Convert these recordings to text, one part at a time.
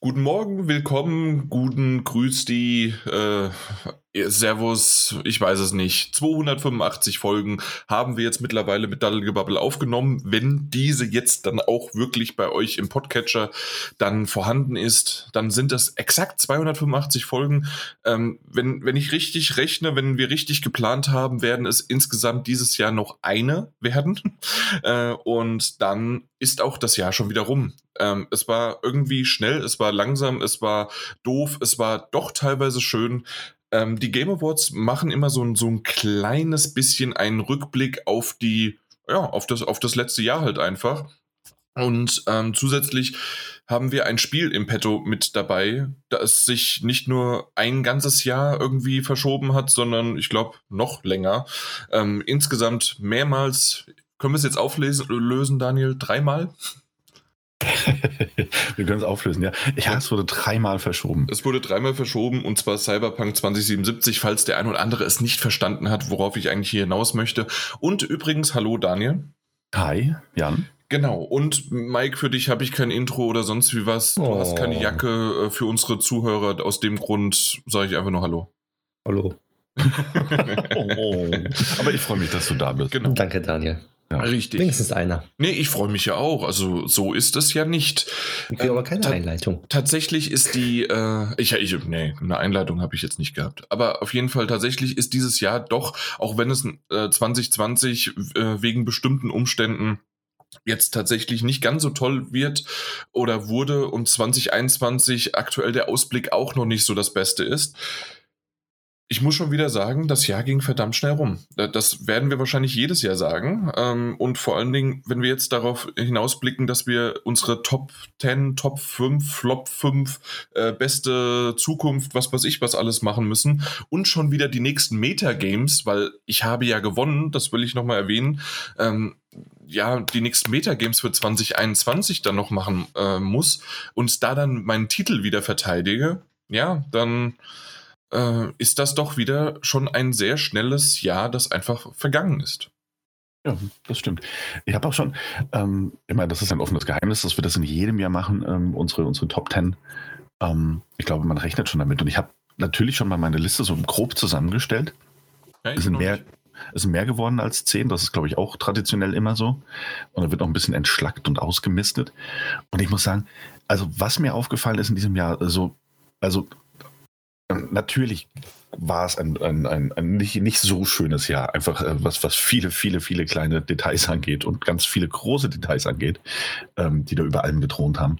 Guten Morgen, willkommen, guten Grüß die, äh, Servus, ich weiß es nicht. 285 Folgen haben wir jetzt mittlerweile mit Daddelgebabbel aufgenommen. Wenn diese jetzt dann auch wirklich bei euch im Podcatcher dann vorhanden ist, dann sind das exakt 285 Folgen. Ähm, wenn, wenn ich richtig rechne, wenn wir richtig geplant haben, werden es insgesamt dieses Jahr noch eine werden. Äh, und dann ist auch das Jahr schon wieder rum. Ähm, es war irgendwie schnell, es war langsam, es war doof, es war doch teilweise schön. Ähm, die Game Awards machen immer so ein, so ein kleines bisschen einen Rückblick auf die, ja, auf das, auf das letzte Jahr halt einfach. Und ähm, zusätzlich haben wir ein Spiel im Petto mit dabei, das sich nicht nur ein ganzes Jahr irgendwie verschoben hat, sondern ich glaube noch länger. Ähm, insgesamt mehrmals. Können wir es jetzt auflösen, Daniel? Dreimal? Wir können es auflösen, ja. Ja, es wurde dreimal verschoben. Es wurde dreimal verschoben und zwar Cyberpunk 2077, falls der ein oder andere es nicht verstanden hat, worauf ich eigentlich hier hinaus möchte. Und übrigens, hallo Daniel. Hi, Jan. Genau. Und Mike, für dich habe ich kein Intro oder sonst wie was. Du oh. hast keine Jacke äh, für unsere Zuhörer. Aus dem Grund sage ich einfach nur Hallo. Hallo. oh. Aber ich freue mich, dass du da bist. Genau. Danke, Daniel. Ja. Richtig. Wenigstens einer. Nee, ich freue mich ja auch. Also so ist es ja nicht. Ich will ähm, aber keine ta Einleitung. Tatsächlich ist die, äh, ich, ich, nee, eine Einleitung habe ich jetzt nicht gehabt. Aber auf jeden Fall tatsächlich ist dieses Jahr doch, auch wenn es äh, 2020 äh, wegen bestimmten Umständen jetzt tatsächlich nicht ganz so toll wird oder wurde und 2021 aktuell der Ausblick auch noch nicht so das Beste ist, ich muss schon wieder sagen, das Jahr ging verdammt schnell rum. Das werden wir wahrscheinlich jedes Jahr sagen. Ähm, und vor allen Dingen, wenn wir jetzt darauf hinausblicken, dass wir unsere Top 10, Top 5, Flop 5, äh, beste Zukunft, was weiß ich, was alles machen müssen. Und schon wieder die nächsten Meta-Games, weil ich habe ja gewonnen, das will ich nochmal erwähnen. Ähm, ja, die nächsten Meta-Games für 2021 dann noch machen äh, muss und da dann meinen Titel wieder verteidige, ja, dann äh, ist das doch wieder schon ein sehr schnelles Jahr, das einfach vergangen ist. Ja, das stimmt. Ich habe auch schon, ähm, ich meine, das ist ein offenes Geheimnis, dass wir das in jedem Jahr machen, ähm, unsere, unsere Top Ten. Ähm, ich glaube, man rechnet schon damit. Und ich habe natürlich schon mal meine Liste so grob zusammengestellt. Ja, es, sind mehr, es sind mehr geworden als zehn. Das ist, glaube ich, auch traditionell immer so. Und da wird auch ein bisschen entschlackt und ausgemistet. Und ich muss sagen, also was mir aufgefallen ist in diesem Jahr, so, also Natürlich war es ein, ein, ein, ein, nicht, nicht so schönes Jahr, einfach äh, was, was viele, viele, viele kleine Details angeht und ganz viele große Details angeht, ähm, die da über allem gethront haben.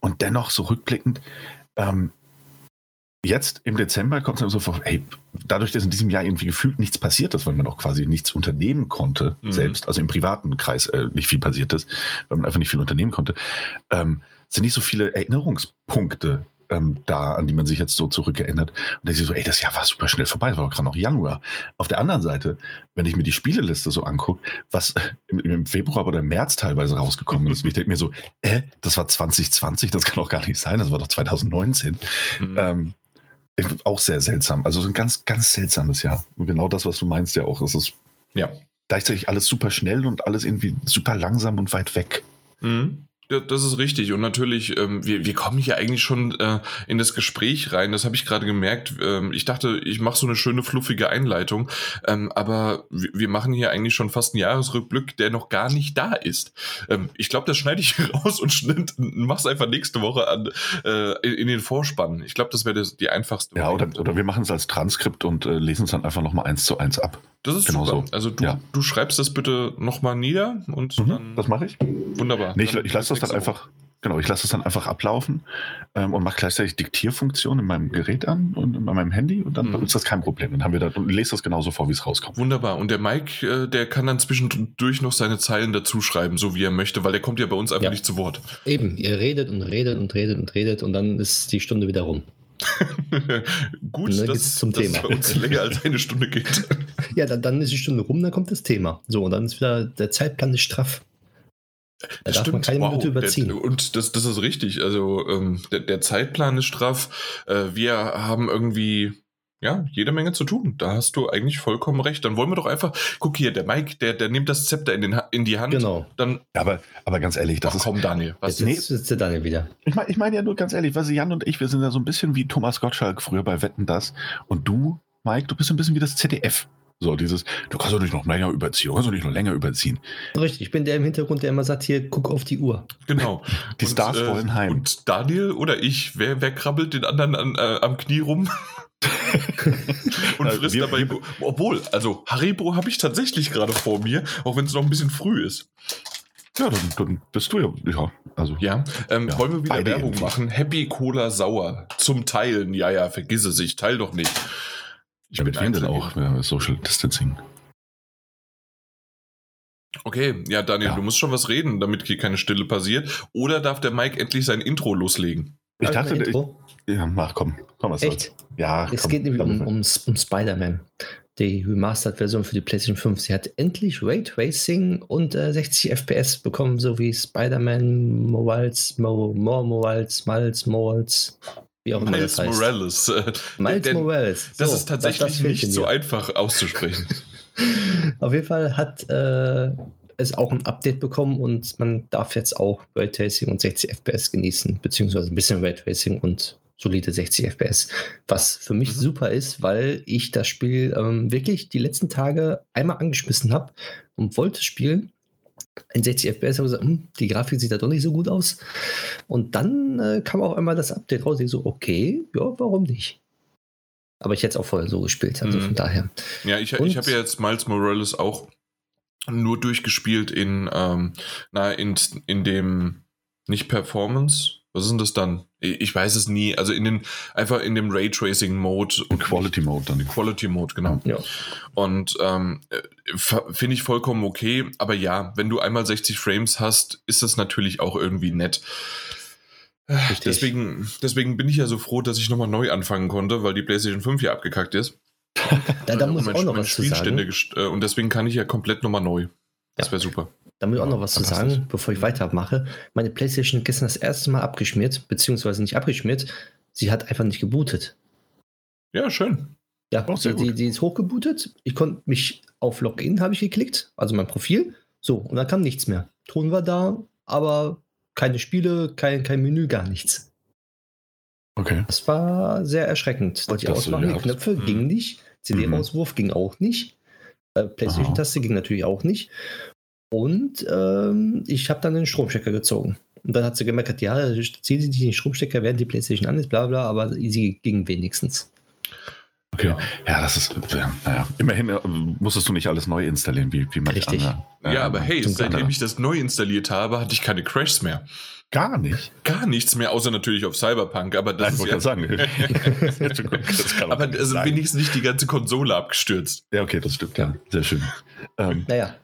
Und dennoch so rückblickend, ähm, jetzt im Dezember kommt es mir so vor, hey, dadurch, dass in diesem Jahr irgendwie gefühlt nichts passiert ist, weil man auch quasi nichts unternehmen konnte, mhm. selbst, also im privaten Kreis äh, nicht viel passiert ist, weil man einfach nicht viel unternehmen konnte, ähm, sind nicht so viele Erinnerungspunkte ähm, da, an die man sich jetzt so zurückerinnert. Und ich so, ey, das Jahr war super schnell vorbei, das war gerade noch Januar. Auf der anderen Seite, wenn ich mir die Spieleliste so angucke, was im, im, Februar oder im März teilweise rausgekommen ist, ich denke mir so, äh, das war 2020, das kann doch gar nicht sein, das war doch 2019. Mhm. Ähm, auch sehr seltsam. Also so ein ganz, ganz seltsames Jahr. Und genau das, was du meinst ja auch. Es ist ja gleichzeitig alles super schnell und alles irgendwie super langsam und weit weg. Mhm. Ja, das ist richtig. Und natürlich, ähm, wir, wir kommen hier eigentlich schon äh, in das Gespräch rein. Das habe ich gerade gemerkt. Ähm, ich dachte, ich mache so eine schöne, fluffige Einleitung. Ähm, aber wir, wir machen hier eigentlich schon fast einen Jahresrückblick, der noch gar nicht da ist. Ähm, ich glaube, das schneide ich raus und schnitt, mach's einfach nächste Woche an äh, in den Vorspann. Ich glaube, das wäre die einfachste. Ja, oder, oder wir machen es als Transkript und äh, lesen es dann einfach nochmal eins zu eins ab. Das ist genau super. So. Also du, ja. du schreibst das bitte nochmal nieder und mhm, dann. Das mache ich. Wunderbar. Nee, ich, ich lasse das dann einfach. Genau, ich lasse das dann einfach ablaufen ähm, und mache gleichzeitig Diktierfunktion in meinem Gerät an und in meinem Handy und dann mhm. ist das kein Problem. Dann haben wir da und lese das genauso vor, wie es rauskommt. Wunderbar. Und der Mike, äh, der kann dann zwischendurch noch seine Zeilen dazu schreiben, so wie er möchte, weil der kommt ja bei uns einfach ja. nicht zu Wort. Eben, ihr redet und redet und redet und redet und dann ist die Stunde wieder rum. Gut, dass, das zum Thema. bei uns länger als eine Stunde geht. ja, dann, dann ist die Stunde rum, dann kommt das Thema. So, und dann ist wieder der Zeitplan nicht straff. Da das darf stimmt, man keine wow, Minute überziehen. Der, und das, das ist richtig. Also ähm, der, der, Zeitplan ist straff. Äh, wir haben irgendwie ja, jede Menge zu tun. Da hast du eigentlich vollkommen recht. Dann wollen wir doch einfach, guck hier, der Mike, der, der nimmt das Zepter in, den, in die Hand. Genau. Dann, Ja, aber, aber ganz ehrlich, das ach ist. komm, Daniel, was Jetzt, jetzt sitzt der Daniel wieder. Ich meine ich mein ja nur ganz ehrlich, weil Jan und ich, wir sind ja so ein bisschen wie Thomas Gottschalk früher bei Wetten das. Und du, Mike, du bist ein bisschen wie das ZDF. So, dieses, du kannst doch nicht noch länger überziehen, du kannst doch nicht noch länger überziehen. Richtig, ich bin der im Hintergrund, der immer sagt, hier, guck auf die Uhr. Genau. Die Stars wollen heim. Und Daniel oder ich, wer, wer krabbelt den anderen an, äh, am Knie rum? und Also frisst wir- dabei. Obwohl, also Haribo habe ich tatsächlich gerade vor mir, auch wenn es noch ein bisschen früh ist. Ja, dann, dann bist du ja, ja, also. Ja, ähm, Ja, wollen wir wieder Werbung irgendwie. machen? Happy Cola Sauer zum Teilen. Ja, ja, vergiss es, ich teile doch nicht. Ich Damit wir denn auch ja, Social Distancing. Okay, ja, Daniel, Ja. du musst schon was reden, damit hier keine Stille passiert. Oder darf der Mike endlich sein Intro loslegen? Ich dachte, ich, Intro. Ja, mach, komm, komm, was soll's. Echt? Ja, Es komm, geht nämlich um, um, um Spider-Man. Die Remastered-Version für die PlayStation 5. Sie hat endlich Raytracing und äh, 60 FPS bekommen, so wie Spider-Man, Mobiles, Mo, More Mobiles, Miles Morales, wie auch immer Miles das heißt. Morales. Miles denn Morales. Das So, ist tatsächlich das nicht so einfach auszusprechen. Auf jeden Fall hat äh, es auch ein Update bekommen und man darf jetzt auch Raytracing und 60 FPS genießen, beziehungsweise ein bisschen Raytracing und solide 60 FPS. Was für mich Mhm. super ist, weil ich das Spiel ähm, wirklich die letzten Tage einmal angeschmissen habe und wollte spielen. In 60 FPS habe ich gesagt, hm, die Grafik sieht da doch nicht so gut aus. Und dann äh, kam auch einmal das Update raus. Ich so, okay, ja, warum nicht? Aber ich hätte es auch vorher so gespielt, also Mhm. von daher. Ja, ich, Und- ich habe ja jetzt Miles Morales auch nur durchgespielt in, ähm, na, in, in dem, nicht Performance, was ist denn das dann? Ich weiß es nie, also in den, einfach in dem Raytracing-Mode Und Quality Mode dann. Quality Mode, genau. Ja. Und ähm, äh, finde ich vollkommen okay, aber ja, wenn du einmal 60 Frames hast, ist das natürlich auch irgendwie nett. Äh, Richtig. Deswegen, deswegen bin ich ja so froh, dass ich nochmal neu anfangen konnte, weil die PlayStation 5 hier abgekackt ist. Ja, da Und muss ich mein- auch noch was zu sagen. äh, Und deswegen kann ich ja komplett nochmal neu. Das Ja. wäre super. Da muss ich auch noch was zu sagen, bevor ich weitermache. Meine PlayStation gestern das erste Mal abgeschmiert, beziehungsweise nicht abgeschmiert. Sie hat einfach nicht gebootet. Ja, schön. Ja, sehr die, die, die ist hochgebootet. Ich konnte mich auf Login habe ich geklickt, also mein Profil. So, und dann kam nichts mehr. Ton war da, aber keine Spiele, kein, kein Menü, gar nichts. Okay. Das war sehr erschreckend. Die das- Ausmachen, die Knöpfe mhm. gingen nicht. CD-Auswurf ging auch nicht. Äh, PlayStation-Taste ging natürlich auch nicht. Und ähm, ich habe dann den Stromstecker gezogen. Und dann hat sie gemerkt, ja, ziehen Sie den Stromstecker, während die PlayStation an ist, bla bla, aber sie ging wenigstens. Okay. Ja, das ist, ja, naja. Immerhin äh, musstest du nicht alles neu installieren, wie, wie manch Richtig. andere. Ja, aber hey, seitdem andere. ich das neu installiert habe, hatte ich keine Crashs mehr. Gar nicht. Gar nichts mehr, außer natürlich auf Cyberpunk, aber das Nein, ist wollte ja, sagen. Das aber nicht also wenigstens nicht die ganze Konsole abgestürzt. Ja, okay, das stimmt, ja. Sehr schön. Ähm, Naja.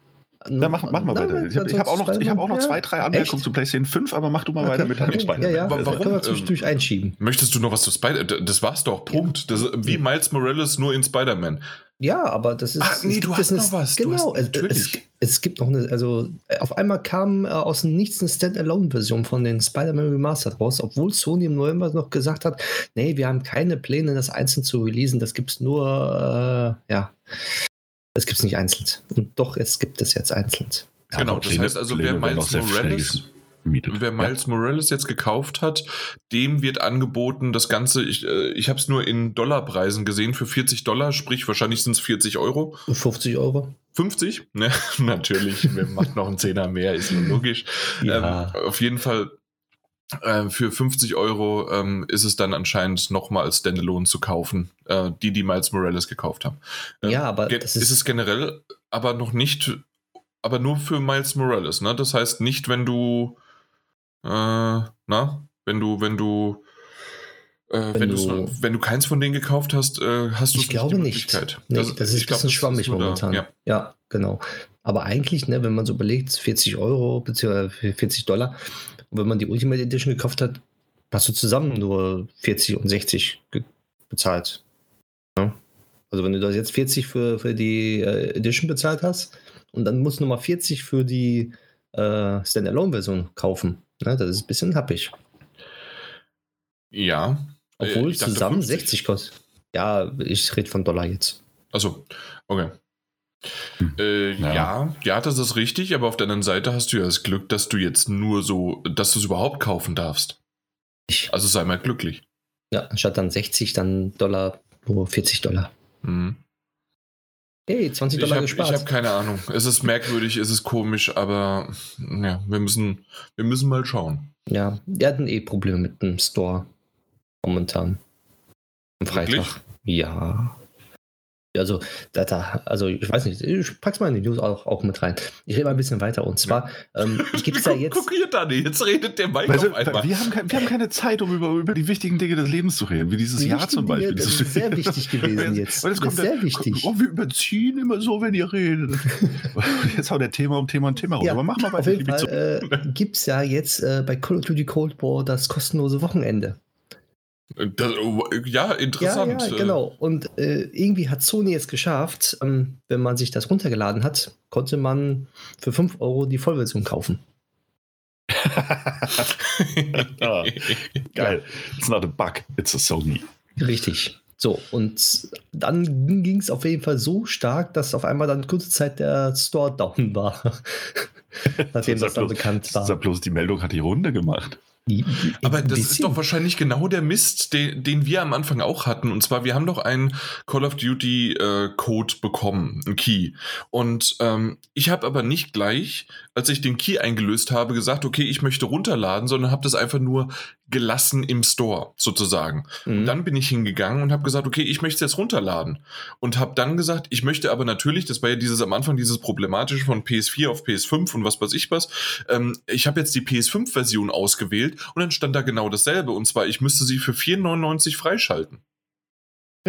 Dann mach, mach mal Na, weiter. Ich habe hab auch, noch- ich hab auch noch zwei, drei Anmerkungen echt? zu PlayStation 5, aber mach du mal weiter Okay, mit deinem okay, Spider-Man. Ja, ja, warum, können wir zwischendurch ähm, einschieben. Möchtest du noch was zu Spider? Das war's doch. Punkt. Das wie Miles Morales nur in Spider-Man. Ja, aber das ist. Ah, nee, es du hast noch was. Du Genau, hast- es, es gibt noch eine. Also, äh, auf einmal kam äh, aus dem Nichts eine Standalone-Version von den Spider-Man Remastered raus, obwohl Sony im November noch gesagt hat: Nee, wir haben keine Pläne, das einzeln zu releasen. Das gibt's nur. Äh, ja. Das gibt's nicht einzeln. Und doch, es gibt es jetzt einzeln. Ja, genau, das heißt also, wer Miles Morales, wer Miles Morales jetzt gekauft hat, dem wird angeboten, das Ganze, ich, äh, ich habe es nur in Dollarpreisen gesehen, für 40 Dollar, sprich wahrscheinlich sind es 40 Euro. 50 Euro. 50? Ne, natürlich, wer macht noch einen Zehner mehr, ist nur logisch. Ja. Ähm, auf jeden Fall äh, für 50 Euro ähm, ist es dann anscheinend nochmal als Standalone zu kaufen, äh, die, die Miles Morales gekauft haben. Ähm, Ja, aber ist, ist- es generell, aber noch nicht, aber nur für Miles Morales, ne? Das heißt nicht, wenn du, äh, na, wenn du, wenn du, äh, wenn, Wenn du- wenn du keins von denen gekauft hast, äh, hast du Ich glaube nicht. Nee, das, ist ein glaub, bisschen schwammig nur da. momentan. Ja. Ja. genau. Aber eigentlich, ne, wenn man so überlegt, 40 Euro bzw. 40 Dollar, und wenn man die Ultimate Edition gekauft hat, hast du zusammen nur 40 und 60 ge- bezahlt. Ja? Also wenn du das jetzt 40 für, für die äh, Edition bezahlt hast und dann musst du nochmal 40 für die äh, Standalone-Version kaufen. Ne, das ist ein bisschen happig. Ja. Äh, Obwohl dachte zusammen 50. 60 kostet. Ja, ich rede von Dollar jetzt. Also, okay. Hm. Äh, Ja. ja. ja, das ist richtig, aber auf der anderen Seite hast du ja das Glück, dass du jetzt nur so, dass du es überhaupt kaufen darfst. Ich, Also sei mal glücklich. ja, anstatt dann 60, dann Dollar, nur 40 Dollar. Mhm. Hey, 20 Ich Dollar habe gespart. hab keine Ahnung. Es ist merkwürdig, es ist komisch, aber ja, wir müssen, wir müssen mal schauen. Ja, wir hatten eh Probleme mit dem Store momentan. Am Freitag. Wirklich? Ja. Also, da, da, also ich weiß nicht, ich pack's mal in die News auch, auch mit rein. Ich rede mal ein bisschen weiter und zwar ähm, gibt's ja Guck, jetzt. guck hier, Dani, jetzt redet der Mike Weißt auf du, einmal. wir, haben kein, wir haben keine Zeit, um über, über die wichtigen Dinge des Lebens zu reden, wie dieses Die Jahr zum Beispiel. Dinge, das ist sehr wichtig gewesen jetzt. Weil das Das kommt ist sehr wichtig. Oh, wir überziehen immer so, wenn ihr redet. Jetzt haut der Thema um Thema und Thema raus. Ja, Aber mach mal Auf weiter. jeden ich gebe Fall äh, gibt es ja jetzt äh, bei Call of Duty Cold War das kostenlose Wochenende. Das, ja, interessant. Ja, ja, genau. Und äh, irgendwie hat Sony es geschafft, ähm, wenn man sich das runtergeladen hat, konnte man für 5 Euro die Vollversion kaufen. Ah, Geil. It's not a bug, it's a Sony. Richtig. So, und dann ging es auf jeden Fall so stark, dass auf einmal dann kurze Zeit der Store down war. Nachdem das dann bloß, bekannt das ist ja war. bloß die Meldung hat die Runde gemacht. Aber das ist doch wahrscheinlich genau der Mist, den, den wir am Anfang auch hatten. Und zwar, wir haben doch einen Call of Duty äh, Code bekommen, einen Key. Und ähm, ich habe aber nicht gleich, als ich den Key eingelöst habe, gesagt, okay, ich möchte runterladen, sondern habe das einfach nur gelassen im Store sozusagen. Mhm. Dann bin ich hingegangen und habe gesagt, okay, ich möchte es jetzt runterladen. Und habe dann gesagt, ich möchte aber natürlich, das war ja dieses am Anfang dieses problematische von PS4 auf PS5 und was weiß ich was, ähm, ich habe jetzt die PS5-Version ausgewählt und dann stand da genau dasselbe. Und zwar, ich müsste sie für 4,99 freischalten.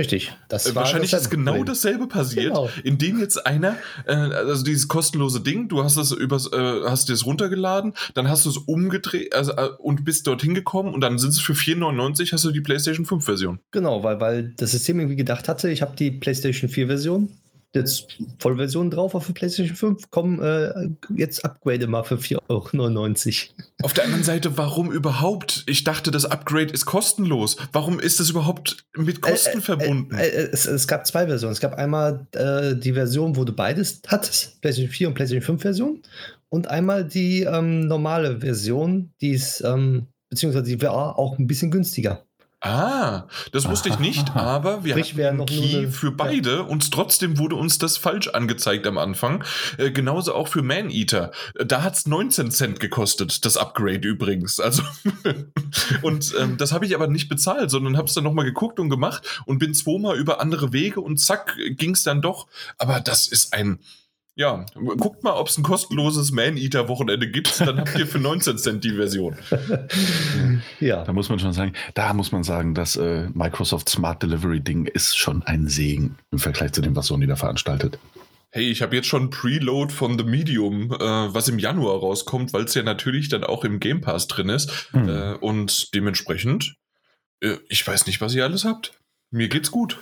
Richtig. Das Äh, Wahrscheinlich das ist genau Problem. dasselbe passiert, Genau. indem jetzt einer, äh, also dieses kostenlose Ding, du hast es übers, äh, hast dir es runtergeladen, dann hast du es umgedreht also, äh, und bist dorthin gekommen und dann sind es für 4,99 hast du die PlayStation 5 Version. Genau, weil, weil das System irgendwie gedacht hatte, ich habe die PlayStation 4 Version, jetzt Vollversion drauf auf der PlayStation 5, komm, äh, jetzt upgrade mal für 4,99 Euro. Auf der anderen Seite, warum überhaupt? Ich dachte, das Upgrade ist kostenlos. Warum ist das überhaupt mit Kosten verbunden? Äh, äh, es, es gab zwei Versionen. Es gab einmal äh, die Version, wo du beides hattest, PlayStation 4 und PlayStation 5 Version, und einmal die ähm, normale Version, die ist, ähm, beziehungsweise die war auch ein bisschen günstiger. Ah, das wusste ich nicht, aber wir Sprich, hatten einen Key für beide und trotzdem wurde uns das falsch angezeigt am Anfang. Äh, genauso auch für Man-Eater. Äh, Da hat's 19 Cent gekostet, das Upgrade übrigens. Also und ähm, das habe ich aber nicht bezahlt, sondern habe es dann nochmal geguckt und gemacht und bin zweimal über andere Wege und zack, ging's dann doch. Aber das ist ein ja, guckt mal, ob es ein kostenloses Man-Eater-Wochenende gibt, dann habt ihr für 19 Cent die Version. Ja. Da muss man schon sagen, da muss man sagen, das äh, Microsoft Smart Delivery Ding ist schon ein Segen im Vergleich zu dem, was Sony da veranstaltet. Hey, ich habe jetzt schon Preload von The Medium, äh, was im Januar rauskommt, weil es ja natürlich dann auch im Game Pass drin ist. Hm. Äh, und dementsprechend, äh, ich weiß nicht, was ihr alles habt. Mir geht's gut.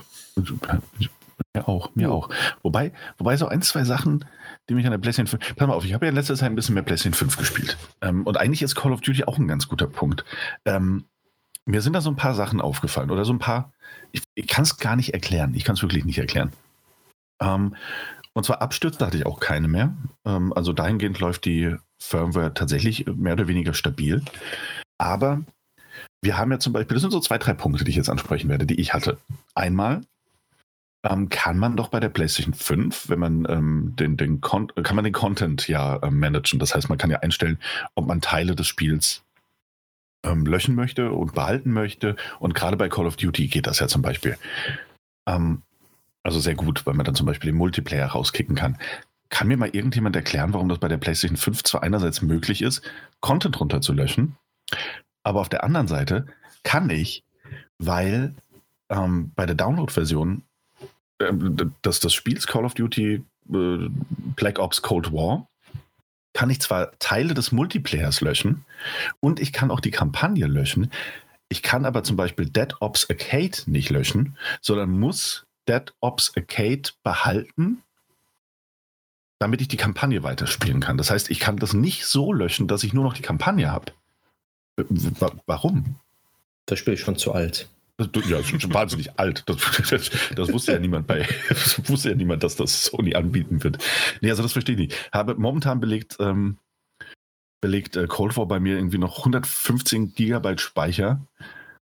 Mir auch, mir auch. Wobei, wobei so ein, zwei Sachen, die mich an der PlayStation 5. Pass mal auf, ich habe ja in letzter Zeit ein bisschen mehr PlayStation 5 gespielt. Ähm, und eigentlich ist Call of Duty auch ein ganz guter Punkt. Ähm, mir sind da so ein paar Sachen aufgefallen oder so ein paar. Ich, ich kann es gar nicht erklären. Ich kann es wirklich nicht erklären. Ähm, und zwar Abstürze hatte ich auch keine mehr. Ähm, also dahingehend läuft die Firmware tatsächlich mehr oder weniger stabil. Aber wir haben ja zum Beispiel, das sind so zwei, drei Punkte, die ich jetzt ansprechen werde, die ich hatte. Einmal ähm, kann man doch bei der PlayStation 5, wenn man ähm, den, den Con kann man den Content ja ähm, managen. Das heißt, man kann ja einstellen, ob man Teile des Spiels ähm, löschen möchte und behalten möchte. Und gerade bei Call of Duty geht das ja zum Beispiel. Ähm, also sehr gut, weil man dann zum Beispiel den Multiplayer rauskicken kann. Kann mir mal irgendjemand erklären, warum das bei der PlayStation 5 zwar einerseits möglich ist, Content runterzulöschen, aber auf der anderen Seite kann ich, weil ähm, bei der Download-Version ähm, d- des, des Spiels Call of Duty äh, Black Ops Cold War kann ich zwar Teile des Multiplayers löschen und ich kann auch die Kampagne löschen. Ich kann aber zum Beispiel Dead Ops Arcade nicht löschen, sondern muss Dead Ops Arcade behalten, damit ich die Kampagne weiterspielen kann. Das heißt, ich kann das nicht so löschen, dass ich nur noch die Kampagne habe. Warum? Das Spiel ist schon zu alt. Ja, das ist schon wahnsinnig alt. Das, das, das, wusste ja niemand bei, das wusste ja niemand, dass das Sony anbieten wird. Nee, also das verstehe ich nicht. Habe momentan belegt, ähm, belegt äh, Cold War bei mir irgendwie noch 115 Gigabyte Speicher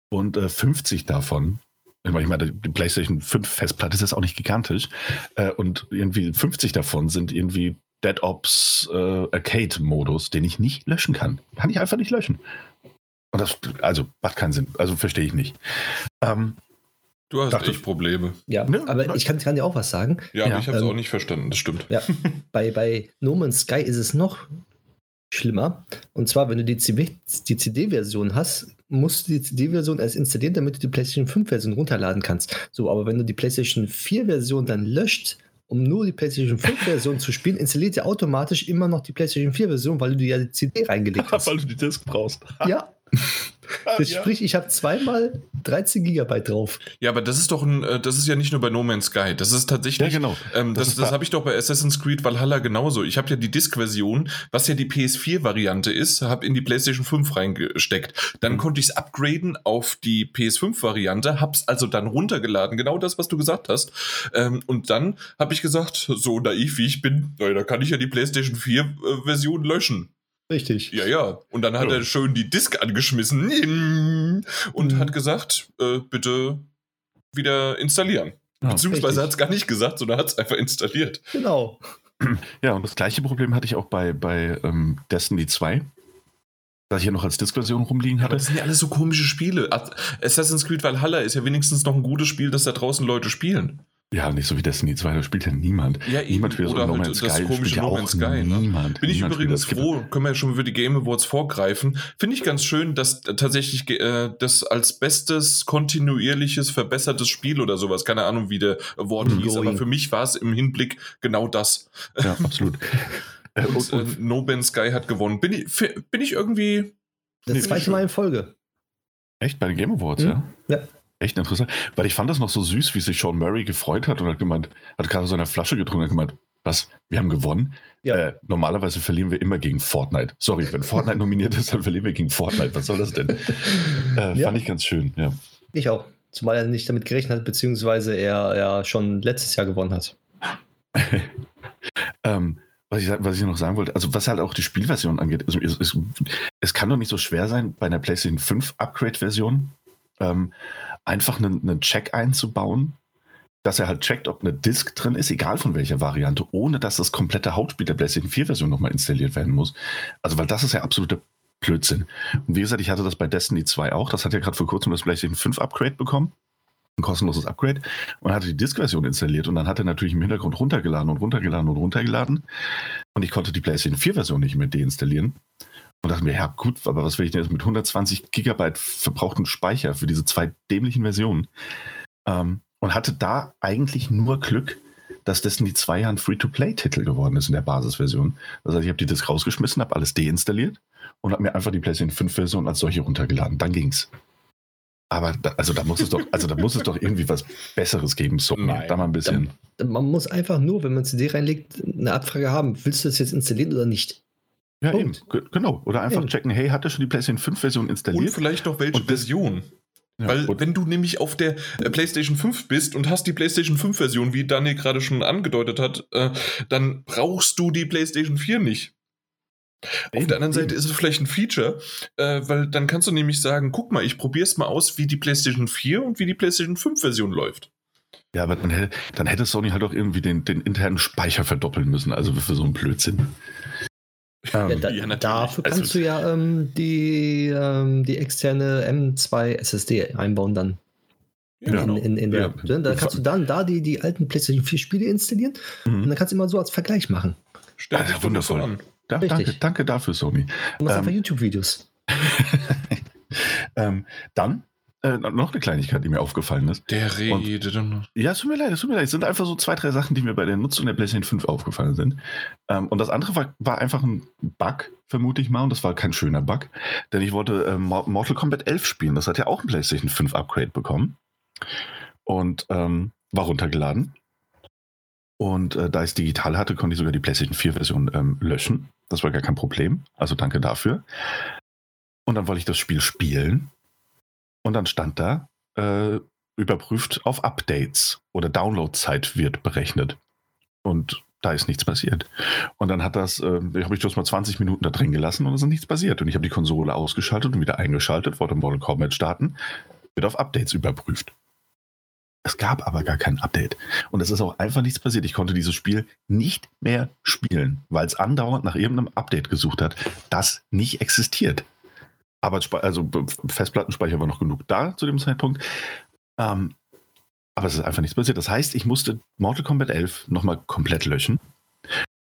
und äh, 50 davon. Ich meine, die PlayStation 5 Festplatte ist jetzt auch nicht gigantisch. Äh, und irgendwie 50 davon sind irgendwie Dead Ops äh, Arcade-Modus, den ich nicht löschen kann. Kann ich einfach nicht löschen. Und das, also, macht keinen Sinn. Also, verstehe ich nicht. Ähm, du hast echt Probleme. Ja, ne? aber ich kann, kann, dir auch was sagen. Ja, ja, ich habe es ähm, auch nicht verstanden, das stimmt. Ja, bei, bei No Man's Sky ist es noch schlimmer. Und zwar, wenn du die, die CD-Version hast, musst du die CD-Version erst installieren, damit du die PlayStation 5-Version runterladen kannst. So, aber wenn du die PlayStation 4-Version dann löscht, um nur die PlayStation 5-Version zu spielen, installiert er automatisch immer noch die PlayStation 4-Version, weil du ja die CD reingelegt hast. weil du die Disk brauchst. ja. Das ja. sprich, ich habe zweimal 13 Gigabyte drauf. Ja, aber das ist doch ein, äh, das ist ja nicht nur bei No Man's Sky. Das ist tatsächlich. Ja, genau. Ähm, das das, das habe ich doch bei Assassin's Creed Valhalla genauso. Ich habe ja die Disk-Version, was ja die PS4-Variante ist, habe in die PlayStation 5 reingesteckt. Dann mhm. konnte ich es upgraden auf die PS5-Variante, hab's also dann runtergeladen. Genau das, was du gesagt hast. Ähm, und dann habe ich gesagt, so naiv wie ich bin, da kann ich ja die PlayStation 4-Version löschen. Richtig. Ja, ja. Und dann hat ja. er schön die Disk angeschmissen und mhm. hat gesagt, äh, bitte wieder installieren. Ja, Beziehungsweise hat es gar nicht gesagt, sondern hat es einfach installiert. Genau. Ja, und das gleiche Problem hatte ich auch bei, bei ähm, Destiny 2 dass ich ja noch als Disk-Version rumliegen hatte. Aber das sind ja alles so komische Spiele. Assassin's Creed Valhalla ist ja wenigstens noch ein gutes Spiel, das da draußen Leute spielen. Ja, nicht so wie Destiny 2, da spielt ja niemand. Ja, eben. Niemand spielt so No Man's Sky, spielt ja auch Sky, ne? niemand. Bin ich niemand übrigens froh, können wir ja schon für die Game Awards vorgreifen. Finde ich ganz schön, dass tatsächlich äh, das als bestes, kontinuierliches, verbessertes Spiel oder sowas, keine Ahnung, wie der Award hieß, aber für mich war es im Hinblick genau das. Ja, absolut. und, und, und, äh, no Man's Sky hat gewonnen. Bin ich, bin ich irgendwie... Das zweite Mal in Folge. Echt? Bei den Game Awards, hm? ja? Ja. Echt interessant, weil ich fand das noch so süß, wie sich Sean Murray gefreut hat und hat gemeint, hat gerade so eine Flasche getrunken und gemeint, was, wir haben gewonnen? Ja. Äh, normalerweise verlieren wir immer gegen Fortnite. Sorry, wenn Fortnite nominiert ist, dann verlieren wir gegen Fortnite. Was soll das denn? Äh, ja. Fand ich ganz schön, ja. Ich auch. Zumal er nicht damit gerechnet hat, beziehungsweise er ja schon letztes Jahr gewonnen hat. ähm, was ich, was ich noch sagen wollte, also was halt auch die Spielversion angeht, also es, es, es kann doch nicht so schwer sein, bei einer PlayStation 5 Upgrade-Version ähm, einfach einen, einen Check einzubauen, dass er halt checkt, ob eine Disk drin ist, egal von welcher Variante, ohne dass das komplette Hauptspiel der PlayStation 4-Version nochmal installiert werden muss. Also, weil das ist ja absoluter Blödsinn. Und wie gesagt, ich hatte das bei Destiny 2 auch. Das hat ja gerade vor kurzem das PlayStation 5 Upgrade bekommen. Ein kostenloses Upgrade. Und hatte die Disk-Version installiert. Und dann hat er natürlich im Hintergrund runtergeladen und runtergeladen und runtergeladen. Und ich konnte die PlayStation 4-Version nicht mehr deinstallieren. Und dachte mir, ja gut, aber was will ich denn jetzt mit 120 Gigabyte verbrauchten Speicher für diese zwei dämlichen Versionen? Ähm, und hatte da eigentlich nur Glück, dass Destiny 2 ein Free-to-Play-Titel geworden ist in der Basisversion. Das heißt, ich habe die Disk rausgeschmissen, habe alles deinstalliert und habe mir einfach die PlayStation 5-Version als solche runtergeladen. Dann ging's. Aber da, also da muss es doch, also da muss es doch irgendwie was Besseres geben. So, da mal ein bisschen. man muss einfach nur, wenn man CD reinlegt, eine Abfrage haben, willst du das jetzt installieren oder nicht? Ja, Punkt. eben. Genau. Oder einfach eben. checken, hey, hat er schon die PlayStation 5 Version installiert? Und vielleicht noch welche Version. Ja, Weil wenn du nämlich auf der äh, PlayStation 5 bist und hast die PlayStation 5 Version, wie Daniel gerade schon angedeutet hat, äh, dann brauchst du die PlayStation 4 nicht. Auf der anderen Seite ist es vielleicht ein Feature, äh, weil dann kannst du nämlich sagen, guck mal, ich probiere es mal aus, wie die PlayStation 4 und wie die PlayStation 5 Version läuft. Ja, aber dann hätte, dann hätte Sony halt auch irgendwie den, den internen Speicher verdoppeln müssen, also für so einen Blödsinn. Ähm, ja, da, ja, dafür kannst also, du ja ähm, die, ähm, die externe M2 SSD einbauen dann. Ja, in, genau. in, in der, ja. Da kannst du dann da die, die alten PlayStation 4 Spiele installieren mhm. und dann kannst du immer so als Vergleich machen. Stell dich wundervoll an. Da, danke, danke dafür, Sony. Du machst einfach ähm, YouTube-Videos. ähm, dann äh, noch eine Kleinigkeit, die mir aufgefallen ist. Der redet und, Ja, es tut mir leid, es tut mir leid. Es sind einfach so zwei, drei Sachen, die mir bei der Nutzung der PlayStation 5 aufgefallen sind. Ähm, und das andere war, war, einfach ein Bug, vermute ich mal, und das war kein schöner Bug. Denn ich wollte äh, Mortal Kombat 11 spielen. Das hat ja auch ein PlayStation 5 Upgrade bekommen. Und ähm, war runtergeladen. Und äh, da ich es digital hatte, konnte ich sogar die PlayStation 4-Version ähm, löschen. Das war gar kein Problem. Also danke dafür. Und dann wollte ich das Spiel spielen. Und dann stand da, äh, überprüft auf Updates oder Downloadzeit wird berechnet. Und da ist nichts passiert. Und dann hat das, äh, habe ich das mal 20 Minuten da drin gelassen und es ist nichts passiert. Und ich habe die Konsole ausgeschaltet und wieder eingeschaltet, wollte Mortal Kombat starten, wird auf Updates überprüft. Es gab aber gar kein Update. Und es ist auch einfach nichts passiert. Ich konnte dieses Spiel nicht mehr spielen, weil es andauernd nach irgendeinem Update gesucht hat, das nicht existiert. Arbeitsspeicher, also Festplattenspeicher war noch genug da zu dem Zeitpunkt. Ähm, aber es ist einfach nichts passiert. Das heißt, ich musste Mortal Kombat 11 nochmal komplett löschen.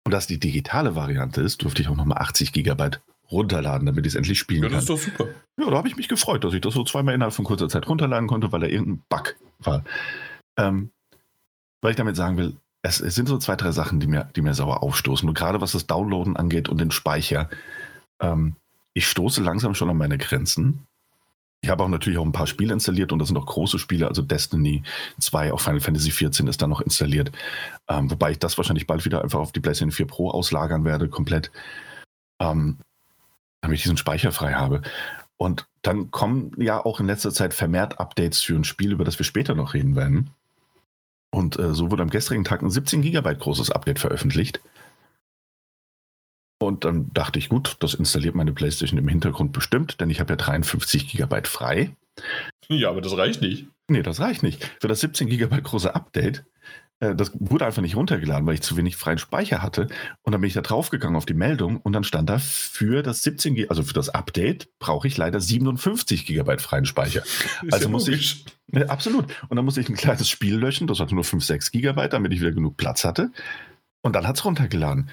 Und dass die digitale Variante ist, durfte ich auch nochmal 80 Gigabyte runterladen, damit ich es endlich spielen Ja, kann. das ist doch super. Ja, da habe ich mich gefreut, dass ich das so zweimal innerhalb von kurzer Zeit runterladen konnte, weil da irgendein Bug war. Ähm, weil ich damit sagen will, es, es sind so zwei, drei Sachen, die mir, die mir sauer aufstoßen. Und gerade was das Downloaden angeht und den Speicher. Ähm, ich stoße langsam schon an meine Grenzen. Ich habe auch natürlich auch ein paar Spiele installiert und das sind auch große Spiele, also Destiny 2, auch Final Fantasy 14 ist dann noch installiert. Ähm, wobei ich das wahrscheinlich bald wieder einfach auf die PlayStation 4 Pro auslagern werde, komplett. Ähm, damit ich diesen Speicher frei habe. Und dann kommen ja auch in letzter Zeit vermehrt Updates für ein Spiel, über das wir später noch reden werden. Und äh, so wurde am gestrigen Tag ein 17 Gigabyte großes Update veröffentlicht. Und dann dachte ich, gut, das installiert meine PlayStation im Hintergrund bestimmt, denn ich habe ja 53 Gigabyte frei. Ja, aber das reicht nicht. Nee, das reicht nicht. Für das 17 Gigabyte große Update, äh, das wurde einfach nicht runtergeladen, weil ich zu wenig freien Speicher hatte. Und dann bin ich da draufgegangen auf die Meldung und dann stand da, für das 17 Gigabyte, also für das Update, brauche ich leider 57 Gigabyte freien Speicher. Ist Also ja muss logisch. Ja, absolut. Und dann musste ich ein kleines Spiel löschen, das hatte nur 5, 6 Gigabyte, damit ich wieder genug Platz hatte. Und dann hat es runtergeladen.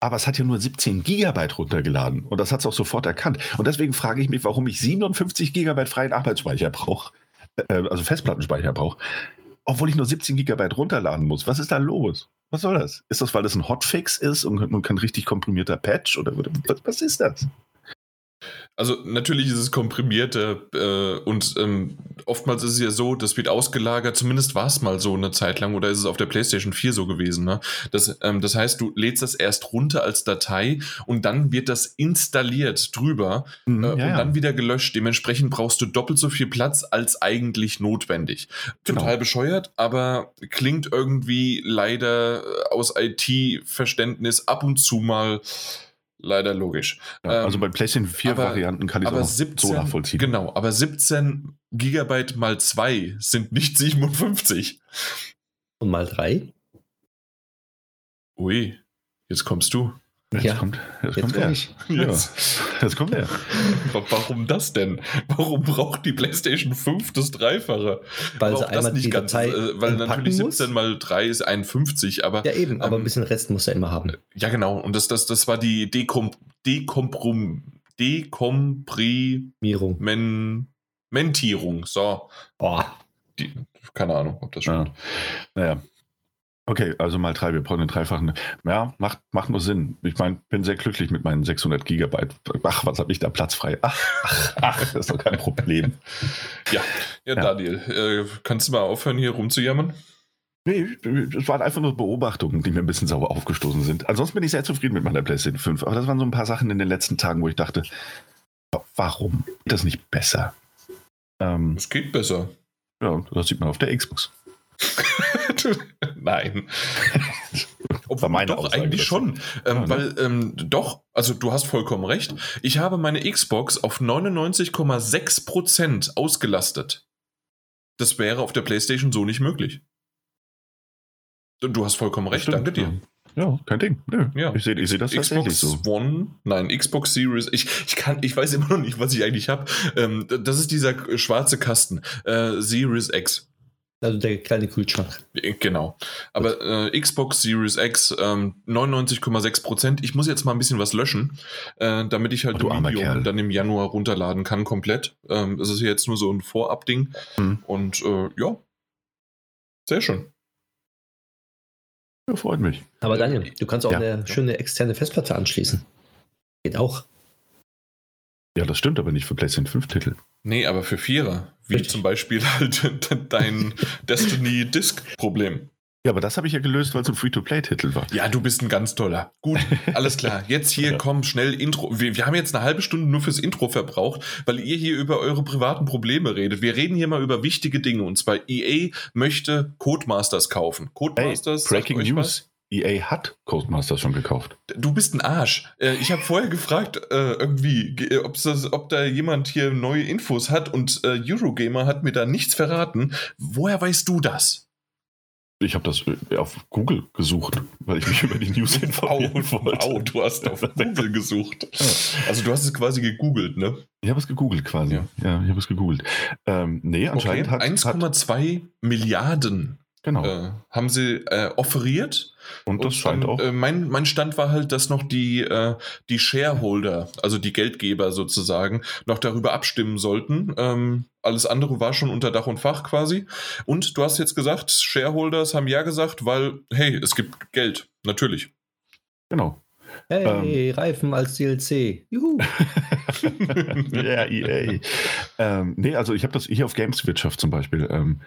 Aber es hat ja nur 17 Gigabyte runtergeladen. Und das hat es auch sofort erkannt. Und deswegen frage ich mich, warum ich 57 Gigabyte freien Arbeitsspeicher brauche. Äh, also Festplattenspeicher brauche. Obwohl ich nur 17 Gigabyte runterladen muss. Was ist da los? Was soll das? Ist das, weil das ein Hotfix ist und, und kein richtig komprimierter Patch? Oder was, was ist das? Also natürlich ist es komprimierter äh, und ähm, oftmals ist es ja so, das wird ausgelagert, zumindest war es mal so eine Zeit lang oder ist es auf der PlayStation 4 so gewesen. Ne? Das, ähm, das heißt, du lädst das erst runter als Datei und dann wird das installiert drüber Mhm, äh, ja, und ja. dann wieder gelöscht. Dementsprechend brauchst du doppelt so viel Platz als eigentlich notwendig. Genau. Total bescheuert, aber klingt irgendwie leider äh, aus IT-Verständnis ab und zu mal leider logisch. Ja, Ähm, also bei PlayStation 4 aber- Varianten kann ich auch 17, so nachvollziehen. Genau, aber 17 Gigabyte mal 2 sind nicht 57. Und mal drei. Ui, jetzt kommst du. Jetzt Ja, kommt, jetzt Jetzt kommt komme er. ich. Jetzt. Jetzt kommt er. Wa- Warum das denn? Warum braucht die PlayStation 5 das Dreifache? Weil sie Braucht einmal die nicht ganz, Datei äh, weil natürlich muss. 17 mal 3 ist 51, aber Ja, eben, aber Ähm, ein bisschen Rest muss er immer haben. ja genau, und das, das, das war die Dekom Dekomprum Dekomprimentierung. Mierung. So, Boah. die, keine Ahnung, ob das Ja. stimmt. Naja. Okay, also mal drei, wir brauchen einen dreifachen. Ja, macht, macht nur Sinn. Ich meine, bin sehr glücklich mit meinen 600 Gigabyte. Ach, was habe ich da Platz frei? Ach, ach, ach, das ist doch kein Problem. Ja, ja, Ja. Daniel, äh, kannst du mal aufhören, hier rumzujammern? Nee, es waren einfach nur Beobachtungen, die mir ein bisschen sauer aufgestoßen sind. Ansonsten bin ich sehr zufrieden mit meiner PlayStation 5. Aber das waren so ein paar Sachen in den letzten Tagen, wo ich dachte, warum geht das nicht besser? Ähm, Es geht besser. ja, das sieht man auf der Xbox. Nein. Obwohl, meine doch, Aussage eigentlich schon. Ähm, Ja, ne? Weil, ähm, doch, also du hast vollkommen recht. Ich habe meine Xbox auf 99,6% ausgelastet. Das wäre auf der PlayStation so nicht möglich. Du hast vollkommen recht, Stimmt, danke dir. Ja, kein Ding. Nö. Ja. Ich sehe ich seh das tatsächlich Xbox so. One, nein, Xbox Series. Ich, ich kann, ich weiß immer noch nicht, was ich eigentlich habe. Ähm, das ist dieser schwarze Kasten, äh, Series X. Also der kleine Kühlschrank. Äh, Genau. Aber äh, Xbox Series X ähm, 99,6 Prozent. Ich muss jetzt mal ein bisschen was löschen, äh, damit ich halt Oh, Medium Kerl. dann im Januar runterladen kann komplett. Ähm, es ist jetzt nur so ein Vorab-Ding. Hm. Und äh, ja, sehr schön. Ja, freut mich. Aber Daniel, du kannst auch Ja. eine schöne externe Festplatte anschließen. Geht auch. Ja, das stimmt aber nicht für PlayStation 5-Titel. Nee, aber für Vierer, wie Richtig. zum Beispiel halt dein Destiny Disk-Problem. Ja, aber das habe ich ja gelöst, weil es ein Free-to-Play-Titel war. Ja, du bist ein ganz toller. Gut, alles klar. Jetzt hier, komm, schnell Intro. Wir, wir haben jetzt eine halbe Stunde nur fürs Intro verbraucht, weil ihr hier über eure privaten Probleme redet. Wir reden hier mal über wichtige Dinge. Und zwar EA möchte Codemasters kaufen. Codemasters. Hey, Breaking News. EA hat Codemasters schon gekauft. Du bist ein Arsch. Äh, ich habe vorher gefragt, äh, irgendwie, das, ob da jemand hier neue Infos hat und äh, Eurogamer hat mir da nichts verraten. Woher weißt du das? Ich habe das äh, auf Google gesucht, weil ich mich über die News informieren wow, wollte. Wow, du hast auf Google gesucht. Also du hast es quasi gegoogelt, ne? Ich habe es gegoogelt quasi. Ja, ja ich habe es gegoogelt. Ähm, nee, anscheinend okay. hat 1,2 Milliarden Genau. Äh, haben sie äh, offeriert. Und das und scheint auch. Äh, mein, mein Stand war halt, dass noch die, äh, die Shareholder, also die Geldgeber sozusagen, noch darüber abstimmen sollten. Ähm, alles andere war schon unter Dach und Fach quasi. Und du hast jetzt gesagt, Shareholders haben ja gesagt, weil, hey, es gibt Geld. Natürlich. Genau. Hey, ähm, Reifen als DLC. Juhu. ja, EA. ähm, nee, also ich habe das hier auf Gameswirtschaft zum Beispiel. Ähm,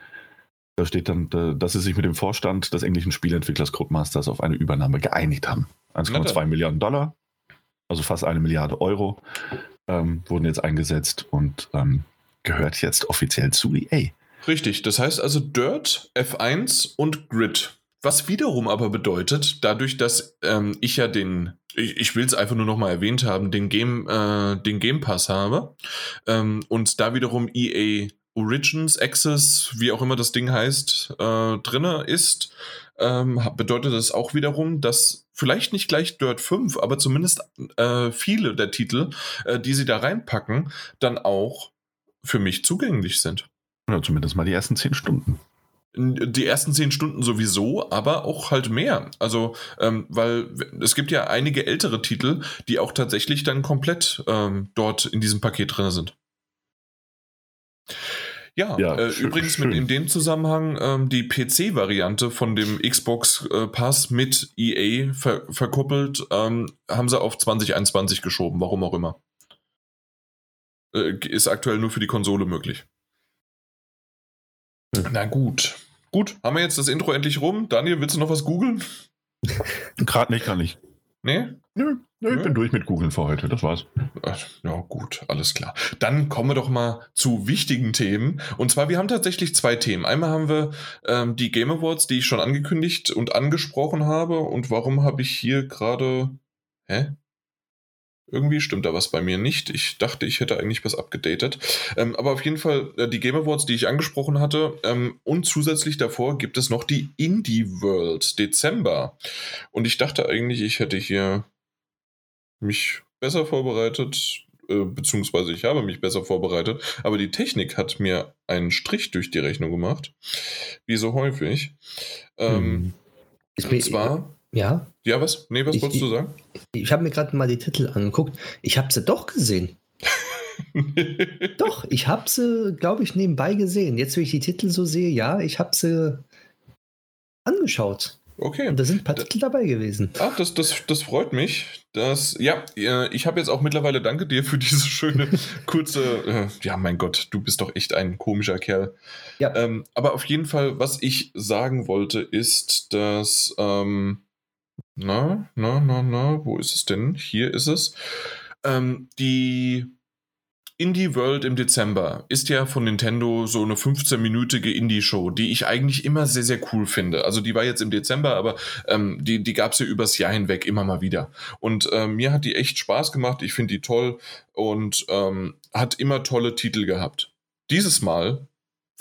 da steht dann, dass sie sich mit dem Vorstand des englischen Spielentwicklers Codemasters auf eine Übernahme geeinigt haben. 1,2 Milliarden Dollar, also fast eine Milliarde Euro, ähm, wurden jetzt eingesetzt und ähm, gehört jetzt offiziell zu EA. Richtig, das heißt also Dirt, F1 und Grid. Was wiederum aber bedeutet, dadurch, dass ähm, ich ja den, ich, ich will es einfach nur nochmal erwähnt haben, den Game, äh, den Game Pass habe ähm, und da wiederum EA Origins, Access, wie auch immer das Ding heißt, äh, drinne ist, ähm, bedeutet das auch wiederum, dass vielleicht nicht gleich Dirt 5, aber zumindest äh, viele der Titel, äh, die sie da reinpacken, dann auch für mich zugänglich sind. Ja, zumindest mal die ersten zehn Stunden. Die ersten zehn Stunden sowieso, aber auch halt mehr. Also, ähm, weil es gibt ja einige ältere Titel, die auch tatsächlich dann komplett ähm, dort in diesem Paket drin sind. Ja, ja äh, schön, übrigens schön. Mit in dem Zusammenhang ähm, die PC-Variante von dem Xbox äh, Pass mit EA ver verkuppelt, ähm, haben sie auf 2021 geschoben, warum auch immer. Äh, ist aktuell nur für die Konsole möglich. Hm. Na gut. Gut, haben wir jetzt das Intro endlich rum? Daniel, willst du noch was googeln? Gerade nicht, kann ich. Nee? Nö, nö, ich bin durch mit Googeln für heute. Das war's. Ja, gut, alles klar. Dann kommen wir doch mal zu wichtigen Themen. Und zwar, wir haben tatsächlich zwei Themen. Einmal haben wir ähm, die Game Awards, die ich schon angekündigt und angesprochen habe. Und warum habe ich hier gerade. Hä? Irgendwie stimmt da was bei mir nicht. Ich dachte, ich hätte eigentlich was abgedatet. Ähm, aber auf jeden Fall äh, die Game Awards, die ich angesprochen hatte. Ähm, und zusätzlich davor gibt es noch die Indie World Dezember. Und ich dachte eigentlich, ich hätte hier mich besser vorbereitet, äh, beziehungsweise ich habe mich besser vorbereitet. Aber die Technik hat mir einen Strich durch die Rechnung gemacht. Wie so häufig. Ähm, hm. Und zwar ja. Ja, was? Nee, was ich, wolltest du sagen? Ich, ich habe mir gerade mal die Titel angeguckt. Ich habe sie doch gesehen. doch, ich habe sie, glaube ich, nebenbei gesehen. Jetzt, wenn ich die Titel so sehe, ja, ich habe sie angeschaut. Okay. Und da sind ein paar da, Titel dabei gewesen. Ach, das, das, das freut mich. Das, ja, ich habe jetzt auch mittlerweile, danke dir für diese schöne, kurze, äh, ja, mein Gott, du bist doch echt ein komischer Kerl. Ja. Ähm, aber auf jeden Fall, was ich sagen wollte, ist, dass ähm, na, na, na, na, wo ist es denn? Hier ist es. Ähm, die Indie World im Dezember ist ja von Nintendo so eine 15-minütige Indie-Show, die ich eigentlich immer sehr, sehr cool finde. Also die war jetzt im Dezember, aber ähm, die, die gab es ja übers Jahr hinweg immer mal wieder. Und ähm, mir hat die echt Spaß gemacht. Ich finde die toll und ähm, hat immer tolle Titel gehabt. Dieses Mal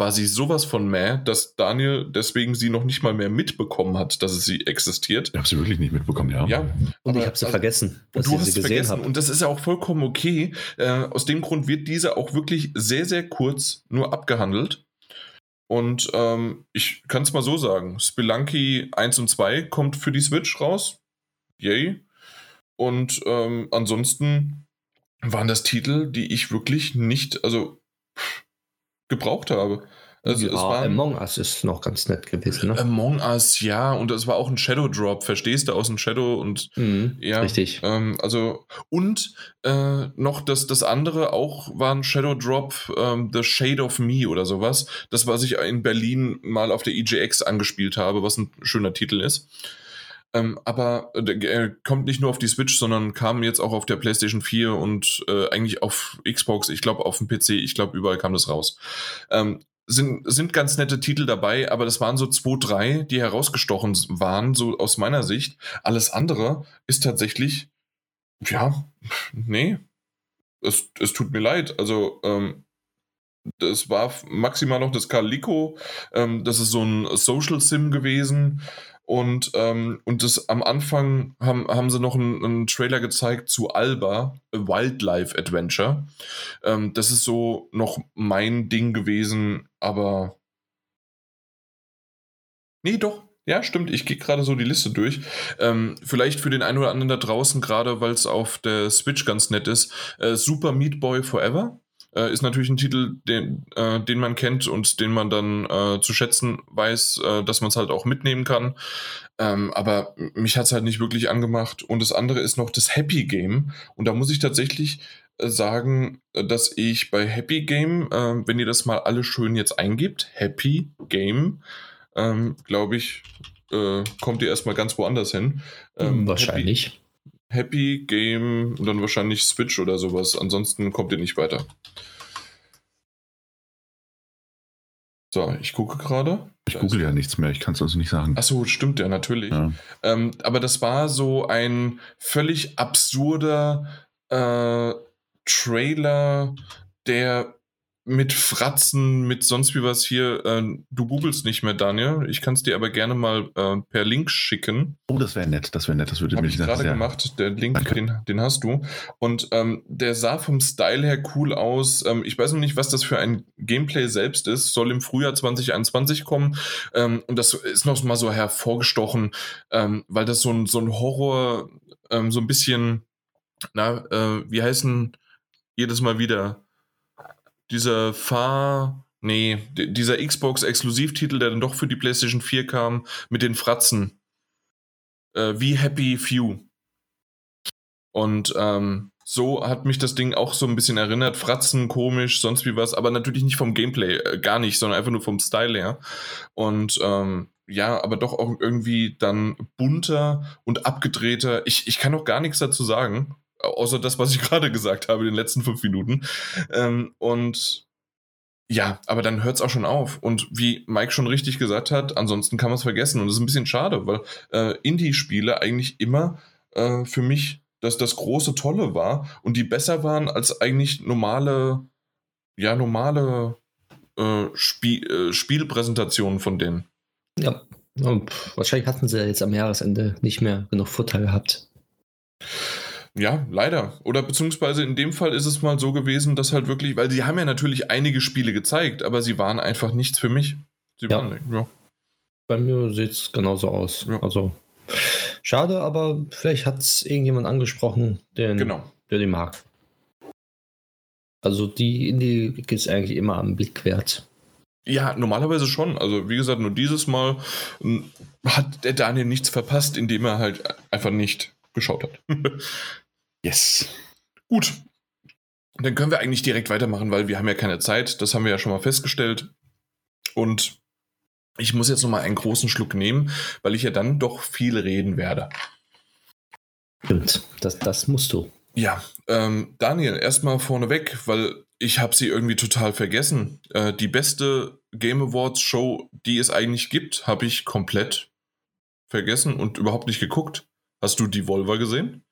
war sie sowas von meh, dass Daniel deswegen sie noch nicht mal mehr mitbekommen hat, dass sie existiert. Ich habe sie wirklich nicht mitbekommen, ja. Ja. Und ich habe sie also, vergessen. Dass du hast sie vergessen hab. und das ist ja auch vollkommen okay. Äh, aus dem Grund wird diese auch wirklich sehr, sehr kurz nur abgehandelt. Und ähm, ich kann es mal so sagen: Spelunky 1 und 2 kommt für die Switch raus. Yay. Und ähm, ansonsten waren das Titel, die ich wirklich nicht, also gebraucht habe. Also ja, es war, Among Us ist noch ganz nett gewesen. Ne? Among Us, ja, und es war auch ein Shadow Drop, verstehst du, aus dem Shadow und mhm, ja. Richtig. Ähm, also, und äh, noch das, das andere auch war ein Shadow Drop, ähm, The Shade of Me oder sowas. Das, was ich in Berlin mal auf der EJX angespielt habe, was ein schöner Titel ist. Ähm, aber äh, äh, kommt nicht nur auf die Switch, sondern kam jetzt auch auf der PlayStation 4 und äh, eigentlich auf Xbox, ich glaube auf dem PC, ich glaube überall kam das raus. Ähm, sind, sind ganz nette Titel dabei, aber das waren so zwei, drei, die herausgestochen waren, so aus meiner Sicht. Alles andere ist tatsächlich, ja, nee, es, es tut mir leid. Also, ähm, das war maximal noch das Calico. Ähm, das ist so ein Social Sim gewesen. Und, ähm, und das am Anfang haben, haben sie noch einen, einen Trailer gezeigt zu Alba, A Wildlife Adventure. Ähm, das ist so noch mein Ding gewesen, aber. Nee, doch. Ja, stimmt. Ich gehe gerade so die Liste durch. Ähm, vielleicht für den einen oder anderen da draußen, gerade weil es auf der Switch ganz nett ist. Äh, Super Meat Boy Forever. Äh, ist natürlich ein Titel, den, äh, den man kennt und den man dann äh, zu schätzen weiß, äh, dass man es halt auch mitnehmen kann. Ähm, aber mich hat es halt nicht wirklich angemacht. Und das andere ist noch das Happy Game. Und da muss ich tatsächlich äh, sagen, dass ich bei Happy Game, äh, wenn ihr das mal alle schön jetzt eingibt, Happy Game, ähm, glaube ich, kommt ihr erstmal ganz woanders hin. Ähm, Wahrscheinlich. Happy, Happy Game und dann wahrscheinlich Switch oder sowas. Ansonsten kommt ihr nicht weiter. So, ich gucke gerade. Ich google ja nichts mehr, ich kann es also nicht sagen. Achso, stimmt ja, natürlich. Ja. Ähm, aber das war so ein völlig absurder äh, Trailer, der mit Fratzen, mit sonst wie was hier. Äh, du googelst nicht mehr, Daniel. Ich kann es dir aber gerne mal äh, per Link schicken. Oh, das wäre nett, das wäre nett. Das würde Hab mich ich gerade gemacht. Der Link, den, den, hast du. Und ähm, der sah vom Style her cool aus. Ähm, ich weiß noch nicht, was das für ein Gameplay selbst ist. Soll im Frühjahr 2021 kommen. Ähm, und das ist noch mal so hervorgestochen, ähm, weil das so ein, so ein Horror, ähm, so ein bisschen, na, äh, wie heißen jedes Mal wieder? Dieser Fahr. Nee, dieser Xbox-Exklusivtitel, der dann doch für die PlayStation 4 kam, mit den Fratzen. Äh, wie Happy Few. Und ähm, so hat mich das Ding auch so ein bisschen erinnert. Fratzen, komisch, sonst wie was, aber natürlich nicht vom Gameplay, äh, gar nicht, sondern einfach nur vom Style her. Und ähm, ja, aber doch auch irgendwie dann bunter und abgedrehter. Ich, ich kann auch gar nichts dazu sagen außer das, was ich gerade gesagt habe in den letzten fünf Minuten. Ähm, und ja, aber dann hört es auch schon auf. Und wie Mike schon richtig gesagt hat, ansonsten kann man es vergessen. Und das ist ein bisschen schade, weil äh, Indie-Spiele eigentlich immer äh, für mich das, das große Tolle war und die besser waren als eigentlich normale, ja, normale äh, Spiel, äh, Spielpräsentationen von denen. Ja, und wahrscheinlich hatten sie jetzt am Jahresende nicht mehr genug Vorteil gehabt. Ja, leider. Oder beziehungsweise in dem Fall ist es mal so gewesen, dass halt wirklich, weil sie haben ja natürlich einige Spiele gezeigt, aber sie waren einfach nichts für mich. Sie ja. Waren, ja. Bei mir sieht es genauso aus. Ja. Also schade, aber vielleicht hat es irgendjemand angesprochen, den, genau. der die mag. Also die Indie es eigentlich immer am Blick wert. Ja, normalerweise schon. Also wie gesagt, nur dieses Mal hm, hat der Daniel nichts verpasst, indem er halt einfach nicht geschaut hat. yes. Gut. Dann können wir eigentlich direkt weitermachen, weil wir haben ja keine Zeit. Das haben wir ja schon mal festgestellt. Und ich muss jetzt noch mal einen großen Schluck nehmen, weil ich ja dann doch viel reden werde. Stimmt, das, das musst du. Ja, ähm, Daniel, erstmal vorneweg, weil ich habe sie irgendwie total vergessen. Äh, die beste Game Awards Show, die es eigentlich gibt, habe ich komplett vergessen und überhaupt nicht geguckt. Hast du die Volva gesehen?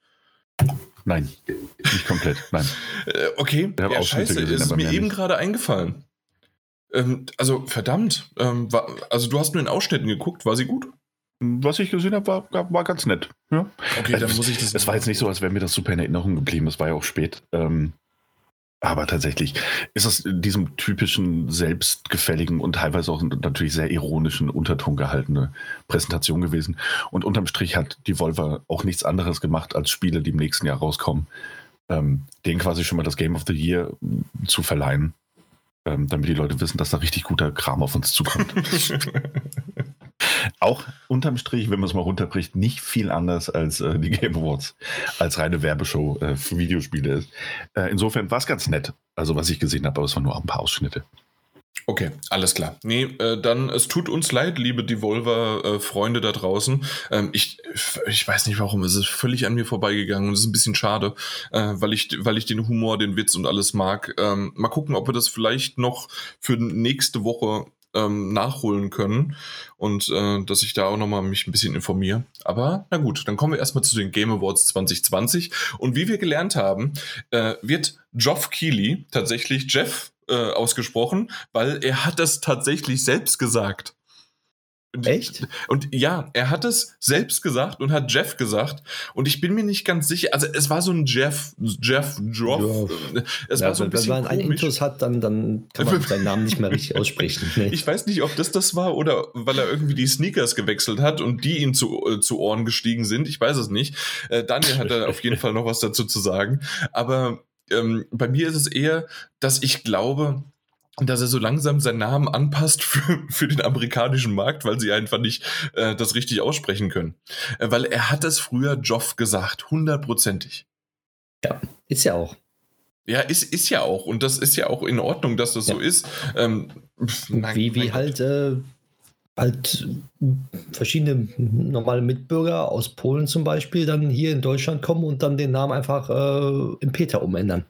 Nein, nicht komplett, nein. Äh, okay, ich ja, scheiße, gesehen, ist mir eben gerade eingefallen. Ähm, also, verdammt. Ähm, war, also, du hast nur in Ausschnitten geguckt, war sie gut? Was ich gesehen habe, war, war ganz nett. Ja. Okay, also, dann muss ich das. Es war jetzt nicht so, als wäre mir das super in Erinnerung geblieben. Es war ja auch spät. Ähm, aber tatsächlich ist es in diesem typischen, selbstgefälligen und teilweise auch natürlich sehr ironischen Unterton gehaltene Präsentation gewesen. Und unterm Strich hat die Volver auch nichts anderes gemacht, als Spiele, die im nächsten Jahr rauskommen, ähm, denen quasi schon mal das Game of the Year zu verleihen. ähm, damit die Leute wissen, dass da richtig guter Kram auf uns zukommt. Auch unterm Strich, wenn man es mal runterbricht, nicht viel anders als äh, die Game Awards, als reine Werbeshow äh, für Videospiele ist. Äh, insofern war es ganz nett, also was ich gesehen habe, aber es waren nur ein paar Ausschnitte. Okay, alles klar. Nee, äh, dann, es tut uns leid, liebe Devolver-Freunde äh, da draußen. Ähm, ich, ich weiß nicht warum, es ist völlig an mir vorbeigegangen und es ist ein bisschen schade, äh, weil, ich, weil ich den Humor, den Witz und alles mag. Ähm, mal gucken, ob wir das vielleicht noch für nächste Woche ähm, nachholen können und äh, dass ich da auch nochmal mich ein bisschen informiere. Aber na gut, dann kommen wir erstmal zu den Game Awards 2020 und wie wir gelernt haben, äh, wird Geoff Keighley tatsächlich Jeff äh, ausgesprochen, weil er hat das tatsächlich selbst gesagt. Echt? Und ja, er hat es selbst gesagt und hat Jeff gesagt. Und ich bin mir nicht ganz sicher. Also es war so ein Jeff, Jeff, Joff. Es ja, war so ein bisschen. Wenn man einen Intus hat, dann, dann kann man seinen Namen nicht mehr richtig aussprechen. Nee. Ich weiß nicht, ob das das war oder weil er irgendwie die Sneakers gewechselt hat und die ihm zu, äh, zu Ohren gestiegen sind. Ich weiß es nicht. Äh, Daniel hat da auf jeden Fall noch was dazu zu sagen. Aber ähm, bei mir ist es eher, dass ich glaube, dass er so langsam seinen Namen anpasst für, für den amerikanischen Markt, weil sie einfach nicht äh, das richtig aussprechen können. Äh, weil er hat es früher Joff gesagt, hundertprozentig. Ja, ist ja auch. Ja, ist, ist ja auch. Und das ist ja auch in Ordnung, dass das ja. so ist. Ähm, nein, wie wie halt, äh, halt verschiedene normale Mitbürger aus Polen zum Beispiel dann hier in Deutschland kommen und dann den Namen einfach äh, in Peter umändern.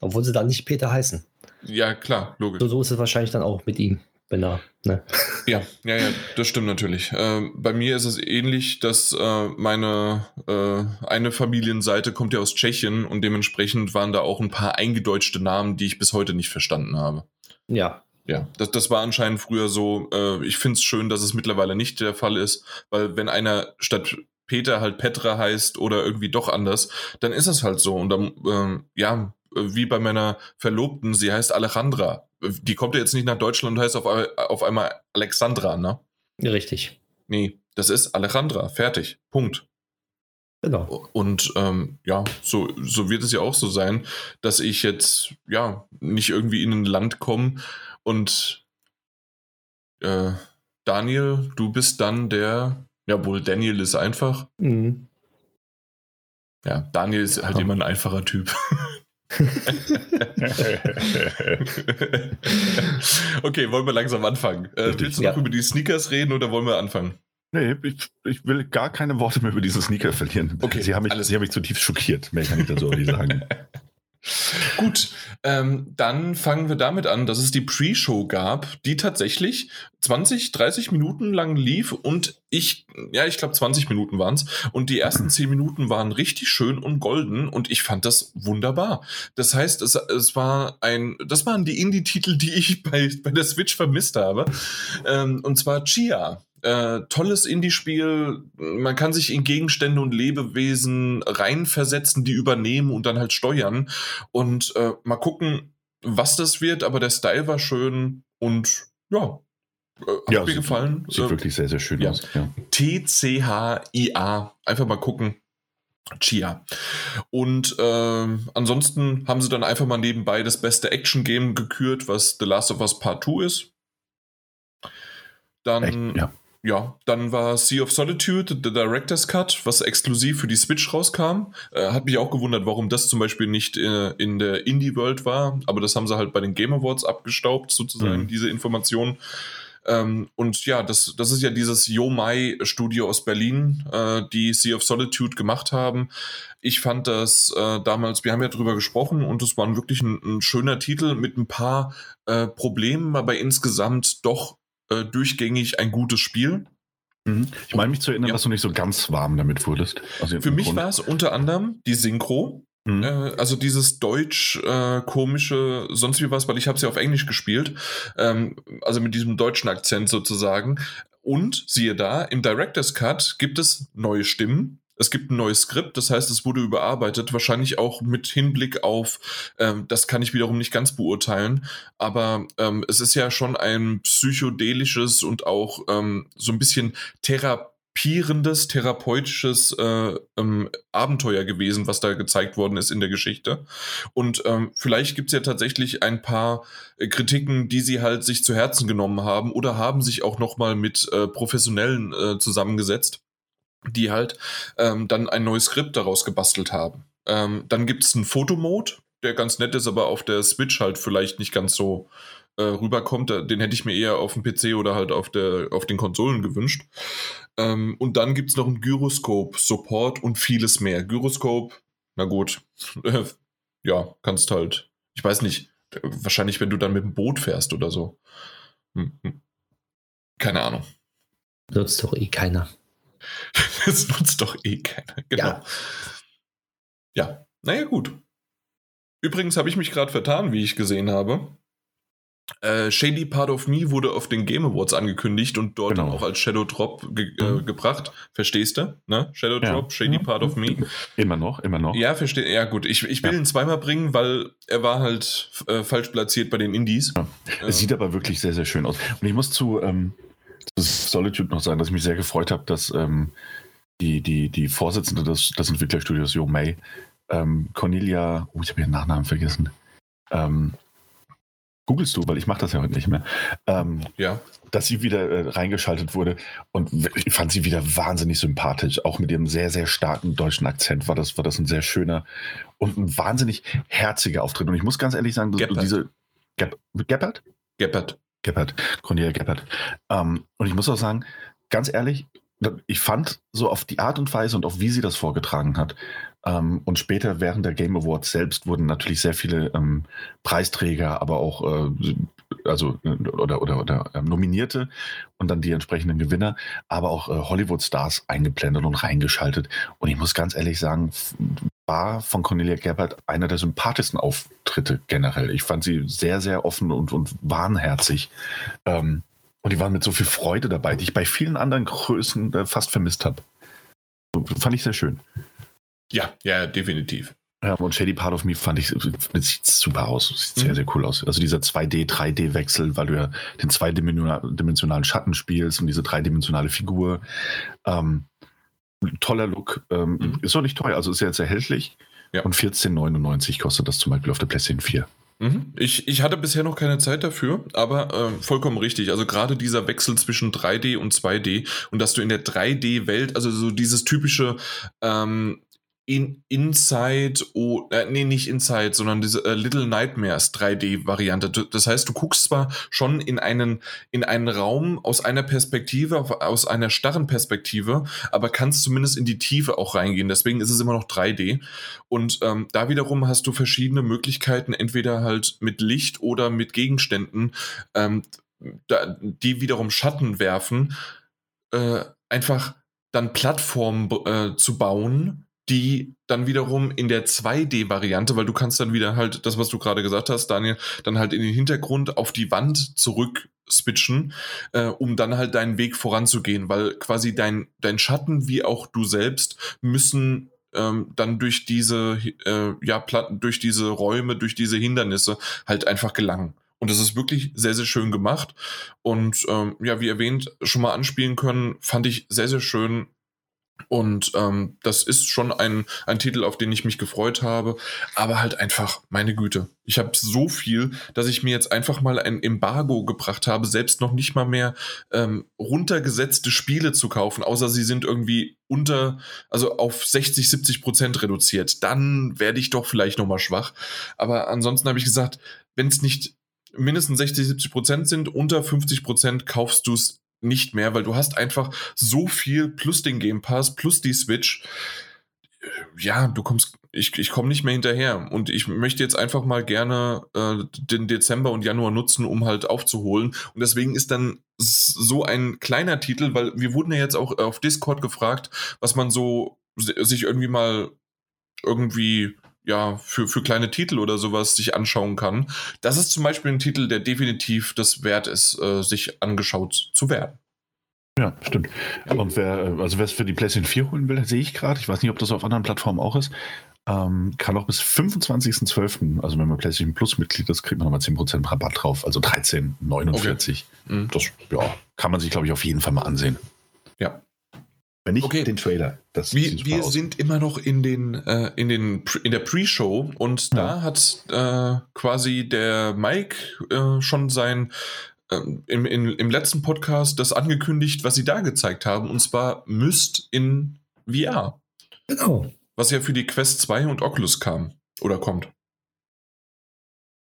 Obwohl sie dann nicht Peter heißen. Ja, klar, logisch. So, so ist es wahrscheinlich dann auch mit ihm, wenn er. Ne? Ja, ja, ja, das stimmt natürlich. Äh, bei mir ist es ähnlich, dass äh, meine äh, eine Familienseite kommt ja aus Tschechien und dementsprechend waren da auch ein paar eingedeutschte Namen, die ich bis heute nicht verstanden habe. Ja. Ja, das, das war anscheinend früher so. Äh, ich finde es schön, dass es mittlerweile nicht der Fall ist, weil wenn einer statt Peter halt Petra heißt oder irgendwie doch anders, dann ist es halt so. Und dann, ähm, ja, wie bei meiner Verlobten, sie heißt Alejandra. Die kommt ja jetzt nicht nach Deutschland und heißt auf, auf einmal Alexandra, ne? Richtig. Nee, das ist Alejandra. Fertig. Punkt. Genau. Und ähm, ja, so, so wird es ja auch so sein, dass ich jetzt ja nicht irgendwie in ein Land komme und äh, Daniel, du bist dann der, ja wohl Daniel ist einfach. Mhm. Ja, Daniel ist halt immer ein einfacher Typ. okay, wollen wir langsam anfangen? Äh, willst du noch ja. über die Sneakers reden oder wollen wir anfangen? Nee, ich, ich, will gar keine Worte mehr über diese Sneaker verlieren. Okay, sie haben mich, sie haben mich zutiefst schockiert. Mehr kann ich dazu nicht sagen. Gut, ähm, dann fangen wir damit an, dass es die Pre-Show gab, die tatsächlich 20, 30 Minuten lang lief und ich, ja, ich glaube 20 Minuten waren es und die ersten 10 Minuten waren richtig schön und golden und ich fand das wunderbar. Das heißt, es, es war ein, das waren die Indie-Titel, die ich bei, bei der Switch vermisst habe ähm, und zwar Chia. Äh, tolles Indie-Spiel. Man kann sich in Gegenstände und Lebewesen reinversetzen, die übernehmen und dann halt steuern. Und äh, mal gucken, was das wird. Aber der Style war schön und ja, äh, hat ja, mir sieht, gefallen. Sieht äh, wirklich sehr, sehr schön ja. aus. Ja. T-C-H-I-A. Einfach mal gucken. Chia. Und äh, ansonsten haben sie dann einfach mal nebenbei das beste Action-Game gekürt, was The Last of Us Part 2 ist. Dann, Echt? ja ja, dann war Sea of Solitude, The Director's Cut, was exklusiv für die Switch rauskam. Äh, hat mich auch gewundert, warum das zum Beispiel nicht äh, in der Indie-World war, aber das haben sie halt bei den Game Awards abgestaubt, sozusagen, mhm. diese Information. Ähm, und ja, das, das ist ja dieses Yo Mai Studio aus Berlin, äh, die Sea of Solitude gemacht haben. Ich fand das äh, damals, wir haben ja drüber gesprochen und es war wirklich ein, ein schöner Titel mit ein paar äh, Problemen, aber insgesamt doch äh, durchgängig ein gutes Spiel. Mhm. Ich meine mich zu erinnern, ja. dass du nicht so ganz warm damit wurdest. Für mich war es unter anderem die Synchro. Mhm. Äh, also dieses deutsch äh, komische, sonst wie was, weil ich habe es ja auf Englisch gespielt, ähm, also mit diesem deutschen Akzent sozusagen. Und siehe da, im Director's Cut gibt es neue Stimmen, es gibt ein neues Skript, das heißt, es wurde überarbeitet, wahrscheinlich auch mit Hinblick auf, ähm, das kann ich wiederum nicht ganz beurteilen, aber ähm, es ist ja schon ein psychedelisches und auch ähm, so ein bisschen Thera frappierendes therapeutisches äh, ähm, Abenteuer gewesen, was da gezeigt worden ist in der Geschichte. Und ähm, vielleicht gibt es ja tatsächlich ein paar äh, Kritiken, die sie halt sich zu Herzen genommen haben oder haben sich auch nochmal mit äh, Professionellen äh, zusammengesetzt, die halt ähm, dann ein neues Skript daraus gebastelt haben. Ähm, dann gibt es einen Fotomode, der ganz nett ist, aber auf der Switch halt vielleicht nicht ganz so äh, rüberkommt. Den hätte ich mir eher auf dem PC oder halt auf, der, auf den Konsolen gewünscht. Ähm, und dann gibt es noch einen Gyroscope-Support und vieles mehr. Gyroscope, na gut, äh, ja, kannst halt, ich weiß nicht, wahrscheinlich, wenn du dann mit dem Boot fährst oder so. Hm, hm. Keine Ahnung. Nutzt doch eh keiner. das nutzt doch eh keiner, genau. Ja, ja. naja, gut. Übrigens habe ich mich gerade vertan, wie ich gesehen habe. Äh, Shady Part of Me wurde auf den Game Awards angekündigt und dort genau. auch als Shadow Drop ge äh, mhm. gebracht. Verstehst du? Ne? Shadow ja. Drop, Shady Part of Me. Immer noch, immer noch. Ja, verstehe. Ja, gut. Ich, ich will ja. ihn zweimal bringen, weil er war halt äh, falsch platziert bei den Indies. Ja. Es sieht aber wirklich sehr, sehr schön aus. Und ich muss zu, ähm, zu Solitude noch sagen, dass ich mich sehr gefreut habe, dass ähm, die, die, die Vorsitzende des, des Entwicklerstudios, Yo May, ähm, Cornelia, oh, ich habe ihren Nachnamen vergessen, ähm, googelst du, weil ich mache das ja heute nicht mehr, ähm, ja. dass sie wieder äh, reingeschaltet wurde und ich fand sie wieder wahnsinnig sympathisch, auch mit ihrem sehr, sehr starken deutschen Akzent war das, war das ein sehr schöner und ein wahnsinnig herziger Auftritt und ich muss ganz ehrlich sagen, dass du diese Gep Geppert? Geppert. Geppert, Cornelia Geppert. Ähm, und ich muss auch sagen, ganz ehrlich, ich fand so auf die Art und Weise und auf wie sie das vorgetragen hat, ähm, und später während der Game Awards selbst wurden natürlich sehr viele ähm, Preisträger, aber auch äh, also äh, oder oder, oder äh, Nominierte und dann die entsprechenden Gewinner, aber auch äh, Hollywood-Stars eingeblendet und reingeschaltet. Und ich muss ganz ehrlich sagen, war von Cornelia Gerbert einer der sympathischsten Auftritte generell. Ich fand sie sehr, sehr offen und, und warnherzig. Ähm, und die waren mit so viel Freude dabei, die ich bei vielen anderen Größen äh, fast vermisst habe. Fand ich sehr schön. Ja, ja, definitiv. Ja, und Shady Part of Me fand ich, das sieht super aus. Sieht sehr, mhm. sehr cool aus. Also dieser 2D, 3D-Wechsel, weil du ja den zweidimensionalen Schatten spielst und diese dreidimensionale Figur. Ähm, toller Look. Ähm, mhm. Ist auch nicht teuer, also ist ja jetzt erhältlich. Ja. Und 14,99 kostet das zum Beispiel auf der PlayStation 4. Mhm. Ich, ich hatte bisher noch keine Zeit dafür, aber äh, vollkommen richtig. Also gerade dieser Wechsel zwischen 3D und 2D und dass du in der 3D-Welt, also so dieses typische ähm, in Inside, oh, äh, nee, nicht Inside, sondern diese äh, Little Nightmares 3D-Variante. Das heißt, du guckst zwar schon in einen, in einen Raum aus einer Perspektive, aus einer starren Perspektive, aber kannst zumindest in die Tiefe auch reingehen. Deswegen ist es immer noch 3D. Und ähm, da wiederum hast du verschiedene Möglichkeiten, entweder halt mit Licht oder mit Gegenständen, ähm, da, die wiederum Schatten werfen, äh, einfach dann Plattformen äh, zu bauen, die dann wiederum in der 2D-Variante, weil du kannst dann wieder halt das, was du gerade gesagt hast, Daniel, dann halt in den Hintergrund auf die Wand zurück switchen, äh, um dann halt deinen Weg voranzugehen, weil quasi dein, dein Schatten wie auch du selbst müssen ähm, dann durch diese, äh, ja, Platten, durch diese Räume, durch diese Hindernisse halt einfach gelangen. Und das ist wirklich sehr, sehr schön gemacht. Und ähm, ja, wie erwähnt, schon mal anspielen können, fand ich sehr, sehr schön und ähm, das ist schon ein, ein Titel, auf den ich mich gefreut habe. Aber halt einfach, meine Güte. Ich habe so viel, dass ich mir jetzt einfach mal ein Embargo gebracht habe, selbst noch nicht mal mehr ähm, runtergesetzte Spiele zu kaufen, außer sie sind irgendwie unter, also auf 60, 70 Prozent reduziert. Dann werde ich doch vielleicht nochmal schwach. Aber ansonsten habe ich gesagt, wenn es nicht mindestens 60, 70 Prozent sind, unter 50 Prozent kaufst du es nicht mehr, weil du hast einfach so viel plus den Game Pass, plus die Switch. Ja, du kommst, ich, ich komme nicht mehr hinterher. Und ich möchte jetzt einfach mal gerne äh, den Dezember und Januar nutzen, um halt aufzuholen. Und deswegen ist dann so ein kleiner Titel, weil wir wurden ja jetzt auch auf Discord gefragt, was man so sich irgendwie mal irgendwie ja, für, für kleine Titel oder sowas sich anschauen kann. Das ist zum Beispiel ein Titel, der definitiv das wert ist, äh, sich angeschaut zu werden. Ja, stimmt. Und wer, äh, also wer es für die PlayStation 4 holen will, sehe ich gerade, ich weiß nicht, ob das auf anderen Plattformen auch ist, ähm, kann auch bis 25.12., also wenn man PlayStation Plus Mitglied ist, kriegt man nochmal 10% Rabatt drauf, also 13,49. Okay. Mhm. Das ja, kann man sich, glaube ich, auf jeden Fall mal ansehen. Ja. Wenn nicht Okay. den Trailer. Das Wir, wir sind immer noch in den äh, in den in der Pre-Show und da hat äh, quasi der Mike äh, schon sein ähm, im, im, im letzten Podcast das angekündigt, was sie da gezeigt haben, und zwar Myst in VR, Genau. was ja für die Quest 2 und Oculus kam oder kommt.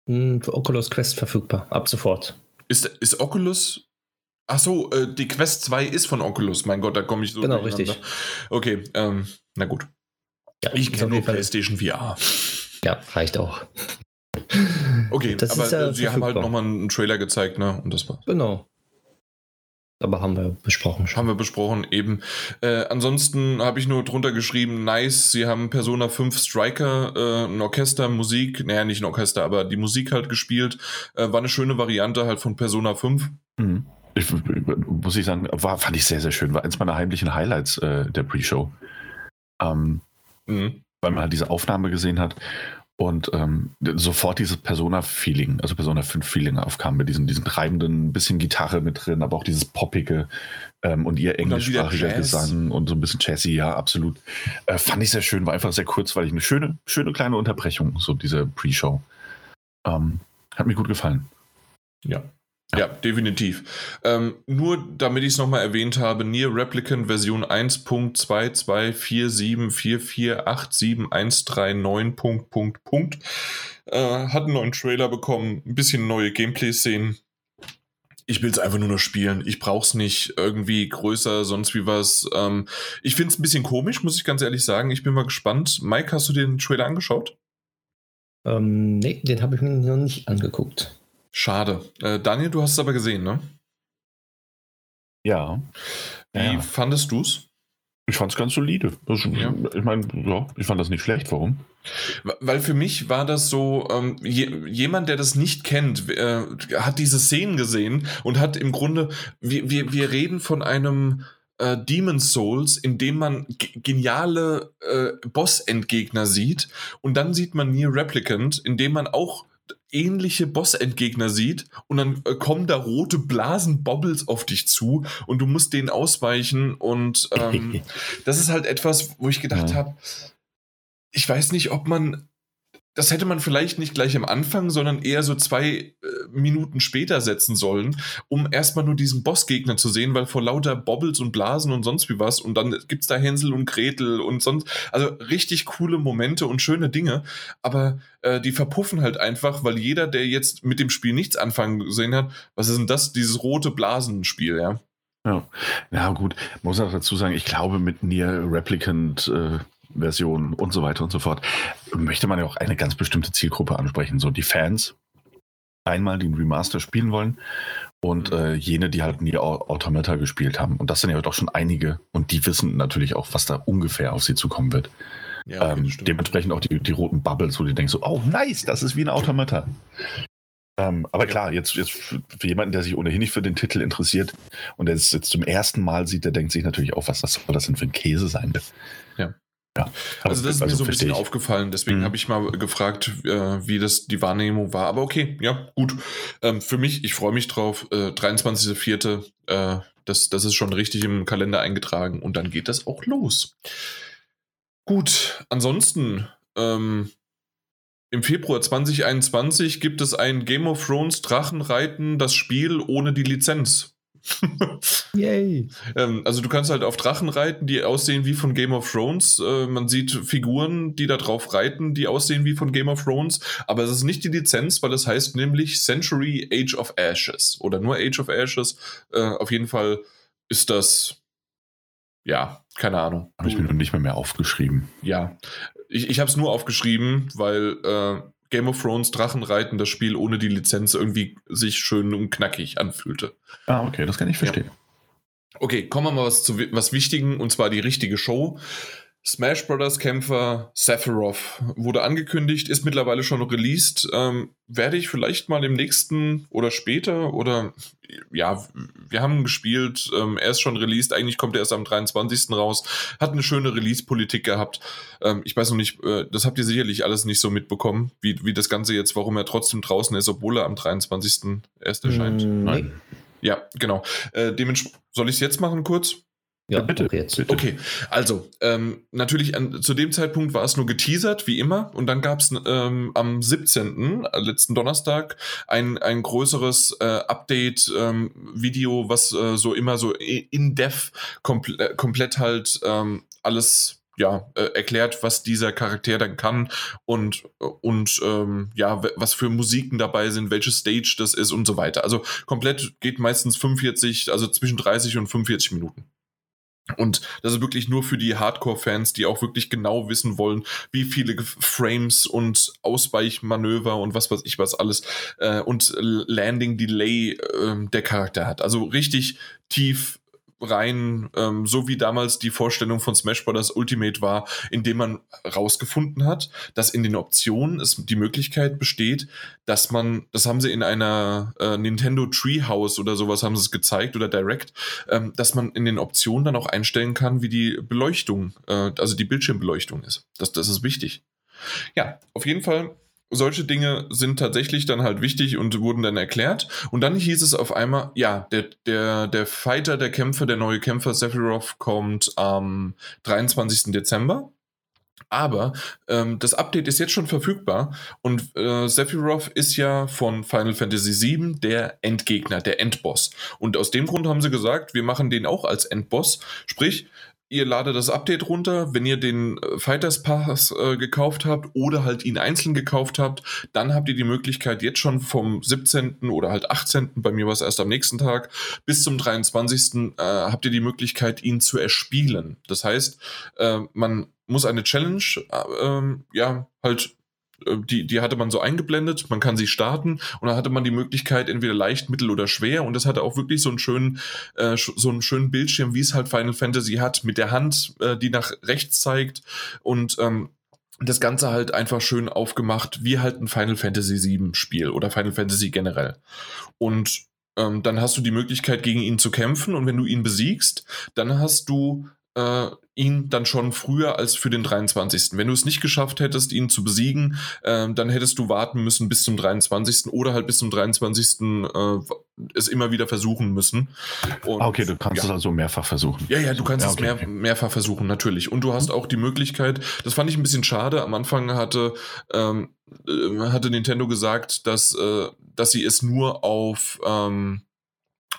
Hm, Für Oculus Quest verfügbar. Ab sofort. Ist, ist Oculus. Ach so, äh, die Quest 2 ist von Oculus. Mein Gott, da komme ich so. Genau, richtig. Okay, ähm, na gut. Ja, Ich kenne nur PlayStation VR. Ja, reicht auch. Okay, Das aber ist ja äh, sie haben halt verfügbar. nochmal einen Trailer gezeigt, ne? Und das war. Genau. Aber haben wir besprochen schon. Haben wir besprochen, eben. Äh, ansonsten habe ich nur drunter geschrieben, nice, sie haben Persona 5 Striker, äh, ein Orchester, Musik, naja, nicht ein Orchester, aber die Musik halt gespielt. Äh, war eine schöne Variante halt von Persona 5. Mhm. Ich, muss ich sagen, war, fand ich sehr, sehr schön. War eins meiner heimlichen Highlights äh, der Pre-Show. Ähm, Mhm. weil man halt diese Aufnahme gesehen hat und ähm, sofort dieses Persona-Feeling, also Persona 5-Feeling aufkam mit diesem, diesem treibenden, bisschen Gitarre mit drin, aber auch dieses poppige ähm, und ihr englischsprachiger. Gesang und so ein bisschen Jazzy, ja, absolut. Äh, fand ich sehr schön, war einfach sehr kurzweilig. Eine schöne, schöne kleine Unterbrechung, so diese Pre-Show. Ähm, hat mir gut gefallen. Ja. Ja, definitiv. Ähm, nur damit ich es nochmal erwähnt habe, Nier Replicant Version 1.224487139. Punkt, Punkt, Punkt. Äh, hat einen neuen Trailer bekommen, ein bisschen neue Gameplay-Szenen. Ich will es einfach nur noch spielen. Ich brauche es nicht irgendwie größer, sonst wie was. Ähm, ich finde es ein bisschen komisch, muss ich ganz ehrlich sagen. Ich bin mal gespannt. Mike, hast du den Trailer angeschaut? Ähm, nee, den habe ich mir noch nicht angeguckt. Schade. Äh, Daniel, du hast es aber gesehen, ne? Ja. Wie Ja, fandest du es? Ich fand es ganz solide. Das, Ja. Ich meine, ja, ich fand das nicht schlecht. Warum? Weil für mich war das so, ähm, je, jemand, der das nicht kennt, äh, hat diese Szenen gesehen und hat im Grunde, wir, wir, wir reden von einem äh, Demon's Souls, in dem man ge- geniale äh, Boss-Endgegner sieht und dann sieht man Nier Replicant, in dem man auch ähnliche Boss-Endgegner sieht und dann äh, kommen da rote Blasen-Bobbles auf dich zu und du musst denen ausweichen und ähm, das ist halt etwas, wo ich gedacht Ja. habe, ich weiß nicht, ob man, das hätte man vielleicht nicht gleich am Anfang, sondern eher so zwei äh, Minuten später setzen sollen, um erstmal nur diesen Bossgegner zu sehen, weil vor lauter Bobbles und Blasen und sonst wie was und dann gibt's da Hänsel und Gretel und sonst, also richtig coole Momente und schöne Dinge, aber äh, die verpuffen halt einfach, weil jeder, der jetzt mit dem Spiel nichts anfangen gesehen hat, was ist denn das, dieses rote Blasenspiel, ja? Ja, ja gut. Muss auch dazu sagen, ich glaube, mit Nier Replicant äh, Version und so weiter und so fort möchte man ja auch eine ganz bestimmte Zielgruppe ansprechen. So die Fans, einmal die einen Remaster spielen wollen und Mhm. äh, jene, die halt Nier Au- Automata gespielt haben. Und das sind ja doch schon einige und die wissen natürlich auch, was da ungefähr auf sie zukommen wird. Ja, ähm, dementsprechend auch die, die roten Bubbles, wo du denkst so, oh nice, das ist wie ein Automata. Ähm, aber klar, jetzt, jetzt für für jemanden, der sich ohnehin nicht für den Titel interessiert und der es jetzt zum ersten Mal sieht, der denkt sich natürlich auch, was das soll das denn für ein Käse sein. Ja. Ja. Also das ist mir so ein bisschen ich. aufgefallen, deswegen Mhm. habe ich mal gefragt, äh, wie das die Wahrnehmung war. Aber okay, ja, gut. Ähm, für mich, ich freue mich drauf. Äh, 23.04. Äh, das, das ist schon richtig im Kalender eingetragen und dann geht das auch los. Gut, ansonsten, ähm, im Februar 2021 gibt es ein Game of Thrones Drachenreiten, das Spiel ohne die Lizenz. Yay! Ähm, also du kannst halt auf Drachen reiten, die aussehen wie von Game of Thrones. Äh, man sieht Figuren, die da drauf reiten, die aussehen wie von Game of Thrones. Aber es ist nicht die Lizenz, weil es heißt nämlich Century Age of Ashes oder nur Age of Ashes. Äh, auf jeden Fall ist das, ja, keine Ahnung. Habe ich mir noch nicht mehr, mehr aufgeschrieben. Ja, ich, ich habe es nur aufgeschrieben, weil äh, Game of Thrones Drachenreiten, das Spiel ohne die Lizenz irgendwie sich schön und knackig anfühlte. Ah, okay, das kann ich verstehen. Okay, kommen wir mal was zu was Wichtigen und zwar die richtige Show. Smash Brothers Kämpfer Sephiroth wurde angekündigt, ist mittlerweile schon released. Ähm, werde ich vielleicht mal im nächsten oder später oder ja, wir haben gespielt, ähm, er ist schon released, eigentlich kommt er erst am 23. raus, hat eine schöne Release-Politik gehabt. Ähm, ich weiß noch nicht, äh, das habt ihr sicherlich alles nicht so mitbekommen, wie, wie das Ganze jetzt, warum er trotzdem draußen ist, obwohl er am 23. erst erscheint. Mm, nee. Nein. Ja, genau. Äh, dementsprechend soll ich es jetzt machen kurz? Ja, bitte, auch jetzt. bitte. Okay, also ähm, natürlich an, zu dem Zeitpunkt war es nur geteasert, wie immer, und dann gab es ähm, am 17., äh, letzten Donnerstag, ein, ein größeres äh, Update-Video, was äh, so immer so in-depth komple äh, komplett halt ähm, alles ja, äh, erklärt, was dieser Charakter dann kann und, und ähm, ja, was für Musiken dabei sind, welche Stage das ist und so weiter. Also komplett geht meistens 45, also zwischen 30 und 45 Minuten. Und das ist wirklich nur für die Hardcore-Fans, die auch wirklich genau wissen wollen, wie viele Frames und Ausweichmanöver und was weiß ich was alles äh, und Landing Delay ähm, der Charakter hat. Also richtig tief rein, ähm, so wie damals die Vorstellung von Smash Bros. Ultimate war, indem man rausgefunden hat, dass in den Optionen es die Möglichkeit besteht, dass man, das haben sie in einer äh, Nintendo Treehouse oder sowas haben sie es gezeigt oder Direct, ähm, dass man in den Optionen dann auch einstellen kann, wie die Beleuchtung, äh, also die Bildschirmbeleuchtung ist. Das, das ist wichtig. Ja, auf jeden Fall, solche Dinge sind tatsächlich dann halt wichtig und wurden dann erklärt. Und dann hieß es auf einmal, ja, der, der, der Fighter, der Kämpfer, der neue Kämpfer Sephiroth kommt am 23. Dezember. Aber ähm, das Update ist jetzt schon verfügbar und äh, Sephiroth ist ja von Final Fantasy VII der Endgegner, der Endboss. Und aus dem Grund haben sie gesagt, wir machen den auch als Endboss. Sprich, ihr ladet das Update runter, wenn ihr den äh, Fighters Pass äh, gekauft habt oder halt ihn einzeln gekauft habt, dann habt ihr die Möglichkeit jetzt schon vom 17. oder halt 18., bei mir war es erst am nächsten Tag, bis zum 23. Äh, habt ihr die Möglichkeit, ihn zu erspielen. Das heißt, äh, man muss eine Challenge, äh, ähm, ja, halt die, die hatte man so eingeblendet, man kann sie starten und dann hatte man die Möglichkeit, entweder leicht, mittel oder schwer und das hatte auch wirklich so einen schönen, äh, so einen schönen Bildschirm, wie es halt Final Fantasy hat, mit der Hand, äh, die nach rechts zeigt und ähm, das Ganze halt einfach schön aufgemacht, wie halt ein Final Fantasy VII Spiel oder Final Fantasy generell. Und ähm, dann hast du die Möglichkeit, gegen ihn zu kämpfen und wenn du ihn besiegst, dann hast du äh, ihn dann schon früher als für den 23. Wenn du es nicht geschafft hättest, ihn zu besiegen, ähm, dann hättest du warten müssen bis zum 23. oder halt bis zum 23. Äh, es immer wieder versuchen müssen. Und, Ah, okay, du kannst ja. es also mehrfach versuchen. Ja, ja, du kannst Ja, es okay, mehr, okay. mehrfach versuchen, natürlich. Und du hast auch die Möglichkeit, das fand ich ein bisschen schade, am Anfang hatte, ähm, äh, hatte Nintendo gesagt, dass, äh, dass sie es nur auf, ähm,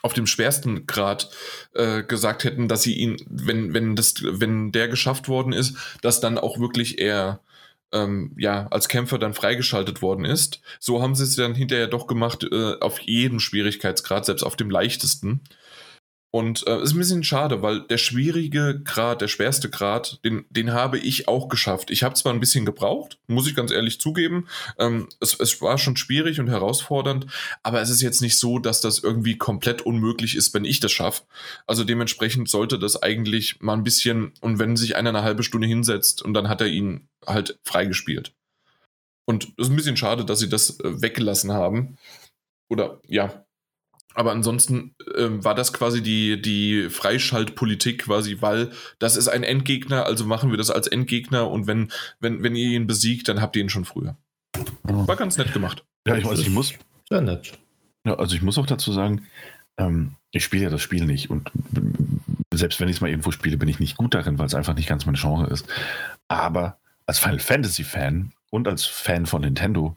auf dem schwersten Grad äh, gesagt hätten, dass sie ihn, wenn, wenn, das, wenn der geschafft worden ist, dass dann auch wirklich er ähm, ja, als Kämpfer dann freigeschaltet worden ist. So haben sie es dann hinterher doch gemacht, äh, auf jedem Schwierigkeitsgrad, selbst auf dem leichtesten. Und äh, ist ein bisschen schade, weil der schwierige Grad, der schwerste Grad, den, den habe ich auch geschafft. Ich habe zwar ein bisschen gebraucht, muss ich ganz ehrlich zugeben. Ähm, es, es war schon schwierig und herausfordernd, aber es ist jetzt nicht so, dass das irgendwie komplett unmöglich ist, wenn ich das schaffe. Also dementsprechend sollte das eigentlich mal ein bisschen, und wenn sich einer eine halbe Stunde hinsetzt und dann hat er ihn halt freigespielt. Und es ist ein bisschen schade, dass sie das äh, weggelassen haben. Oder ja, aber ansonsten ähm, war das quasi die, die Freischaltpolitik quasi, weil das ist ein Endgegner, also machen wir das als Endgegner und wenn, wenn, wenn ihr ihn besiegt, dann habt ihr ihn schon früher. War ganz nett gemacht. Ja, ich, also ich muss, Sehr nett. ja, also ich muss auch dazu sagen, ähm, ich spiele ja das Spiel nicht und selbst wenn ich es mal irgendwo spiele, bin ich nicht gut darin, weil es einfach nicht ganz meine Genre ist. Aber als Final Fantasy Fan und als Fan von Nintendo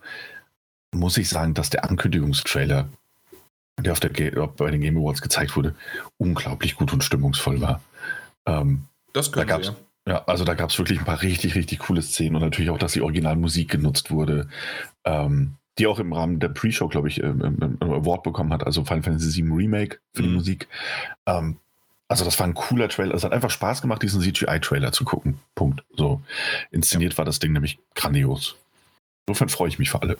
muss ich sagen, dass der Ankündigungstrailer, der auf der bei den Game Awards gezeigt wurde, unglaublich gut und stimmungsvoll war. Ähm, Das können Da wir. gab's- ja, also da gab es wirklich ein paar richtig, richtig coole Szenen und natürlich auch, dass die Originalmusik genutzt wurde, ähm, die auch im Rahmen der Pre-Show, glaube ich, ähm, ähm, ähm, Award bekommen hat, also Final Fantasy VII Remake für die Mhm. Musik. Ähm, also das war ein cooler Trailer. Es hat einfach Spaß gemacht, diesen CGI-Trailer zu gucken. Punkt. So inszeniert war das Ding nämlich grandios. Insofern freue ich mich für alle.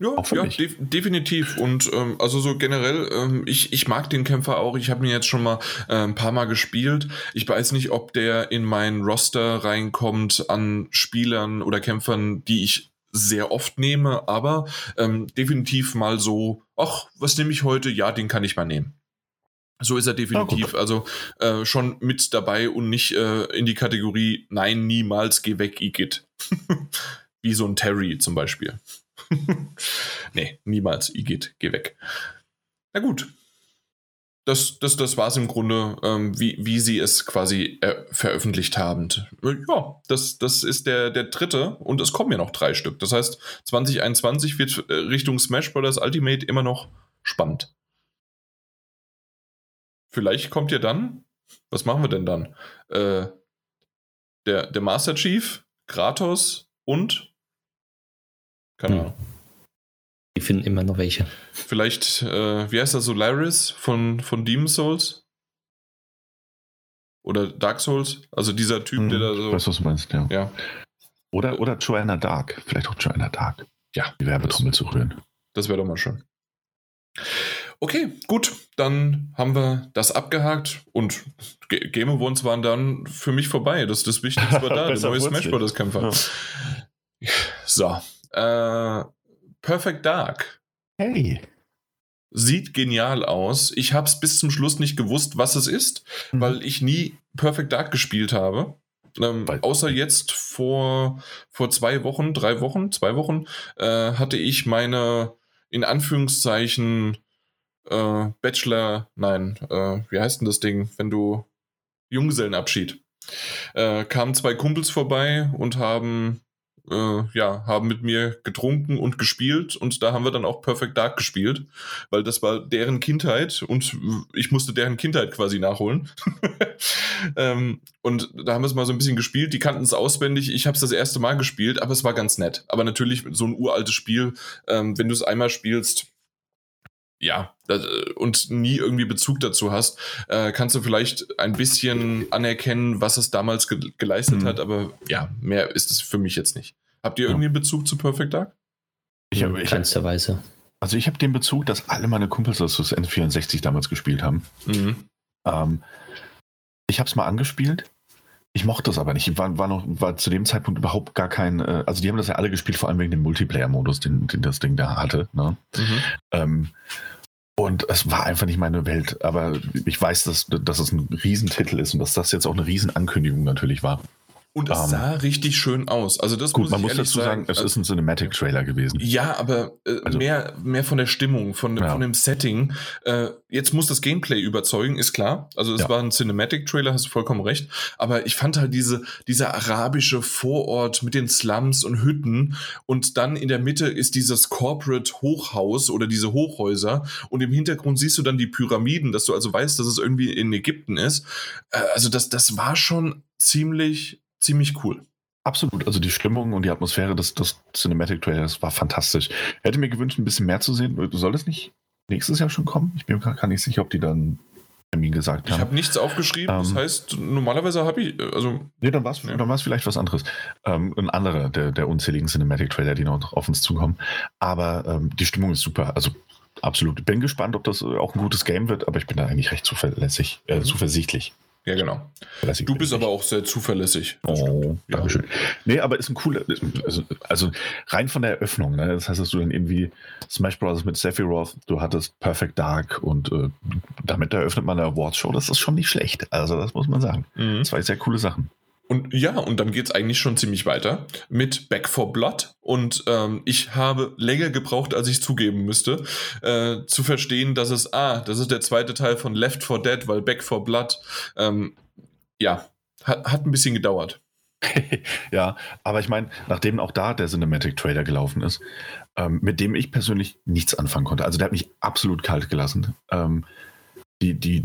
Ja, ja def definitiv. Und ähm, also so generell, ähm, ich, ich mag den Kämpfer auch. Ich habe ihn jetzt schon mal äh, ein paar Mal gespielt. Ich weiß nicht, ob der in mein Roster reinkommt an Spielern oder Kämpfern, die ich sehr oft nehme, aber ähm, definitiv mal so, ach, was nehme ich heute? Ja, den kann ich mal nehmen. So ist er definitiv, also äh, schon mit dabei und nicht äh, in die Kategorie Nein, niemals, geh weg, Igitt. Wie so ein Terry zum Beispiel. nee, niemals, Igitt, geh weg. Na gut. das, das, das war es im Grunde, ähm, wie, wie sie es quasi äh, veröffentlicht haben. Ja, das, das ist der, der dritte und es kommen ja noch drei Stück. Das heißt, 2021 wird äh, Richtung Smash Bros. Ultimate immer noch spannend. Vielleicht kommt ihr dann, was machen wir denn dann? Äh, der, der Master Chief, Kratos und keine Hm. Ahnung. Die finden immer noch welche. Vielleicht, äh, wie heißt das, Solaris von, von Demon Souls? Oder Dark Souls? Also dieser Typ, der da Hm, so. Ich weiß, was du meinst, ja. Ja, Oder, oder Joanna Dark. Vielleicht auch Joanna Dark. Ja. Die Werbetrommel zu rühren. das wäre doch mal schön. Okay, gut, dann haben wir das abgehakt und G Game Awards waren dann für mich vorbei. Das, das Wichtigste war da, der neue Smash. Bros. Kämpfer. So, äh, Perfect Dark. Hey. Sieht genial aus. Ich habe es bis zum Schluss nicht gewusst, was es ist, Mhm. weil ich nie Perfect Dark gespielt habe. Ähm, außer jetzt vor, vor zwei Wochen, drei Wochen, zwei Wochen, äh, hatte ich meine, in Anführungszeichen, äh, Bachelor, nein, äh, wie heißt denn das Ding, wenn du Junggesellenabschied. Äh, kamen zwei Kumpels vorbei und haben äh, ja, haben mit mir getrunken und gespielt und da haben wir dann auch Perfect Dark gespielt, weil das war deren Kindheit und ich musste deren Kindheit quasi nachholen. ähm, und da haben wir es mal so ein bisschen gespielt, die kannten es auswendig, ich habe es das erste Mal gespielt, aber es war ganz nett. Aber natürlich so ein uraltes Spiel, ähm, wenn du es einmal spielst, ja, und nie irgendwie Bezug dazu hast, äh, kannst du vielleicht ein bisschen anerkennen, was es damals ge geleistet Mhm. hat, aber ja, mehr ist es für mich jetzt nicht. Habt ihr Ja. irgendwie einen Bezug zu Perfect Dark? Ich hab, in ich Weise. also ich habe den Bezug, dass alle meine Kumpels das das N64 damals gespielt haben. Mhm. Ähm, ich habe es mal angespielt. Ich mochte das aber nicht. Ich war, war, noch, war zu dem Zeitpunkt überhaupt gar kein. Äh, also, die haben das ja alle gespielt, vor allem wegen dem Multiplayer-Modus, den, den das Ding da hatte. Ne? Mhm. Ähm, und es war einfach nicht meine Welt. Aber ich weiß, dass, dass es ein Riesentitel ist und dass das jetzt auch eine Riesenankündigung natürlich war. Und es Ähm, sah richtig schön aus. Also das Gut, muss man muss dazu sagen, es Also- ist ein Cinematic-Trailer gewesen. Ja, aber äh, Also- mehr, mehr von der Stimmung, von, Ja. von dem Setting. Äh, jetzt muss das Gameplay überzeugen, ist klar. Also es Ja. war ein Cinematic-Trailer, hast du vollkommen recht. Aber ich fand halt diese, dieser arabische Vorort mit den Slums und Hütten und dann in der Mitte ist dieses Corporate-Hochhaus oder diese Hochhäuser und im Hintergrund siehst du dann die Pyramiden, dass du also weißt, dass es irgendwie in Ägypten ist. Äh, also das, das war schon ziemlich, ziemlich cool. Absolut, also die Stimmung und die Atmosphäre des, des Cinematic Trailers war fantastisch. Hätte mir gewünscht, ein bisschen mehr zu sehen. Soll das nicht nächstes Jahr schon kommen? Ich bin mir gar nicht sicher, ob die dann Termin gesagt Ich haben. habe nichts aufgeschrieben, das Ähm. heißt, normalerweise habe ich, äh, also Nee, dann war es Ja. vielleicht was anderes. Ähm, ein anderer der, der unzähligen Cinematic-Trailer, die noch auf uns zukommen. Aber ähm, die Stimmung ist super. Also absolut. Bin gespannt, ob das äh, auch ein gutes Game wird, aber ich bin da eigentlich recht zuverlässig, äh, Mhm. zuversichtlich. Ja, genau. Du bist aber auch sehr zuverlässig. Oh, Ja. Dankeschön. Nee, aber ist ein cooler, also, also rein von der Eröffnung, ne? das heißt, dass du dann irgendwie Smash Bros. mit Sephiroth, du hattest Perfect Dark und äh, damit eröffnet man eine Awards-Show, das ist schon nicht schlecht, also das muss man sagen. Mhm. Zwei sehr coole Sachen. Und ja, und dann geht's eigentlich schon ziemlich weiter mit Back for Blood. Und ähm, ich habe länger gebraucht, als ich zugeben müsste, äh, zu verstehen, dass es, ah, das ist der zweite Teil von Left 4 Dead, weil Back for Blood, ähm, ja, hat, hat ein bisschen gedauert. ja, aber ich meine, nachdem auch da der Cinematic-Trailer gelaufen ist, ähm, mit dem ich persönlich nichts anfangen konnte, also der hat mich absolut kalt gelassen. Ähm, die, die,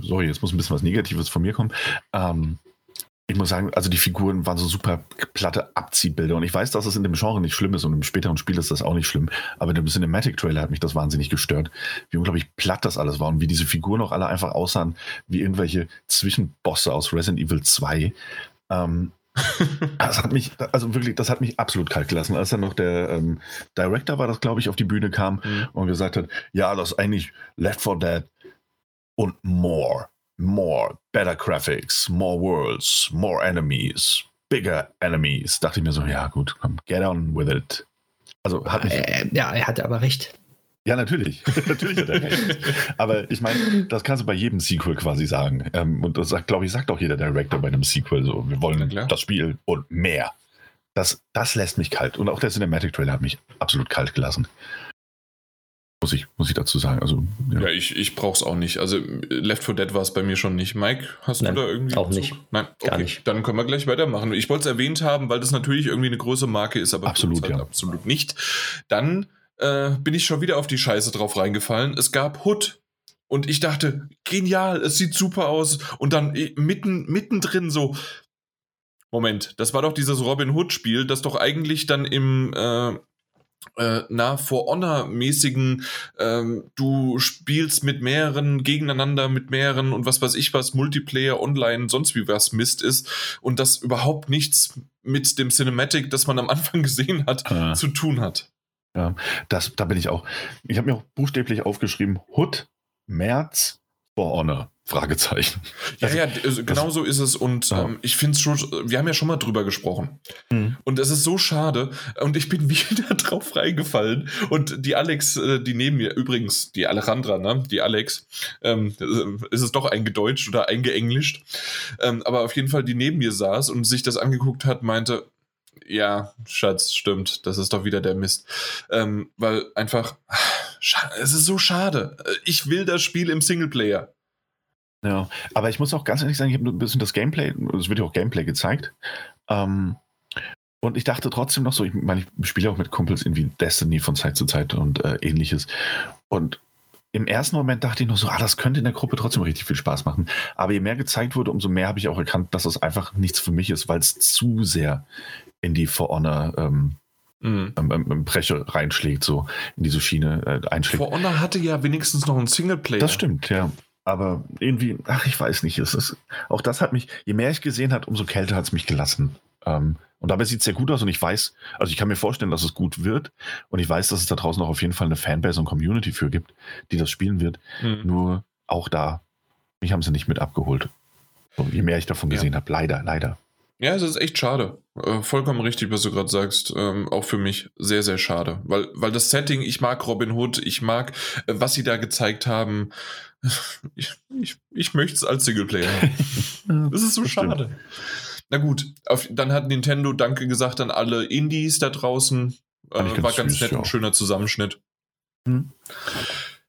sorry, jetzt muss ein bisschen was Negatives von mir kommen. Ähm, ich muss sagen, also die Figuren waren so super platte Abziehbilder. Und ich weiß, dass es in dem Genre nicht schlimm ist und im späteren Spiel ist das auch nicht schlimm, aber in dem Cinematic-Trailer hat mich das wahnsinnig gestört, wie unglaublich platt das alles war und wie diese Figuren auch alle einfach aussahen wie irgendwelche Zwischenbosse aus Resident Evil 2. Ähm, das hat mich, also wirklich, das hat mich absolut kalt gelassen, als dann noch der ähm, Director war, das glaube ich, auf die Bühne kam und gesagt hat, ja, das ist eigentlich Left 4 Dead und more, more, better graphics, more worlds, more enemies, bigger enemies. Dachte ich mir so, ja gut, komm, get on with it. Also hat mich, Äh, ja, er hatte aber recht. ja natürlich, natürlich hat er recht. Aber ich meine, das kannst du bei jedem Sequel quasi sagen. Ähm, und das sagt, glaube ich, sagt auch jeder Director bei einem Sequel so, wir wollen klar. das Spiel und mehr. Das, das lässt mich kalt. Und auch der Cinematic Trailer hat mich absolut kalt gelassen. Muss ich, muss ich dazu sagen. Also, ja, ja ich, ich brauche es auch nicht. Also Left 4 Dead war es bei mir schon nicht. Mike, hast Nein, du da irgendwie auch Bezug? nicht. Nein, okay. Gar nicht. Dann können wir gleich weitermachen. Ich wollte es erwähnt haben, weil das natürlich irgendwie eine große Marke ist, aber Absolut, halt ja. absolut nicht. Dann äh, bin ich schon wieder auf die Scheiße drauf reingefallen. Es gab Hood. Und ich dachte, genial, es sieht super aus. Und dann eh, mitten, mittendrin so, Moment, das war doch dieses Robin Hood-Spiel, das doch eigentlich dann im äh, äh, na, For Honor-mäßigen, ähm, du spielst mit mehreren, gegeneinander mit mehreren und was weiß ich was, Multiplayer, Online, sonst wie was Mist ist und das überhaupt nichts mit dem Cinematic, das man am Anfang gesehen hat, Ah. zu tun hat. Das, da bin ich auch. Ich habe mir auch buchstäblich aufgeschrieben: Hood, März, For Honor. Fragezeichen. Ja, Also, ja, d- also genau so ist es und Ja. ähm, ich finde es schon, wir haben ja schon mal drüber gesprochen. Und es ist so schade. Und ich bin wieder drauf reingefallen. Und die Alex, äh, die neben mir, übrigens, die Alejandra, ne? Die Alex, ähm, äh, ist es doch eingedeutscht oder eingeenglischt. Ähm, aber auf jeden Fall, die neben mir saß und sich das angeguckt hat, meinte, ja, Schatz, stimmt, das ist doch wieder der Mist. Ähm, weil einfach, es ist so schade. Ich will das Spiel im Singleplayer. Ja, aber ich muss auch ganz ehrlich sagen, ich habe ein bisschen das Gameplay, es wird ja auch Gameplay gezeigt. Ähm, und ich dachte trotzdem noch so, ich meine, ich spiele auch mit Kumpels irgendwie Destiny von Zeit zu Zeit und äh, ähnliches. Und im ersten Moment dachte ich noch so, ah, das könnte in der Gruppe trotzdem richtig viel Spaß machen. Aber je mehr gezeigt wurde, umso mehr habe ich auch erkannt, dass es einfach nichts für mich ist, weil es zu sehr in die For Honor ähm, Mhm. ähm, ähm, Breche reinschlägt, so in diese Schiene äh, einschlägt. For Honor hatte ja wenigstens noch einen Singleplayer. Das stimmt, ja. Aber irgendwie, ach, ich weiß nicht, es ist, auch das hat mich, je mehr ich gesehen hat, umso kälter hat es mich gelassen. Ähm, und dabei sieht es sehr gut aus und ich weiß, also ich kann mir vorstellen, dass es gut wird und ich weiß, dass es da draußen auch auf jeden Fall eine Fanbase und Community für gibt, die das spielen wird. Mhm. Nur auch da, mich haben sie nicht mit abgeholt. So, je mehr ich davon Ja. gesehen habe, leider, leider. Ja, es ist echt schade. Äh, vollkommen richtig, was du gerade sagst. Ähm, auch für mich sehr, sehr schade. Weil, weil das Setting, ich mag Robin Hood, ich mag, äh, was sie da gezeigt haben. Ich, ich, ich möchte es als Singleplayer haben. Das ist so Das stimmt. schade. Na gut, auf, dann hat Nintendo Danke gesagt an alle Indies da draußen. Äh, ganz war ganz süß, nett, ja. ein schöner Zusammenschnitt. Hm.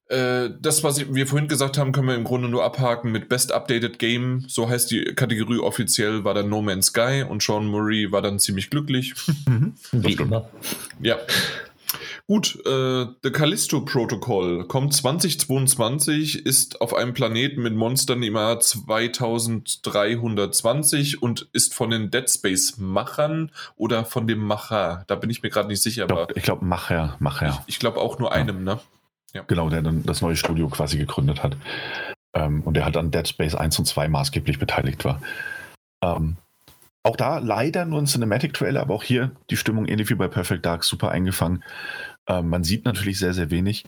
Äh, das, was wir vorhin gesagt haben, können wir im Grunde nur abhaken mit Best Updated Game. So heißt die Kategorie offiziell, war dann No Man's Sky und Sean Murray war dann ziemlich glücklich. Mhm. Wie immer. ja. Gut, äh, The Callisto Protocol kommt 2022, ist auf einem Planeten mit Monstern im Jahr 2320 und ist von den Dead Space Machern oder von dem Macher. Da bin ich mir gerade nicht sicher, Ich aber glaube, glaub, Macher, Macher. ich, ich glaube auch nur einem, ne? Genau, der dann das neue Studio quasi gegründet hat. Ähm, und der halt an Dead Space 1 und 2 maßgeblich beteiligt war. Ähm, auch da leider nur ein Cinematic-Trailer, aber auch hier die Stimmung ähnlich wie bei Perfect Dark super eingefangen. Ähm, man sieht natürlich sehr, sehr wenig.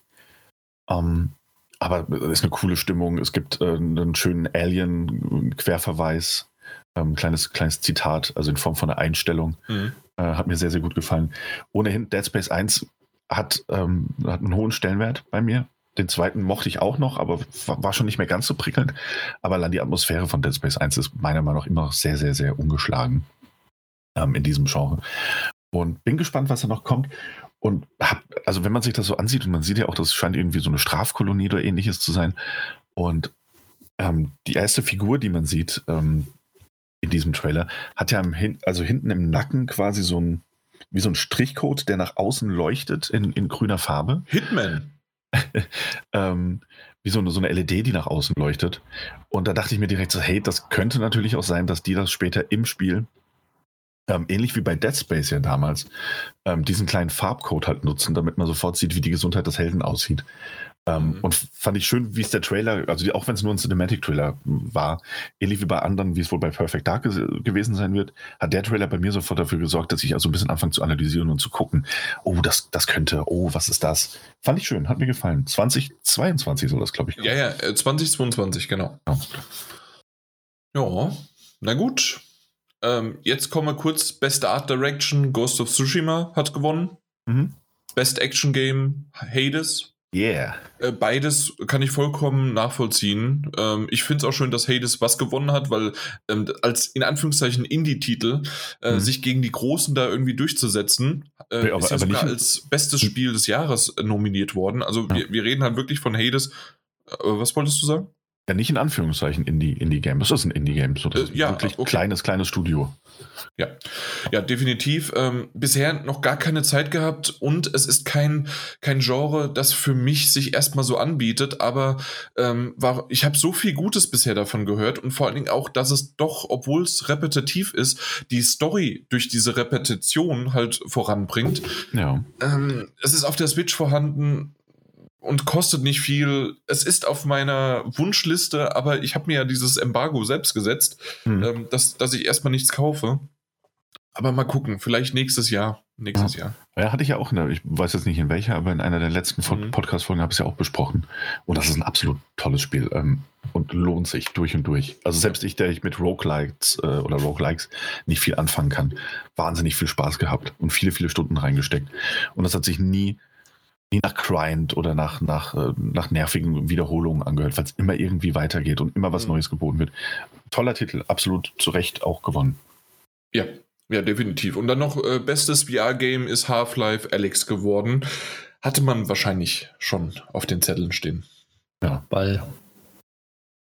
Ähm, aber es ist eine coole Stimmung. Es gibt äh, einen schönen Alien-Querverweis. Ähm, kleines, kleines Zitat, also in Form von einer Einstellung. Mhm. Äh, hat mir sehr, sehr gut gefallen. Ohnehin, Dead Space 1 hat, ähm, hat einen hohen Stellenwert bei mir. Den zweiten mochte ich auch noch, aber war schon nicht mehr ganz so prickelnd. Aber allein die Atmosphäre von Dead Space 1 ist meiner Meinung nach immer noch sehr, sehr, sehr ungeschlagen ähm, in diesem Genre. Und bin gespannt, was da noch kommt. Und hab, also wenn man sich das so ansieht, und man sieht ja auch, das scheint irgendwie so eine Strafkolonie oder ähnliches zu sein. Und ähm, die erste Figur, die man sieht ähm, in diesem Trailer, hat ja im also hinten im Nacken quasi so ein, wie so ein Strichcode, der nach außen leuchtet in, in grüner Farbe. Hitman. Ähm, wie so eine, so eine LED, die nach außen leuchtet. Und da dachte ich mir direkt so, hey, das könnte natürlich auch sein, dass die das später im Spiel, ähm, ähnlich wie bei Dead Space ja damals, ähm, diesen kleinen Farbcode halt nutzen, damit man sofort sieht, wie die Gesundheit des Helden aussieht. Ähm, Mhm. Und fand ich schön, wie es der Trailer, also die, auch wenn es nur ein Cinematic-Trailer war, ähnlich wie bei anderen, wie es wohl bei Perfect Dark gewesen sein wird, hat der Trailer bei mir sofort dafür gesorgt, dass ich also ein bisschen anfange zu analysieren und zu gucken, oh, das, das könnte, oh, was ist das? Fand ich schön, hat mir gefallen. 2022 soll das, glaube ich. Ja, ja, äh, 2022, genau. Ja. Ja, na gut. Ähm, jetzt kommen wir kurz. Best Art Direction, Ghost of Tsushima hat gewonnen. Mhm. Best Action Game, Hades. Yeah. Äh, beides kann ich vollkommen nachvollziehen. Ähm, ich finde es auch schön, dass Hades was gewonnen hat, weil ähm, als in Anführungszeichen Indie-Titel äh, Mhm. sich gegen die Großen da irgendwie durchzusetzen, äh, Ja, aber- ist ja sogar als bestes Spiel des Jahres äh, nominiert worden. Also Ja. wir, wir reden halt wirklich von Hades. Was wolltest du sagen? Ja, nicht in Anführungszeichen Indie- Indie-Game. das ist ein Indie-Game. So, das Äh, ist ja, wirklich okay. kleines, kleines Studio. Ja, definitiv. Ähm, bisher noch gar keine Zeit gehabt und es ist kein, kein Genre, das für mich sich erstmal so anbietet, aber ähm, war, ich habe so viel Gutes bisher davon gehört und vor allen Dingen auch, dass es doch, obwohl es repetitiv ist, die Story durch diese Repetition halt voranbringt. Ja. Ähm, es ist auf der Switch vorhanden und kostet nicht viel. Es ist auf meiner Wunschliste, aber ich habe mir ja dieses Embargo selbst gesetzt Hm. ähm, dass, dass ich erstmal nichts kaufe. Aber mal gucken, vielleicht nächstes Jahr. Nächstes Jahr. Ja, hatte ich ja auch, in der, ich weiß jetzt nicht in welcher, aber in einer der letzten Mhm. Podcast-Folgen habe ich es ja auch besprochen. Und das ist ein absolut tolles Spiel ähm, und lohnt sich durch und durch. Also selbst ich, der ich mit Roguelikes äh, oder Roguelikes nicht viel anfangen kann, wahnsinnig viel Spaß gehabt und viele, viele Stunden reingesteckt. Und das hat sich nie, nie nach Grind oder nach, nach, äh, nach nervigen Wiederholungen angehört, weil es immer irgendwie weitergeht und immer was Mhm. Neues geboten wird. Toller Titel, absolut zu Recht auch gewonnen. Ja, ja, definitiv. Und dann noch äh, bestes VR-Game ist Half-Life Alex geworden. Hatte man wahrscheinlich schon auf den Zetteln stehen. Weil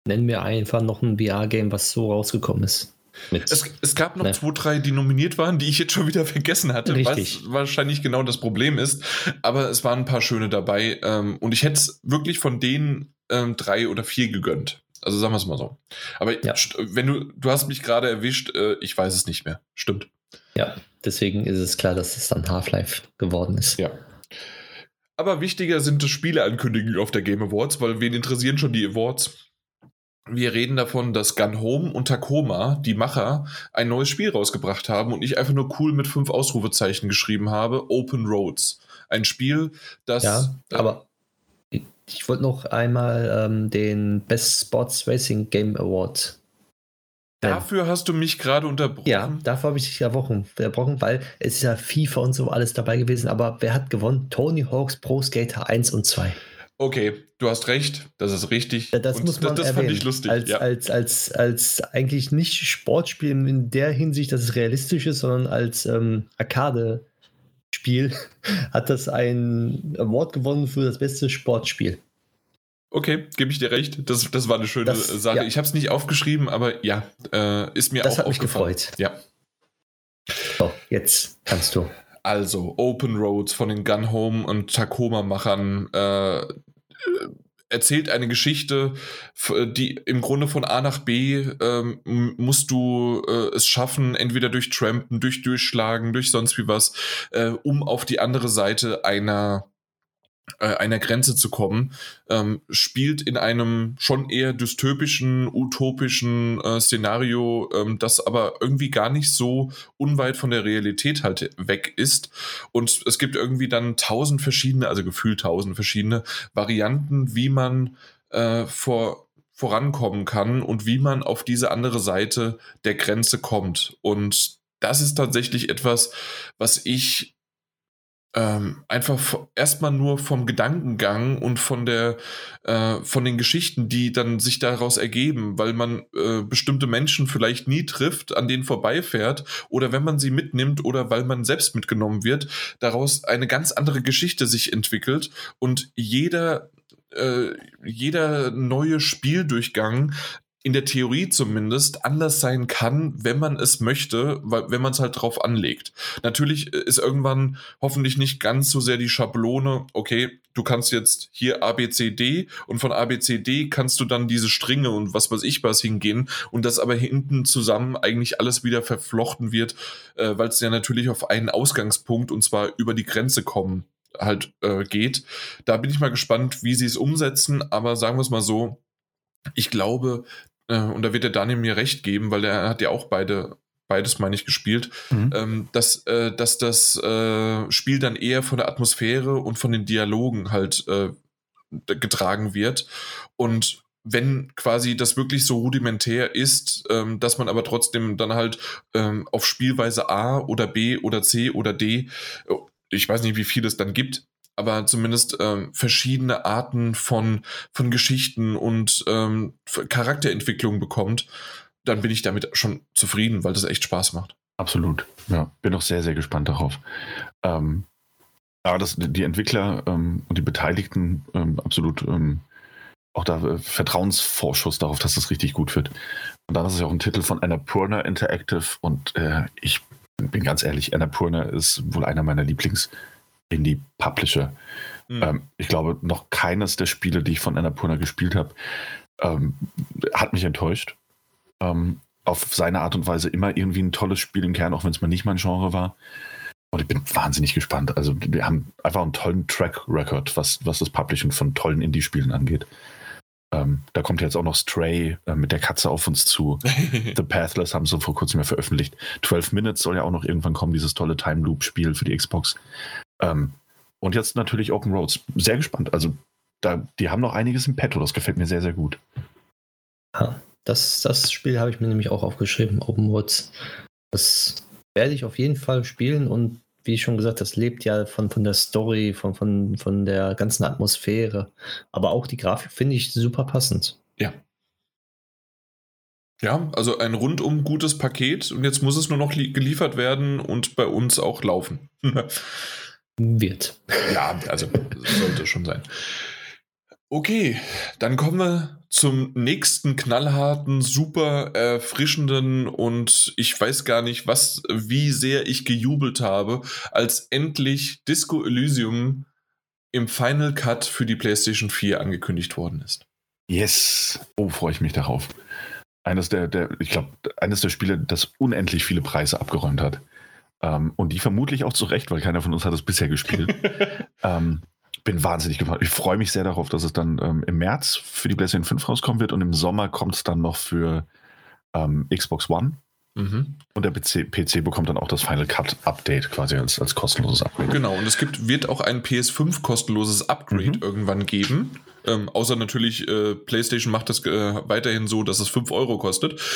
nennen wir einfach noch ein VR-Game, was so rausgekommen ist. Es, es gab noch Ne. zwei, drei, die nominiert waren, die ich jetzt schon wieder vergessen hatte, Richtig. was wahrscheinlich genau das Problem ist. Aber es waren ein paar schöne dabei. Ähm, und ich hätte es wirklich von denen ähm, drei oder vier gegönnt. Also sagen wir es mal so. Aber Ja. wenn du, du hast mich gerade erwischt, äh, ich weiß es nicht mehr. Stimmt. ja, deswegen ist es klar, dass es dann Half-Life geworden ist. Ja. Aber wichtiger sind die Spieleankündigungen auf der Game Awards, weil wen interessieren schon die Awards? Wir reden davon, dass Gun Home und Tacoma, die Macher, ein neues Spiel rausgebracht haben und ich einfach nur cool mit fünf Ausrufezeichen geschrieben habe. Open Roads. Ein Spiel, das. Ja, äh, aber ich, ich wollte noch einmal ähm, den Best Sports Racing Game Award. Dafür hast du mich gerade unterbrochen. Ja, dafür habe ich dich ja Wochen verbrochen, weil es ist ja FIFA und so alles dabei gewesen. Aber wer hat gewonnen? Tony Hawks Pro Skater 1 und 2. Okay, du hast recht, das ist richtig. Das Und muss man das, das erwähnen. fand ich lustig. Als, ja. als, als, als eigentlich nicht Sportspiel in der Hinsicht, dass es realistisch ist, sondern als ähm, Arcade-Spiel hat das ein Award gewonnen für das beste Sportspiel. Okay, gebe ich dir recht. Das, das war eine schöne Das- Sache. ja. Ich habe es nicht aufgeschrieben, aber ja, äh, ist mir Das auch hat mich gefreut. Ja. So, jetzt kannst du. Also, Open Roads von den Gun Home und Tacoma-Machern äh, erzählt eine Geschichte, die im Grunde von A nach B ähm, musst du äh, es schaffen, entweder durch Trampen, durch Durchschlagen, durch sonst wie was, äh, um auf die andere Seite einer äh, einer Grenze zu kommen, ähm, spielt in einem schon eher dystopischen, utopischen äh, Szenario, ähm, das aber irgendwie gar nicht so unweit von der Realität halt weg ist. Und es gibt irgendwie dann tausend verschiedene, also gefühlt tausend verschiedene Varianten, wie man äh, vor, vorankommen kann und wie man auf diese andere Seite der Grenze kommt. Und das ist tatsächlich etwas, was ich ähm, einfach erstmal nur vom Gedankengang und von der äh, von den Geschichten, die dann sich daraus ergeben, weil man äh, bestimmte Menschen vielleicht nie trifft, an denen vorbeifährt oder wenn man sie mitnimmt oder weil man selbst mitgenommen wird, daraus eine ganz andere Geschichte sich entwickelt und jeder äh, jeder neue Spieldurchgang in der Theorie zumindest anders sein kann, wenn man es möchte, weil, wenn man es halt drauf anlegt. Natürlich ist irgendwann hoffentlich nicht ganz so sehr die Schablone, okay, du kannst jetzt hier ABCD und von ABCD kannst du dann diese Stringe und was weiß ich was hingehen und das aber hinten zusammen eigentlich alles wieder verflochten wird, äh, weil es ja natürlich auf einen Ausgangspunkt und zwar über die Grenze kommen halt äh, geht. Da bin ich mal gespannt, wie sie es umsetzen, aber sagen wir es mal so, ich glaube, äh, und da wird der Daniel mir recht geben, weil er hat ja auch beide, beides, meine ich, gespielt, Mhm. ähm, dass, äh, dass das äh, Spiel dann eher von der Atmosphäre und von den Dialogen halt äh, getragen wird. Und wenn quasi das wirklich so rudimentär ist, ähm, dass man aber trotzdem dann halt ähm, auf Spielweise A oder B oder C oder D, oh, ich weiß nicht, wie viel es dann gibt, aber zumindest ähm, verschiedene Arten von, von Geschichten und ähm, Charakterentwicklung bekommt, dann bin ich damit schon zufrieden, weil das echt Spaß macht. Absolut. Ja, bin auch sehr, sehr gespannt darauf. Ähm, aber das, die Entwickler ähm, und die Beteiligten ähm, absolut ähm, auch da äh, Vertrauensvorschuss darauf, dass das richtig gut wird. Und dann ist es ja auch ein Titel von Annapurna Interactive und äh, ich bin ganz ehrlich, Annapurna ist wohl einer meiner Lieblings-Indie-Publisher. Mhm. Ähm, ich glaube, noch keines der Spiele, die ich von Annapurna gespielt habe, ähm, hat mich enttäuscht. Ähm, auf seine Art und Weise immer irgendwie ein tolles Spiel im Kern, auch wenn es mal nicht mein Genre war. Und ich bin wahnsinnig gespannt. Also, wir haben einfach einen tollen Track-Record, was, was das Publishing von tollen Indie-Spielen angeht. Ähm, da kommt jetzt auch noch Stray äh, mit der Katze auf uns zu. The Pathless haben sie vor kurzem ja veröffentlicht. 12 Minutes soll ja auch noch irgendwann kommen, dieses tolle Time Loop-Spiel für die Xbox. Ähm, und jetzt natürlich Open Roads. Sehr gespannt. Also, da, die haben noch einiges im Petto. Das gefällt mir sehr, sehr gut. Ja. Das, das Spiel habe ich mir nämlich auch aufgeschrieben, Open Woods. Das werde ich auf jeden Fall spielen und wie schon gesagt, das lebt ja von, von der Story, von, von, von der ganzen Atmosphäre. Aber auch die Grafik finde ich super passend. Ja. Ja, also ein rundum gutes Paket und jetzt muss es nur noch geliefert werden und bei uns auch laufen. Wird. Ja, also sollte schon sein. Okay, dann kommen wir zum nächsten knallharten, super erfrischenden und ich weiß gar nicht, was, wie sehr ich gejubelt habe, als endlich Disco Elysium im Final Cut für die PlayStation 4 angekündigt worden ist. Yes, oh, freue ich mich darauf. Eines der, der ich glaube, eines der Spiele, das unendlich viele Preise abgeräumt hat. Ähm, und die vermutlich auch zu Recht, weil keiner von uns hat es bisher gespielt. ähm, bin wahnsinnig gespannt. Ich freue mich sehr darauf, dass es dann ähm, im März für die PlayStation 5 rauskommen wird und im Sommer kommt es dann noch für ähm, Xbox One. Mhm. Und der PC, PC, bekommt dann auch das Final Cut Update quasi als, als kostenloses Upgrade. Genau, und es gibt, wird auch ein PS5 kostenloses Upgrade mhm. irgendwann geben. Ähm, außer natürlich, äh, PlayStation macht das äh, weiterhin so, dass es 5 Euro kostet.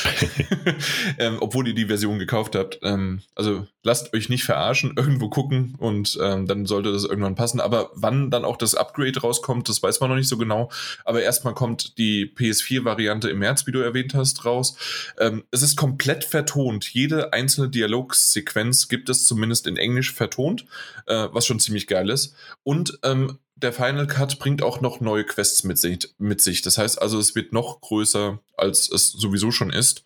ähm, obwohl ihr die Version gekauft habt. Ähm, also lasst euch nicht verarschen, irgendwo gucken und ähm, dann sollte das irgendwann passen. Aber wann dann auch das Upgrade rauskommt, das weiß man noch nicht so genau. Aber erstmal kommt die PS4-Variante im März, wie du erwähnt hast, raus. Ähm, es ist komplett vertont. Jede einzelne Dialogsequenz gibt es zumindest in Englisch vertont, äh, was schon ziemlich geil ist. Und ähm, der Final Cut bringt auch noch neue Quests mit sich, mit sich. Das heißt also, es wird noch größer, als es sowieso schon ist.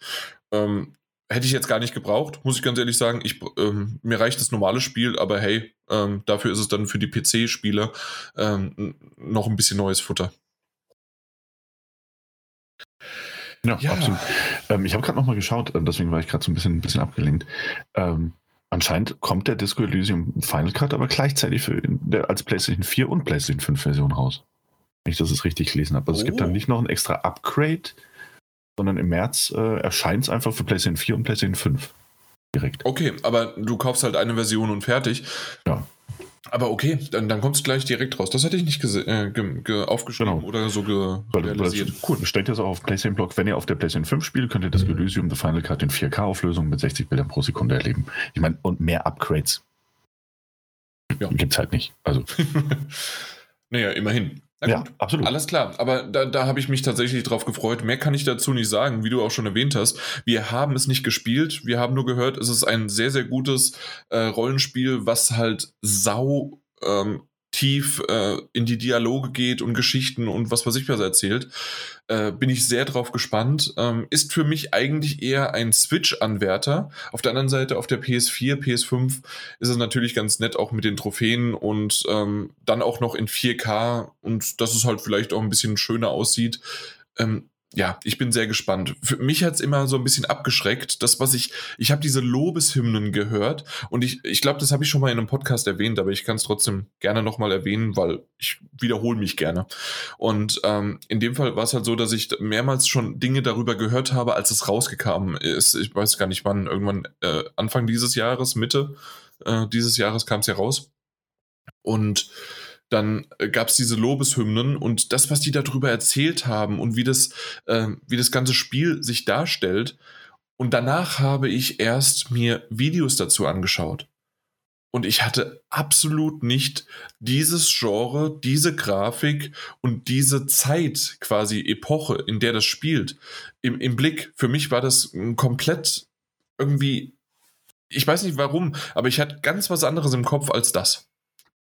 Ähm, hätte ich jetzt gar nicht gebraucht, muss ich ganz ehrlich sagen. Ich, ähm, mir reicht das normale Spiel, aber hey, ähm, dafür ist es dann für die PC-Spieler ähm, noch ein bisschen neues Futter. Ja, ja. absolut. Ähm, ich habe gerade nochmal geschaut, äh, deswegen war ich gerade so ein bisschen, ein bisschen abgelenkt. Ähm, Anscheinend kommt der Disco Elysium Final Cut aber gleichzeitig für, als PlayStation 4 und PlayStation 5 Version raus. Wenn ich das jetzt richtig gelesen habe. Also oh. es gibt dann oh. nicht noch ein extra Upgrade, sondern im März äh, erscheint es einfach für PlayStation 4 und PlayStation 5 direkt. Okay, aber du kaufst halt eine Version und fertig. Ja. Aber okay, dann, dann kommt es gleich direkt raus. Das hätte ich nicht äh, aufgeschrieben genau. oder so ge weil, realisiert. Cool, steht ja so auf PlayStation Blog, wenn ihr auf der PlayStation 5 spielt, könnt ihr das mhm. Elysium The Final Cut in 4K-Auflösung mit 60 Bildern pro Sekunde erleben. Ich meine, und mehr Upgrades ja. gibt es halt nicht. Also. naja, immerhin. Ja, absolut. Alles klar, aber da, da habe ich mich tatsächlich drauf gefreut. Mehr kann ich dazu nicht sagen, wie du auch schon erwähnt hast. Wir haben es nicht gespielt, wir haben nur gehört, es ist ein sehr, sehr gutes äh, Rollenspiel, was halt sau ähm, tief äh, in die Dialoge geht und Geschichten und was weiß ich was erzählt. Äh, bin ich sehr drauf gespannt. Ähm, ist für mich eigentlich eher ein Switch-Anwärter. Auf der anderen Seite, auf der PS4, PS5 ist es natürlich ganz nett auch mit den Trophäen und ähm, dann auch noch in 4K und dass es halt vielleicht auch ein bisschen schöner aussieht. Ähm, ja, ich bin sehr gespannt. Für mich hat's immer so ein bisschen abgeschreckt, das, was ich, ich habe diese Lobeshymnen gehört und ich, ich glaube, das habe ich schon mal in einem Podcast erwähnt, aber ich kann es trotzdem gerne nochmal erwähnen, weil ich wiederhole mich gerne. Und ähm, in dem Fall war es halt so, dass ich mehrmals schon Dinge darüber gehört habe, als es rausgekommen ist. Ich weiß gar nicht wann, irgendwann äh, Anfang dieses Jahres, Mitte äh, dieses Jahres kam es ja raus. Und dann äh, gab es diese Lobeshymnen und das, was die darüber erzählt haben und wie das, äh, wie das ganze Spiel sich darstellt. Und danach habe ich erst mir Videos dazu angeschaut. Und ich hatte absolut nicht dieses Genre, diese Grafik und diese Zeit, quasi Epoche, in der das spielt, im, im Blick. Für mich war das komplett irgendwie, ich weiß nicht warum, aber ich hatte ganz was anderes im Kopf als das.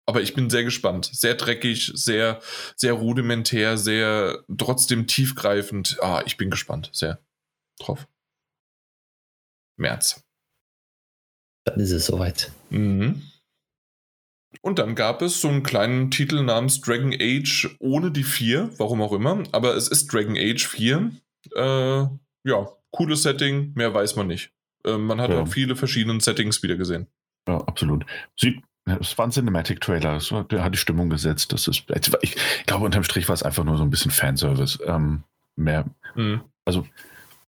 Aber ich bin sehr gespannt. Sehr dreckig, sehr, sehr rudimentär, sehr trotzdem tiefgreifend. Ah, ich bin gespannt. Sehr drauf. März. Dann ist es soweit. Mhm. Und dann gab es so einen kleinen Titel namens Dragon Age ohne die 4, warum auch immer, aber es ist Dragon Age 4. Äh, ja, cooles Setting, mehr weiß man nicht. Äh, man hat Ja. auch viele verschiedene Settings wieder gesehen. Ja, absolut. Sieht, es war ein Cinematic-Trailer, war- der hat die Stimmung gesetzt. Das ist, ich glaube, unterm Strich war es einfach nur so ein bisschen Fanservice. Ähm, mehr, Mhm.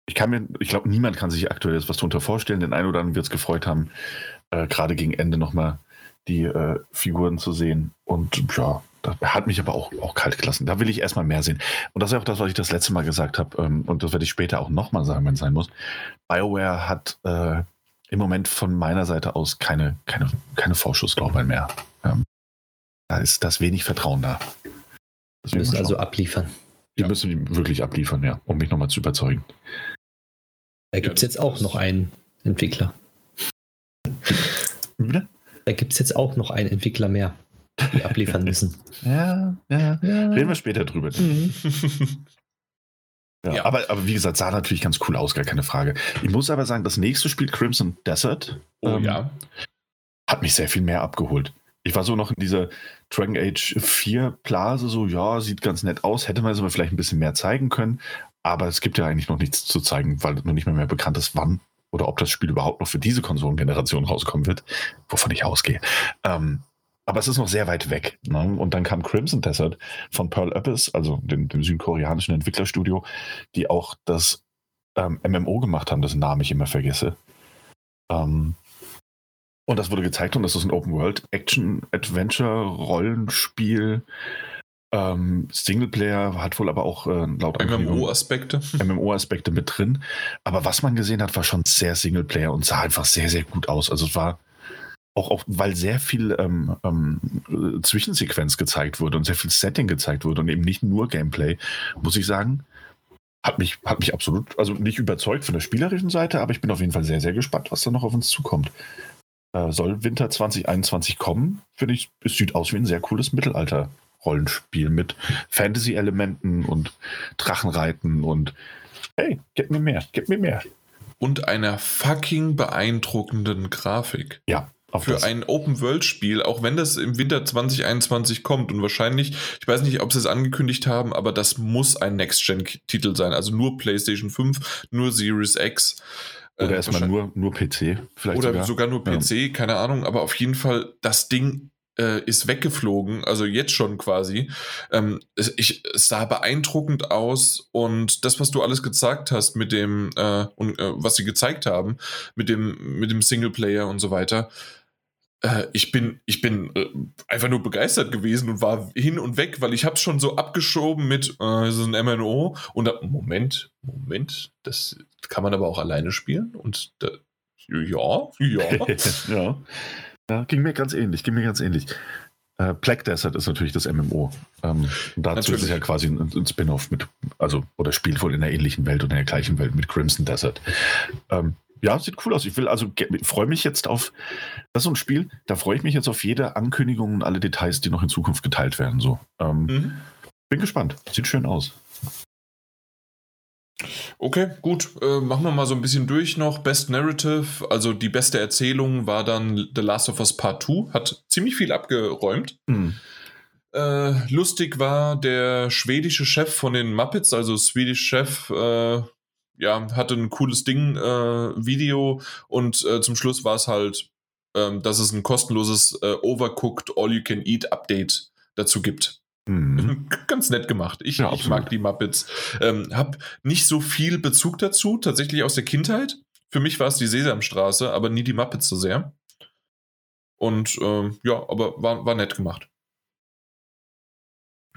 ich kann mir, ich glaube, niemand kann sich aktuell jetzt was darunter vorstellen. Den einen oder anderen wird es gefreut haben, äh, gerade gegen Ende nochmal die äh, Figuren zu sehen. Und ja, das hat mich aber auch, auch kalt gelassen. Da will ich erstmal mehr sehen. Und das ist auch das, was ich das letzte Mal gesagt habe. Ähm, und das werde ich später auch nochmal sagen, wenn es sein muss. BioWare hat äh, im Moment von meiner Seite aus keine, keine, keine Vorschusslorbeeren mehr. Ähm, da ist das wenig Vertrauen da. Wir müssen also abliefern. die Ja. müssen die wirklich abliefern, ja, um mich nochmal zu überzeugen. Da gibt es das- jetzt auch noch einen Entwickler. Wieder? Da gibt es jetzt auch noch einen Entwickler mehr, die abliefern müssen. Ja, ja. Reden wir später drüber. Mhm. Ja, Ja. Aber, aber wie gesagt, sah natürlich ganz cool aus, gar keine Frage. Ich muss aber sagen, das nächste Spiel, Crimson Desert, Oh ähm, ja. hat mich sehr viel mehr abgeholt. Ich war so noch in dieser Dragon Age 4 Blase, so, ja, sieht ganz nett aus, hätte man es aber vielleicht ein bisschen mehr zeigen können. Aber es gibt ja eigentlich noch nichts zu zeigen, weil noch nicht mehr, mehr bekannt ist, wann oder ob das Spiel überhaupt noch für diese Konsolengeneration rauskommen wird, wovon ich ausgehe. Ähm, aber es ist noch sehr weit weg. Ne? Und dann kam Crimson Desert von Pearl Abyss, also dem, dem südkoreanischen Entwicklerstudio, die auch das ähm, MMO gemacht haben, dessen Namen ich immer vergesse. Ähm, und das wurde gezeigt und das ist ein Open World Action Adventure Rollenspiel. Ähm, Singleplayer hat wohl aber auch äh, laut MMO-Aspekte. MMO-Aspekte mit drin. Aber was man gesehen hat, war schon sehr Singleplayer und sah einfach sehr, sehr gut aus. Also es war auch, auch weil sehr viel ähm, ähm, äh, Zwischensequenz gezeigt wurde und sehr viel Setting gezeigt wurde und eben nicht nur Gameplay, muss ich sagen, hat mich, hat mich absolut, also nicht überzeugt von der spielerischen Seite, aber ich bin auf jeden Fall sehr, sehr gespannt, was da noch auf uns zukommt. Äh, soll Winter 2021 kommen, finde ich, es sieht aus wie ein sehr cooles Mittelalter-Rollenspiel mit Fantasy-Elementen und Drachenreiten und hey, gib mir mehr, gib mir mehr. Und einer fucking beeindruckenden Grafik. Ja, auf Für das. ein Open-World-Spiel, auch wenn das im Winter 2021 kommt und wahrscheinlich, ich weiß nicht, ob sie es angekündigt haben, aber das muss ein Next-Gen-Titel sein. Also nur PlayStation 5, nur Series X. Oder äh, erstmal nur, nur PC, vielleicht Oder sogar. sogar, nur PC, keine Ahnung, aber auf jeden Fall, das Ding äh, ist weggeflogen, also jetzt schon quasi. Ähm, es, ich, es sah beeindruckend aus und das, was du alles gezeigt hast mit dem, äh, und äh, was sie gezeigt haben, mit dem, mit dem Singleplayer und so weiter, äh, ich bin, ich bin äh, einfach nur begeistert gewesen und war hin und weg, weil ich habe es schon so abgeschoben mit, äh, es ist ein MNO und da, Moment, Moment, das kann man aber auch alleine spielen und da, ja, ja. ja. ja, ging mir ganz ähnlich, ging mir ganz ähnlich. Äh, Black Desert ist natürlich das MMO. Ähm, und dazu ist es Natürlich. ja quasi ein, ein Spin-off mit, also, oder spielt wohl in der ähnlichen Welt oder in der gleichen Welt mit Crimson Desert. Ähm, ja, sieht cool aus. Ich will also, freue mich jetzt auf, das ist so ein Spiel, da freue ich mich jetzt auf jede Ankündigung und alle Details, die noch in Zukunft geteilt werden. So. Ähm, Mhm. Bin gespannt. Sieht schön aus. Okay, gut. Äh, machen wir mal so ein bisschen durch noch. Best Narrative, also die beste Erzählung war dann The Last of Us Part 2. Hat ziemlich viel abgeräumt. Hm. Äh, lustig war der schwedische Chef von den Muppets, also Swedish Chef, äh, ja, hatte ein cooles Ding, äh, Video und äh, zum Schluss war es halt, ähm, dass es ein kostenloses äh, Overcooked All-You-Can-Eat Update dazu gibt. Hm. Ganz nett gemacht. Ich, Ja, ich mag die Muppets. Ähm, hab nicht so viel Bezug dazu, tatsächlich aus der Kindheit. Für mich war es die Sesamstraße, aber nie die Muppets so sehr. Und ähm, ja, aber war, war nett gemacht.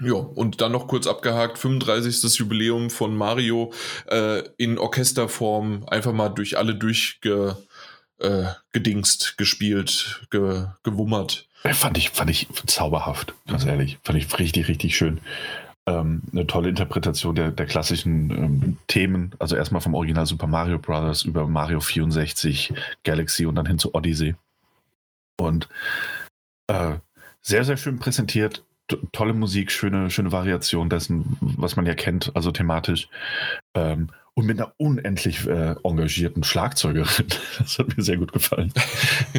Ja, und dann noch kurz abgehakt, 35. Jubiläum von Mario äh, in Orchesterform, einfach mal durch alle durchge, äh, äh, gespielt, ge, gewummert. Fand ich, fand ich zauberhaft, ganz ehrlich. Fand ich richtig, richtig schön. Ähm, eine tolle Interpretation der, der klassischen ähm, Themen. Also erstmal vom Original Super Mario Bros. über Mario 64, Galaxy und dann hin zu Odyssey. Und äh, sehr, sehr schön präsentiert. Tolle Musik, schöne, schöne Variation dessen, was man ja kennt, also thematisch. Ähm, und mit einer unendlich äh, engagierten Schlagzeugerin. Das hat mir sehr gut gefallen.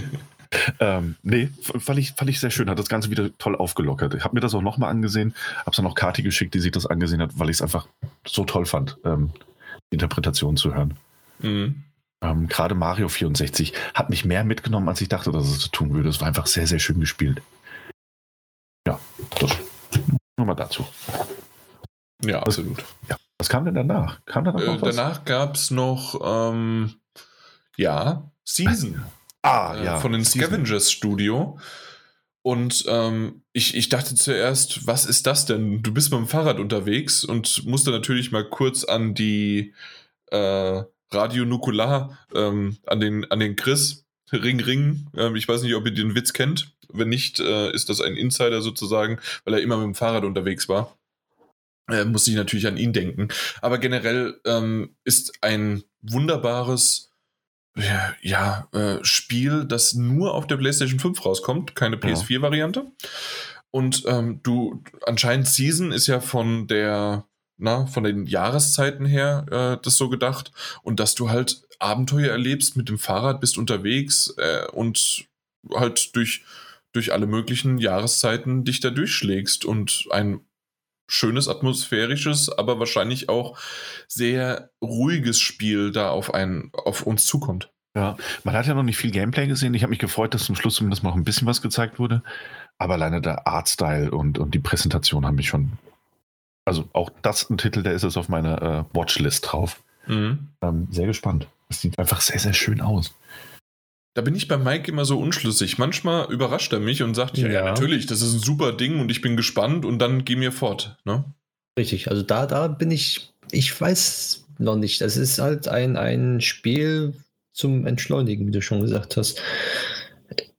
ähm, nee, fand ich, fand ich sehr schön. Hat das Ganze wieder toll aufgelockert. Ich habe mir das auch nochmal angesehen. Habe es dann auch Kati geschickt, die sich das angesehen hat, weil ich es einfach so toll fand, ähm, die Interpretation zu hören. Mhm. Ähm, Gerade Mario 64 hat mich mehr mitgenommen, als ich dachte, dass es tun würde. Es war einfach sehr, sehr schön gespielt. Ja, das nur mal dazu. Ja, absolut. Ja. Was kam denn danach? Kam danach, äh, danach gab es noch, ähm, ja, Season. Ah, äh, ja. Von den Scavengers Studio. Und ähm, ich, ich dachte zuerst, was ist das denn? Du bist mit dem Fahrrad unterwegs und musste natürlich mal kurz an die äh, Radio Nukular, ähm, an, den, an den Chris Ring Ring. Ähm, ich weiß nicht, ob ihr den Witz kennt. Wenn nicht, äh, ist das ein Insider sozusagen, weil er immer mit dem Fahrrad unterwegs war. Äh, muss ich natürlich an ihn denken. Aber generell ähm, ist ein wunderbares ja, ja äh, Spiel, das nur auf der PlayStation 5 rauskommt, keine PS4-Variante. Und ähm, du, anscheinend Season ist ja von der, na, von den Jahreszeiten her äh, das so gedacht. Und dass du halt Abenteuer erlebst mit dem Fahrrad, bist unterwegs äh, und halt durch, durch alle möglichen Jahreszeiten dich da durchschlägst und ein schönes, atmosphärisches, aber wahrscheinlich auch sehr ruhiges Spiel da auf, einen, auf uns zukommt. Ja, man hat ja noch nicht viel Gameplay gesehen. Ich habe mich gefreut, dass zum Schluss zumindest noch ein bisschen was gezeigt wurde. Aber alleine der Artstyle und, und die Präsentation haben mich schon. Also auch das ein Titel, der ist jetzt auf meiner äh, Watchlist drauf. Mhm. Ähm, sehr gespannt. Es sieht einfach sehr, sehr schön aus. Da bin ich bei Mike immer so unschlüssig. Manchmal überrascht er mich und sagt, ja, ja natürlich, das ist ein super Ding und ich bin gespannt und dann geh mir fort. Ne? Richtig, also da, da bin ich, ich weiß noch nicht. Das ist halt ein, ein Spiel zum Entschleunigen, wie du schon gesagt hast.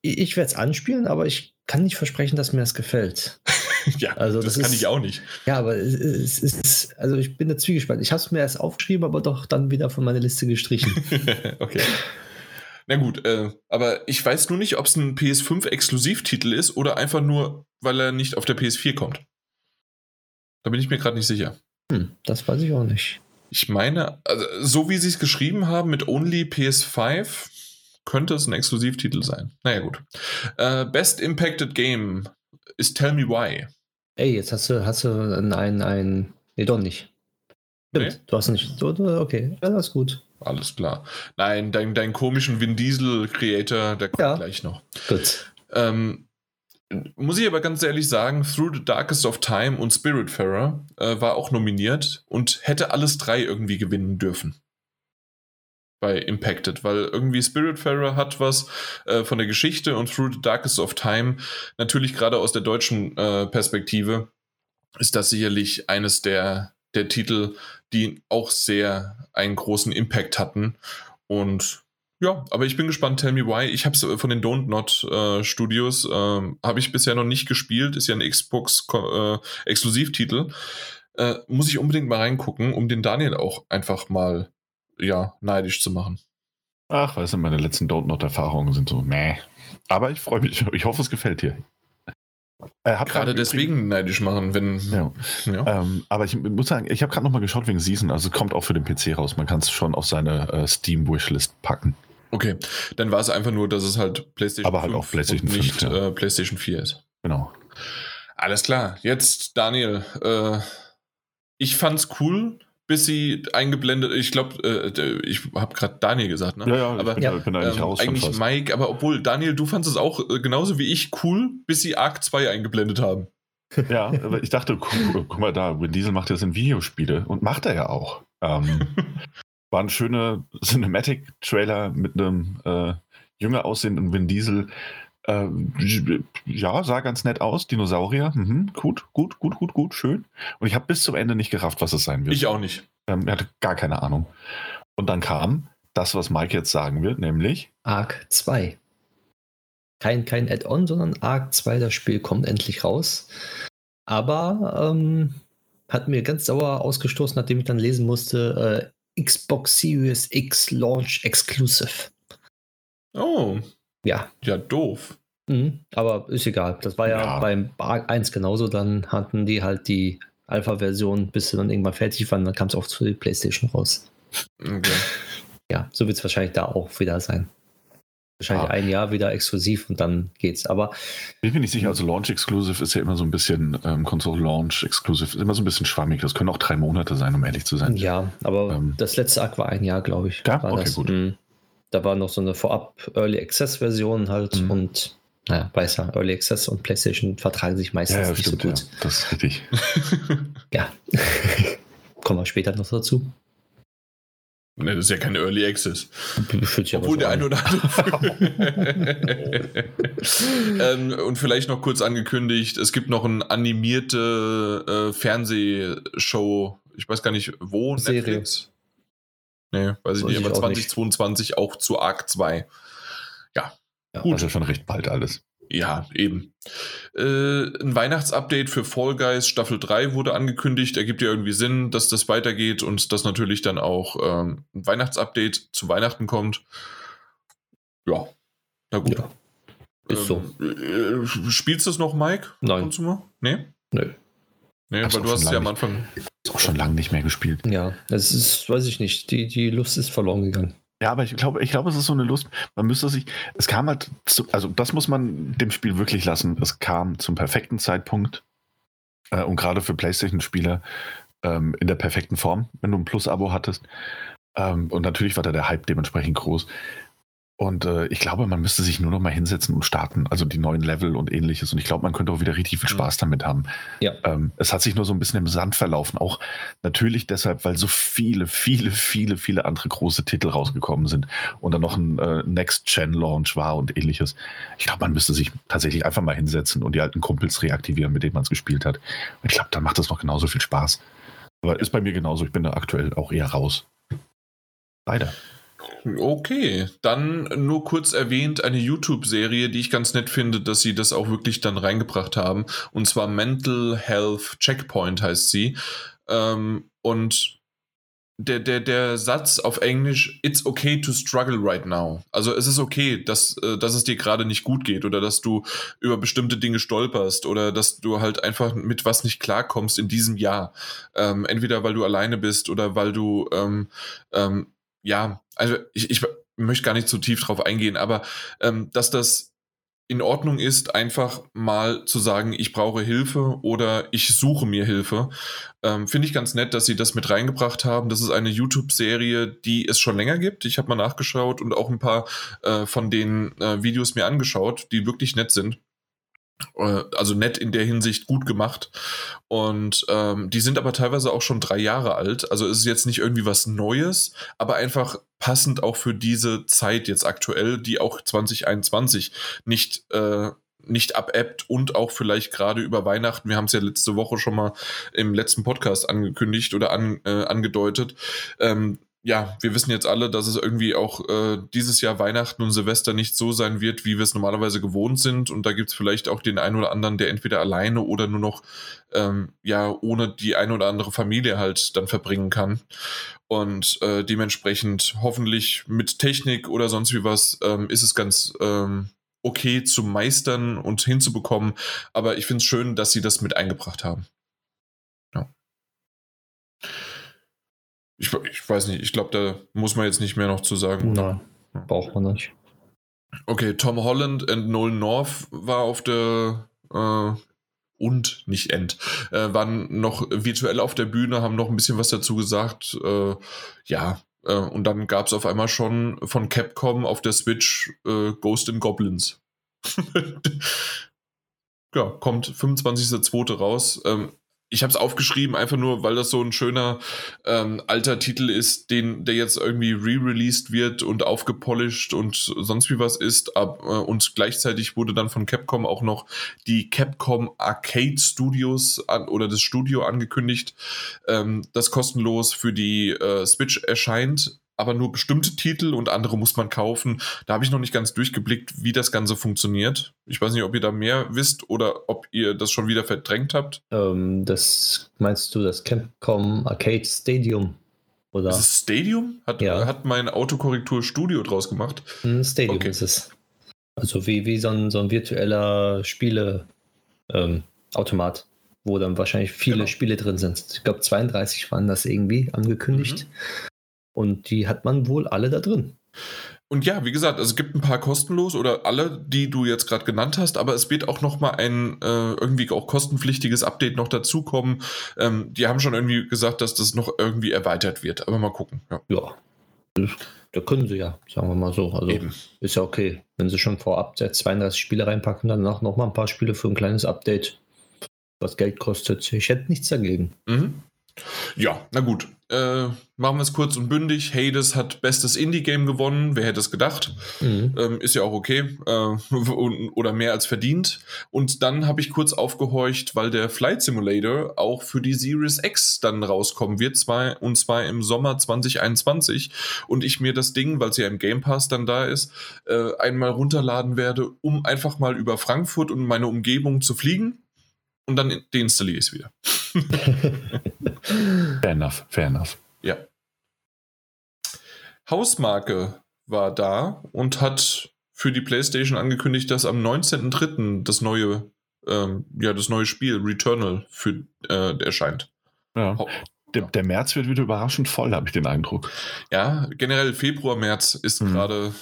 Ich werde es anspielen, aber ich kann nicht versprechen, dass mir das gefällt. ja, also das, das kann ist, ich auch nicht. Ja, aber es, ist, also ich bin da zwiegespalten. Ich habe es mir erst aufgeschrieben, aber doch dann wieder von meiner Liste gestrichen. okay. Na gut, äh, aber ich weiß nur nicht, ob es ein PS5-Exklusivtitel ist oder einfach nur, weil er nicht auf der PS4 kommt. Da bin ich mir gerade nicht sicher. Hm, das weiß ich auch nicht. Ich meine, also, so wie sie es geschrieben haben mit Only PS5, könnte es ein Exklusivtitel sein. Naja, gut. Äh, Best Impacted Game ist Tell Me Why. Ey, jetzt hast du, hast du ein, ein, ein nee, doch nicht. Stimmt, nee? du hast nicht, okay, ist gut. Alles klar. Nein, dein, dein komischen Vin Diesel Creator, der kommt ja. gleich noch. Gut. Ähm, muss ich aber ganz ehrlich sagen, Through the Darkest of Time und Spiritfarer äh, war auch nominiert und hätte alles drei irgendwie gewinnen dürfen. Bei Impacted, weil irgendwie Spiritfarer hat was äh, von der Geschichte und Through the Darkest of Time, natürlich gerade aus der deutschen äh, Perspektive, ist das sicherlich eines der, der Titel, die auch sehr einen großen Impact hatten. Und ja, aber ich bin gespannt. Tell me why. Ich habe es äh, von den Don't Not äh, Studios, äh, habe ich bisher noch nicht gespielt. Ist ja ein Xbox äh. Äh, muss ich unbedingt mal reingucken, um den Daniel auch einfach mal ja neidisch zu machen. Ach, weißt du, meine letzten Don't Not Erfahrungen sind so, meh. Aber ich freue mich. Ich hoffe, es gefällt dir. Äh, gerade deswegen neidisch machen, wenn. Ja. ja. Ähm, aber ich muss sagen, ich habe gerade nochmal geschaut wegen Season. Also kommt auch für den PC raus. Man kann es schon auf seine äh, Steam Wishlist packen. Okay, dann war es einfach nur, dass es halt PlayStation aber halt auch PlayStation und nicht 5, ja. äh, PlayStation 4 ist. Genau. Alles klar. Jetzt Daniel. Äh, ich fand's cool, bis sie eingeblendet, ich glaube, äh, ich habe gerade Daniel gesagt, ne? Ja, ja, aber ich bin, ja. bin eigentlich ähm, raus. Eigentlich Mike, aber obwohl, Daniel, du fandest es auch äh, genauso wie ich cool, bis sie Arc 2 eingeblendet haben. Ja, aber ich dachte, guck, guck, mal da, Vin Diesel macht ja in Videospiele und macht er ja auch. Ähm, war ein schöner Cinematic-Trailer mit einem äh, jünger aussehenden Vin Diesel. Äh, ja, sah ganz nett aus. Dinosaurier. Mhm, gut, gut, gut, gut, gut, schön. Und ich habe bis zum Ende nicht gerafft, was es sein wird. Ich auch nicht. Ähm, er hatte gar keine Ahnung. Und dann kam das, was Mike jetzt sagen wird, nämlich Arc 2. Kein, kein Add-on, sondern Arc 2, das Spiel kommt endlich raus. Aber ähm, hat mir ganz sauer ausgestoßen, nachdem ich dann lesen musste, äh, Xbox Series X Launch Exclusive. Oh, Ja, ja, doof. mhm. aber ist egal. Das war ja, Ja. beim Arc 1 genauso. Dann hatten die halt die Alpha-Version, bis sie dann irgendwann fertig waren. Dann kam es auch zu der PlayStation raus. Okay. Ja, so wird es wahrscheinlich da auch wieder sein. Wahrscheinlich Ah. ein Jahr wieder exklusiv und dann geht's. Aber Bin mir nicht sicher, also Launch Exclusive ist ja immer so ein bisschen, ähm, Console Launch Exclusive ist immer so ein bisschen schwammig. Das können auch drei Monate sein, um ehrlich zu sein. ja, aber Ähm. das letzte Arc war ein Jahr, glaube ich. Ja? Okay, das. gut. Mhm. Da war noch so eine vorab Early Access Version halt Mhm. und naja, weiß ja, Early Access und PlayStation vertragen sich meistens Ja, ja, nicht stimmt, so ja. gut. Das ist richtig. Ja. Kommen wir später noch dazu. Ne, das ist ja keine Early Access. Obwohl so der an. eine oder andere. ähm, und vielleicht noch kurz angekündigt: Es gibt noch eine animierte äh, Fernsehshow. Ich weiß gar nicht, wo. Serie. Netflix? Nee, weiß ich nicht, ich aber auch nicht. 2022 auch zu Arc 2. Ja. Gut. Also schon recht bald alles. Ja, eben. Äh, ein Weihnachtsupdate für Fall Guys Staffel 3 wurde angekündigt. Ergibt ja irgendwie Sinn, dass das weitergeht und dass natürlich dann auch ähm, ein Weihnachtsupdate zu Weihnachten kommt. Ja, na gut. Ja, ist so. Ähm, äh, spielst du es noch, Mike? Nein. Nee? Nö. Nee, Hab's weil auch du hast es ja am Anfang. Ist auch schon lange nicht mehr gespielt. Ja, das ist, weiß ich nicht. Die, die Lust ist verloren gegangen. Ja, aber ich glaube, ich glaube, es ist so eine Lust. Man müsste sich, es kam halt, zu, also das muss man dem Spiel wirklich lassen. Es kam zum perfekten Zeitpunkt äh, und gerade für PlayStation-Spieler ähm, in der perfekten Form, wenn du ein Plus-Abo hattest. Ähm, und natürlich war da der Hype dementsprechend groß. Und äh, ich glaube, man müsste sich nur noch mal hinsetzen und starten, also die neuen Level und ähnliches. Und ich glaube, man könnte auch wieder richtig viel Mhm. Spaß damit haben. Ja. Ähm, es hat sich nur so ein bisschen im Sand verlaufen. Auch natürlich deshalb, weil so viele, viele, viele, viele andere große Titel rausgekommen sind und dann noch ein äh, Next-Gen-Launch war und ähnliches. Ich glaube, man müsste sich tatsächlich einfach mal hinsetzen und die alten Kumpels reaktivieren, mit denen man es gespielt hat. Und ich glaube, dann macht das noch genauso viel Spaß. Aber ist bei mir genauso. Ich bin da aktuell auch eher raus. Beide. Okay, dann nur kurz erwähnt eine YouTube-Serie, die ich ganz nett finde, dass sie das auch wirklich dann reingebracht haben. Und zwar Mental Health Checkpoint heißt sie. Ähm, und der, der, der Satz auf Englisch, it's okay to struggle right now. Also es ist okay, dass, äh, dass es dir gerade nicht gut geht oder dass du über bestimmte Dinge stolperst oder dass du halt einfach mit was nicht klarkommst in diesem Jahr. Ähm, entweder weil du alleine bist oder weil du ähm, ähm, ja, also ich, ich möchte gar nicht zu tief drauf eingehen, aber ähm, dass das in Ordnung ist, einfach mal zu sagen, ich brauche Hilfe oder ich suche mir Hilfe. Ähm, Finde ich ganz nett, dass sie das mit reingebracht haben. Das ist eine YouTube-Serie, die es schon länger gibt. Ich habe mal nachgeschaut und auch ein paar äh, von den äh, Videos mir angeschaut, die wirklich nett sind. Äh, Also nett in der Hinsicht gut gemacht. Und ähm, die sind aber teilweise auch schon drei Jahre alt. Also es ist jetzt nicht irgendwie was Neues, aber einfach passend auch für diese Zeit jetzt aktuell, die auch 2021 nicht, äh, nicht abebbt und auch vielleicht gerade über Weihnachten. Wir haben es ja letzte Woche schon mal im letzten Podcast angekündigt oder an, äh, angedeutet. Ähm, ja, wir wissen jetzt alle, dass es irgendwie auch äh, dieses Jahr Weihnachten und Silvester nicht so sein wird, wie wir es normalerweise gewohnt sind. Und da gibt es vielleicht auch den einen oder anderen, der entweder alleine oder nur noch ähm, ja ohne die eine oder andere Familie halt dann verbringen kann. Und äh, dementsprechend hoffentlich mit Technik oder sonst wie was ähm, ist es ganz ähm, okay zu meistern und hinzubekommen. Aber ich finde es schön, dass sie das mit eingebracht haben. Ja. Ich, ich weiß nicht, ich glaube, da muss man jetzt nicht mehr noch zu sagen. Nein, braucht man nicht. Okay, Tom Holland und Nolan North war auf der äh, und nicht End, äh, waren noch virtuell auf der Bühne, haben noch ein bisschen was dazu gesagt. Äh, ja, äh, und dann gab es auf einmal schon von Capcom auf der Switch äh, Ghost and Goblins. ja, kommt 25.02. raus. Ähm, ich habe es aufgeschrieben, einfach nur, weil das so ein schöner ähm, alter Titel ist, den, der jetzt irgendwie re-released wird und aufgepolished und sonst wie was ist. Ab, äh, und gleichzeitig wurde dann von Capcom auch noch die Capcom Arcade Studios an, oder das Studio angekündigt, ähm, das kostenlos für die äh, Switch erscheint. Aber nur bestimmte Titel und andere muss man kaufen. Da habe ich noch nicht ganz durchgeblickt, wie das Ganze funktioniert. Ich weiß nicht, ob ihr da mehr wisst oder ob ihr das schon wieder verdrängt habt. Ähm, das meinst du das Capcom Arcade Stadium? Oder? Ist es Stadium? Hat, Ja. hat mein Autokorrektur Studio draus gemacht. Ein Stadium Okay. ist es. Also wie, wie so, ein, so ein virtueller Spiele ähm, wo dann wahrscheinlich viele Genau. Spiele drin sind. Ich glaube 32 waren das irgendwie angekündigt. Mhm. Und die hat man wohl alle da drin. Und ja, wie gesagt, also es gibt ein paar kostenlos oder alle, die du jetzt gerade genannt hast, aber es wird auch noch mal ein äh, irgendwie auch kostenpflichtiges Update noch dazukommen. Ähm, die haben schon irgendwie gesagt, dass das noch irgendwie erweitert wird, aber mal gucken. Ja, Ja. Da können sie ja, sagen wir mal so. Also eben. ist ja okay. Wenn sie schon vorab der 32 Spiele reinpacken, danach noch mal ein paar Spiele für ein kleines Update, was Geld kostet. Ich hätte nichts dagegen. Mhm. Ja, na gut. Äh, machen wir es kurz und bündig. Hades hat bestes Indie-Game gewonnen. Wer hätte es gedacht? Mhm. Ähm, ist ja auch okay. Äh, und, oder mehr als verdient. Und dann habe ich kurz aufgehorcht, weil der Flight Simulator auch für die Series X dann rauskommen wird. Zwar, und zwar im Sommer 2021. Und ich mir das Ding, weil es ja im Game Pass dann da ist, äh, einmal runterladen werde, um einfach mal über Frankfurt und meine Umgebung zu fliegen. Und dann deinstalliere ich es wieder. Fair enough, fair enough. Ja. Hausmarke war da und hat für die PlayStation angekündigt, dass am 19.03. das neue, ähm, ja, das neue Spiel Returnal für, äh, erscheint. Ja. Der, Ja. der März wird wieder überraschend voll, habe ich den Eindruck. Ja, generell Februar, März ist Mhm. gerade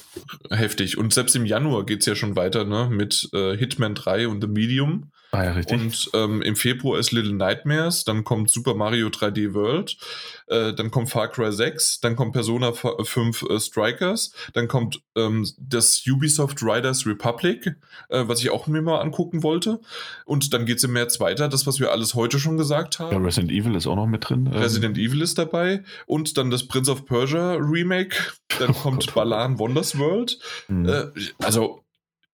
heftig. Und selbst im Januar geht es ja schon weiter, ne? Mit äh, Hitman 3 und The Medium. Ah ja, richtig. Und ähm, im Februar ist Little Nightmares, dann kommt Super Mario 3D World, äh, dann kommt Far Cry 6, dann kommt Persona f- 5 äh, Strikers, dann kommt ähm, das Ubisoft Riders Republic, äh, was ich auch mir mal angucken wollte. Und dann geht es im März weiter, das, was wir alles heute schon gesagt ja, haben. Resident Evil ist auch noch mit drin. Ähm, Resident Evil ist dabei und dann das Prince of Persia Remake, dann Oh kommt Gott. Balan Wonders World. hm. Äh, also,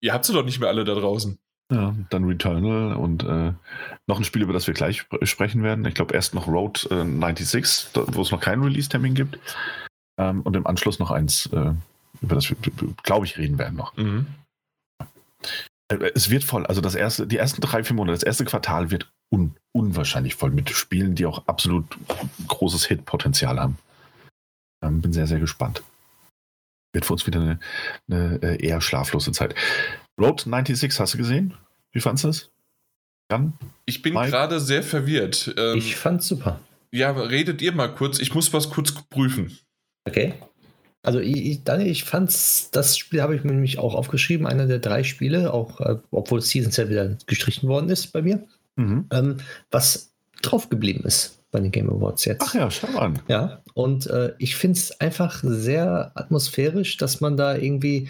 ihr habt sie doch nicht mehr alle da draußen. Ja, dann Returnal und äh, noch ein Spiel, über das wir gleich spr- sprechen werden. Ich glaube, erst noch Road äh, 96, da- wo es noch keinen Release-Termin gibt. Ähm, und im Anschluss noch eins, äh, über das wir, glaube ich, reden werden noch. Mhm. Äh, Es wird voll. Also das erste, die ersten drei, vier Monate, das erste Quartal wird un, unwahrscheinlich voll mit Spielen, die auch absolut großes Hit-Potenzial haben. Ähm, bin sehr, sehr gespannt. Wird für uns wieder eine, eine äh, eher schlaflose Zeit. Road 96, hast du gesehen? Wie fandest du das? Jan? Ich bin gerade sehr verwirrt. Ähm, Ich fand's super. ja, redet ihr mal kurz. Ich muss was kurz prüfen. Okay. Also ich, ich, Daniel, ich fand's, das Spiel habe ich mir nämlich auch aufgeschrieben, einer der drei Spiele, auch äh, obwohl Seasons ja wieder gestrichen worden ist bei mir, Mhm. ähm, was drauf geblieben ist bei den Game Awards jetzt. Ach ja, schau an. Ja, und äh, ich finde es einfach sehr atmosphärisch, dass man da irgendwie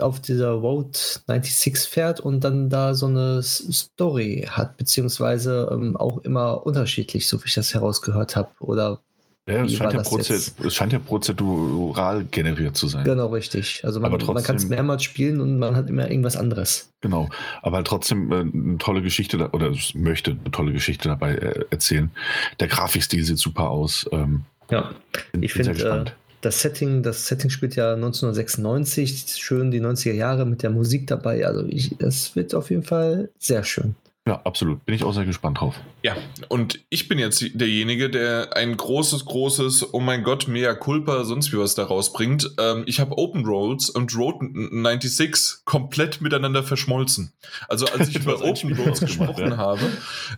auf dieser Road 96 fährt und dann da so eine Story hat, beziehungsweise ähm, auch immer unterschiedlich, so wie ich das herausgehört habe. Oder Ja, es, scheint ja es scheint ja prozedural generiert zu sein. genau richtig. Also man, Aber man kann es trotzdem- mehrmals spielen und man hat immer irgendwas anderes. Genau, aber halt trotzdem äh, eine tolle Geschichte oder möchte eine tolle Geschichte dabei äh, erzählen. Der Grafikstil sieht super aus. Ähm, Ja, bin, Ich bin das Setting, das Setting spielt ja 1996, schön die 90er Jahre mit der Musik dabei. Also ich, das wird auf jeden Fall sehr schön. ja, absolut. Bin ich auch sehr gespannt drauf. Ja, und ich bin jetzt derjenige, der ein großes, großes, oh mein Gott, mea culpa, sonst wie was da rausbringt. Ähm, ich habe Open Roads und Road 96 komplett miteinander verschmolzen. Also als ich über Open Roads gesprochen ja. habe,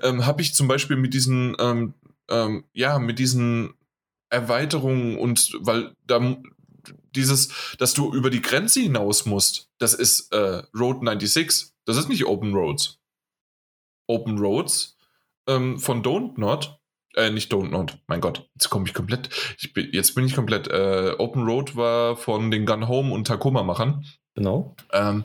ähm, habe ich zum Beispiel mit diesen, ähm, ähm, ja, mit diesen Erweiterungen und weil da dieses, dass du über die Grenze hinaus musst, das ist äh, Road 96. Das ist nicht Open Roads. Open Roads ähm, von Don't Not, äh, nicht Don't Not, mein Gott, jetzt komme ich komplett, ich bin, jetzt bin ich komplett, äh, Open Road war von den Gun Home und Tacoma-Machern. Genau. Ähm,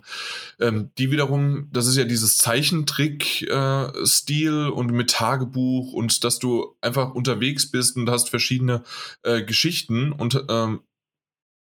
ähm, die wiederum, das ist ja dieses Zeichentrick-Stil und mit Tagebuch und dass du einfach unterwegs bist und hast verschiedene äh, Geschichten und ähm,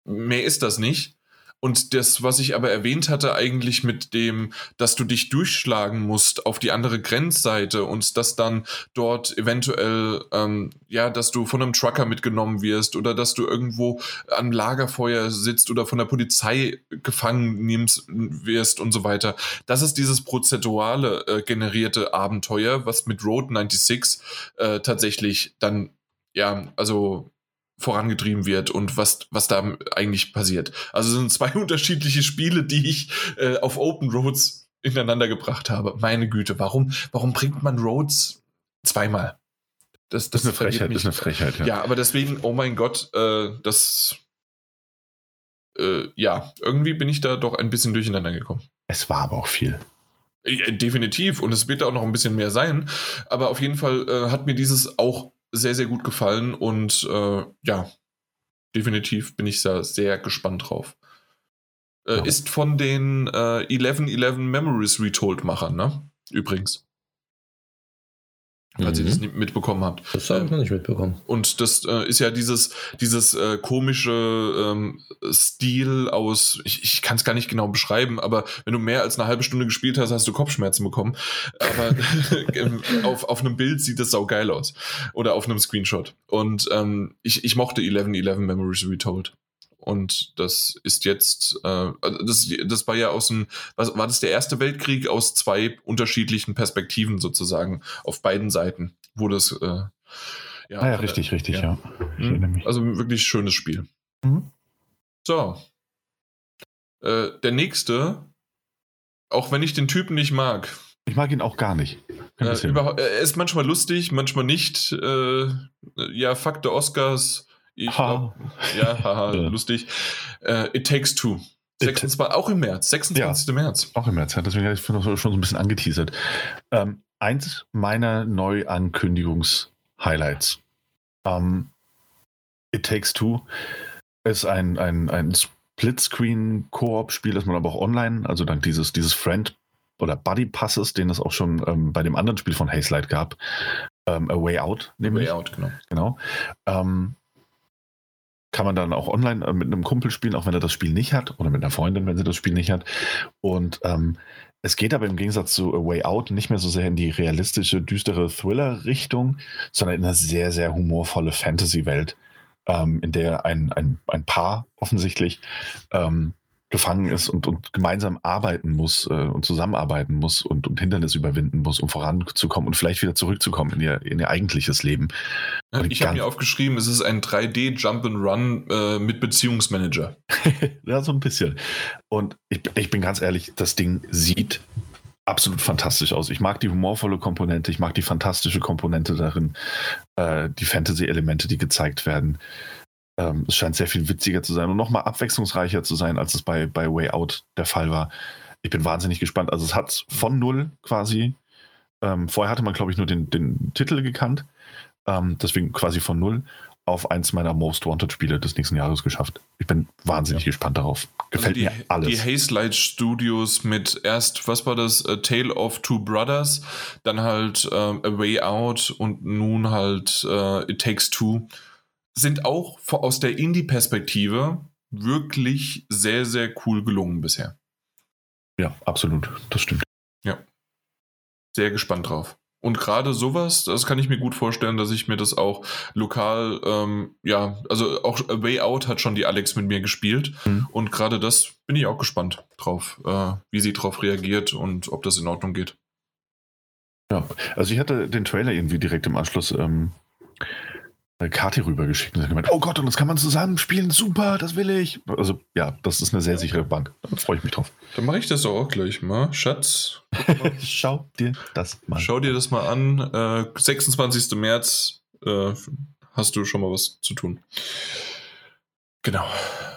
mehr ist das nicht. Und das, was ich aber erwähnt hatte, eigentlich mit dem, dass du dich durchschlagen musst auf die andere Grenzseite und dass dann dort eventuell, ähm, ja, dass du von einem Trucker mitgenommen wirst oder dass du irgendwo am Lagerfeuer sitzt oder von der Polizei gefangen nimmst, wirst und so weiter. Das ist dieses prozedurale äh, generierte Abenteuer, was mit Road 96 äh, tatsächlich dann, ja, also vorangetrieben wird und was, was da eigentlich passiert. Also sind zwei unterschiedliche Spiele, die ich äh, auf Open Roads ineinander gebracht habe. Meine Güte, warum, warum bringt man Roads zweimal? Das, das, das ist eine Frechheit, ist eine Frechheit, ja. Ja, aber deswegen, oh mein Gott, äh, das, äh, ja, irgendwie bin ich da doch ein bisschen durcheinander gekommen. Es war aber auch viel. Ja, definitiv, und es wird auch noch ein bisschen mehr sein, aber auf jeden Fall äh, hat mir dieses auch sehr, sehr gut gefallen und äh, ja, definitiv bin ich da sehr gespannt drauf. Äh, ja. Ist von den äh, 1111 Memories Retold-Machern, ne? Übrigens falls mhm. ihr das nicht mitbekommen habt. Das habe ich noch nicht mitbekommen. Und das äh, ist ja dieses, dieses äh, komische ähm, Stil aus, ich, ich kann es gar nicht genau beschreiben, aber wenn du mehr als eine halbe Stunde gespielt hast, hast du Kopfschmerzen bekommen. Aber auf, auf einem Bild sieht das saugeil aus. Oder auf einem Screenshot. Und ähm, ich, ich mochte 1111 Memories Retold. Und das ist jetzt, äh, also das, das war ja aus dem, was, war das der Erste Weltkrieg aus zwei unterschiedlichen Perspektiven sozusagen auf beiden Seiten, wo das, äh, ja. Ah ja, richtig, äh, richtig, ja. ja. Mhm. Also wirklich schönes Spiel. Mhm. So. Äh, der nächste, auch wenn ich den Typen nicht mag. Ich mag ihn auch gar nicht. Äh, er ist manchmal lustig, manchmal nicht. Äh, ja, Faktor Oscars ich ha. Glaub, ja, haha, lustig. Uh, It Takes Two. 26, auch im März, 26. Ja, März. Auch im März, ja, deswegen habe ich schon so ein bisschen angeteasert. Ähm, eins meiner Neuankündigungs-Highlights. Ähm, It Takes Two ist ein, ein, ein Split-Screen-Koop-Spiel, das man aber auch online, also dank dieses, dieses Friend- oder Buddy-Passes, den es auch schon ähm, bei dem anderen Spiel von Hazelight gab, ähm, A Way Out, nämlich. Way Out, genau. Genau. Kann man dann auch online äh, mit einem Kumpel spielen, auch wenn er das Spiel nicht hat, oder mit einer Freundin, wenn sie das Spiel nicht hat. Und ähm, es geht aber im Gegensatz zu A Way Out nicht mehr so sehr in die realistische, düstere Thriller-Richtung, sondern in eine sehr, sehr humorvolle Fantasy-Welt, ähm, in der ein, ein, ein Paar offensichtlich ähm, gefangen ist und, und gemeinsam arbeiten muss äh, und zusammenarbeiten muss und, und Hindernisse überwinden muss, um voranzukommen und vielleicht wieder zurückzukommen in ihr, in ihr eigentliches Leben. Ja, ich habe mir aufgeschrieben, es ist ein 3D Jump and Run äh, mit Beziehungsmanager. ja, so ein bisschen. Und ich, ich bin ganz ehrlich, das Ding sieht absolut fantastisch aus. Ich mag die humorvolle Komponente, ich mag die fantastische Komponente darin, äh, die Fantasy-Elemente, die gezeigt werden. Ähm, es scheint sehr viel witziger zu sein und nochmal abwechslungsreicher zu sein, als es bei, bei Way Out der Fall war. Ich bin wahnsinnig gespannt. Also es hat von null quasi, ähm, vorher hatte man, glaube ich, nur den, den Titel gekannt, ähm, deswegen quasi von null auf eins meiner Most Wanted Spiele des nächsten Jahres geschafft. Ich bin wahnsinnig ja. gespannt darauf. Gefällt also die, mir alles. Die Haze Light Studios mit erst, was war das, A Tale of Two Brothers, dann halt ähm, A Way Out und nun halt äh, It Takes Two sind auch aus der Indie-Perspektive wirklich sehr, sehr cool gelungen bisher. Ja, absolut. Das stimmt. Ja. Sehr gespannt drauf. Und gerade sowas, das kann ich mir gut vorstellen, dass ich mir das auch lokal, ähm, ja, also auch Way Out hat schon die Alex mit mir gespielt. Mhm. Und gerade das bin ich auch gespannt drauf, äh, wie sie drauf reagiert und ob das in Ordnung geht. Ja, also ich hatte den Trailer irgendwie direkt im Anschluss ähm, eine Karte rübergeschickt und gemeint, oh Gott, und das kann man zusammen spielen, super, das will ich. Also ja, das ist eine sehr sichere Bank. Da freue ich mich drauf. Dann mache ich das auch gleich mal. Schatz. Schau dir das mal Schau dir das mal an. Äh, 26. März äh, hast du schon mal was zu tun. Genau.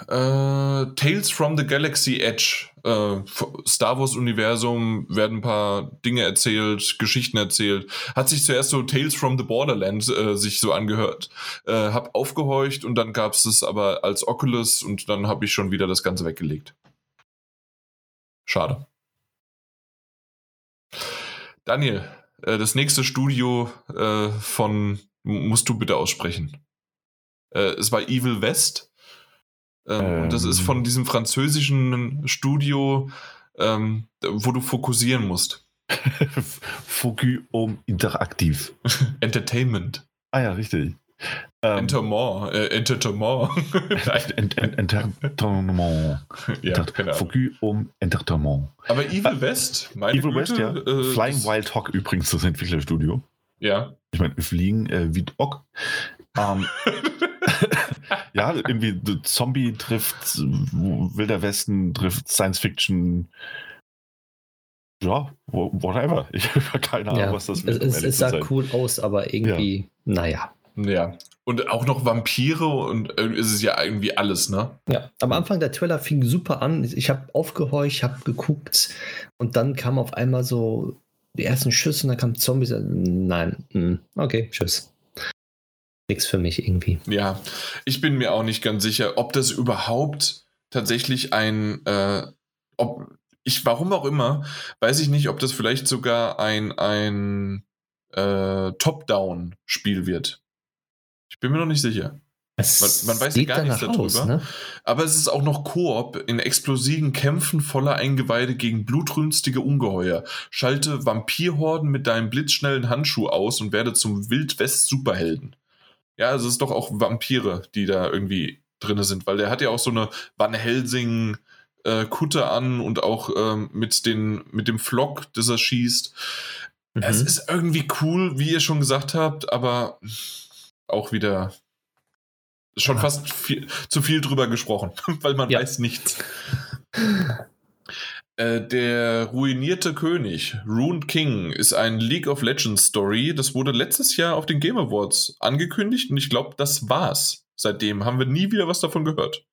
Äh, Tales from the Galaxy Edge. Äh, Star Wars Universum werden ein paar Dinge erzählt, Geschichten erzählt. Hat sich zuerst so Tales from the Borderland äh, sich so angehört. Äh, hab aufgehorcht und dann gab es es aber als Oculus und dann habe ich schon wieder das Ganze weggelegt. Schade. Daniel, äh, das nächste Studio äh, von musst du bitte aussprechen. Äh, es war Evil West Ähm, und das ist Ähm. von diesem französischen Studio, ähm, wo du fokussieren musst. Focus um interaktiv. Entertainment. Ah ja, richtig. Ähm, Entertainment. Äh, Entertainment. Ent- Ent- Entertainment. ja, Ahnung. Focus um Entertainment. Aber Evil West, meine Evil Güte, West, ja. äh, Flying Wild Hawk übrigens, das Entwicklerstudio. Ja. Ich meine, wir fliegen äh, wie Bock. Ähm, ja, irgendwie Zombie trifft Wilder Westen, trifft Science Fiction. Ja, whatever. Ich habe keine Ahnung, Ja, was das um es, es sah sein. cool aus, aber irgendwie, naja. Ja. Und auch noch Vampire und äh, ist es ja irgendwie alles, ne? Ja, am Anfang der Trailer fing super an. Ich habe aufgehorcht, habe geguckt und dann kam auf einmal so die ersten Schüsse und dann kamen Zombies. Nein, hm, okay, tschüss. Nix für mich irgendwie. Ja. Ich bin mir auch nicht ganz sicher, ob das überhaupt tatsächlich ein, äh, ob, ich, warum auch immer, weiß ich nicht, ob das vielleicht sogar ein, ein äh, Top-Down-Spiel wird. Ich bin mir noch nicht sicher. Es Man- man weiß sieht gar nichts danach aus, darüber. ne? Aber es ist auch noch Koop in explosiven Kämpfen voller Eingeweide gegen blutrünstige Ungeheuer. Schalte Vampirhorden mit deinem blitzschnellen Handschuh aus und werde zum Wildwest-Superhelden. Ja, also es ist doch auch Vampire, die da irgendwie drin sind, weil der hat ja auch so eine Van Helsing äh, Kutte an und auch ähm, mit, den, mit dem Flock, das er schießt. Mhm. Es ist irgendwie cool, wie ihr schon gesagt habt, aber auch wieder schon Ja. fast viel, zu viel drüber gesprochen, weil man Ja. weiß nichts. Äh, Der ruinierte König, Rune King, ist ein League of Legends Story. Das wurde letztes Jahr auf den Game Awards angekündigt und ich glaube, das war's. Seitdem haben wir nie wieder was davon gehört.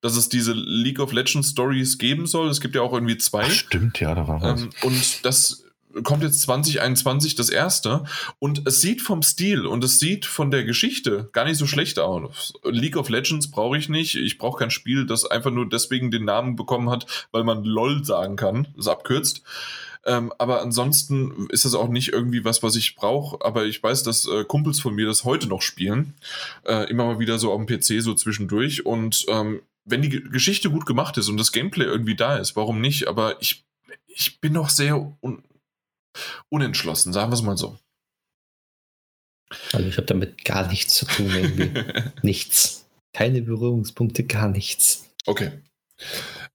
Dass es diese League of Legends Stories geben soll. Es gibt ja auch irgendwie zwei. Ach, stimmt, ja, da war was. Ähm, und das kommt jetzt 2021 das erste. Und es sieht vom Stil und es sieht von der Geschichte gar nicht so schlecht aus. League of Legends brauche ich nicht. Ich brauche kein Spiel, das einfach nur deswegen den Namen bekommen hat, weil man LOL sagen kann. Das abkürzt. Ähm, aber ansonsten ist das auch nicht irgendwie was, was ich brauche. Aber ich weiß, dass äh, Kumpels von mir das heute noch spielen. Äh, immer mal wieder so auf dem PC so zwischendurch. Und ähm, wenn die Ge- Geschichte gut gemacht ist und das Gameplay irgendwie da ist, warum nicht? Aber ich, ich bin noch sehr un unentschlossen, sagen wir es mal so. Also ich habe damit gar nichts zu tun irgendwie. nichts. Keine Berührungspunkte, gar nichts. okay.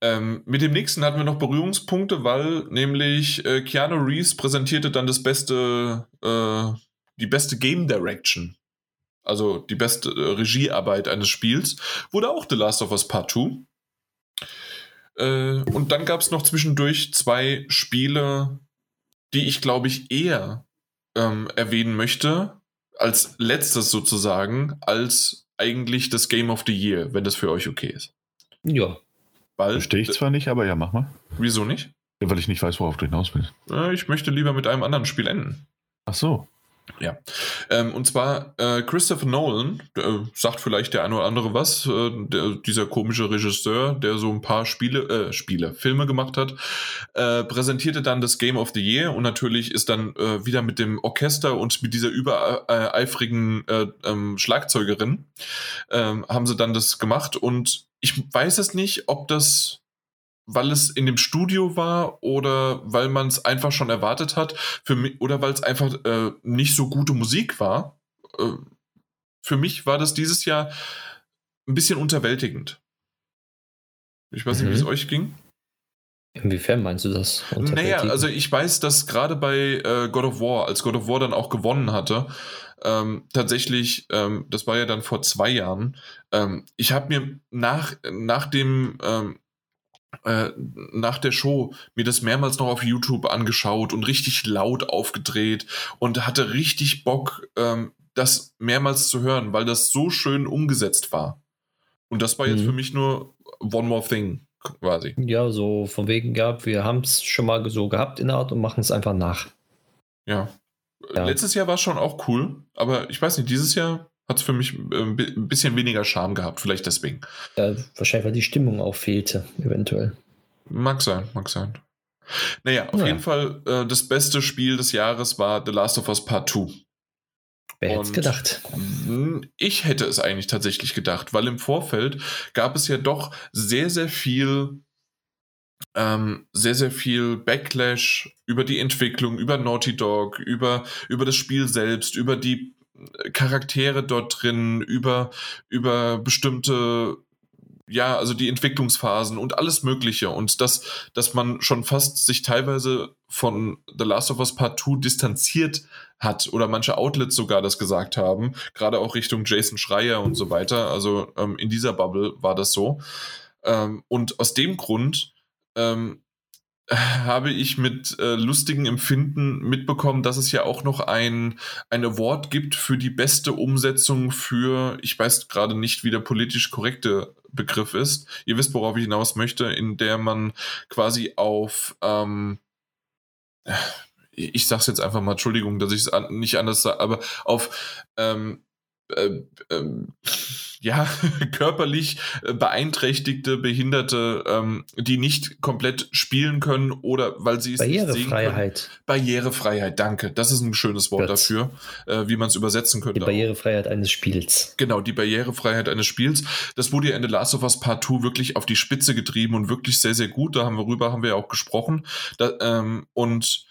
Ähm, mit dem nächsten hatten wir noch Berührungspunkte, weil nämlich äh, Keanu Reeves präsentierte dann das beste, äh, die beste Game Direction. Also die beste äh, Regiearbeit eines Spiels. Wurde auch The Last of Us Part 2. Äh, und dann gab es noch zwischendurch zwei Spiele, die ich glaube ich eher ähm, erwähnen möchte, als letztes sozusagen, als eigentlich das Game of the Year, wenn das für euch okay ist. Ja, Weil, Verstehe ich zwar nicht, aber ja, mach mal. wieso nicht? Ja, weil ich nicht weiß, worauf du hinaus willst. Ich möchte lieber mit einem anderen Spiel enden. Ach so. Ähm, und zwar äh, Christopher Nolan, äh, sagt vielleicht der eine oder andere was, äh, der, dieser komische Regisseur, der so ein paar Spiele, äh, Spiele, Filme gemacht hat, äh, präsentierte dann das Game of the Year und natürlich ist dann äh, wieder mit dem Orchester und mit dieser übereifrigen äh, ähm, Schlagzeugerin ähm, haben sie dann das gemacht und ich weiß es nicht, ob das weil es in dem Studio war oder weil man es einfach schon erwartet hat, für mich, oder weil es einfach äh, nicht so gute Musik war. Äh, für mich war das dieses Jahr ein bisschen unterwältigend. Ich weiß nicht, wie es Mhm. euch ging. inwiefern meinst du das? Naja, also ich weiß, dass gerade bei äh, God of War, als God of War dann auch gewonnen hatte, ähm, tatsächlich, ähm, das war ja dann vor zwei Jahren, ähm, ich habe mir nach, nach dem ähm, äh, nach der Show mir das mehrmals noch auf YouTube angeschaut und richtig laut aufgedreht und hatte richtig Bock, ähm, das mehrmals zu hören, weil das so schön umgesetzt war. Und das war jetzt Mhm. für mich nur One More Thing quasi. Ja, so von wegen gab, wir haben es schon mal so gehabt in der Art und machen es einfach nach. Ja. Ja. Letztes Jahr war es schon auch cool, aber ich weiß nicht, dieses Jahr hat es für mich äh, ein bi- ein bisschen weniger Charme gehabt, vielleicht deswegen. Ja, wahrscheinlich, weil die Stimmung auch fehlte, eventuell. Mag sein, mag sein. Naja, auf Naja. jeden Fall, äh, das beste Spiel des Jahres war The Last of Us Part 2. Wer hätte es gedacht? Ich hätte es eigentlich tatsächlich gedacht, weil im Vorfeld gab es ja doch sehr, sehr viel, ähm, sehr, sehr viel Backlash über die Entwicklung, über Naughty Dog, über, über das Spiel selbst, über die Charaktere dort drin, über, über bestimmte ja, also die Entwicklungsphasen und alles Mögliche und dass, dass man schon fast sich teilweise von The Last of Us Part 2 distanziert hat oder manche Outlets sogar das gesagt haben, gerade auch Richtung Jason Schreier und so weiter. Also ähm, in dieser Bubble war das so. Ähm, und aus dem Grund ähm, habe ich mit äh, lustigen Empfinden mitbekommen, dass es ja auch noch ein, ein Award gibt für die beste Umsetzung für, ich weiß gerade nicht, wie der politisch korrekte Begriff ist. Ihr wisst, worauf ich hinaus möchte, in der man quasi auf, ähm, ich sag's jetzt einfach mal, Entschuldigung, dass ich es an, nicht anders sage, aber auf ähm, äh, äh, ja, körperlich beeinträchtigte, Behinderte, ähm, die nicht komplett spielen können oder weil sie es Barrierefreiheit. Barrierefreiheit, danke. Das ist ein schönes Wort Götz. dafür, äh, wie man es übersetzen könnte. Die Barrierefreiheit auch. eines Spiels. Genau, die Barrierefreiheit eines Spiels. Das wurde ja in The Last of Us Part 2 wirklich auf die Spitze getrieben und wirklich sehr, sehr gut. Da haben wir rüber, haben wir ja auch gesprochen. Da, ähm, und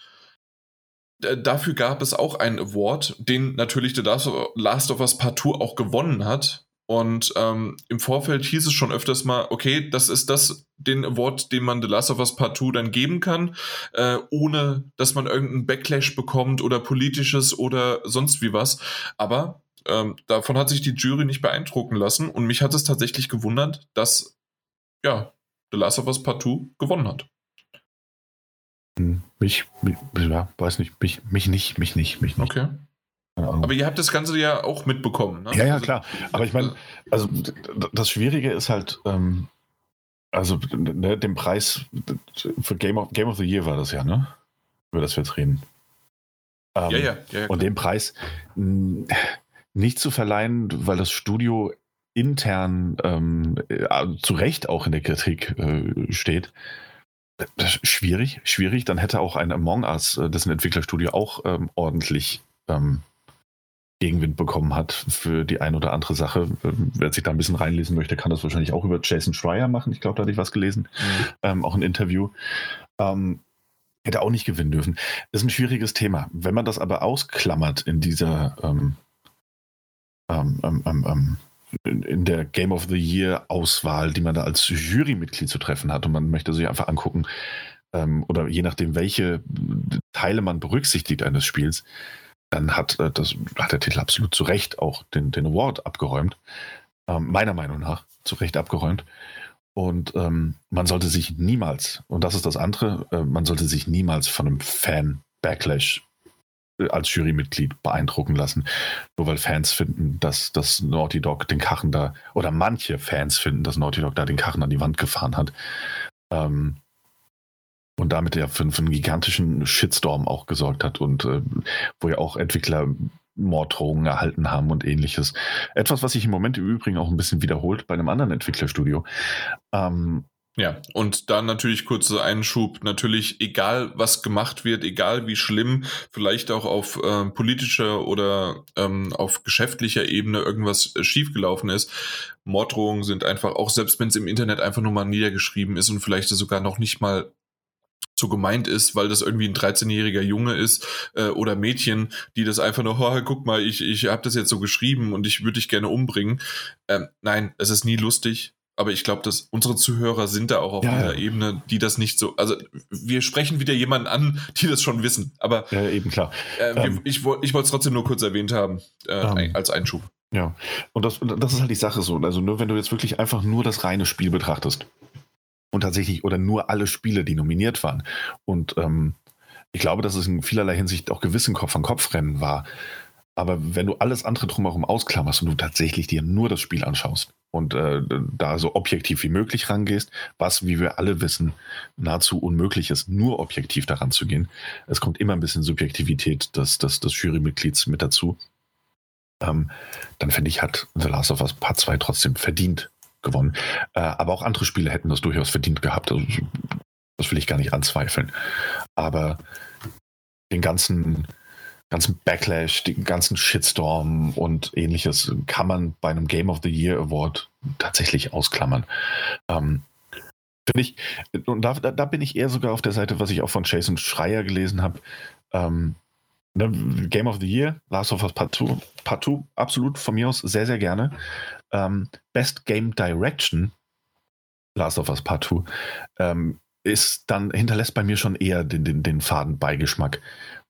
dafür gab es auch einen Award, den natürlich The Last of Us Part 2 auch gewonnen hat. Und ähm, im Vorfeld hieß es schon öfters mal, okay, das ist das, den Award, den man The Last of Us Part 2 dann geben kann, äh, ohne dass man irgendeinen Backlash bekommt oder politisches oder sonst wie was. Aber ähm, davon hat sich die Jury nicht beeindrucken lassen und mich hat es tatsächlich gewundert, dass ja, The Last of Us Part 2 gewonnen hat. Mich, mich, ja, weiß nicht, mich, mich nicht, mich nicht, mich nicht. Okay. Aber ihr habt das Ganze ja auch mitbekommen, ne? Ja, ja, also, klar. Aber ich meine, also das Schwierige ist halt, ähm, also ne, den Preis für Game of, Game of the Year war das ja, ne? Über das wir jetzt reden. Ähm, ja, ja, ja, ja. Und den Preis mh, nicht zu verleihen, weil das Studio intern ähm, äh, zu Recht auch in der Kritik äh, steht, schwierig, schwierig. Dann hätte auch ein Among Us, äh, dessen Entwicklerstudio auch ähm, ordentlich ähm, Gegenwind bekommen hat für die ein oder andere Sache. Ähm, wer sich da ein bisschen reinlesen möchte, kann das wahrscheinlich auch über Jason Schreier machen. Ich glaube, da hatte ich was gelesen. Mhm. Ähm, auch ein Interview. Ähm, hätte auch nicht gewinnen dürfen. Das ist ein schwieriges Thema. Wenn man das aber ausklammert in dieser ähm, ähm, ähm, in der Game of the Year Auswahl, die man da als Jurymitglied zu treffen hat. Und man möchte sich einfach angucken, oder je nachdem, welche Teile man berücksichtigt eines Spiels, dann hat, äh, das, hat der Titel absolut zu Recht auch den, den Award abgeräumt. Ähm, meiner Meinung nach zu Recht abgeräumt. Und ähm, man sollte sich niemals, und das ist das andere, äh, man sollte sich niemals von einem Fan-Backlash als Jurymitglied beeindrucken lassen. Nur weil Fans finden, dass, dass Naughty Dog den Kachen da, oder manche Fans finden, dass Naughty Dog da den Kachen an die Wand gefahren hat. Ähm, und damit ja für, für, einen gigantischen Shitstorm auch gesorgt hat und äh, wo ja auch Entwickler Morddrohungen erhalten haben und ähnliches. Etwas, was sich im Moment im Übrigen auch ein bisschen wiederholt bei einem anderen Entwicklerstudio. Ähm, ja, und dann natürlich kurzer Einschub, natürlich egal was gemacht wird, egal wie schlimm, vielleicht auch auf äh, politischer oder ähm, auf geschäftlicher Ebene irgendwas äh, schiefgelaufen ist. Morddrohungen sind einfach, auch selbst wenn es im Internet einfach nur mal niedergeschrieben ist und vielleicht sogar noch nicht mal so gemeint ist, weil das irgendwie ein 13-jähriger Junge ist äh, oder Mädchen, die das einfach nur, oh, guck mal, ich, ich habe das jetzt so geschrieben und ich würde dich gerne umbringen. Ähm, nein, es ist nie lustig aber ich glaube, dass unsere Zuhörer sind da auch auf ja, einer ja. Ebene, die das nicht so. Also wir sprechen wieder jemanden an, die das schon wissen. Aber ja, eben klar. Äh, ähm, ich, ich wollte es trotzdem nur kurz erwähnt haben äh, ähm, als Einschub. Ja, und das, das ist halt die Sache so. Also nur wenn du jetzt wirklich einfach nur das reine Spiel betrachtest und tatsächlich oder nur alle Spiele, die nominiert waren und ähm, ich glaube, dass es in vielerlei Hinsicht auch gewissen Kopf-an-Kopf-Rennen war. Aber wenn du alles andere drumherum ausklammerst und du tatsächlich dir nur das Spiel anschaust und äh, da so objektiv wie möglich rangehst, was, wie wir alle wissen, nahezu unmöglich ist, nur objektiv daran zu gehen. Es kommt immer ein bisschen Subjektivität des, des, des Jurymitglieds mit dazu. Ähm, dann finde ich, hat The Last of Us Part 2 trotzdem verdient gewonnen. Äh, aber auch andere Spiele hätten das durchaus verdient gehabt. Also, das will ich gar nicht anzweifeln. Aber den ganzen ganzen Backlash, den ganzen Shitstorm und ähnliches kann man bei einem Game of the Year Award tatsächlich ausklammern. Ähm, Finde ich, und da, da, bin ich eher sogar auf der Seite, was ich auch von Jason Schreier gelesen habe. Ähm, Game of the Year, Last of Us Part 2, Part 2 absolut von mir aus sehr, sehr gerne. Ähm, Best Game Direction, Last of Us Part 2, ähm, ist dann, hinterlässt bei mir schon eher den, den, den faden Beigeschmack,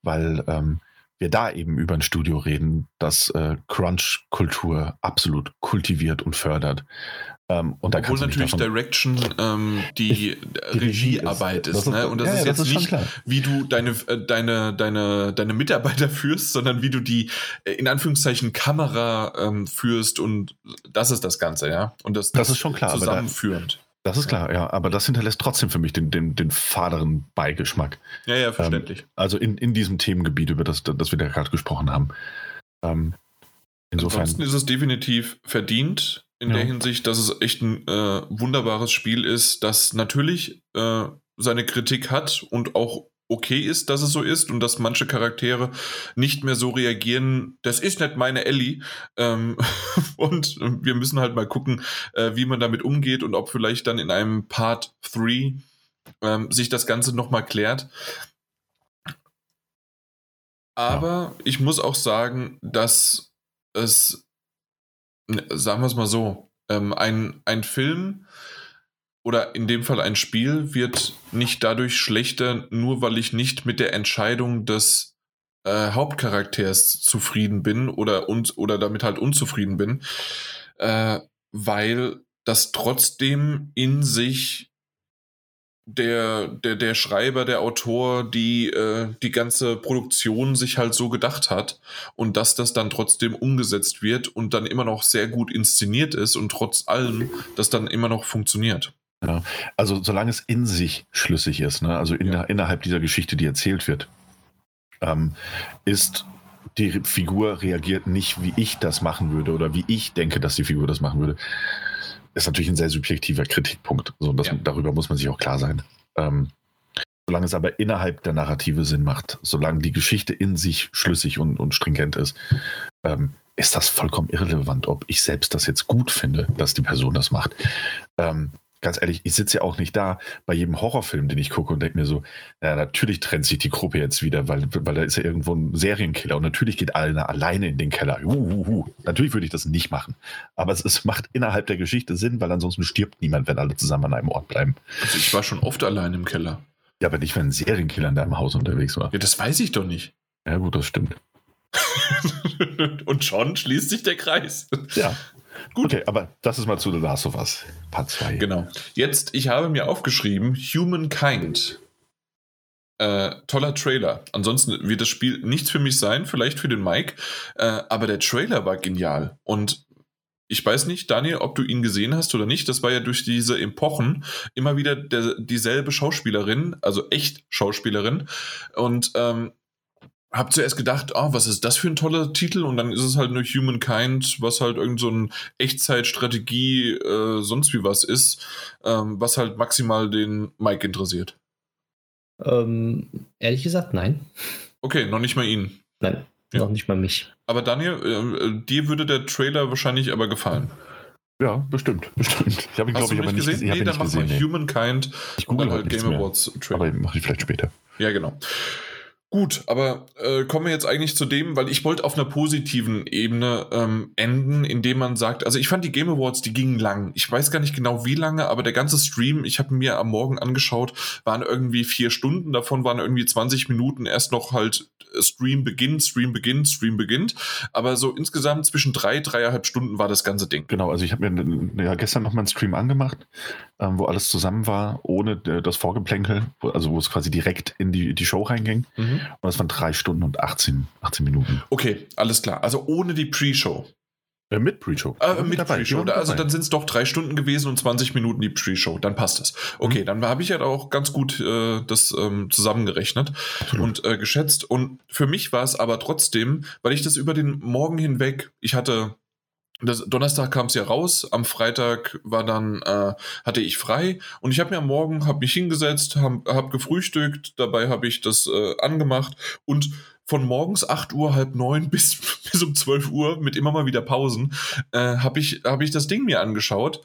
weil ähm, wir da eben über ein Studio reden, das äh, Crunch-Kultur absolut kultiviert und fördert. Ähm, und da Obwohl natürlich Direction ähm, die, die Regiearbeit ist. ist ne? Und das ja, ist jetzt das ist nicht, wie du deine, äh, deine, deine, deine Mitarbeiter führst, sondern wie du die äh, in Anführungszeichen Kamera ähm, führst und das ist das Ganze, ja. Und das, das, das ist schon klar. Zusammenführend. Das ist klar, ja. Aber das hinterlässt trotzdem für mich den, den, den faderen Beigeschmack. Ja, ja, verständlich. Ähm, also in, in diesem Themengebiet, über das, das wir da gerade gesprochen haben. Ähm, insofern. Ansonsten ist es definitiv verdient in ja. der Hinsicht, dass es echt ein äh, wunderbares Spiel ist, das natürlich äh, seine Kritik hat und auch okay ist, dass es so ist und dass manche Charaktere nicht mehr so reagieren, das ist nicht meine Ellie. Ähm, und wir müssen halt mal gucken, äh, wie man damit umgeht und ob vielleicht dann in einem Part 3 ähm, sich das Ganze nochmal klärt. Aber ja. ich muss auch sagen, dass es, sagen wir es mal so, ähm, ein, ein Film, oder in dem Fall ein Spiel wird nicht dadurch schlechter, nur weil ich nicht mit der Entscheidung des äh, Hauptcharakters zufrieden bin oder, und, oder damit halt unzufrieden bin, äh, weil das trotzdem in sich der, der, der Schreiber, der Autor, die, äh, die ganze Produktion sich halt so gedacht hat und dass das dann trotzdem umgesetzt wird und dann immer noch sehr gut inszeniert ist und trotz allem das dann immer noch funktioniert. Ja, also solange es in sich schlüssig ist, ne? also in, ja. innerhalb dieser Geschichte, die erzählt wird, ähm, ist die Figur reagiert nicht, wie ich das machen würde oder wie ich denke, dass die Figur das machen würde. Ist natürlich ein sehr subjektiver Kritikpunkt. So, das, ja. Darüber muss man sich auch klar sein. Ähm, solange es aber innerhalb der Narrative Sinn macht, solange die Geschichte in sich schlüssig und, und stringent ist, ähm, ist das vollkommen irrelevant, ob ich selbst das jetzt gut finde, dass die Person das macht. Ähm, ganz ehrlich, ich sitze ja auch nicht da bei jedem Horrorfilm, den ich gucke und denke mir so, ja, natürlich trennt sich die Gruppe jetzt wieder, weil, weil da ist ja irgendwo ein Serienkiller und natürlich geht einer alleine in den Keller. Uhuhu. Natürlich würde ich das nicht machen. Aber es, es, macht innerhalb der Geschichte Sinn, weil ansonsten stirbt niemand, wenn alle zusammen an einem Ort bleiben. Also ich war schon oft allein im Keller. Ja, aber nicht, wenn ein Serienkiller in deinem Haus unterwegs war. Ja, das weiß ich doch nicht. Ja, gut, das stimmt. und schon schließt sich der Kreis. Ja. Gut. Okay, aber das ist mal zu The Last of Us, Part 2. Genau. Jetzt, ich habe mir aufgeschrieben, Humankind. Äh, toller Trailer. Ansonsten wird das Spiel nichts für mich sein, vielleicht für den Mike, äh, aber der Trailer war genial. Und ich weiß nicht, Daniel, ob du ihn gesehen hast oder nicht. Das war ja durch diese Epochen immer wieder der, dieselbe Schauspielerin, also echt Schauspielerin. Und ähm, hab zuerst gedacht, oh, was ist das für ein toller Titel? Und dann ist es halt nur Humankind, was halt irgend so ein Echtzeitstrategie, äh, sonst wie was ist, ähm, was halt maximal den Mike interessiert. Ähm, ehrlich gesagt, nein. Okay, noch nicht mal ihn. Nein, ja. noch nicht mal mich. Aber Daniel, äh, dir würde der Trailer wahrscheinlich aber gefallen. Ja, bestimmt, bestimmt. Ich habe ihn, glaube ich, aber nicht gesehen. Nee, dann mach mal Humankind. Ich google halt Game Awards Trailer. Aber mache ich vielleicht später. Ja, genau. Gut, aber äh, kommen wir jetzt eigentlich zu dem, weil ich wollte auf einer positiven Ebene ähm, enden, indem man sagt, also ich fand die Game Awards, die gingen lang. Ich weiß gar nicht genau wie lange, aber der ganze Stream, ich habe mir am Morgen angeschaut, waren irgendwie vier Stunden, davon waren irgendwie 20 Minuten erst noch halt äh, Stream beginnt, Stream beginnt, Stream beginnt. Aber so insgesamt zwischen drei, dreieinhalb Stunden war das ganze Ding. Genau, also ich habe mir ja, gestern noch mal einen Stream angemacht, wo alles zusammen war, ohne äh, das Vorgeplänkel, also wo es quasi direkt in die, die Show reinging. Mhm. Und das waren drei Stunden und 18, 18 Minuten. Okay, alles klar. Also ohne die Pre-Show. Äh, mit Pre-Show. Äh, mit Pre-Show. Also dann sind es doch drei Stunden gewesen und 20 Minuten die Pre-Show. Dann passt das. Okay, mhm. dann habe ich ja auch ganz gut äh, das ähm, zusammengerechnet Absolut. und äh, geschätzt. Und für mich war es aber trotzdem, weil ich das über den Morgen hinweg, ich hatte das, Donnerstag kam es ja raus, am Freitag war dann, äh, hatte ich frei. Und ich habe mir am Morgen, habe mich hingesetzt, habe hab gefrühstückt, dabei habe ich das äh, angemacht. Und von morgens 8 Uhr, halb neun bis, bis um 12 Uhr mit immer mal wieder Pausen, äh, habe ich, hab ich das Ding mir angeschaut.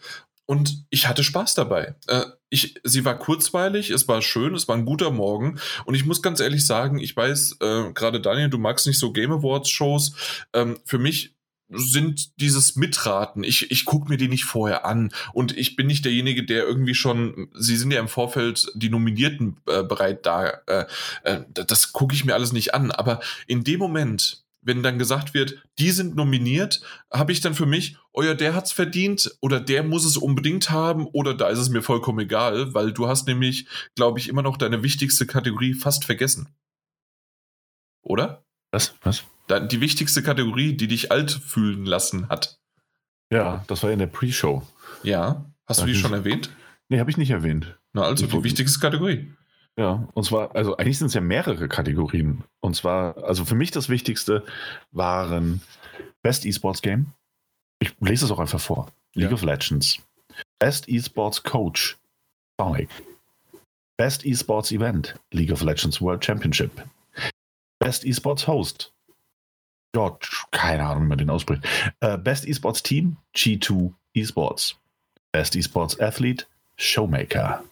Und ich hatte Spaß dabei. Äh, ich, sie war kurzweilig, es war schön, es war ein guter Morgen. Und ich muss ganz ehrlich sagen, ich weiß, äh, gerade Daniel, du magst nicht so Game Awards Shows. Ähm, für mich sind dieses Mitraten. Ich, ich gucke mir die nicht vorher an und ich bin nicht derjenige, der irgendwie schon, sie sind ja im Vorfeld die Nominierten äh, bereit da, äh, äh, das gucke ich mir alles nicht an, aber in dem Moment, wenn dann gesagt wird, die sind nominiert, habe ich dann für mich, oh ja, der hat's verdient oder der muss es unbedingt haben oder da ist es mir vollkommen egal, weil du hast nämlich, glaube ich, immer noch deine wichtigste Kategorie fast vergessen. Oder? Was? Was? Die wichtigste Kategorie, die dich alt fühlen lassen hat. Ja, das war in der Pre-Show. Ja. Hast du die schon erwähnt? Nee, habe ich nicht erwähnt. Na, also die wichtigste Kategorie. Ja, und zwar, also eigentlich sind es ja mehrere Kategorien. Und zwar, also für mich das Wichtigste waren Best Esports Game. Ich lese es auch einfach vor. League ja. of Legends. Best Esports Coach. Sonic. Best Esports Event. League of Legends World Championship. Best Esports Host. George, keine Ahnung, wie man den ausspricht. Uh, Best Esports Team, G2 Esports. Best Esports Athlete, Showmaker.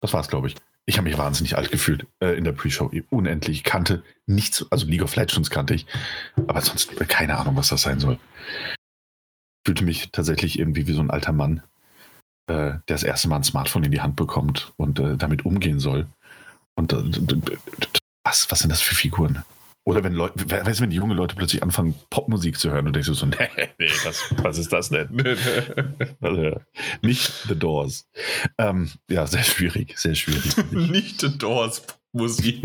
Das war's, glaube ich. Ich habe mich wahnsinnig alt gefühlt äh, in der Pre-Show. Unendlich. Ich kannte nichts, also League of Legends kannte ich. Aber sonst keine Ahnung, was das sein soll. Fühlte mich tatsächlich irgendwie wie so ein alter Mann, äh, der das erste Mal ein Smartphone in die Hand bekommt und äh, damit umgehen soll. Und äh, was, was sind das für Figuren? Oder wenn Leute, weißt du, wenn die junge Leute plötzlich anfangen, Popmusik zu hören und denkst du so, nee, nee, was, was ist das denn? also, nicht The Doors. Ähm, ja, sehr schwierig, sehr schwierig. nicht The Doors Musik.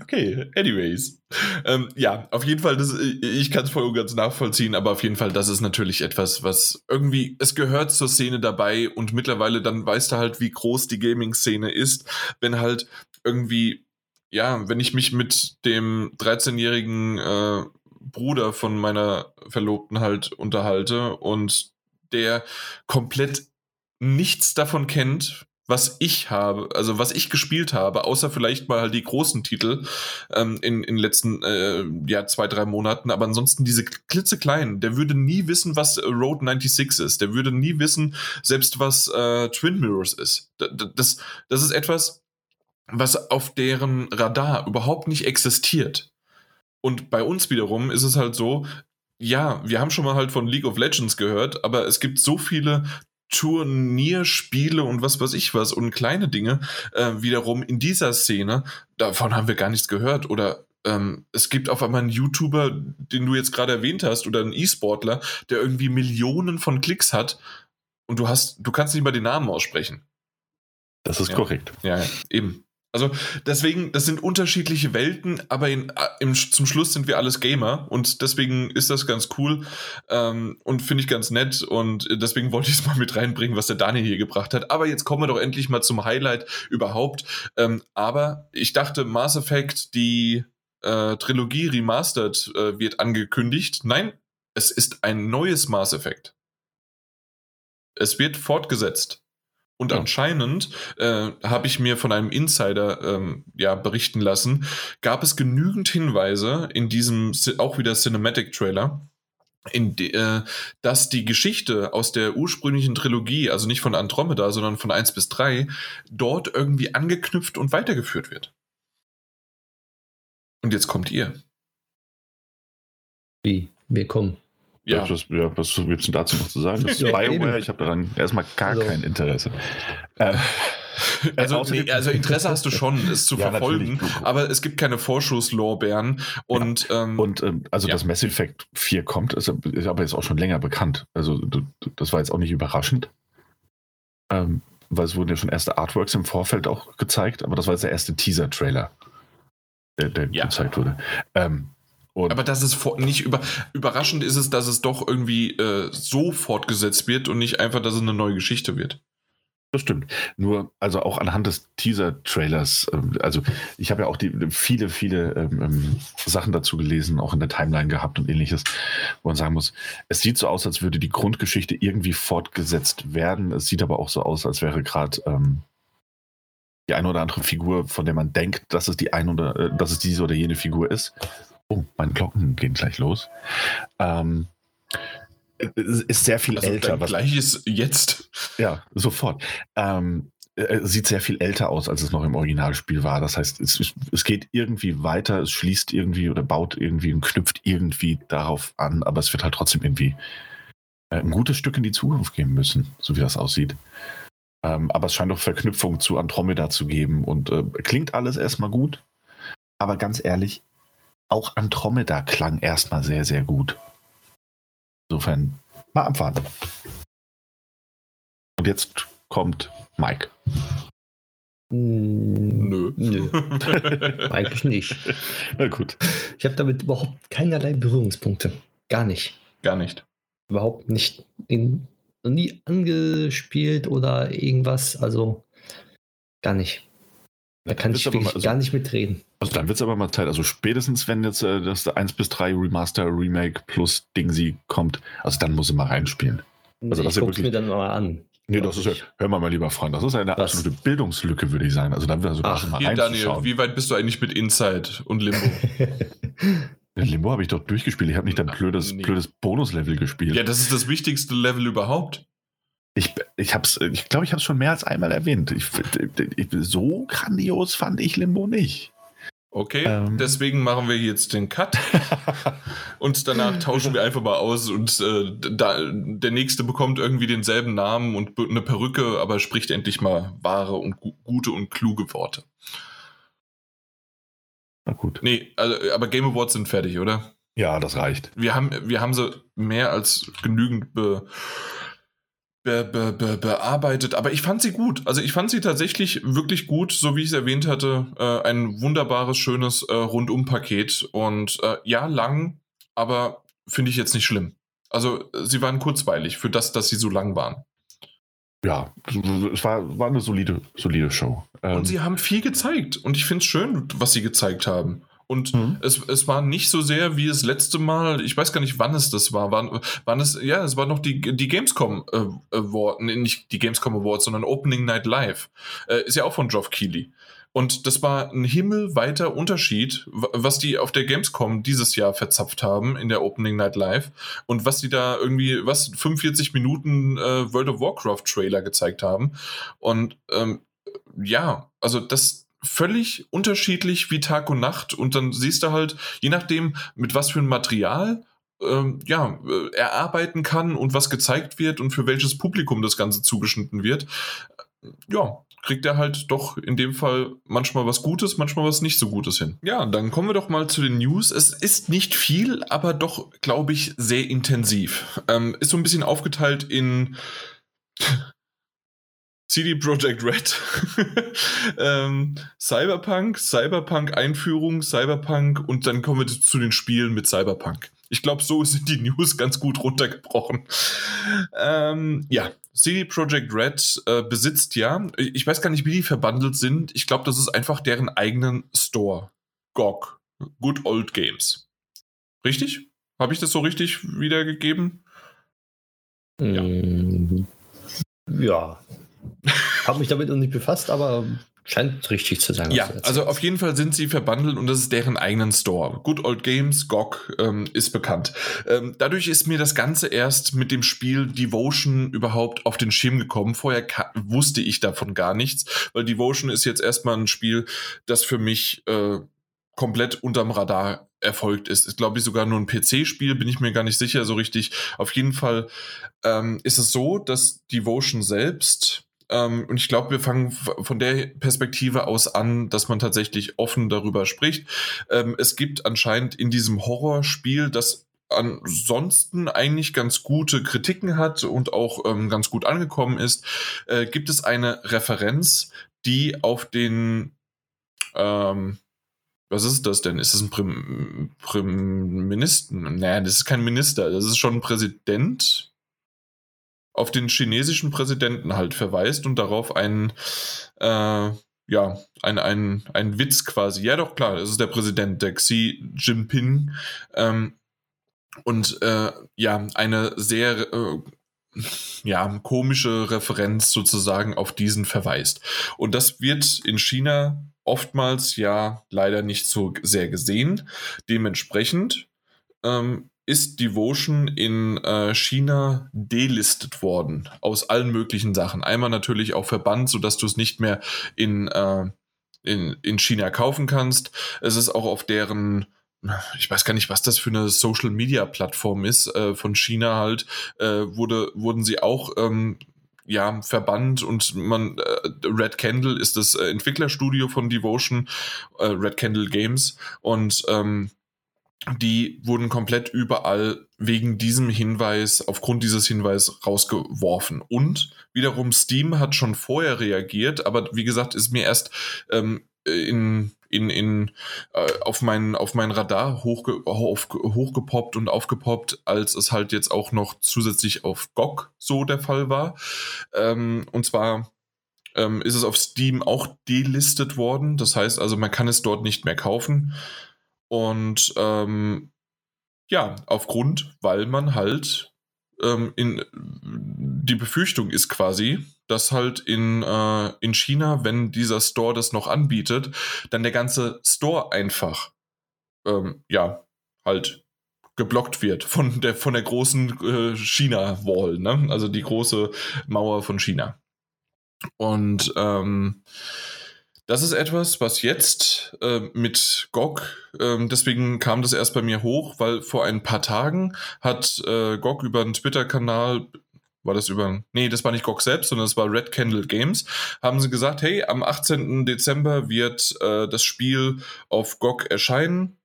okay, anyways. Ähm, ja, auf jeden Fall, das, ich kann es voll und ganz nachvollziehen, aber auf jeden Fall, das ist natürlich etwas, was irgendwie, es gehört zur Szene dabei und mittlerweile dann weißt du halt, wie groß die Gaming-Szene ist, wenn halt irgendwie ja, wenn ich mich mit dem 13-jährigen äh, Bruder von meiner Verlobten halt unterhalte und der komplett nichts davon kennt, was ich habe, also was ich gespielt habe, außer vielleicht mal halt die großen Titel ähm, in in letzten äh, ja zwei drei Monaten, aber ansonsten diese klitzekleinen, der würde nie wissen, was Road 96 ist, der würde nie wissen, selbst was äh, Twin Mirrors ist. Das das ist etwas, was auf deren Radar überhaupt nicht existiert. Und bei uns wiederum ist es halt so, ja, wir haben schon mal halt von League of Legends gehört, aber es gibt so viele Turnierspiele und was weiß ich was und kleine Dinge äh, wiederum in dieser Szene, davon haben wir gar nichts gehört. Oder ähm, es gibt auf einmal einen YouTuber, den du jetzt gerade erwähnt hast, oder einen E-Sportler, der irgendwie Millionen von Klicks hat und du hast, du kannst nicht mal den Namen aussprechen. Das ist ja. korrekt. Ja, eben. Also deswegen, das sind unterschiedliche Welten, aber in, im, zum Schluss sind wir alles Gamer und deswegen ist das ganz cool ähm, und finde ich ganz nett und deswegen wollte ich es mal mit reinbringen, was der Daniel hier gebracht hat. Aber jetzt kommen wir doch endlich mal zum Highlight überhaupt. Ähm, aber ich dachte, Mass Effect, die äh, Trilogie Remastered äh, wird angekündigt. Nein, es ist ein neues Mass Effect. Es wird fortgesetzt. Und ja. anscheinend äh, habe ich mir von einem Insider ähm, ja berichten lassen, gab es genügend Hinweise in diesem auch wieder Cinematic Trailer, in de, äh, dass die Geschichte aus der ursprünglichen Trilogie, also nicht von Andromeda, sondern von 1 bis 3, dort irgendwie angeknüpft und weitergeführt wird. Und jetzt kommt ihr. Wie? Wir kommen. Ja. Was, ja, was gibt es denn dazu noch zu sagen? Das ist Bioware, ich habe daran erstmal gar also. kein Interesse. Äh, also, nee, also, Interesse hast du schon, es zu ja, verfolgen, aber es gibt keine Vorschusslorbeeren. Und, ja. ähm, und ähm, also ja. dass Mass Effect 4 kommt, ist, ist, aber jetzt auch schon länger bekannt. Also das war jetzt auch nicht überraschend. Ähm, weil es wurden ja schon erste Artworks im Vorfeld auch gezeigt, aber das war jetzt der erste Teaser-Trailer, der, der gezeigt wurde. Ähm, und aber dass es nicht über, überraschend ist es, dass es doch irgendwie äh, so fortgesetzt wird und nicht einfach, dass es eine neue Geschichte wird. Das stimmt. Nur, also auch anhand des Teaser-Trailers, ähm, also ich habe ja auch die, viele, viele ähm, ähm, Sachen dazu gelesen, auch in der Timeline gehabt und ähnliches, wo man sagen muss, es sieht so aus, als würde die Grundgeschichte irgendwie fortgesetzt werden. Es sieht aber auch so aus, als wäre gerade ähm, die eine oder andere Figur, von der man denkt, dass es die eine oder äh, dass es diese oder jene Figur ist. Oh, meine Glocken gehen gleich los. Ähm, ist sehr viel Also älter. Was, Gleiches jetzt. ja, sofort. Ähm, äh, sieht sehr viel älter aus, als es noch im Originalspiel war. Das heißt, es, es geht irgendwie weiter, es schließt irgendwie oder baut irgendwie und knüpft irgendwie darauf an, aber es wird halt trotzdem irgendwie äh, ein gutes Stück in die Zukunft gehen müssen, so wie das aussieht. Ähm, aber es scheint auch Verknüpfungen zu Andromeda zu geben und äh, klingt alles erstmal gut. Aber ganz ehrlich, auch Andromeda klang erstmal sehr, sehr gut. Insofern mal abwarten. Und jetzt kommt Mike. Hm, Nö. Nö, eigentlich nicht. Na gut. Ich habe damit überhaupt keinerlei Berührungspunkte. Gar nicht. Gar nicht. Überhaupt nicht. In, noch nie angespielt oder irgendwas. Also gar nicht. Da kann ich wirklich mal- also- gar nicht mitreden. Also dann wird es aber mal Zeit. Also spätestens, wenn jetzt äh, das 1 bis 3 Remaster, Remake plus Dingsy kommt, also dann muss er mal reinspielen. Also das ich ist ja guck's wirklich- mir dann mal an. Nee, das ist ja, hör mal, mein lieber Freund, das ist eine Was? absolute Bildungslücke, würde ich sagen. Also dann wird also Ach, mal Hier, Daniel, wie weit bist du eigentlich mit Inside und Limbo? Limbo habe ich doch durchgespielt. Ich habe nicht ein blödes, nee. blödes Bonuslevel gespielt. ja, das ist das wichtigste Level überhaupt. Ich, ich hab's, ich glaube, ich habe es schon mehr als einmal erwähnt. Ich, ich, so grandios fand ich Limbo nicht. Okay, Ähm. deswegen machen wir jetzt den Cut und danach tauschen wir einfach mal aus und äh, da, der nächste bekommt irgendwie denselben Namen und eine Perücke, aber spricht endlich mal wahre und gu gute und kluge Worte. Na gut. Nee, also, aber Game Awards sind fertig, oder? Ja, das reicht. Wir haben, wir haben sie mehr als genügend be, be, be, be, bearbeitet, aber ich fand sie gut. Also ich fand sie tatsächlich wirklich gut, so wie ich es erwähnt hatte. Äh, ein wunderbares, schönes äh, Rundum-Paket. Und äh, ja, lang, aber finde ich jetzt nicht schlimm. Also äh, sie waren kurzweilig für das, dass sie so lang waren. Ja, es war, war eine solide, solide Show. Ähm, Und sie haben viel gezeigt. Und ich finde es schön, was sie gezeigt haben. Und Mhm. es, es war nicht so sehr wie das letzte Mal, ich weiß gar nicht, wann es das war. Waren, waren es, ja, es war noch die, die Gamescom äh, Award, nee, nicht die Gamescom Awards, sondern Opening Night Live. Äh, ist ja auch von Geoff Keighley. Und das war ein himmelweiter Unterschied, wa- was die auf der Gamescom dieses Jahr verzapft haben in der Opening Night Live und was die da irgendwie, was, 45 Minuten äh, World of Warcraft Trailer gezeigt haben. Und ähm, ja, also das völlig unterschiedlich wie Tag und Nacht und dann siehst du halt, je nachdem, mit was für ein Material ähm, ja, äh, erarbeiten kann und was gezeigt wird und für welches Publikum das Ganze zugeschnitten wird, äh, ja, kriegt er halt doch in dem Fall manchmal was Gutes, manchmal was nicht so Gutes hin. Ja, dann kommen wir doch mal zu den News. Es ist nicht viel, aber doch, glaube ich, sehr intensiv. Ähm, ist so ein bisschen aufgeteilt in CD Projekt Red, ähm, Cyberpunk, Cyberpunk-Einführung, Cyberpunk und dann kommen wir zu den Spielen mit Cyberpunk. Ich glaube, so sind die News ganz gut runtergebrochen. Ähm, ja, CD Projekt Red äh, besitzt ja, ich weiß gar nicht, wie die verbandelt sind. Ich glaube, das ist einfach deren eigenen Store. GOG, Good Old Games. Richtig? Habe ich das so richtig wiedergegeben? Ja. Mm, Ja. Habe mich damit noch nicht befasst, aber scheint richtig zu sein. Ja, also auf jeden Fall sind sie verbandelt und das ist deren eigenen Store. Good Old Games, GOG, ähm, ist bekannt. Ähm, dadurch ist mir das Ganze erst mit dem Spiel Devotion überhaupt auf den Schirm gekommen. Vorher wusste ich davon gar nichts, weil Devotion ist jetzt erstmal ein Spiel, das für mich äh, komplett unterm Radar erfolgt ist. Ist, glaube ich, sogar nur ein PC-Spiel, bin ich mir gar nicht sicher so richtig. Auf jeden Fall ähm, ist es so, dass Devotion selbst ähm, und ich glaube, wir fangen von der Perspektive aus an, dass man tatsächlich offen darüber spricht. Ähm, es gibt anscheinend in diesem Horrorspiel, das ansonsten eigentlich ganz gute Kritiken hat und auch ähm, ganz gut angekommen ist, äh, gibt es eine Referenz, die auf den ähm, was ist das denn? Ist das ein Prim, Prim Minister? Naja, das ist kein Minister, das ist schon ein Präsident auf den chinesischen Präsidenten halt verweist und darauf einen, äh, ja, ein, ein, ein Witz quasi. Ja, doch, klar, das ist der Präsident, der Xi Jinping. Ähm, und äh, ja, eine sehr äh, ja, komische Referenz sozusagen auf diesen verweist. Und das wird in China oftmals ja leider nicht so sehr gesehen. Dementsprechend ähm, ist Devotion in äh, China delistet worden aus allen möglichen Sachen. Einmal natürlich auch verbannt, sodass du es nicht mehr in, äh, in, in China kaufen kannst. Es ist auch auf deren ich weiß gar nicht, was das für eine Social Media Plattform ist, äh, von China halt, äh, wurde, wurden sie auch ähm, ja, verbannt und man, äh, Red Candle ist das äh, Entwicklerstudio von Devotion, äh, Red Candle Games und ähm, die wurden komplett überall wegen diesem Hinweis, aufgrund dieses Hinweis rausgeworfen. Und wiederum Steam hat schon vorher reagiert, aber wie gesagt, ist mir erst ähm, in, in, in, äh, auf, mein, auf mein Radar hochge hoch, hochgepoppt und aufgepoppt, als es halt jetzt auch noch zusätzlich auf GOG so der Fall war. Ähm, und zwar ähm, ist es auf Steam auch delistet worden. Das heißt also, man kann es dort nicht mehr kaufen. Und ähm, ja, aufgrund, weil man halt ähm, in die Befürchtung ist quasi, dass halt in, äh, in China, wenn dieser Store das noch anbietet, dann der ganze Store einfach ähm, ja halt geblockt wird von der von der großen äh, China Wall, ne? Also die große Mauer von China. Und ähm, das ist etwas, was jetzt äh, mit GOG, äh, deswegen kam das erst bei mir hoch, weil vor ein paar Tagen hat äh, GOG über einen Twitter-Kanal, war das über, nee, das war nicht GOG selbst, sondern das war Red Candle Games, haben sie gesagt, hey, am 18. Dezember wird äh, das Spiel auf GOG erscheinen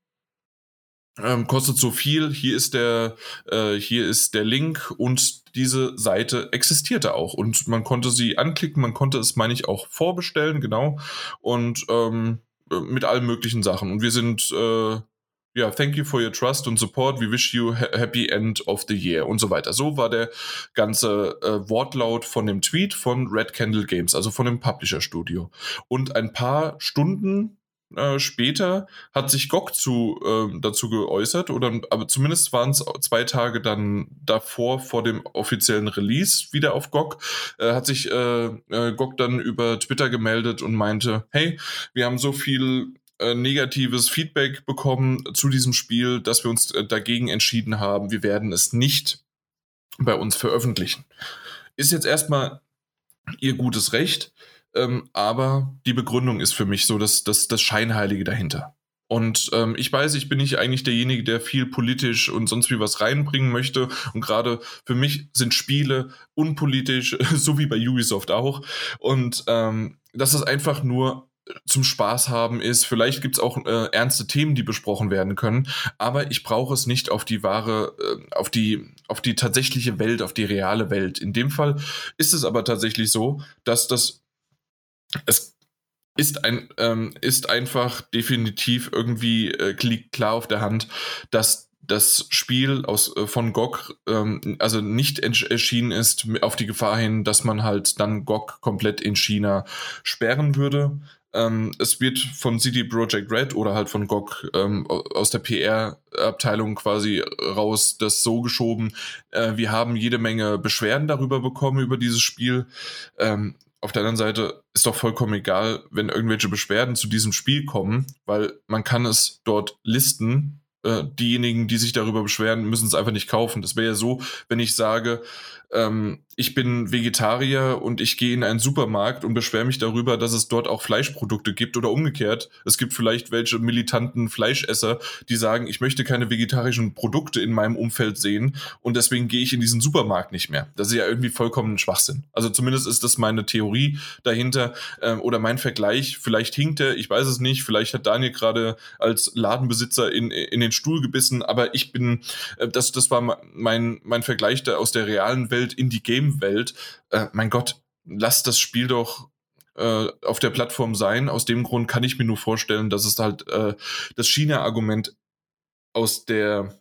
ähm, kostet so viel, hier ist der, äh, hier ist der Link und diese Seite existierte auch und man konnte sie anklicken, man konnte es, meine ich, auch vorbestellen, genau, und ähm, mit allen möglichen Sachen. Und wir sind, äh, ja, thank you for your trust and support, we wish you a happy end of the year und so weiter. So war der ganze äh, Wortlaut von dem Tweet von Red Candle Games, also von dem Publisher Studio. Und ein paar Stunden äh, später hat sich GOG zu, äh, dazu geäußert, oder aber zumindest waren es zwei Tage dann davor, vor dem offiziellen Release wieder auf GOG, äh, hat sich äh, äh, GOG dann über Twitter gemeldet und meinte, hey, wir haben so viel äh, negatives Feedback bekommen zu diesem Spiel, dass wir uns dagegen entschieden haben, wir werden es nicht bei uns veröffentlichen. Ist jetzt erstmal ihr gutes Recht. Ähm, aber die Begründung ist für mich so das, das, das Scheinheilige dahinter. Und ähm, ich weiß, ich bin nicht eigentlich derjenige, der viel politisch und sonst wie was reinbringen möchte. Und gerade für mich sind Spiele unpolitisch, so wie bei Ubisoft auch. Und ähm, dass es einfach nur zum Spaß haben ist. Vielleicht gibt es auch äh, ernste Themen, die besprochen werden können, aber ich brauche es nicht auf die wahre, äh, auf die, auf die tatsächliche Welt, auf die reale Welt. In dem Fall ist es aber tatsächlich so, dass das es ist ein ähm, ist einfach definitiv irgendwie äh, liegt klar auf der Hand, dass das Spiel aus äh, von GOG ähm, also nicht erschienen ist auf die Gefahr hin, dass man halt dann GOG komplett in China sperren würde. Ähm, es wird von CD Projekt Red oder halt von GOG ähm, aus der PR-Abteilung quasi raus das so geschoben. Äh, wir haben jede Menge Beschwerden darüber bekommen über dieses Spiel. Ähm, auf der anderen Seite ist doch vollkommen egal, wenn irgendwelche Beschwerden zu diesem Spiel kommen, weil man kann es dort listen. Äh, diejenigen, die sich darüber beschweren, müssen es einfach nicht kaufen. Das wäre ja so, wenn ich sage, ähm, ich bin Vegetarier und ich gehe in einen Supermarkt und beschwere mich darüber, dass es dort auch Fleischprodukte gibt oder umgekehrt. Es gibt vielleicht welche militanten Fleischesser, die sagen, ich möchte keine vegetarischen Produkte in meinem Umfeld sehen und deswegen gehe ich in diesen Supermarkt nicht mehr. Das ist ja irgendwie vollkommen Schwachsinn. Also zumindest ist das meine Theorie dahinter ähm, oder mein Vergleich. Vielleicht hinkt er, ich weiß es nicht. Vielleicht hat Daniel gerade als Ladenbesitzer in, in den Stuhl gebissen, aber ich bin, äh, das, das war mein, mein Vergleich da aus der realen Welt Welt, in die Game-Welt. Äh, mein Gott, lass das Spiel doch äh, auf der Plattform sein. Aus dem Grund kann ich mir nur vorstellen, dass es halt äh, das China-Argument aus der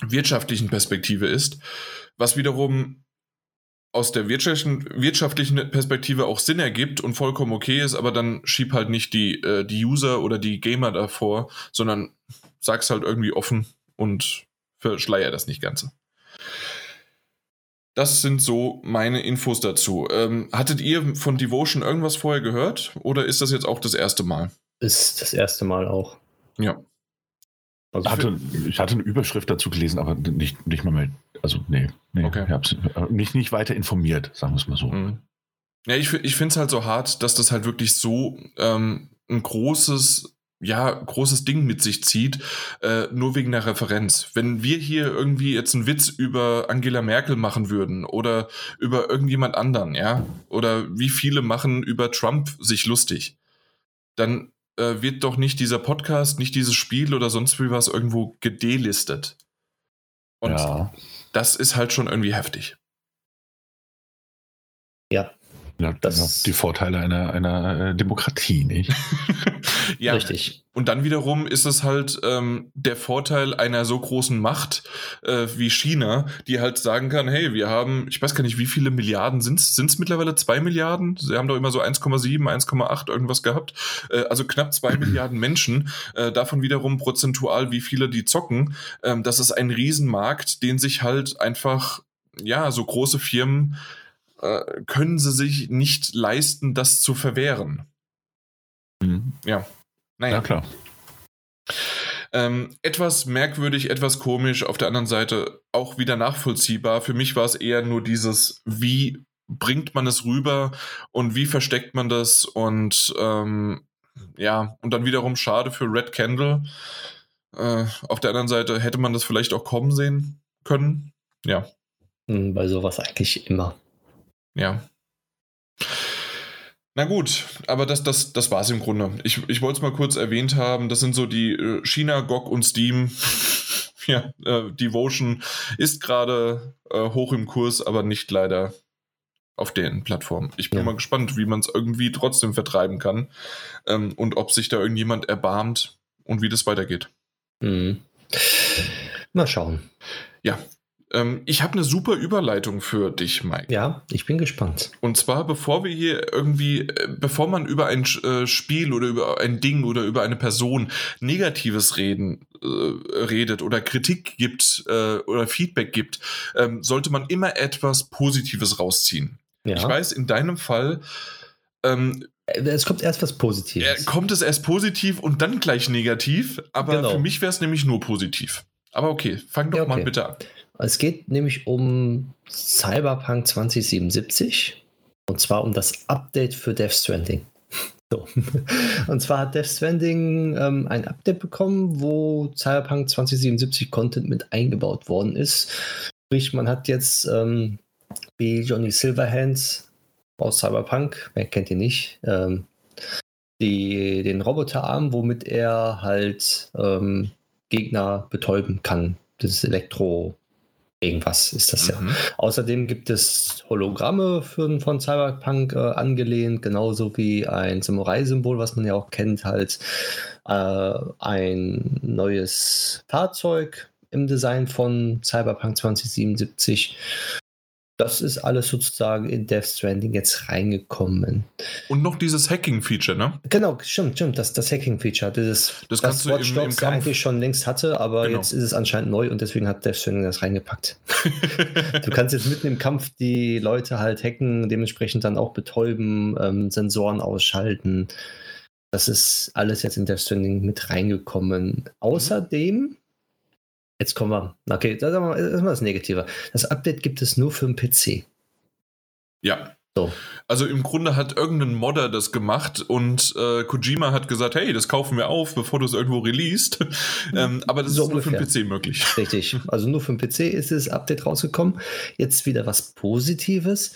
wirtschaftlichen Perspektive ist, was wiederum aus der wirtschaftlichen Perspektive auch Sinn ergibt und vollkommen okay ist, aber dann schieb halt nicht die, äh, die User oder die Gamer davor, sondern sag's halt irgendwie offen und verschleier das nicht Ganze. Das sind so meine Infos dazu. Ähm, hattet ihr von Devotion irgendwas vorher gehört oder ist das jetzt auch das erste Mal? Ist das erste Mal auch. Ja. Also ich, hatte, ich hatte eine Überschrift dazu gelesen, aber nicht, nicht mal mehr. Also, nee, nee Okay. ich hab's äh, nicht, nicht weiter informiert, sagen wir es mal so. Mhm. Ja, ich, ich finde es halt so hart, dass das halt wirklich so ähm, ein großes, ja, großes Ding mit sich zieht, äh, nur wegen der Referenz. Wenn wir hier irgendwie jetzt einen Witz über Angela Merkel machen würden oder über irgendjemand anderen, ja, oder wie viele machen über Trump sich lustig, dann äh, wird doch nicht dieser Podcast, nicht dieses Spiel oder sonst wie was irgendwo gedelistet. Und ja, das ist halt schon irgendwie heftig. Ja, ja, das- ja, die Vorteile einer, einer äh, Demokratie, nicht? ja, richtig. Und dann wiederum ist es halt ähm, der Vorteil einer so großen Macht äh, wie China, die halt sagen kann, hey, wir haben, ich weiß gar nicht, wie viele Milliarden sind es? Sind es mittlerweile zwei Milliarden? Sie haben doch immer so 1,7, 1,8 irgendwas gehabt. Äh, also knapp zwei Milliarden Menschen. Äh, davon wiederum prozentual, wie viele die zocken. Ähm, das ist ein Riesenmarkt, den sich halt einfach, ja, so große Firmen äh, können sie sich nicht leisten, das zu verwehren. Mhm. Ja. Naja. Ja, klar. Ähm, etwas merkwürdig, etwas komisch, auf der anderen Seite auch wieder nachvollziehbar. Für mich war es eher nur dieses, wie bringt man es rüber und wie versteckt man das und ähm, ja, und dann wiederum schade für Red Candle. Äh, auf der anderen Seite hätte man das vielleicht auch kommen sehen können. Ja, Hm, Bei sowas eigentlich immer. ja. Na gut, aber das, das, das war es im Grunde. Ich, ich wollte es mal kurz erwähnt haben. Das sind so die äh, China, GOG und Steam. ja, äh, Devotion ist gerade äh, hoch im Kurs, aber nicht leider auf den Plattformen. Ich bin Ja. mal gespannt, wie man es irgendwie trotzdem vertreiben kann ähm, und ob sich da irgendjemand erbarmt und wie das weitergeht. Mhm. Mal schauen. Ähm, ich habe eine super Überleitung für dich, Mike. Ja, ich bin gespannt. Und zwar, bevor wir hier irgendwie, äh, bevor man über ein äh, Spiel oder über ein Ding oder über eine Person Negatives reden, äh, redet oder Kritik gibt äh, oder Feedback gibt, ähm, sollte man immer etwas Positives rausziehen. Ja. Ich weiß, in deinem Fall ähm, Äh, Es kommt erst was äh, Positives. kommt es erst positiv und dann gleich negativ, aber Genau. für mich wäre es nämlich nur positiv. Aber okay, fang doch Ja, mal okay. bitte an. Es geht nämlich um Cyberpunk 2077 und zwar um das Update für Death Stranding. So. Und zwar hat Death Stranding ähm, ein Update bekommen, wo Cyberpunk 2077 Content mit eingebaut worden ist. Sprich, man hat jetzt ähm, wie Johnny Silverhands aus Cyberpunk, wer kennt ihn nicht, ähm, die, den Roboterarm, womit er halt ähm, Gegner betäuben kann. Das ist Elektro. Irgendwas ist das ja. Mhm. Außerdem gibt es Hologramme für, von Cyberpunk äh, angelehnt, genauso wie ein Samurai-Symbol, was man ja auch kennt, halt äh, ein neues Fahrzeug im Design von Cyberpunk 2077. Das ist alles sozusagen in Death Stranding jetzt reingekommen. Und noch dieses Hacking-Feature, ne? Genau, stimmt, stimmt, das, das Hacking-Feature, das, Das im- Watch im Dogs Kampf- eigentlich schon längst hatte, aber Genau. jetzt ist es anscheinend neu und deswegen hat Death Stranding das reingepackt. Du kannst jetzt mitten im Kampf die Leute halt hacken, dementsprechend dann auch betäuben, ähm, Sensoren ausschalten. Das ist alles jetzt in Death Stranding mit reingekommen. Außerdem, jetzt kommen wir, okay, das ist mal das, Negative. Das Update gibt es nur für den PC. Ja. So. Also im Grunde hat irgendein Modder das gemacht und äh, Kojima hat gesagt, hey, das kaufen wir auf, bevor du es irgendwo releast. ähm, aber das So ist nur für den ungefähr. PC möglich. Richtig. Also nur für den PC ist das Update rausgekommen. Jetzt wieder was Positives.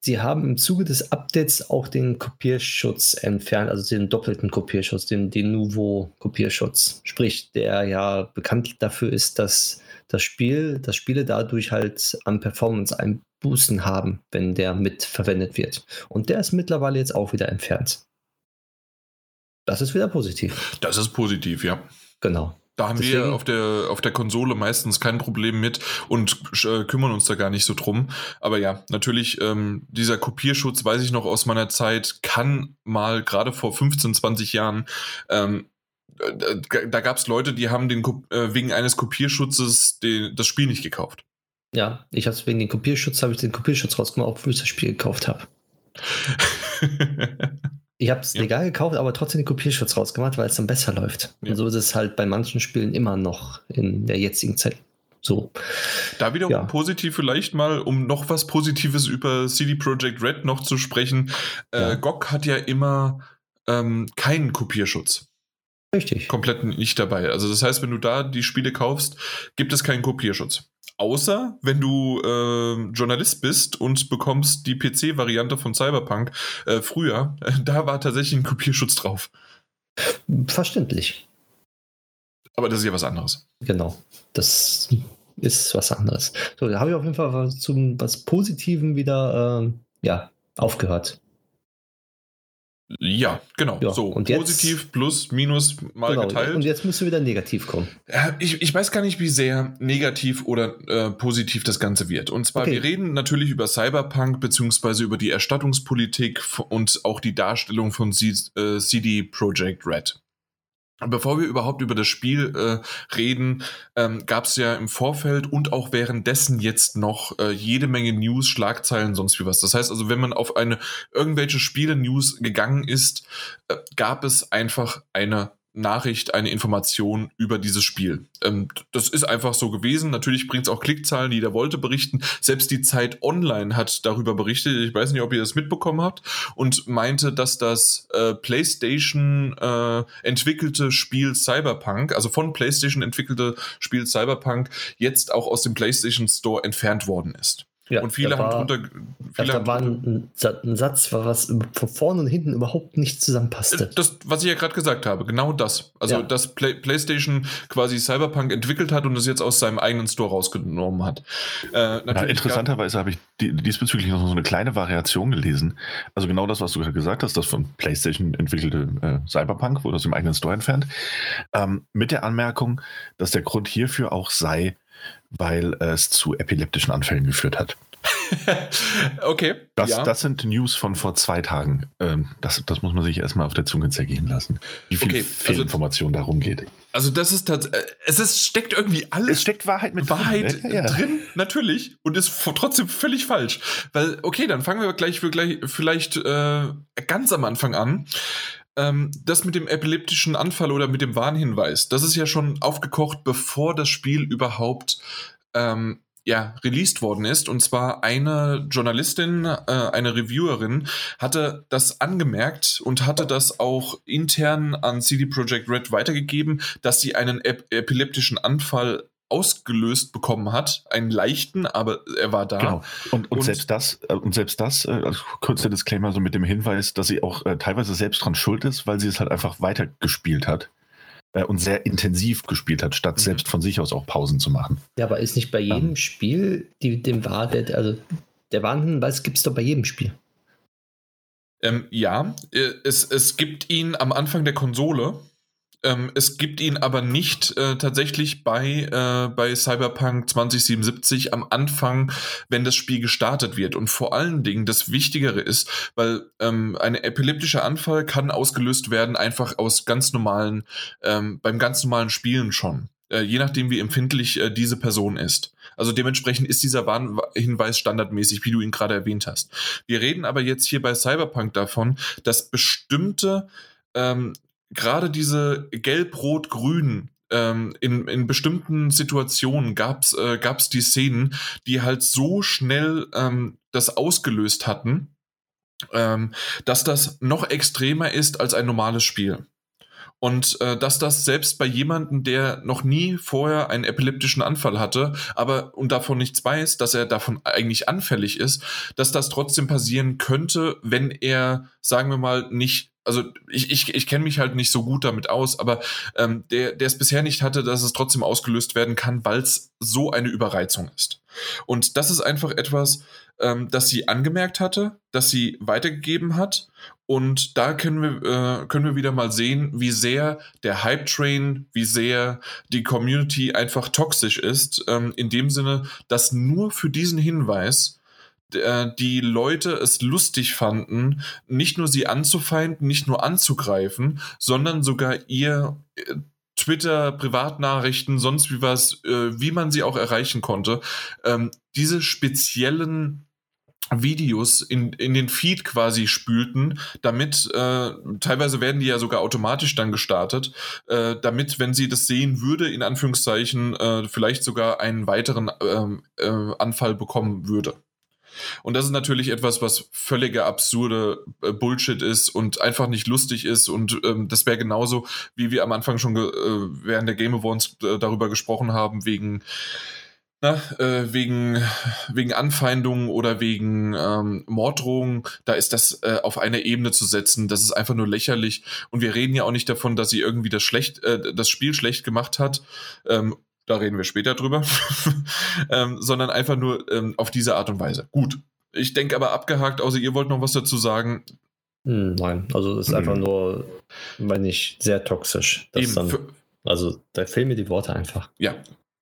Sie haben im Zuge des Updates auch den Kopierschutz entfernt, also den doppelten Kopierschutz, den, den Nouveau-Kopierschutz. Sprich, der ja bekannt dafür ist, dass das Spiel, dass Spiele dadurch halt an Performance Einbußen haben, wenn der mit verwendet wird. Und der ist mittlerweile jetzt auch wieder entfernt. Das ist wieder positiv. Das ist positiv, ja. Genau. Da haben wir Deswegen- auf der, auf der Konsole meistens kein Problem mit und äh, kümmern uns da gar nicht so drum. Aber ja, natürlich, ähm, dieser Kopierschutz, weiß ich noch aus meiner Zeit, kann mal gerade vor 15, 20 Jahren, ähm, äh, da gab es Leute, die haben den äh, wegen eines Kopierschutzes den, das Spiel nicht gekauft. Ja, ich habe wegen den Kopierschutz, habe ich den Kopierschutz rausgemacht, obwohl ich das Spiel gekauft habe. ich habe es ja. legal gekauft, aber trotzdem den Kopierschutz rausgemacht, weil es dann besser läuft. Ja. Und so ist es halt bei manchen Spielen immer noch in der jetzigen Zeit so. Da wiederum ja. positiv vielleicht mal, um noch was Positives über CD Projekt Red noch zu sprechen. Äh, ja. Äh, GOG hat ja immer ähm, keinen Kopierschutz. Richtig. Komplett nicht dabei. Also das heißt, wenn du da die Spiele kaufst, gibt es keinen Kopierschutz. Außer wenn du äh, Journalist bist und bekommst die PC-Variante von Cyberpunk äh, früher, äh, da war tatsächlich ein Kopierschutz drauf. Verständlich. Aber das ist ja was anderes. Genau. Das ist was anderes. So, da habe ich auf jeden Fall was zum was Positiven wieder ähm, ja, aufgehört. Ja, genau. Ja, so, und positiv jetzt, plus minus mal genau, geteilt. Und jetzt müsste wieder negativ kommen. Ich, ich weiß gar nicht, wie sehr negativ oder äh, positiv das Ganze wird. Und zwar, okay. wir reden natürlich über Cyberpunk beziehungsweise über die Erstattungspolitik und auch die Darstellung von C äh, CD Projekt Red. Bevor wir überhaupt über das Spiel äh, reden, ähm, gab es ja im Vorfeld und auch währenddessen jetzt noch äh, jede Menge News, Schlagzeilen, sonst wie was. Das heißt also, wenn man auf eine irgendwelche Spiele-News gegangen ist, äh, gab es einfach eine Nachricht, eine Information über dieses Spiel. Ähm, das ist einfach so gewesen. Natürlich bringt es auch Klickzahlen, die der wollte berichten. Selbst die Zeit Online hat darüber berichtet. Ich weiß nicht, ob ihr das mitbekommen habt und meinte, dass das äh, PlayStation äh, entwickelte Spiel Cyberpunk, also von PlayStation entwickelte Spiel Cyberpunk, jetzt auch aus dem PlayStation Store entfernt worden ist. Ja, und viele haben drunter. Viele da war ein, ein, Satz, was von vorne und hinten überhaupt nicht zusammenpasste. Äh, das, was ich ja gerade gesagt habe, genau das. Also, ja. dass Play, PlayStation quasi Cyberpunk entwickelt hat und es jetzt aus seinem eigenen Store rausgenommen hat. Äh, ja, interessanterweise habe ich diesbezüglich noch so eine kleine Variation gelesen. Also, genau das, was du gerade gesagt hast, das von PlayStation entwickelte äh, Cyberpunk wurde aus dem eigenen Store entfernt. Ähm, mit der Anmerkung, dass der Grund hierfür auch sei, weil es zu epileptischen Anfällen geführt hat. okay. Das, ja. das sind News von vor zwei Tagen. Ähm, das, das muss man sich erstmal auf der Zunge zergehen lassen, wie viel okay. Fehlinformation also, darum geht. Also das ist tatsächlich, es ist, steckt irgendwie alles. Es steckt Wahrheit mit Wahrheit drin, ne? ja. drin natürlich, und ist trotzdem völlig falsch. Weil, okay, dann fangen wir gleich, für gleich vielleicht äh, ganz am Anfang an ähm, das mit dem epileptischen Anfall oder mit dem Warnhinweis, das ist ja schon aufgekocht, bevor das Spiel überhaupt ähm, ja, released worden ist. Und zwar eine Journalistin, äh, eine Reviewerin, hatte das angemerkt und hatte das auch intern an CD Projekt Red weitergegeben, dass sie einen ep epileptischen Anfall ausgelöst bekommen hat, einen leichten, aber er war da. Genau. Und, und, und selbst das, äh, und selbst das, äh, also kurzer Disclaimer, so mit dem Hinweis, dass sie auch äh, teilweise selbst dran schuld ist, weil sie es halt einfach weitergespielt hat äh, und sehr intensiv gespielt hat, statt mhm. selbst von sich aus auch Pausen zu machen. Ja, aber ist nicht bei jedem ähm. Spiel die, dem War, der, also der Warnhinweis gibt es doch bei jedem Spiel. Ähm, ja, äh, es, es gibt ihn am Anfang der Konsole ähm, es gibt ihn aber nicht äh, tatsächlich bei, äh, bei Cyberpunk 2077 am Anfang, wenn das Spiel gestartet wird. Und vor allen Dingen das Wichtigere ist, weil ähm, ein epileptischer Anfall kann ausgelöst werden einfach aus ganz normalen, ähm, beim ganz normalen Spielen schon. Äh, je nachdem, wie empfindlich äh, diese Person ist. Also dementsprechend ist dieser Warnhinweis standardmäßig, wie du ihn gerade erwähnt hast. Wir reden aber jetzt hier bei Cyberpunk davon, dass bestimmte ähm, gerade diese Gelb-Rot-Grün ähm, in, in bestimmten Situationen gab's äh, gab's die Szenen, die halt so schnell ähm, das ausgelöst hatten, ähm, dass das noch extremer ist als ein normales Spiel. Und äh, dass das selbst bei jemandem, der noch nie vorher einen epileptischen Anfall hatte, aber und davon nichts weiß, dass er davon eigentlich anfällig ist, dass das trotzdem passieren könnte, wenn er, sagen wir mal, nicht also ich, ich, ich kenne mich halt nicht so gut damit aus, aber ähm, der, der es bisher nicht hatte, dass es trotzdem ausgelöst werden kann, weil es so eine Überreizung ist. Und das ist einfach etwas, ähm, das sie angemerkt hatte, das sie weitergegeben hat. Und da können wir, äh, können wir wieder mal sehen, wie sehr der Hype-Train, wie sehr die Community einfach toxisch ist, ähm, in dem Sinne, dass nur für diesen Hinweis die Leute es lustig fanden, nicht nur sie anzufeinden, nicht nur anzugreifen, sondern sogar ihr äh, Twitter, Privatnachrichten, sonst wie was, äh, wie man sie auch erreichen konnte, ähm, diese speziellen Videos in, in den Feed quasi spülten, damit, äh, teilweise werden die ja sogar automatisch dann gestartet, äh, damit, wenn sie das sehen würde, in Anführungszeichen, äh, vielleicht sogar einen weiteren ähm, äh, Anfall bekommen würde. Und das ist natürlich etwas, was völlige absurde äh, Bullshit ist und einfach nicht lustig ist. Und ähm, das wäre genauso, wie wir am Anfang schon äh, während der Game Awards äh, darüber gesprochen haben, wegen na, äh, wegen, wegen Anfeindungen oder wegen ähm, Morddrohungen, da ist das äh, auf eine Ebene zu setzen. Das ist einfach nur lächerlich. Und wir reden ja auch nicht davon, dass sie irgendwie das, schlecht, äh, das Spiel schlecht gemacht hat. Ähm, da reden wir später drüber. ähm, sondern einfach nur ähm, auf diese Art und Weise. Gut. Ich denke aber abgehakt, außer ihr wollt noch was dazu sagen. Hm, nein, also es ist einfach nur, meine ich, sehr toxisch. Eben, Dann, also da fehlen mir die Worte einfach. ja,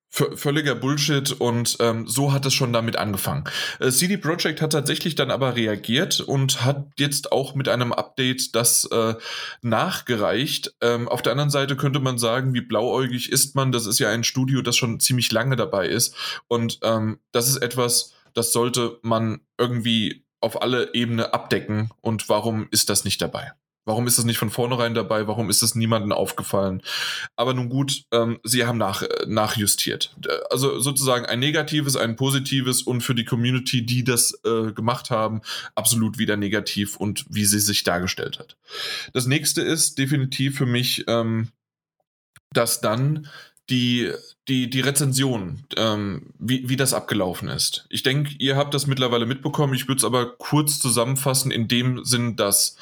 völliger Bullshit und ähm, so hat es schon damit angefangen. Äh, CD Projekt hat tatsächlich dann aber reagiert und hat jetzt auch mit einem Update das äh, nachgereicht. Ähm, auf der anderen Seite könnte man sagen, wie blauäugig ist man? Das ist ja ein Studio, das schon ziemlich lange dabei ist und ähm, das ist etwas, das sollte man irgendwie auf alle Ebenen abdecken und warum ist das nicht dabei? Warum ist das nicht von vornherein dabei? Warum ist es niemandem aufgefallen? Aber nun gut, ähm, sie haben nach, äh, nachjustiert. Also sozusagen ein negatives, ein positives und für die Community, die das äh, gemacht haben, absolut wieder negativ und wie sie sich dargestellt hat. Das nächste ist definitiv für mich, ähm, dass dann die, die, die Rezension, ähm, wie, wie das abgelaufen ist. Ich denke, ihr habt das mittlerweile mitbekommen. Ich würde es aber kurz zusammenfassen in dem Sinn, dass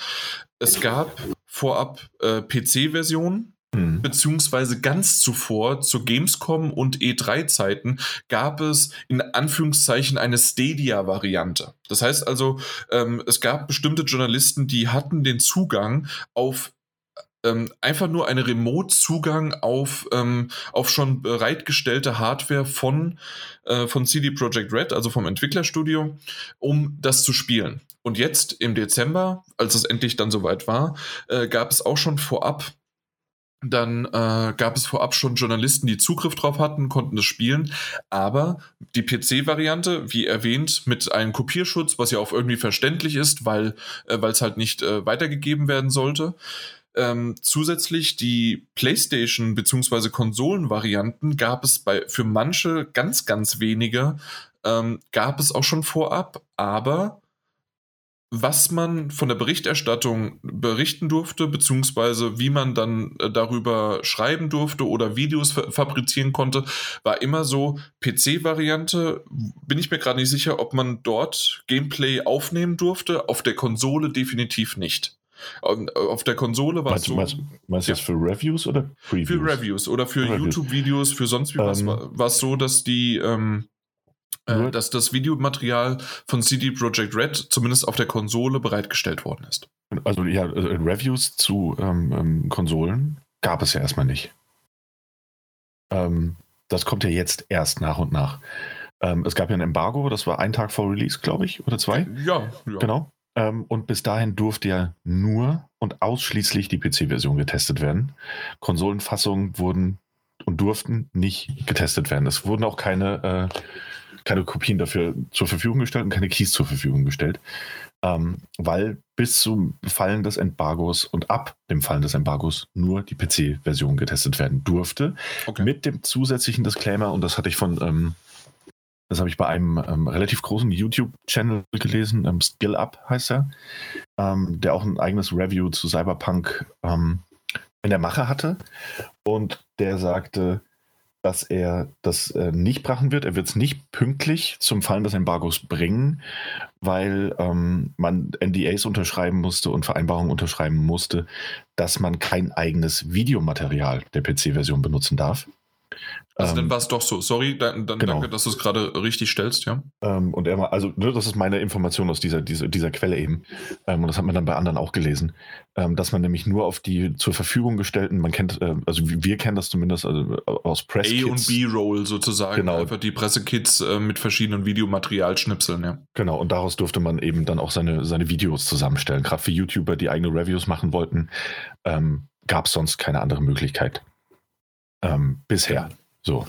es gab vorab äh, PC-Versionen, Hm. beziehungsweise ganz zuvor zur Gamescom und E3-Zeiten gab es in Anführungszeichen eine Stadia-Variante. Das heißt also, ähm, es gab bestimmte Journalisten, die hatten den Zugang auf ähm, einfach nur einen Remote-Zugang auf, ähm, auf schon bereitgestellte Hardware von, äh, von CD Projekt Red, also vom Entwicklerstudio, um das zu spielen. Und jetzt im Dezember, als es endlich dann soweit war, äh, gab es auch schon vorab dann äh, gab es vorab schon Journalisten, die Zugriff drauf hatten, konnten das spielen. Aber die PC-Variante, wie erwähnt, mit einem Kopierschutz, was ja auch irgendwie verständlich ist, weil äh, es halt nicht äh, weitergegeben werden sollte. Ähm, zusätzlich die PlayStation bzw. Konsolen-Varianten gab es bei für manche ganz, ganz wenige, ähm, gab es auch schon vorab, aber was man von der Berichterstattung berichten durfte, beziehungsweise wie man dann äh, darüber schreiben durfte oder Videos fa fabrizieren konnte, war immer so PC-Variante. Bin ich mir gerade nicht sicher, ob man dort Gameplay aufnehmen durfte. Auf der Konsole definitiv nicht. Ähm, Auf der Konsole war es so. meinst, meinst du Ja. das für Reviews oder Previews? Für Reviews oder für. YouTube-Videos, für sonst wie was, Ähm. war es so, dass die, ähm, äh, dass das Videomaterial von CD Projekt Red zumindest auf der Konsole bereitgestellt worden ist. Also ja, äh, Reviews zu ähm, ähm, Konsolen gab es ja erstmal nicht. Ähm, das kommt ja jetzt erst nach und nach. Es gab ja ein Embargo, das war ein Tag vor Release, glaube ich, oder zwei. Ja, ja. Genau. Ähm, und bis dahin durfte ja nur und ausschließlich die PC-Version getestet werden. Konsolenfassungen wurden und durften nicht getestet werden. Es wurden auch keine, äh, keine Kopien dafür zur Verfügung gestellt und keine Keys zur Verfügung gestellt. Ähm, weil bis zum Fallen des Embargos und ab dem Fallen des Embargos nur die PC-Version getestet werden durfte. Okay. Mit dem zusätzlichen Disclaimer, und das hatte ich von, ähm, das habe ich bei einem ähm, relativ großen YouTube-Channel gelesen, ähm, Skill Up heißt er, ähm, der auch ein eigenes Review zu Cyberpunk ähm, in der Mache hatte. Und der sagte, dass er das äh, nicht brachen wird. Er wird es nicht pünktlich zum Fallen des Embargos bringen, weil ähm, man NDAs unterschreiben musste und Vereinbarungen unterschreiben musste, dass man kein eigenes Videomaterial der PC-Version benutzen darf. Also Ähm, dann war es doch so. Sorry, dann, dann genau. danke, dass du es gerade richtig stellst, ja. Ähm, und er mal, also ne, das ist meine Information aus dieser, dieser, dieser Quelle eben. Ähm, und das hat man dann bei anderen auch gelesen, ähm, dass man nämlich nur auf die zur Verfügung gestellten, man kennt, ähm, also wir kennen das zumindest also, aus Press A und B-Roll sozusagen. Genau. Einfach die Pressekits äh, mit verschiedenen Videomaterialschnipseln, ja. Genau, und daraus durfte man eben dann auch seine, seine Videos zusammenstellen. Gerade für YouTuber, die eigene Reviews machen wollten, ähm, gab es sonst keine andere Möglichkeit. Ähm, bisher. So.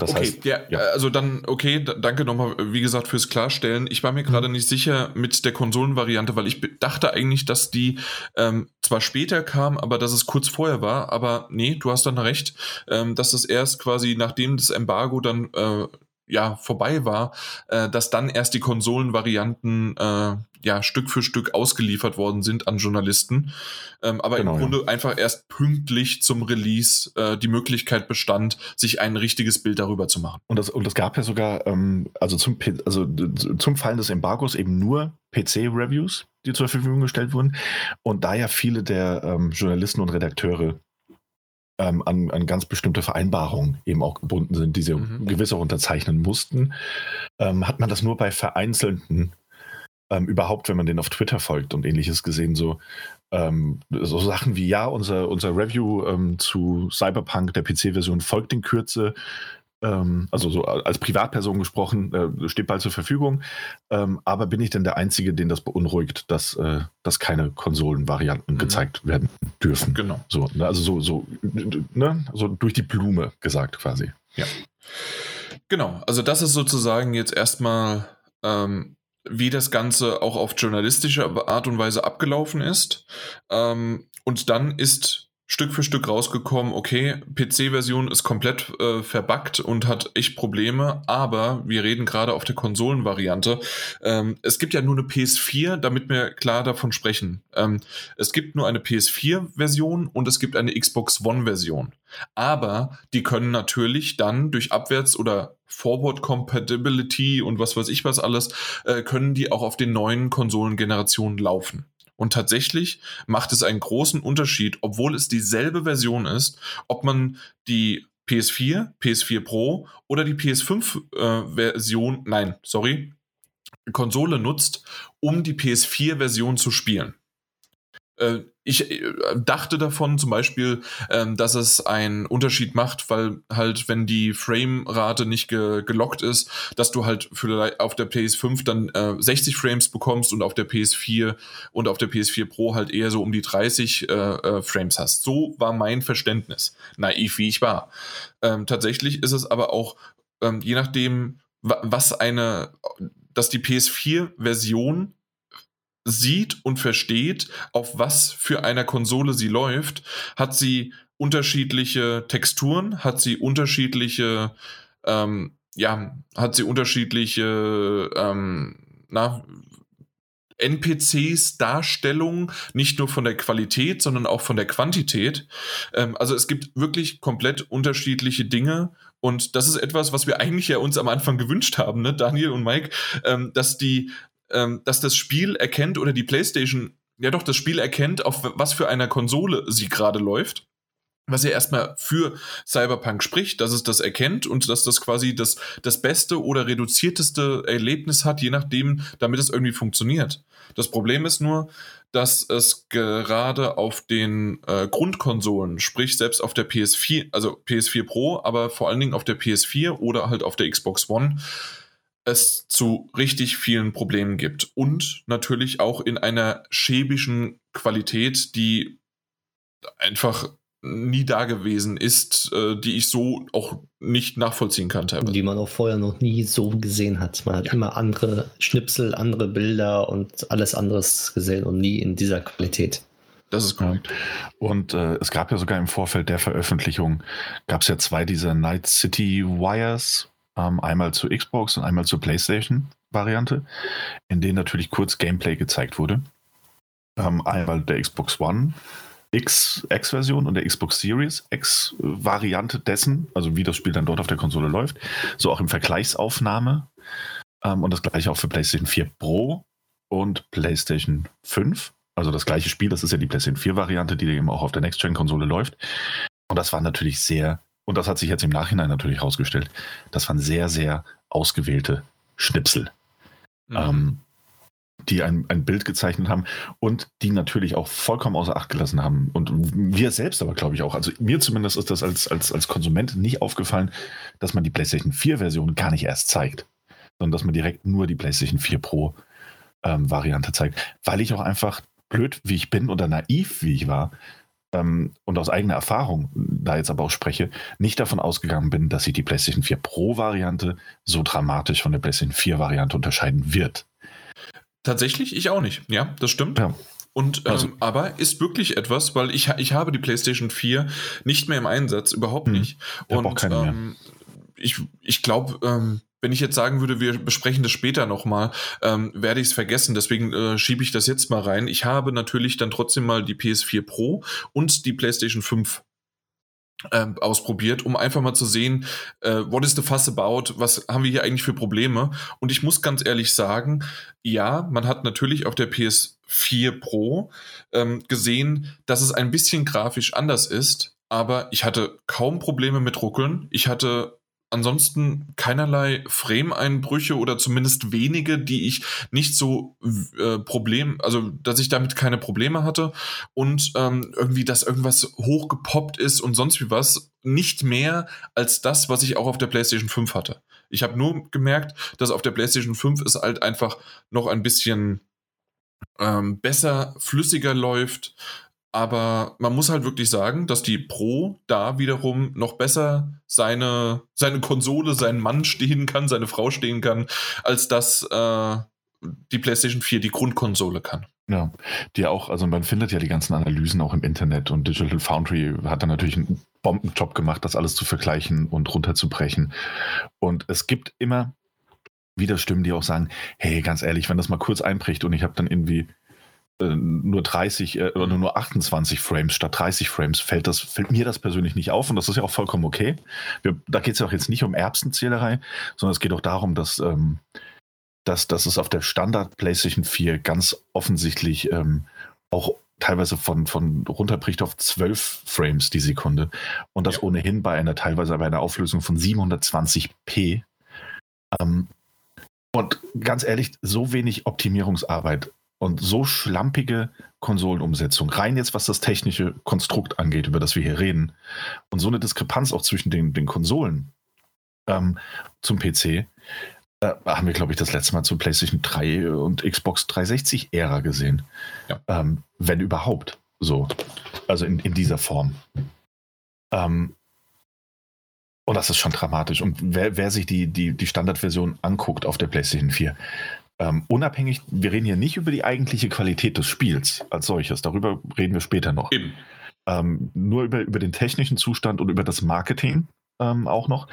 Das okay, heißt, ja, ja, also dann, okay, danke nochmal, wie gesagt, fürs Klarstellen. Ich war mir gerade mhm. nicht sicher mit der Konsolenvariante, weil ich dachte eigentlich, dass die ähm, zwar später kam, aber dass es kurz vorher war, aber nee, du hast dann recht, ähm, dass es erst quasi nachdem das Embargo dann äh, ja vorbei war, äh, dass dann erst die Konsolenvarianten äh, ja Stück für Stück ausgeliefert worden sind an Journalisten, ähm, aber genau, im Grunde ja. einfach erst pünktlich zum Release äh, die Möglichkeit bestand, sich ein richtiges Bild darüber zu machen. Und das und das gab ja sogar ähm, also zum also zum Fallen des Embargos eben nur PC-Reviews, die zur Verfügung gestellt wurden und da ja viele der ähm, Journalisten und Redakteure ähm, an, an, ganz bestimmte Vereinbarungen eben auch gebunden sind, die sie mhm. gewiss auch unterzeichnen mussten, ähm, hat man das nur bei vereinzelten, ähm, überhaupt, wenn man den auf Twitter folgt und ähnliches gesehen, so, ähm, so Sachen wie, ja, unser, unser Review ähm, zu Cyberpunk, der PC-Version, folgt in Kürze also so als Privatperson gesprochen, äh, steht bald zur Verfügung. Ähm, aber bin ich denn der Einzige, den das beunruhigt, dass, äh, dass keine Konsolenvarianten mhm. gezeigt werden dürfen? Genau. So, ne, also so, so, ne, so durch die Blume gesagt quasi. Ja. Genau, also das ist sozusagen jetzt erstmal, ähm, wie das Ganze auch auf journalistische Art und Weise abgelaufen ist. Ähm, und dann ist Stück für Stück rausgekommen, okay, PC-Version ist komplett äh, verbuggt und hat echt Probleme, aber wir reden gerade auf der Konsolenvariante. Ähm, es gibt ja nur eine PS4, damit wir klar davon sprechen. Ähm, es gibt nur eine PS4-Version und es gibt eine Xbox One-Version. Aber die können natürlich dann durch Abwärts- oder Forward Compatibility und was weiß ich was alles, äh, können die auch auf den neuen Konsolengenerationen laufen. Und tatsächlich macht es einen großen Unterschied, obwohl es dieselbe Version ist, ob man die PS4, PS4 Pro oder die PS5-Version, äh, nein, sorry, Konsole nutzt, um die PS4-Version zu spielen. Äh, ich äh, dachte davon zum Beispiel, ähm, dass es einen Unterschied macht, weil halt, wenn die Framerate nicht ge gelockt ist, dass du halt für, auf der PS5 dann äh, 60 Frames bekommst und auf der PS4 und auf der PS4 Pro halt eher so um die 30 äh, äh, Frames hast. So war mein Verständnis. Naiv wie ich war. Ähm, tatsächlich ist es aber auch, ähm, je nachdem, was eine, dass die PS4-Version sieht und versteht, auf was für einer Konsole sie läuft, hat sie unterschiedliche Texturen, hat sie unterschiedliche, ähm, ja, hat sie unterschiedliche, ähm, na, NPCs Darstellung, nicht nur von der Qualität, sondern auch von der Quantität. Ähm, also es gibt wirklich komplett unterschiedliche Dinge und das ist etwas, was wir eigentlich ja uns am Anfang gewünscht haben, ne, Daniel und Mike, ähm, dass die ähm, dass das Spiel erkennt oder die PlayStation, ja doch, das Spiel erkennt, auf was für einer Konsole sie gerade läuft. Was ja erstmal für Cyberpunk spricht, dass es das erkennt und dass das quasi das, das beste oder reduzierteste Erlebnis hat, je nachdem, damit es irgendwie funktioniert. Das Problem ist nur, dass es gerade auf den äh, Grundkonsolen, sprich selbst auf der PS4, also PS4 Pro, aber vor allen Dingen auf der PS4 oder halt auf der Xbox One, es zu richtig vielen Problemen gibt und natürlich auch in einer schäbischen Qualität, die einfach nie da gewesen ist, äh, die ich so auch nicht nachvollziehen kann teilweise. Die man auch vorher noch nie so gesehen hat. Man hat ja. immer andere Schnipsel, andere Bilder und alles anderes gesehen und nie in dieser Qualität. Das ist korrekt. Und äh, es gab ja sogar im Vorfeld der Veröffentlichung, gab es ja zwei dieser Night City Wires, ähm, einmal zur Xbox und einmal zur PlayStation-Variante, in denen natürlich kurz Gameplay gezeigt wurde. Ähm, einmal der Xbox One X-Version und der Xbox Series X-Variante dessen, also wie das Spiel dann dort auf der Konsole läuft, so auch im Vergleichsaufnahme. Ähm, und das gleiche auch für PlayStation 4 Pro und PlayStation 5. Also das gleiche Spiel, das ist ja die PlayStation 4-Variante, die eben auch auf der Next-Gen-Konsole läuft. Und das war natürlich sehr und das hat sich jetzt im Nachhinein natürlich herausgestellt, das waren sehr, sehr ausgewählte Schnipsel, mhm. ähm, die ein, ein Bild gezeichnet haben und die natürlich auch vollkommen außer Acht gelassen haben. Und wir selbst aber, glaube ich, auch. Also mir zumindest ist das als, als, als Konsument nicht aufgefallen, dass man die PlayStation 4-Version gar nicht erst zeigt, sondern dass man direkt nur die PlayStation 4 Pro-Variante ähm, zeigt, weil ich auch einfach blöd, wie ich bin oder naiv, wie ich war, ähm, und aus eigener Erfahrung da jetzt aber auch spreche, nicht davon ausgegangen bin, dass sich die PlayStation 4 Pro-Variante so dramatisch von der PlayStation 4-Variante unterscheiden wird. Tatsächlich, ich auch nicht. Ja, das stimmt. Ja. Und ähm, also, aber ist wirklich etwas, weil ich, ich habe die PlayStation 4 nicht mehr im Einsatz, überhaupt hm. nicht. Und ähm, ich, ich glaube, ähm, wenn ich jetzt sagen würde, wir besprechen das später nochmal, ähm, werde ich es vergessen. Deswegen äh, schiebe ich das jetzt mal rein. Ich habe natürlich dann trotzdem mal die PS4 Pro und die PlayStation 5 ähm, ausprobiert, um einfach mal zu sehen, äh, what is the fuss about, was haben wir hier eigentlich für Probleme. Und ich muss ganz ehrlich sagen, ja, man hat natürlich auf der PS4 Pro ähm, gesehen, dass es ein bisschen grafisch anders ist, aber ich hatte kaum Probleme mit Ruckeln. Ich hatte ansonsten keinerlei Frame-Einbrüche oder zumindest wenige, die ich nicht so äh, Problem, also dass ich damit keine Probleme hatte und ähm, irgendwie, dass irgendwas hochgepoppt ist und sonst wie was, nicht mehr als das, was ich auch auf der PlayStation 5 hatte. Ich habe nur gemerkt, dass auf der PlayStation 5 es halt einfach noch ein bisschen ähm, besser, flüssiger läuft aber man muss halt wirklich sagen, dass die Pro da wiederum noch besser seine, seine Konsole, seinen Mann stehen kann, seine Frau stehen kann, als dass äh, die PlayStation 4 die Grundkonsole kann. Ja, die auch, also man findet ja die ganzen Analysen auch im Internet und Digital Foundry hat da natürlich einen Bombenjob gemacht, das alles zu vergleichen und runterzubrechen. Und es gibt immer wieder Stimmen, die auch sagen, hey, ganz ehrlich, wenn das mal kurz einbricht und ich habe dann irgendwie nur 30 äh, oder nur 28 Frames statt 30 Frames, fällt, das, fällt mir das persönlich nicht auf und das ist ja auch vollkommen okay. Wir, da geht es ja auch jetzt nicht um Erbsenzählerei, sondern es geht auch darum, dass, ähm, dass, dass es auf der Standard PlayStation 4 ganz offensichtlich ähm, auch teilweise von, von runterbricht auf 12 Frames die Sekunde und das ja. ohnehin bei einer teilweise bei einer Auflösung von 720p. Ähm, und ganz ehrlich, so wenig Optimierungsarbeit und so schlampige Konsolenumsetzung, rein jetzt was das technische Konstrukt angeht, über das wir hier reden, und so eine Diskrepanz auch zwischen den, den Konsolen ähm, zum PC, äh, haben wir, glaube ich, das letzte Mal zu PlayStation 3 und Xbox 360-Ära gesehen. Ja. Ähm, wenn überhaupt. So. Also in, in dieser Form. Ähm, und das ist schon dramatisch. Und wer, wer sich die, die, die Standardversion anguckt auf der PlayStation 4, ähm, unabhängig, wir reden hier nicht über die eigentliche Qualität des Spiels als solches, darüber reden wir später noch. Ähm, nur über, über den technischen Zustand und über das Marketing ähm, auch noch.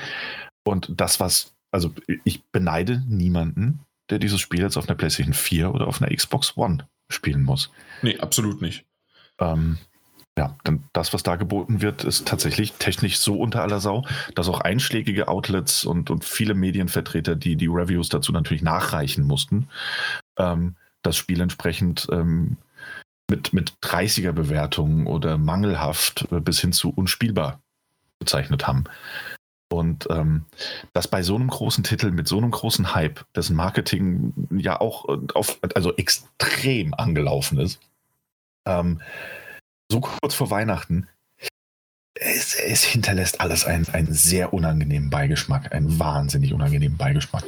Und das, was, also ich beneide niemanden, der dieses Spiel jetzt auf einer PlayStation 4 oder auf einer Xbox One spielen muss. Nee, absolut nicht. Ähm, ja, denn das, was da geboten wird, ist tatsächlich technisch so unter aller Sau, dass auch einschlägige Outlets und, und viele Medienvertreter, die die Reviews dazu natürlich nachreichen mussten, ähm, das Spiel entsprechend ähm, mit, mit 30er-Bewertungen oder mangelhaft äh, bis hin zu unspielbar bezeichnet haben. Und ähm, das bei so einem großen Titel mit so einem großen Hype, dessen Marketing ja auch äh, auf, also extrem angelaufen ist, ähm, so kurz vor Weihnachten, es, es hinterlässt alles einen, einen sehr unangenehmen Beigeschmack, einen wahnsinnig unangenehmen Beigeschmack.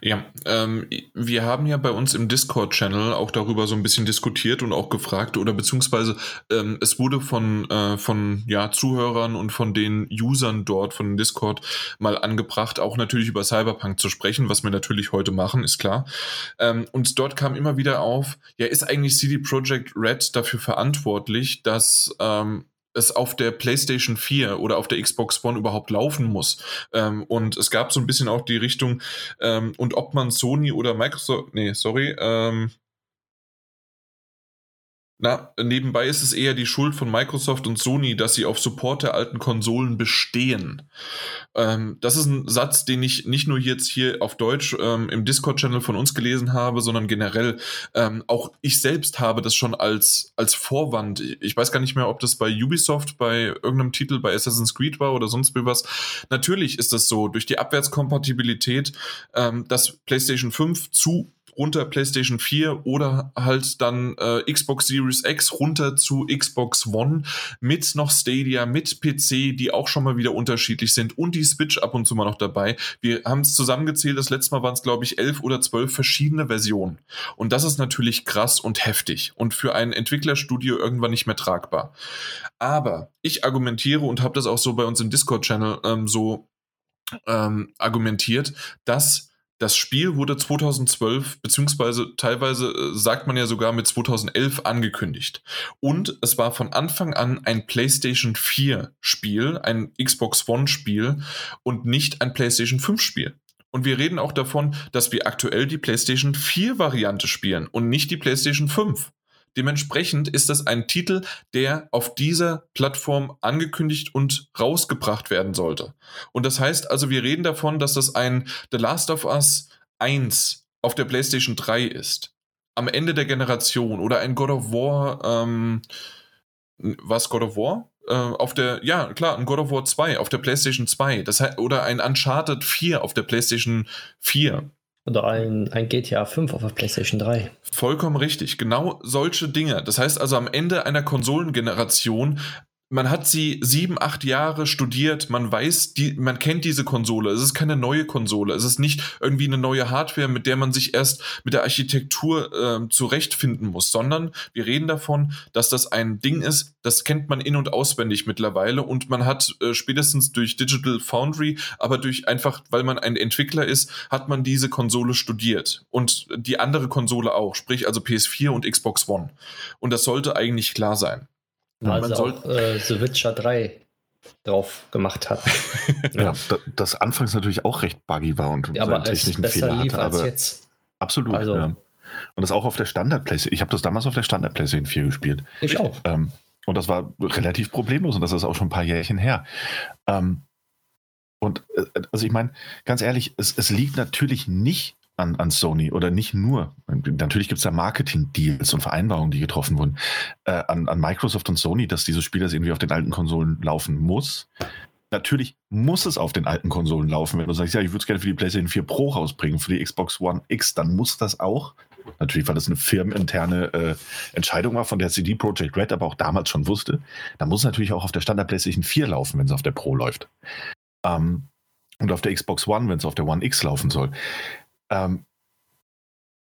Ja, ähm, wir haben ja bei uns im Discord-Channel auch darüber so ein bisschen diskutiert und auch gefragt oder beziehungsweise ähm, es wurde von, äh, von ja, Zuhörern und von den Usern dort von Discord mal angebracht, auch natürlich über Cyberpunk zu sprechen, was wir natürlich heute machen, ist klar. Ähm, und dort kam immer wieder auf, ja, ist eigentlich CD Projekt Red dafür verantwortlich, dass ähm, es auf der PlayStation 4 oder auf der Xbox One überhaupt laufen muss. Ähm, und es gab so ein bisschen auch die Richtung, ähm, und ob man Sony oder Microsoft, nee, sorry, ähm, na, nebenbei ist es eher die Schuld von Microsoft und Sony, dass sie auf Support der alten Konsolen bestehen. Ähm, das ist ein Satz, den ich nicht nur jetzt hier auf Deutsch ähm, im Discord-Channel von uns gelesen habe, sondern generell ähm, auch ich selbst habe das schon als, als Vorwand. Ich weiß gar nicht mehr, ob das bei Ubisoft, bei irgendeinem Titel, bei Assassin's Creed war oder sonst wie was. Natürlich ist das so, durch die Abwärtskompatibilität, ähm, dass PlayStation 5 zu runter PlayStation 4 oder halt dann äh, Xbox Series X runter zu Xbox One mit noch Stadia, mit PC, die auch schon mal wieder unterschiedlich sind und die Switch ab und zu mal noch dabei. Wir haben es zusammengezählt, das letzte Mal waren es glaube ich elf oder zwölf verschiedene Versionen. Und das ist natürlich krass und heftig und für ein Entwicklerstudio irgendwann nicht mehr tragbar. Aber ich argumentiere und habe das auch so bei uns im Discord-Channel ähm, so ähm, argumentiert, dass das Spiel wurde 2012, beziehungsweise teilweise äh, sagt man ja sogar mit 2011 angekündigt. Und es war von Anfang an ein PlayStation 4 Spiel, ein Xbox One Spiel und nicht ein PlayStation 5 Spiel. Und wir reden auch davon, dass wir aktuell die PlayStation 4 Variante spielen und nicht die PlayStation 5. Dementsprechend ist das ein Titel, der auf dieser Plattform angekündigt und rausgebracht werden sollte. Und das heißt also, wir reden davon, dass das ein The Last of Us 1 auf der PlayStation 3 ist. Am Ende der Generation oder ein God of War, ähm, was God of War? Äh, auf der, ja, klar, ein God of War 2 auf der PlayStation 2. Das oder ein Uncharted 4 auf der PlayStation 4. Oder ein, ein GTA 5 auf der PlayStation 3. Vollkommen richtig. Genau solche Dinge. Das heißt also am Ende einer Konsolengeneration man hat sie sieben, acht Jahre studiert, man weiß, die, man kennt diese Konsole. Es ist keine neue Konsole. Es ist nicht irgendwie eine neue Hardware, mit der man sich erst mit der Architektur äh, zurechtfinden muss, sondern wir reden davon, dass das ein Ding ist, das kennt man in- und auswendig mittlerweile und man hat äh, spätestens durch Digital Foundry, aber durch einfach, weil man ein Entwickler ist, hat man diese Konsole studiert und die andere Konsole auch, sprich also PS4 und Xbox One. Und das sollte eigentlich klar sein. Weil man soll auch äh, The Witcher 3 drauf gemacht hat. ja, das anfangs natürlich auch recht buggy war und ja, aber technischen Fehler hatte. aber jetzt. Absolut. Also, ja. Und das auch auf der Standard PlayStation. Ich habe das damals auf der Standard PlayStation 4 gespielt. Ich auch. Ähm, und das war relativ problemlos und das ist auch schon ein paar Jährchen her. Ähm, und äh, also ich meine, ganz ehrlich, es, es liegt natürlich nicht an, an Sony oder nicht nur. Natürlich gibt es da Marketing-Deals und Vereinbarungen, die getroffen wurden, äh, an, an Microsoft und Sony, dass dieses Spiel das irgendwie auf den alten Konsolen laufen muss. Natürlich muss es auf den alten Konsolen laufen. Wenn du sagst, ja, ich würde es gerne für die PlayStation 4 Pro rausbringen, für die Xbox One X, dann muss das auch. Natürlich, weil das eine firmeninterne äh, Entscheidung war, von der CD Projekt Red aber auch damals schon wusste. Dann muss es natürlich auch auf der Standard PlayStation 4 laufen, wenn es auf der Pro läuft. Ähm, und auf der Xbox One, wenn es auf der One X laufen soll. Ähm,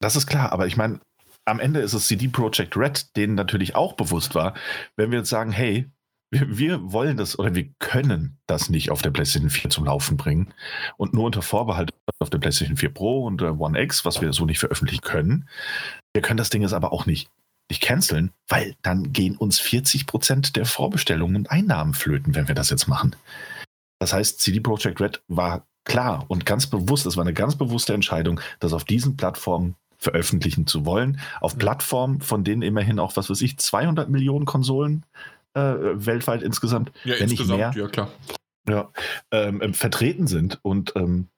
das ist klar, aber ich meine, am Ende ist es CD Projekt Red, denen natürlich auch bewusst war, wenn wir jetzt sagen, hey, wir, wir, wollen das oder wir können das nicht auf der PlayStation 4 zum Laufen bringen und nur unter Vorbehalt auf der PlayStation 4 Pro und der One X, was wir so nicht veröffentlichen können. Wir können das Ding jetzt aber auch nicht, nicht canceln, weil dann gehen uns 40 Prozent der Vorbestellungen und Einnahmen flöten, wenn wir das jetzt machen. Das heißt, CD Projekt Red war klar und ganz bewusst, es war eine ganz bewusste Entscheidung, das auf diesen Plattformen veröffentlichen zu wollen. Auf Plattformen, von denen immerhin auch, was weiß ich, 200 Millionen Konsolen äh, weltweit insgesamt, ja, wenn insgesamt, nicht mehr, ja, klar. Ja, ähm, ähm vertreten sind. Und ähm,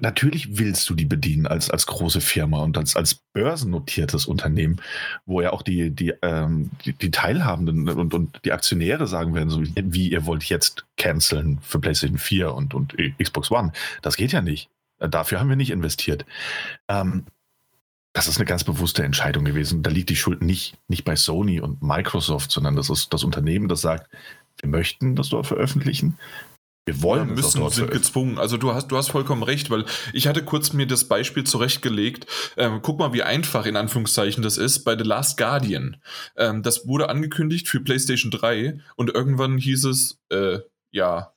natürlich willst du die bedienen als, als große Firma und als, als börsennotiertes Unternehmen, wo ja auch die, die, ähm, die, die, Teilhabenden und, und die Aktionäre sagen werden, so wie ihr wollt jetzt canceln für PlayStation 4 und, und Xbox One. Das geht ja nicht. Dafür haben wir nicht investiert. Ähm, das ist eine ganz bewusste Entscheidung gewesen. Da liegt die Schuld nicht, nicht bei Sony und Microsoft, sondern das ist das Unternehmen, das sagt, wir möchten das dort veröffentlichen. Wir wollen ja, müssen, sind gezwungen. Also du hast, du hast vollkommen recht, weil ich hatte kurz mir das Beispiel zurechtgelegt. Ähm, guck mal, wie einfach in Anführungszeichen das ist bei The Last Guardian. Ähm, das wurde angekündigt für PlayStation 3 und irgendwann hieß es, äh, ja,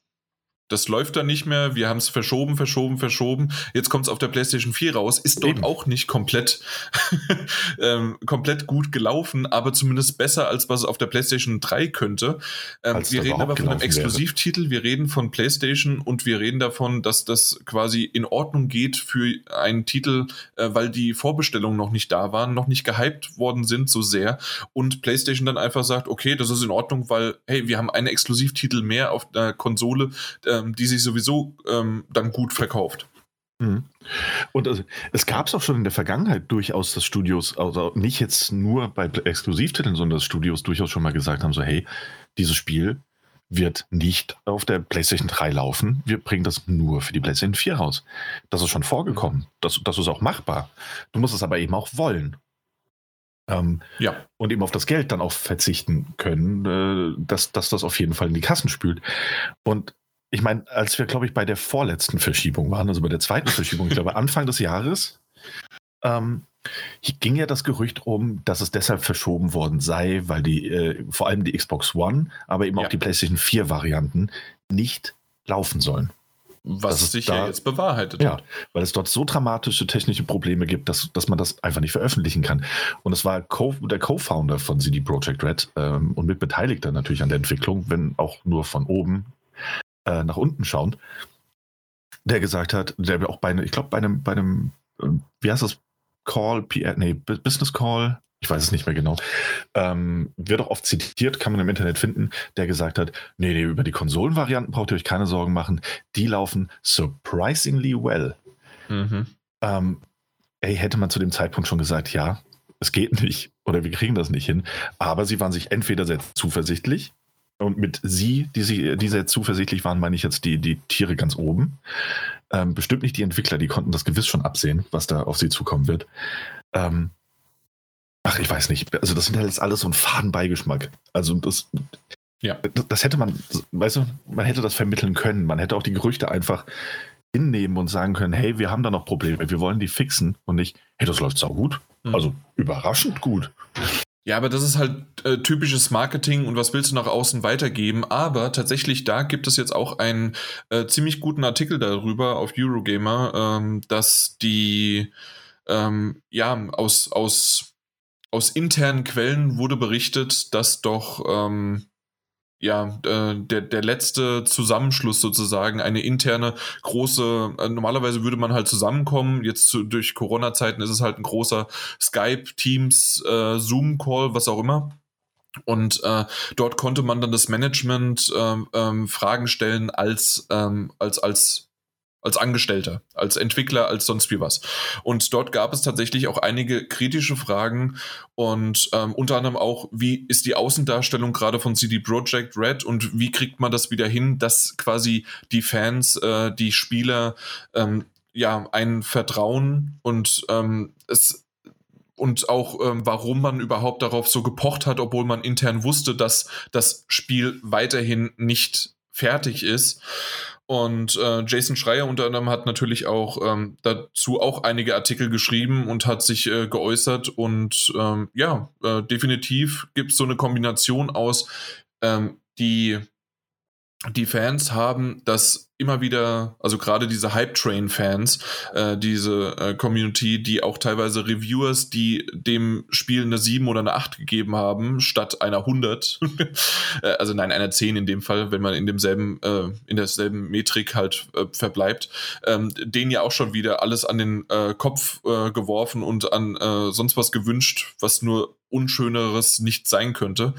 das läuft dann nicht mehr. Wir haben es verschoben, verschoben, verschoben. Jetzt kommt es auf der PlayStation 4 raus. Ist dort Eben. auch nicht komplett, ähm, komplett gut gelaufen, aber zumindest besser, als was es auf der PlayStation 3 könnte. Ähm, wir reden aber von einem Exklusivtitel, wäre. wir reden von PlayStation und wir reden davon, dass das quasi in Ordnung geht für einen Titel, äh, weil die Vorbestellungen noch nicht da waren, noch nicht gehypt worden sind so sehr und PlayStation dann einfach sagt, okay, das ist in Ordnung, weil, hey, wir haben einen Exklusivtitel mehr auf der Konsole, äh, ähm, die sich sowieso ähm, dann gut verkauft. Mhm. Und also, es gab es auch schon in der Vergangenheit durchaus, dass Studios, also nicht jetzt nur bei Exklusivtiteln, sondern dass Studios durchaus schon mal gesagt haben, so hey, dieses Spiel wird nicht auf der PlayStation 3 laufen. Wir bringen das nur für die PlayStation 4 raus. Das ist schon vorgekommen. Das, das ist auch machbar. Du musst es aber eben auch wollen. Ähm, ja. Und eben auf das Geld dann auch verzichten können, äh, dass, dass das auf jeden Fall in die Kassen spült. Und ich meine, als wir, glaube ich, bei der vorletzten Verschiebung waren, also bei der zweiten Verschiebung, ich glaube Anfang des Jahres, ähm, ging ja das Gerücht um, dass es deshalb verschoben worden sei, weil die, äh, vor allem die Xbox One, aber eben ja. auch die PlayStation 4 Varianten nicht laufen sollen. Was sich ja jetzt bewahrheitet ja, hat. weil es dort so dramatische technische Probleme gibt, dass, dass man das einfach nicht veröffentlichen kann. Und es war Co der Co-Founder von CD Projekt Red ähm, und Mitbeteiligter natürlich an der Entwicklung, wenn auch nur von oben äh, nach unten schauend, der gesagt hat, der auch bei, ich glaube, bei einem, bei einem, äh, wie heißt das, Call, PR, nee, Business Call, ich weiß es nicht mehr genau, ähm, wird auch oft zitiert, kann man im Internet finden, der gesagt hat, nee, nee, über die Konsolenvarianten braucht ihr euch keine Sorgen machen, die laufen surprisingly well. Mhm. Ähm, ey, hätte man zu dem Zeitpunkt schon gesagt, ja, es geht nicht oder wir kriegen das nicht hin, aber sie waren sich entweder sehr zuversichtlich und mit sie, die, sie, die sehr zuversichtlich waren, meine ich jetzt die, die Tiere ganz oben, ähm, bestimmt nicht die Entwickler, die konnten das gewiss schon absehen, was da auf sie zukommen wird. Ähm, ach, ich weiß nicht. Also, das sind halt jetzt alles so ein Fadenbeigeschmack. Also, das, ja. das, das hätte man, weißt du, man hätte das vermitteln können. Man hätte auch die Gerüchte einfach hinnehmen und sagen können: hey, wir haben da noch Probleme, wir wollen die fixen und nicht, hey, das läuft sau gut. Mhm. Also, überraschend gut. Ja, aber das ist halt äh, typisches Marketing und was willst du nach außen weitergeben? Aber tatsächlich, da gibt es jetzt auch einen äh, ziemlich guten Artikel darüber auf Eurogamer, ähm, dass die, ähm, ja, aus, aus, aus internen Quellen wurde berichtet, dass doch ähm, ja, äh, der, der letzte Zusammenschluss sozusagen, eine interne große, äh, normalerweise würde man halt zusammenkommen, jetzt zu, durch Corona-Zeiten ist es halt ein großer Skype, Teams, äh, Zoom-Call, was auch immer. Und äh, dort konnte man dann das Management ähm, ähm, Fragen stellen als, ähm, als, als als Angestellter, als Entwickler, als sonst wie was. Und dort gab es tatsächlich auch einige kritische Fragen und ähm, unter anderem auch, wie ist die Außendarstellung gerade von CD Projekt Red und wie kriegt man das wieder hin, dass quasi die Fans, äh, die Spieler, ähm, ja, ein Vertrauen und ähm, es und auch ähm, warum man überhaupt darauf so gepocht hat, obwohl man intern wusste, dass das Spiel weiterhin nicht fertig ist. Und äh, Jason Schreier unter anderem hat natürlich auch ähm, dazu auch einige Artikel geschrieben und hat sich äh, geäußert. Und ähm, ja, äh, definitiv gibt es so eine Kombination aus, ähm, die, die Fans haben das immer wieder, also gerade diese Hype-Train-Fans, äh, diese äh, Community, die auch teilweise Reviewers, die dem Spiel eine 7 oder eine 8 gegeben haben, statt einer 100, äh, also nein, einer 10 in dem Fall, wenn man in demselben, äh, in derselben Metrik halt äh, verbleibt, ähm, denen ja auch schon wieder alles an den äh, Kopf geworfen und an sonst was gewünscht, was nur Unschöneres nicht sein könnte.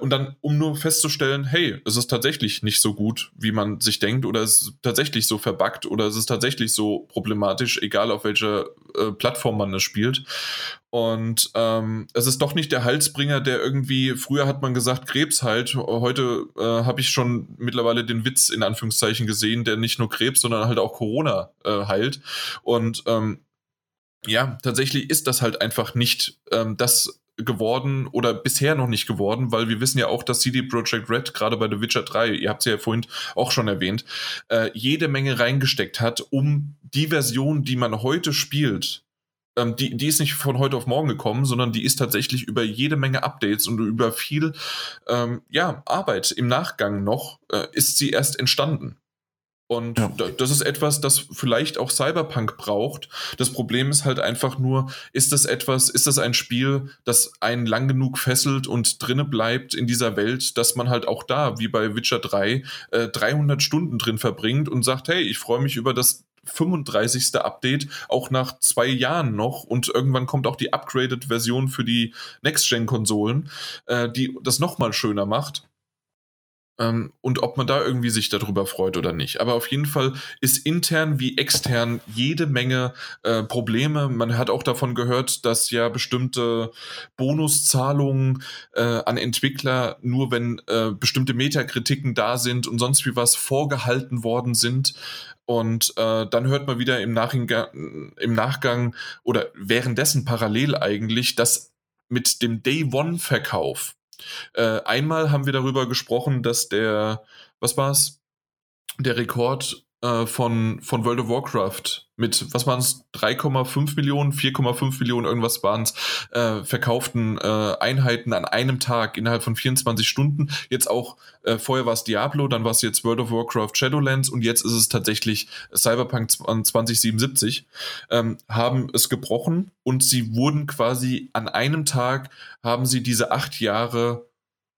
Und dann, um nur festzustellen, hey, es ist tatsächlich nicht so gut, wie man sich denkt, oder es tatsächlich so verbuggt, oder es ist tatsächlich so problematisch, egal auf welcher äh, Plattform man es spielt. Und ähm, es ist doch nicht der Halsbringer, der irgendwie, früher hat man gesagt, Krebs halt. Heute äh, habe ich schon mittlerweile den Witz in Anführungszeichen gesehen, der nicht nur Krebs, sondern halt auch Corona äh, heilt. Und ähm, ja, tatsächlich ist das halt einfach nicht ähm, das geworden oder bisher noch nicht geworden, weil wir wissen ja auch, dass CD Projekt Red gerade bei The Witcher 3, ihr habt es ja vorhin auch schon erwähnt, äh, jede Menge reingesteckt hat, um die Version, die man heute spielt, ähm, die, die ist nicht von heute auf morgen gekommen, sondern die ist tatsächlich über jede Menge Updates und über viel ähm, ja, Arbeit im Nachgang noch, äh, ist sie erst entstanden. Und ja. das ist etwas, das vielleicht auch Cyberpunk braucht. Das Problem ist halt einfach nur, ist das etwas, ist das ein Spiel, das einen lang genug fesselt und drinne bleibt in dieser Welt, dass man halt auch da, wie bei Witcher 3, äh, 300 Stunden drin verbringt und sagt, hey, ich freue mich über das 35. Update, auch nach zwei Jahren noch. Und irgendwann kommt auch die Upgraded-Version für die Next-Gen-Konsolen, äh, die das nochmal schöner macht. Ähm, und ob man da irgendwie sich darüber freut oder nicht. Aber auf jeden Fall ist intern wie extern jede Menge äh, Probleme. Man hat auch davon gehört, dass ja bestimmte Bonuszahlungen äh, an Entwickler nur wenn äh, bestimmte Metakritiken da sind und sonst wie was vorgehalten worden sind. Und äh, dann hört man wieder im, im Nachgang oder währenddessen parallel eigentlich, dass mit dem Day One Verkauf äh, einmal haben wir darüber gesprochen, dass der, was war's? Der Rekord äh, von, von World of Warcraft mit, was waren es, 3,5 Millionen, 4,5 Millionen, irgendwas waren es, äh, verkauften äh, Einheiten an einem Tag innerhalb von 24 Stunden. Jetzt auch, äh, vorher war es Diablo, dann war es jetzt World of Warcraft Shadowlands und jetzt ist es tatsächlich Cyberpunk 2077, ähm, haben es gebrochen und sie wurden quasi an einem Tag, haben sie diese acht Jahre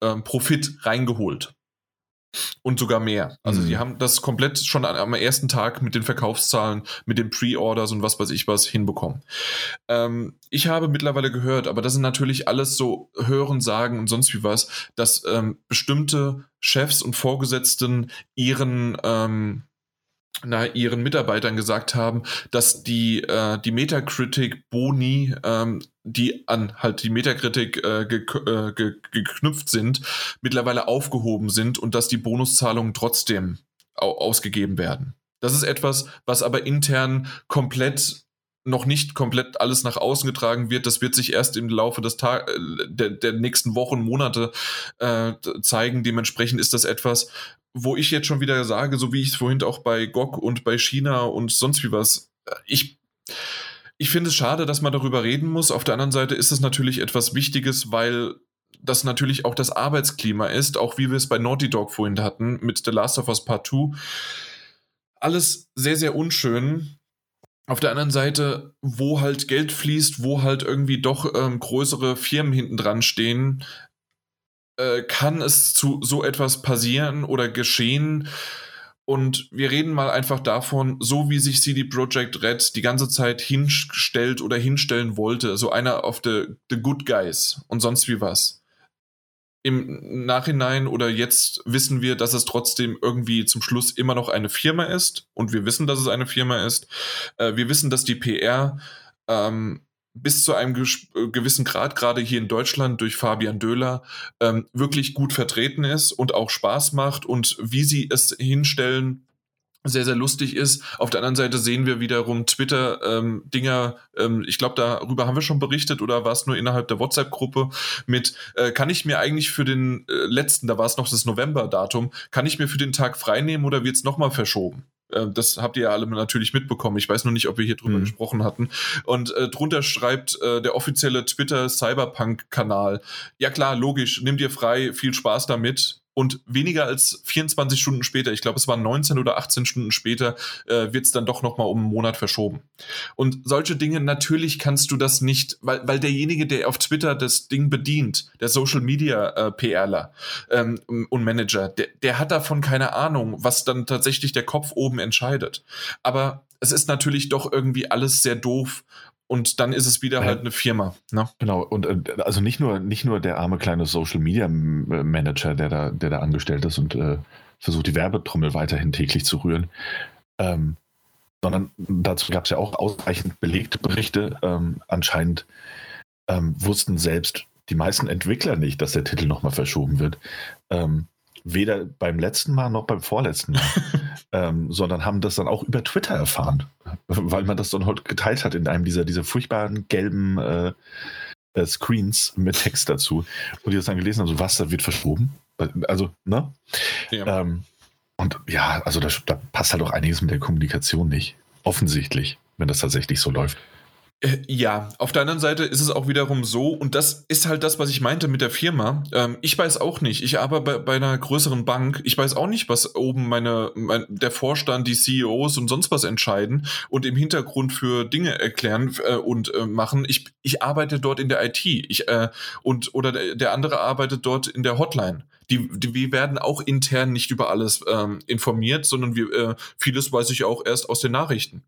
ähm, Profit reingeholt. Und sogar mehr. Also mhm. die haben das komplett schon am ersten Tag mit den Verkaufszahlen, mit den Pre-Orders und was weiß ich was hinbekommen. Ähm, ich habe mittlerweile gehört, aber das sind natürlich alles so Hören, Sagen und sonst wie was, dass ähm, bestimmte Chefs und Vorgesetzten ihren ähm, na, ihren Mitarbeitern gesagt haben, dass die, äh, die Metacritic-Boni, ähm, die an halt die Metacritic äh, ge äh, ge geknüpft sind, mittlerweile aufgehoben sind und dass die Bonuszahlungen trotzdem ausgegeben werden. Das ist etwas, was aber intern komplett noch nicht komplett alles nach außen getragen wird. Das wird sich erst im Laufe des Tag äh, der, der nächsten Wochen, Monate äh, zeigen. Dementsprechend ist das etwas, wo ich jetzt schon wieder sage, so wie ich es vorhin auch bei GOG und bei China und sonst wie was, äh, ich, ich finde es schade, dass man darüber reden muss. Auf der anderen Seite ist es natürlich etwas Wichtiges, weil das natürlich auch das Arbeitsklima ist, auch wie wir es bei Naughty Dog vorhin hatten mit The Last of Us Part 2. Alles sehr, sehr unschön. Auf der anderen Seite, wo halt Geld fließt, wo halt irgendwie doch ähm, größere Firmen hinten dran stehen, äh, kann es zu so etwas passieren oder geschehen. Und wir reden mal einfach davon, so wie sich CD Projekt Red die ganze Zeit hinstellt oder hinstellen wollte, so einer auf the, the Good Guys und sonst wie was. Im Nachhinein oder jetzt wissen wir, dass es trotzdem irgendwie zum Schluss immer noch eine Firma ist und wir wissen, dass es eine Firma ist. Äh, wir wissen, dass die PR ähm, bis zu einem äh, gewissen Grad, gerade hier in Deutschland durch Fabian Döhler, ähm, wirklich gut vertreten ist und auch Spaß macht und wie sie es hinstellen, sehr, sehr lustig ist. Auf der anderen Seite sehen wir wiederum Twitter-Dinger, ähm, ähm, ich glaube, darüber haben wir schon berichtet oder war es nur innerhalb der WhatsApp-Gruppe mit, äh, kann ich mir eigentlich für den äh, letzten, da war es noch das November-Datum, kann ich mir für den Tag freinehmen oder wird es nochmal verschoben? Äh, das habt ihr ja alle natürlich mitbekommen. Ich weiß nur nicht, ob wir hier drüber mhm. gesprochen hatten. Und äh, drunter schreibt äh, der offizielle Twitter Cyberpunk-Kanal. Ja klar, logisch, nimm dir frei, viel Spaß damit und weniger als 24 Stunden später, ich glaube es waren 19 oder 18 Stunden später, äh, wird es dann doch nochmal um einen Monat verschoben. Und solche Dinge, natürlich kannst du das nicht, weil, weil derjenige, der auf Twitter das Ding bedient, der Social Media äh, PRler ähm, und Manager, der, der hat davon keine Ahnung, was dann tatsächlich der Kopf oben entscheidet. Aber es ist natürlich doch irgendwie alles sehr doof und dann ist es wieder halt eine Firma. Ne? Genau, und äh, also nicht nur, nicht nur der arme kleine Social Media Manager, der da, der da angestellt ist und äh, versucht, die Werbetrommel weiterhin täglich zu rühren, ähm, sondern dazu gab es ja auch ausreichend belegte Berichte. Ähm, anscheinend ähm, wussten selbst die meisten Entwickler nicht, dass der Titel nochmal verschoben wird. Ähm, weder beim letzten Mal noch beim vorletzten Mal, ähm, sondern haben das dann auch über Twitter erfahren, weil man das dann heute geteilt hat in einem dieser, dieser furchtbaren gelben äh, äh, Screens mit Text dazu und die das dann gelesen haben, so was, da wird verschoben. Also, ne? Ja. Ähm, und ja, also da, da passt halt auch einiges mit der Kommunikation nicht. Offensichtlich, wenn das tatsächlich so läuft. Äh, ja, auf der anderen Seite ist es auch wiederum so, und das ist halt das, was ich meinte mit der Firma. Ähm, ich weiß auch nicht, ich arbeite bei, bei, einer größeren Bank, ich weiß auch nicht, was oben meine, mein, der Vorstand, die CEOs und sonst was entscheiden und im Hintergrund für Dinge erklären äh, und äh, machen. Ich, ich arbeite dort in der IT ich, äh, und oder der, der andere arbeitet dort in der Hotline. Die, die, wir werden auch intern nicht über alles ähm, informiert, sondern wir, äh, vieles weiß ich auch erst aus den Nachrichten.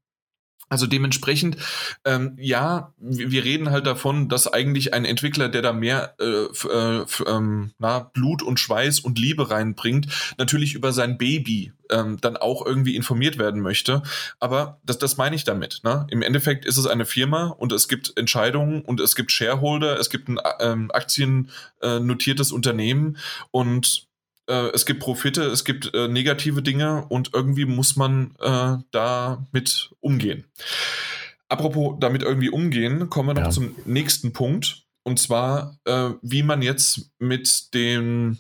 Also dementsprechend, ähm, ja, wir reden halt davon, dass eigentlich ein Entwickler, der da mehr äh, äh, ähm, na, Blut und Schweiß und Liebe reinbringt, natürlich über sein Baby ähm, dann auch irgendwie informiert werden möchte. Aber das, das meine ich damit. Ne? Im Endeffekt ist es eine Firma und es gibt Entscheidungen und es gibt Shareholder, es gibt ein ähm, aktiennotiertes Unternehmen und äh, es gibt Profite, es gibt äh, negative Dinge und irgendwie muss man äh, damit umgehen. Apropos damit irgendwie umgehen, kommen wir noch ja. zum nächsten Punkt. Und zwar, äh, wie man jetzt mit den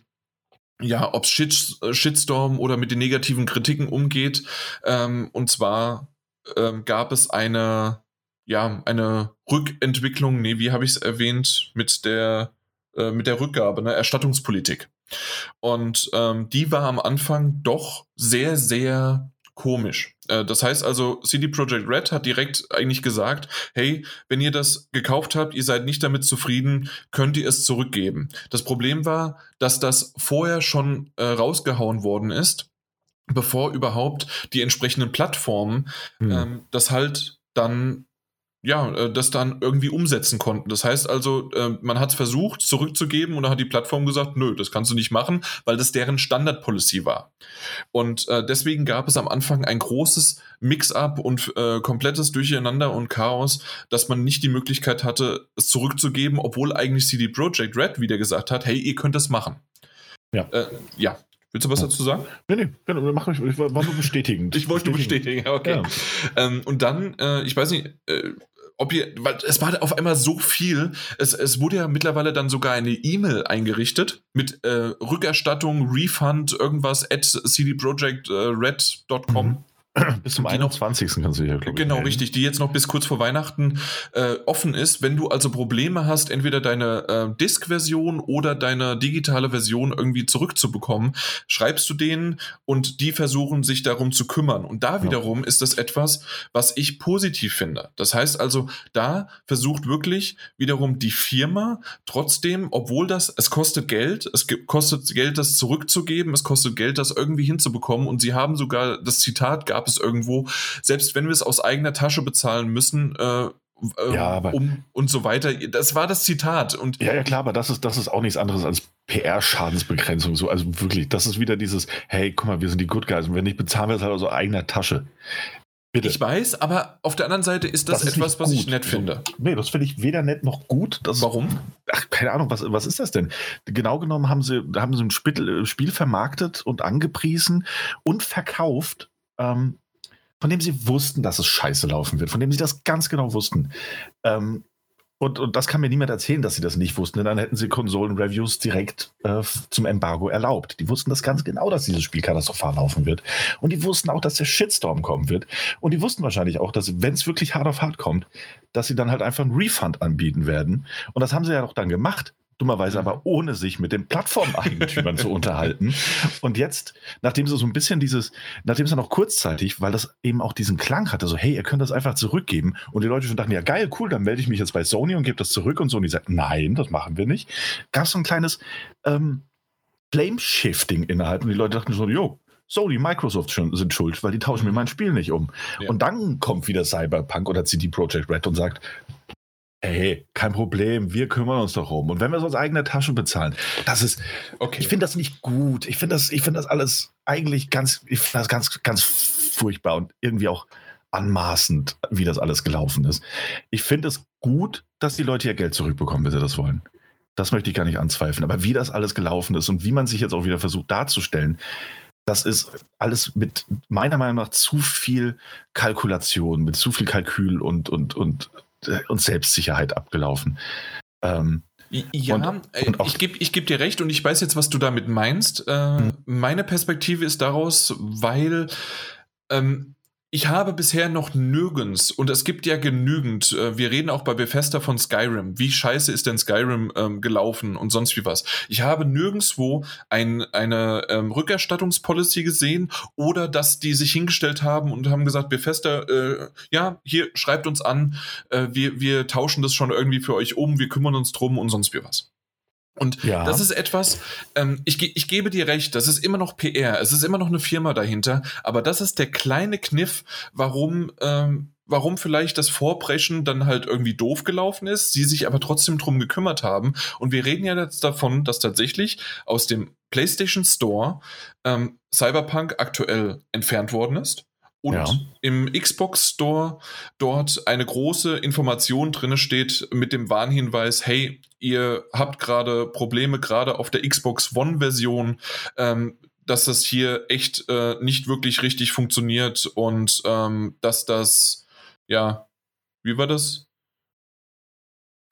ja, ob es Shit, äh, Shitstorm oder mit den negativen Kritiken umgeht. Ähm, und zwar ähm, gab es eine, ja, eine Rückentwicklung, nee, wie habe ich es erwähnt, mit der, äh, mit der Rückgabe, ne, Erstattungspolitik. Und ähm, die war am Anfang doch sehr, sehr komisch. Äh, das heißt also, CD Projekt Red hat direkt eigentlich gesagt, hey, wenn ihr das gekauft habt, ihr seid nicht damit zufrieden, könnt ihr es zurückgeben. Das Problem war, dass das vorher schon äh, rausgehauen worden ist, bevor überhaupt die entsprechenden Plattformen hm. ähm, das halt dann ja, äh, das dann irgendwie umsetzen konnten. Das heißt also, äh, man hat es versucht zurückzugeben und dann hat die Plattform gesagt, nö, das kannst du nicht machen, weil das deren Standard-Policy war. Und äh, deswegen gab es am Anfang ein großes Mix-up und äh, komplettes Durcheinander und Chaos, dass man nicht die Möglichkeit hatte, es zurückzugeben, obwohl eigentlich CD Projekt Red wieder gesagt hat, hey, ihr könnt das machen. Ja. Äh, ja, Willst du was dazu sagen? Nee, nee, genau, mach ich, ich war nur bestätigend. ich wollte bestätigen, okay. Ja. Ähm, und dann, äh, ich weiß nicht, äh, ob ihr, weil es war auf einmal so viel, es, es wurde ja mittlerweile dann sogar eine E-Mail eingerichtet mit äh, Rückerstattung, Refund, irgendwas at cdprojectred.com. Mhm. Bis zum 21. Noch, kannst du ja, glaube Genau, melden. richtig, die jetzt noch bis kurz vor Weihnachten äh, offen ist. Wenn du also Probleme hast, entweder deine äh, Disk-Version oder deine digitale Version irgendwie zurückzubekommen, schreibst du denen und die versuchen sich darum zu kümmern. Und da wiederum ja. ist das etwas, was ich positiv finde. Das heißt also, da versucht wirklich wiederum die Firma trotzdem, obwohl das, es kostet Geld, es kostet Geld, das zurückzugeben, es kostet Geld, das irgendwie hinzubekommen. Und sie haben sogar, das Zitat gab es irgendwo, selbst wenn wir es aus eigener Tasche bezahlen müssen, äh, äh, ja, aber, um und so weiter. Das war das Zitat. Und ja, ja, klar, aber das ist, das ist auch nichts anderes als PR-Schadensbegrenzung. So, also wirklich, das ist wieder dieses, hey, guck mal, wir sind die Good Guys und wenn nicht, bezahlen wir es halt aus eigener Tasche. Bitte. Ich weiß, aber auf der anderen Seite ist das, das ist etwas, was ich nett finde. Nee, das finde ich weder nett noch gut. Das Warum? Ach, keine Ahnung, was, was ist das denn? Genau genommen haben sie, haben sie ein Spiel, Spiel vermarktet und angepriesen und verkauft, ähm, von dem sie wussten, dass es scheiße laufen wird, von dem sie das ganz genau wussten. Ähm, und, und das kann mir niemand erzählen, dass sie das nicht wussten, denn dann hätten sie Konsolen-Reviews direkt äh, zum Embargo erlaubt. Die wussten das ganz genau, dass dieses Spiel katastrophal laufen wird. Und die wussten auch, dass der Shitstorm kommen wird. Und die wussten wahrscheinlich auch, dass, wenn es wirklich hart auf hart kommt, dass sie dann halt einfach einen Refund anbieten werden. Und das haben sie ja auch dann gemacht dummerweise aber ohne sich mit den Plattformeigentümern zu unterhalten. Und jetzt, nachdem sie so ein bisschen dieses, nachdem es dann auch kurzzeitig, weil das eben auch diesen Klang hatte, so, hey, ihr könnt das einfach zurückgeben. Und die Leute schon dachten, ja geil, cool, dann melde ich mich jetzt bei Sony und gebe das zurück. Und Sony sagt, nein, das machen wir nicht. Gab es so ein kleines ähm, Blame-Shifting innerhalb. Und die Leute dachten so, jo, Sony, Microsoft sind schuld, weil die tauschen mir mein Spiel nicht um. Ja. Und dann kommt wieder Cyberpunk oder CD Projekt Red und sagt, Ey, kein Problem, wir kümmern uns darum. Und wenn wir es aus eigener Tasche bezahlen, das ist, okay. ich finde das nicht gut. Ich finde das, ich finde das alles eigentlich ganz, ich finde das ganz, ganz furchtbar und irgendwie auch anmaßend, wie das alles gelaufen ist. Ich finde es gut, dass die Leute ihr Geld zurückbekommen, wenn sie das wollen. Das möchte ich gar nicht anzweifeln. Aber wie das alles gelaufen ist und wie man sich jetzt auch wieder versucht darzustellen, das ist alles mit meiner Meinung nach zu viel Kalkulation, mit zu viel Kalkül und, und, und und Selbstsicherheit abgelaufen. Ähm, ja, und, äh, und ich gebe ich geb dir recht und ich weiß jetzt, was du damit meinst. Äh, hm. Meine Perspektive ist daraus, weil ähm, ich habe bisher noch nirgends, und es gibt ja genügend, äh, wir reden auch bei Bethesda von Skyrim. Wie scheiße ist denn Skyrim ähm, gelaufen und sonst wie was? Ich habe nirgendwo ein, eine ähm, Rückerstattungspolicy gesehen oder dass die sich hingestellt haben und haben gesagt, Bethesda, äh, ja, hier schreibt uns an, äh, wir, wir tauschen das schon irgendwie für euch um, wir kümmern uns drum und sonst wie was. Und ja. das ist etwas, ähm, ich, ich gebe dir recht, das ist immer noch PR, es ist immer noch eine Firma dahinter, aber das ist der kleine Kniff, warum, ähm, warum vielleicht das Vorbrechen dann halt irgendwie doof gelaufen ist, sie sich aber trotzdem drum gekümmert haben. Und wir reden ja jetzt davon, dass tatsächlich aus dem PlayStation Store ähm, Cyberpunk aktuell entfernt worden ist. Und ja. im Xbox Store dort eine große Information drin steht mit dem Warnhinweis, hey, ihr habt gerade Probleme, gerade auf der Xbox One-Version. Ähm, dass das hier echt äh, nicht wirklich richtig funktioniert und ähm, dass das ja, wie war das?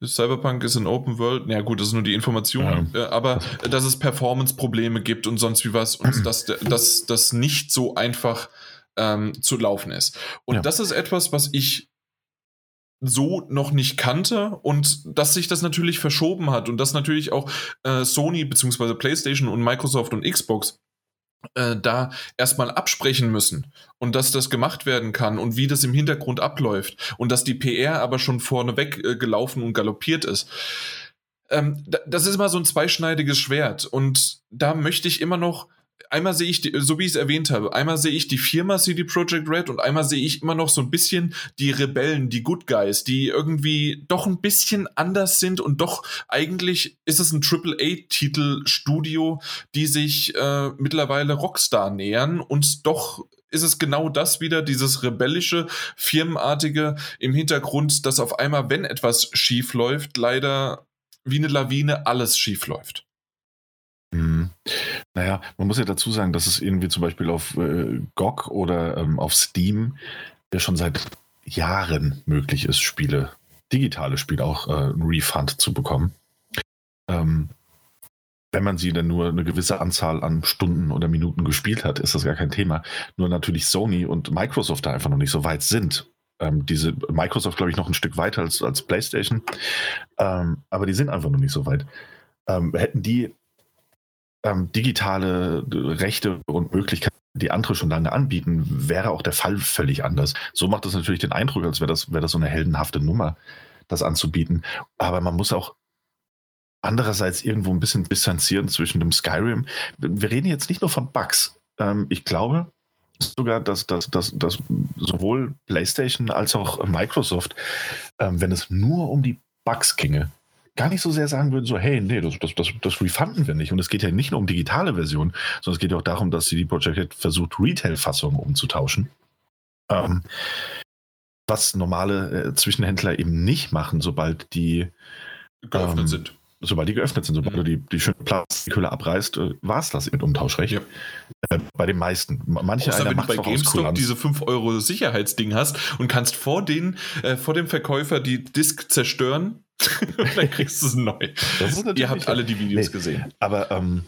Cyberpunk ist in Open World. Ja, gut, das ist nur die Information. Ja. aber dass es Performance-Probleme gibt und sonst wie was und dass das nicht so einfach ähm, zu laufen ist. Und ja. das ist etwas, was ich so noch nicht kannte und dass sich das natürlich verschoben hat und dass natürlich auch äh, Sony bzw. PlayStation und Microsoft und Xbox äh, da erstmal absprechen müssen und dass das gemacht werden kann und wie das im Hintergrund abläuft und dass die PR aber schon vorneweg äh, gelaufen und galoppiert ist. Ähm, das ist immer so ein zweischneidiges Schwert und da möchte ich immer noch einmal sehe ich, die, so wie ich es erwähnt habe, einmal sehe ich die Firma CD Projekt Red und einmal sehe ich immer noch so ein bisschen die Rebellen, die Good Guys, die irgendwie doch ein bisschen anders sind und doch eigentlich ist es ein AAA-Titel-Studio, die sich äh, mittlerweile Rockstar nähern und doch ist es genau das wieder, dieses rebellische, firmenartige im Hintergrund, dass auf einmal, wenn etwas schief läuft, leider wie eine Lawine alles schief läuft. Mhm. Naja, man muss ja dazu sagen, dass es irgendwie zum Beispiel auf äh, GOG oder ähm, auf Steam ja schon seit Jahren möglich ist, Spiele, digitale Spiele auch äh, ein Refund zu bekommen. Ähm, wenn man sie dann nur eine gewisse Anzahl an Stunden oder Minuten gespielt hat, ist das gar kein Thema. Nur natürlich Sony und Microsoft da einfach noch nicht so weit sind. Ähm, diese Microsoft, glaube ich, noch ein Stück weiter als, als PlayStation. Ähm, aber die sind einfach noch nicht so weit. Ähm, hätten die ähm, digitale Rechte und Möglichkeiten, die andere schon lange anbieten, wäre auch der Fall völlig anders. So macht es natürlich den Eindruck, als wäre das, wäre das so eine heldenhafte Nummer, das anzubieten. Aber man muss auch andererseits irgendwo ein bisschen distanzieren zwischen dem Skyrim. Wir reden jetzt nicht nur von Bugs. Ähm, ich glaube sogar, dass, dass, dass, dass sowohl PlayStation als auch Microsoft, ähm, wenn es nur um die Bugs ginge, gar nicht so sehr sagen würden, so, hey, nee, das, das, das, das refunden wir nicht. Und es geht ja nicht nur um digitale Version, sondern es geht ja auch darum, dass CD Projekt versucht, Retail-Fassungen umzutauschen. Ähm, was normale äh, Zwischenhändler eben nicht machen, sobald die geöffnet ähm, sind. Sobald die geöffnet sind, sobald mhm. du die, die schöne Plastikhülle abreißt, äh, war es das mit Umtauschrecht. Ja. Äh, bei den meisten. Manche Außer wenn du bei GameStop diese 5 Euro Sicherheitsding hast und kannst vor, den, äh, vor dem Verkäufer die Disk zerstören dann kriegst du es neu. Ihr habt alle die Videos nee, gesehen. Aber ähm,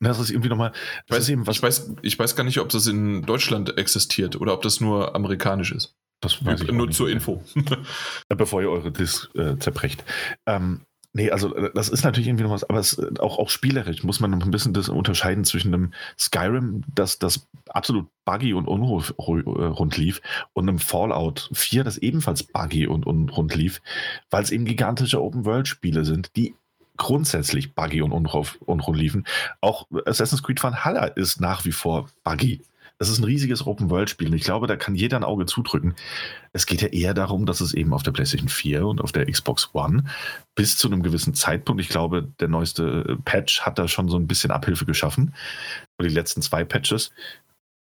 das ist irgendwie nochmal. Ich weiß, ich, weiß, ich weiß gar nicht, ob das in Deutschland existiert oder ob das nur amerikanisch ist. Das weiß ich nur zur Info. Bevor ihr eure Disk äh, zerbrecht. Ähm, Nee, also äh, das ist natürlich irgendwie noch was, aber es, äh, auch, auch spielerisch muss man ein bisschen das unterscheiden zwischen einem Skyrim, das, das absolut buggy und unrund lief, und einem Fallout 4, das ebenfalls buggy und unrund lief, weil es eben gigantische Open-World-Spiele sind, die grundsätzlich buggy und unrund liefen. Auch Assassin's Creed Valhalla ist nach wie vor buggy. Das ist ein riesiges Open-World-Spiel und ich glaube, da kann jeder ein Auge zudrücken. Es geht ja eher darum, dass es eben auf der PlayStation 4 und auf der Xbox One bis zu einem gewissen Zeitpunkt, ich glaube, der neueste Patch hat da schon so ein bisschen Abhilfe geschaffen, oder die letzten zwei Patches,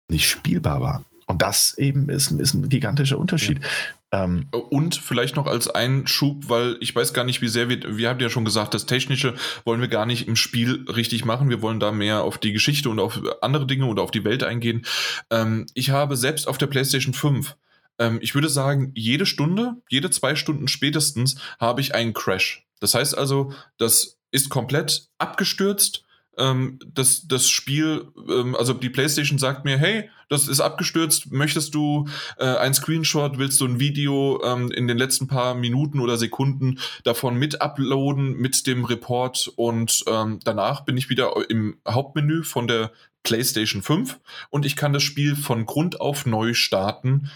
nicht spielbar war. Und das eben ist, ist ein gigantischer Unterschied. Ja. Ähm, und vielleicht noch als Einschub, weil ich weiß gar nicht, wie sehr wir, wir haben ja schon gesagt, das Technische wollen wir gar nicht im Spiel richtig machen. Wir wollen da mehr auf die Geschichte und auf andere Dinge oder auf die Welt eingehen. Ähm, ich habe selbst auf der PlayStation 5, ähm, ich würde sagen, jede Stunde, jede zwei Stunden spätestens habe ich einen Crash. Das heißt also, das ist komplett abgestürzt ähm, das, das Spiel, ähm, also die PlayStation sagt mir, hey, das ist abgestürzt, möchtest du äh, ein Screenshot, willst du ein Video ähm, in den letzten paar Minuten oder Sekunden davon mit uploaden mit dem Report? Und ähm, danach bin ich wieder im Hauptmenü von der PlayStation 5 und ich kann das Spiel von Grund auf neu starten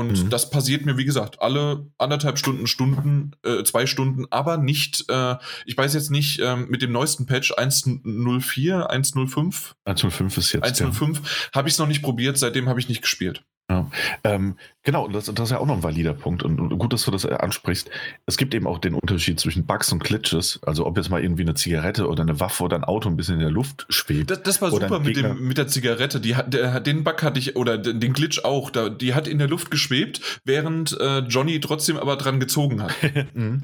und mhm. das passiert mir, wie gesagt, alle anderthalb Stunden, Stunden, äh, zwei Stunden, aber nicht, äh, ich weiß jetzt nicht, äh, mit dem neuesten Patch 1.04, 1.05. 1.05 ist jetzt. 1.05 ja. habe ich es noch nicht probiert, seitdem habe ich nicht gespielt. Ja, ähm, genau, das, das ist ja auch noch ein valider Punkt und, und gut, dass du das äh, ansprichst. Es gibt eben auch den Unterschied zwischen Bugs und Glitches, also ob jetzt mal irgendwie eine Zigarette oder eine Waffe oder ein Auto ein bisschen in der Luft schwebt. Das, das war super mit, dem, mit der Zigarette. Die der, den Bug hatte ich, oder den Glitch auch. Da, die hat in der Luft geschwebt, während äh, Johnny trotzdem aber dran gezogen hat. Mhm.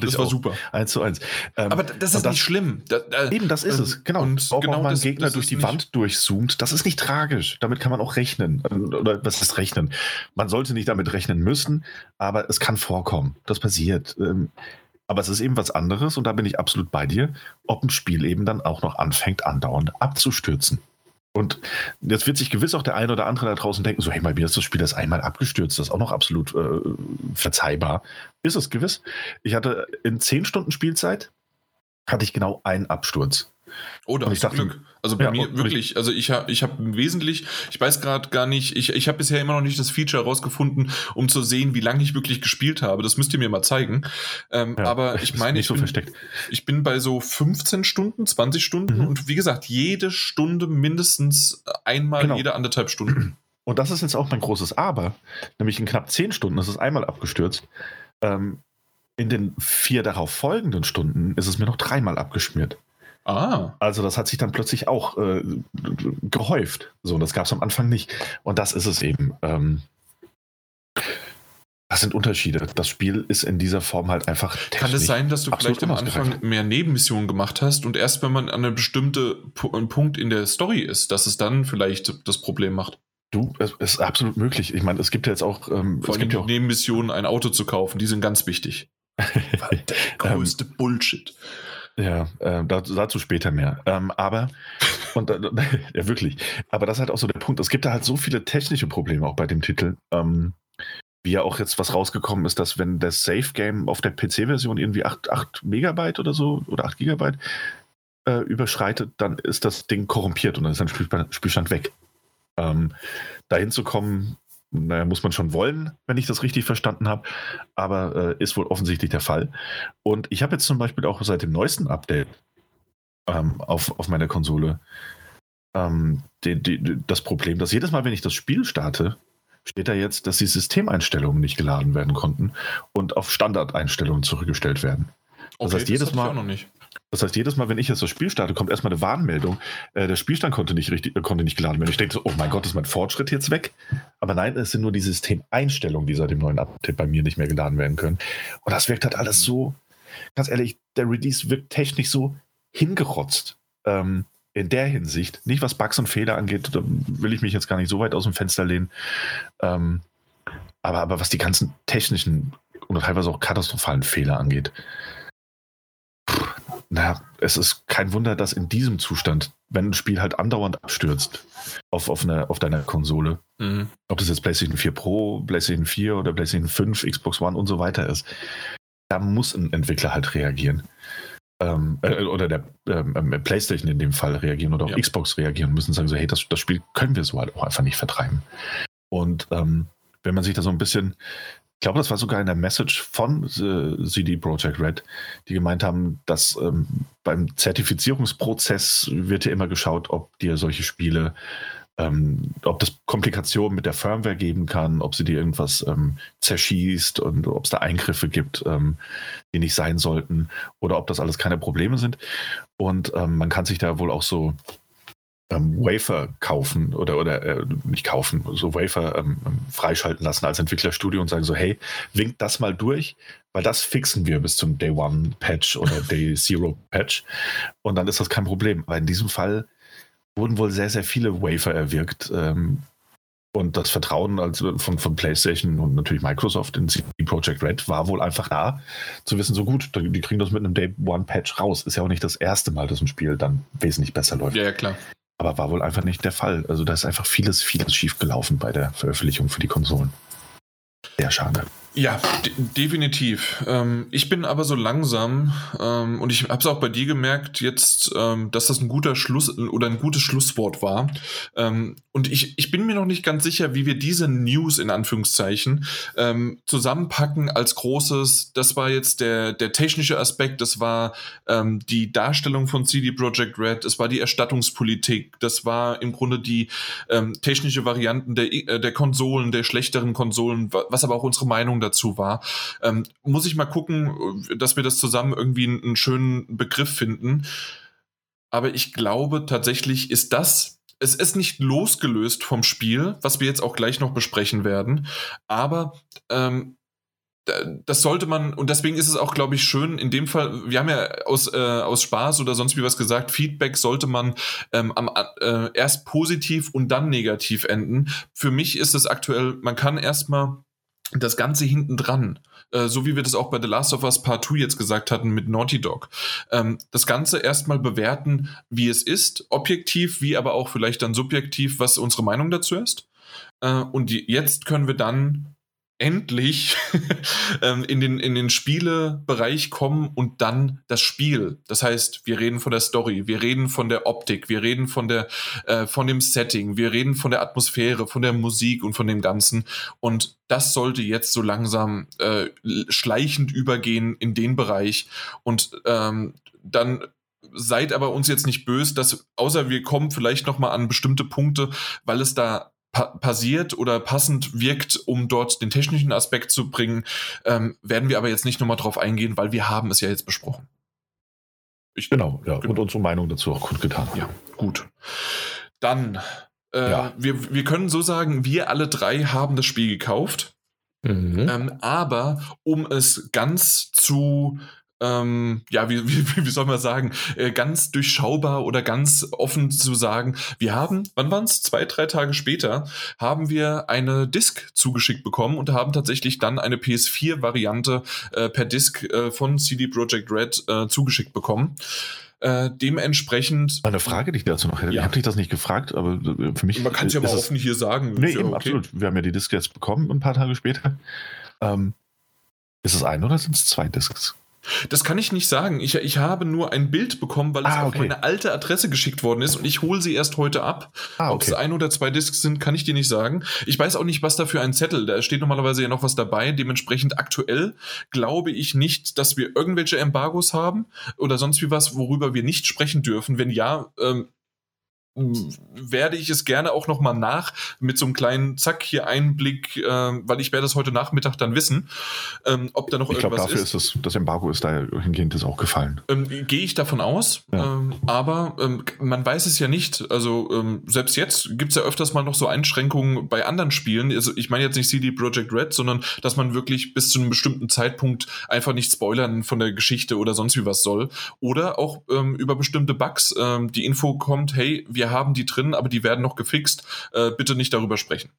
Das war auch. super. Eins zu eins. Ähm, Aber das ist das- nicht schlimm. Da, da, Eben, das ist es, genau. Und Ob genau auch mal ein das- Gegner durch die Wand durchzoomt, das ist nicht tragisch. Damit kann man auch rechnen. Oder was ist rechnen? Man sollte nicht damit rechnen müssen, aber es kann vorkommen. Das passiert. Ähm, Aber es ist eben was anderes und da bin ich absolut bei dir, ob ein Spiel eben dann auch noch anfängt, andauernd abzustürzen. Und jetzt wird sich gewiss auch der eine oder andere da draußen denken, so, hey, mal mir ist das Spiel das einmal abgestürzt, das ist auch noch absolut äh, verzeihbar. Ist es gewiss. Ich hatte in 10 Stunden Spielzeit, hatte ich genau einen Absturz. Oh, da hast du Glück. Also bei Ja, mir wirklich, also ich habe ich hab wesentlich, ich weiß gerade gar nicht, ich, ich habe bisher immer noch nicht das Feature herausgefunden, um zu sehen, wie lange ich wirklich gespielt habe. Das müsst ihr mir mal zeigen. Ähm, Ja, aber ich meine, ich so bin, ich bin bei so 15 Stunden, 20 Stunden Mhm. und wie gesagt, jede Stunde mindestens einmal, Genau. jede anderthalb Stunden. Und das ist jetzt auch mein großes Aber, nämlich in knapp zehn Stunden ist es einmal abgestürzt. Ähm, in den vier darauf folgenden Stunden ist es mir noch dreimal abgeschmiert. Ah, Also das hat sich dann plötzlich auch äh, gehäuft. So, und das gab es am Anfang nicht. Und das ist es eben. Ähm, das sind Unterschiede. Das Spiel ist in dieser Form halt einfach kann es sein, dass du vielleicht am Anfang mehr Nebenmissionen gemacht hast und erst wenn man an einem bestimmten Punkt in der Story ist, dass es dann vielleicht das Problem macht? Du, es ist absolut möglich. Ich meine, es gibt ja jetzt auch, ähm, Vor es allem gibt ja auch Nebenmissionen, ein Auto zu kaufen, die sind ganz wichtig. Der größte Bullshit. Ja, äh, dazu, dazu später mehr. Ähm, aber, und, äh, ja, wirklich. Aber das ist halt auch so der Punkt. Es gibt da halt so viele technische Probleme auch bei dem Titel. Ähm, wie ja auch jetzt was rausgekommen ist, dass wenn das Safe Game auf der PC-Version irgendwie 8, 8 Megabyte oder so oder 8 Gigabyte äh, überschreitet, dann ist das Ding korrumpiert und dann ist ein Spielstand, Spielstand weg. Ähm, dahin zu kommen, naja, muss man schon wollen, wenn ich das richtig verstanden habe, aber äh, ist wohl offensichtlich der Fall. Und ich habe jetzt zum Beispiel auch seit dem neuesten Update ähm, auf, auf meiner Konsole ähm, die, die, das Problem, dass jedes Mal, wenn ich das Spiel starte, steht da jetzt, dass die Systemeinstellungen nicht geladen werden konnten und auf Standardeinstellungen zurückgestellt werden. Das heißt, jedes ich Mal-. Das heißt, jedes Mal, wenn ich jetzt das Spiel starte, kommt erstmal eine Warnmeldung. Äh, der Spielstand konnte nicht, richtig, äh, konnte nicht geladen werden. Ich denke so, oh mein Gott, ist mein Fortschritt jetzt weg? Aber nein, es sind nur die Systemeinstellungen, die seit dem neuen Update bei mir nicht mehr geladen werden können. Und das wirkt halt alles so, ganz ehrlich, der Release wirkt technisch so hingerotzt. Ähm, in der Hinsicht, nicht was Bugs und Fehler angeht, da will ich mich jetzt gar nicht so weit aus dem Fenster lehnen. Ähm, aber, aber was die ganzen technischen und teilweise auch katastrophalen Fehler angeht, na, es ist kein Wunder, dass in diesem Zustand, wenn ein Spiel halt andauernd abstürzt auf, auf, eine, auf deiner Konsole, Mhm. ob das jetzt PlayStation 4 Pro, PlayStation 4 oder PlayStation 5, Xbox One und so weiter ist, da muss ein Entwickler halt reagieren. Ähm, äh, oder der ähm, äh, PlayStation in dem Fall reagieren oder auch Ja. Xbox reagieren und müssen sagen, so, hey, das, das Spiel können wir so halt auch einfach nicht vertreiben. Und ähm, wenn man sich da so ein bisschen, ich glaube, das war sogar in der Message von äh, CD Projekt Red, die gemeint haben, dass ähm, beim Zertifizierungsprozess wird ja immer geschaut, ob dir solche Spiele, ähm, ob das Komplikationen mit der Firmware geben kann, ob sie dir irgendwas ähm, zerschießt und ob es da Eingriffe gibt, ähm, die nicht sein sollten oder ob das alles keine Probleme sind. Und ähm, man kann sich da wohl auch so ähm, Wafer kaufen oder, oder äh, nicht kaufen, so Wafer ähm, ähm, freischalten lassen als Entwicklerstudio und sagen so, hey, winkt das mal durch, weil das fixen wir bis zum Day One Patch oder Day Zero Patch und dann ist das kein Problem. Aber in diesem Fall wurden wohl sehr, sehr viele Wafer erwirkt ähm, und das Vertrauen also von, von PlayStation und natürlich Microsoft in CD Projekt Red war wohl einfach da, zu wissen, so gut, die kriegen das mit einem Day One Patch raus. Ist ja auch nicht das erste Mal, dass ein Spiel dann wesentlich besser läuft. Ja, ja, klar. Aber war wohl einfach nicht der Fall. Also da ist einfach vieles, vieles schief gelaufen bei der Veröffentlichung für die Konsolen. Sehr schade. Ja, de definitiv. Ähm, ich bin aber so langsam ähm, und ich habe es auch bei dir gemerkt jetzt, ähm, dass das ein guter Schluss oder ein gutes Schlusswort war. Ähm, und ich, ich bin mir noch nicht ganz sicher, wie wir diese News in Anführungszeichen ähm, zusammenpacken als großes. Das war jetzt der, der technische Aspekt, das war ähm, die Darstellung von CD Projekt Red, es war die Erstattungspolitik, das war im Grunde die technische Varianten der, äh, der Konsolen, der schlechteren Konsolen, was aber auch unsere Meinung dazu war. Ähm, muss ich mal gucken, dass wir das zusammen irgendwie einen, schönen Begriff finden. Aber ich glaube tatsächlich ist das es ist nicht losgelöst vom Spiel, was wir jetzt auch gleich noch besprechen werden, aber ähm, das sollte man, und deswegen ist es auch, glaube ich, schön, in dem Fall, wir haben ja aus, äh, aus Spaß oder sonst wie was gesagt, Feedback sollte man ähm, am, äh, erst positiv und dann negativ enden. Für mich ist es aktuell, man kann erstmal das Ganze hinten dran, äh, so wie wir das auch bei The Last of Us Part 2 jetzt gesagt hatten mit Naughty Dog, ähm, das Ganze erstmal bewerten, wie es ist, objektiv, wie aber auch vielleicht dann subjektiv, was unsere Meinung dazu ist. Äh, und die, jetzt können wir dann endlich ähm, in den, in den Spielebereich kommen und dann das Spiel. Das heißt, wir reden von der Story, wir reden von der Optik, wir reden von der, äh, von dem Setting, wir reden von der Atmosphäre, von der Musik und von dem Ganzen. Und das sollte jetzt so langsam äh, schleichend übergehen in den Bereich und ähm, dann seid aber uns jetzt nicht böse, dass außer wir kommen vielleicht noch mal an bestimmte Punkte, weil es da pa passiert oder passend wirkt, um dort den technischen Aspekt zu bringen, ähm, werden wir aber jetzt nicht nochmal drauf eingehen, weil wir haben es ja jetzt besprochen. Ich, genau, ja, genau. und unsere Meinung dazu auch kundgetan. Ja, gut. Dann, äh, ja. wir, wir können so sagen, wir alle drei haben das Spiel gekauft. Mhm. Ähm, aber um es ganz zu ähm, ja, wie, wie, wie soll man sagen, äh, ganz durchschaubar oder ganz offen zu sagen, wir haben, wann waren es? Zwei, drei Tage später, haben wir eine Disk zugeschickt bekommen und haben tatsächlich dann eine PS4-Variante äh, per Disk äh, von CD Projekt Red äh, zugeschickt bekommen. Äh, dementsprechend. Eine Frage, die ich dazu noch hätte. Ja. Ich habe dich das nicht gefragt, aber äh, für mich. Man kann es ja mal offen hier sagen. Nee, eben, okay. absolut. Wir haben ja die Disk jetzt bekommen, ein paar Tage später. Ähm, ist es ein oder sind es zwei Disks? Das kann ich nicht sagen. Ich, ich habe nur ein Bild bekommen, weil es ah, okay. auf meine alte Adresse geschickt worden ist und ich hole sie erst heute ab. Ah, okay. Ob es ein oder zwei Discs sind, kann ich dir nicht sagen. Ich weiß auch nicht, was da für ein Zettel. Da steht normalerweise ja noch was dabei. Dementsprechend aktuell glaube ich nicht, dass wir irgendwelche Embargos haben oder sonst wie was, worüber wir nicht sprechen dürfen. Wenn ja, ähm, werde ich es gerne auch nochmal nach mit so einem kleinen Zack hier Einblick, äh, weil ich werde es heute Nachmittag dann wissen, ähm, ob da noch ich irgendwas glaub, dafür ist. ist das, das Embargo ist dahingehend ist auch gefallen. Ähm, Gehe ich davon aus, ja. ähm, aber ähm, man weiß es ja nicht. Also ähm, selbst jetzt gibt es ja öfters mal noch so Einschränkungen bei anderen Spielen. Also ich meine jetzt nicht CD Projekt Red, sondern dass man wirklich bis zu einem bestimmten Zeitpunkt einfach nicht spoilern von der Geschichte oder sonst wie was soll. Oder auch ähm, über bestimmte Bugs die Info kommt, hey, wir wir haben die drin, aber die werden noch gefixt. Äh, bitte nicht darüber sprechen.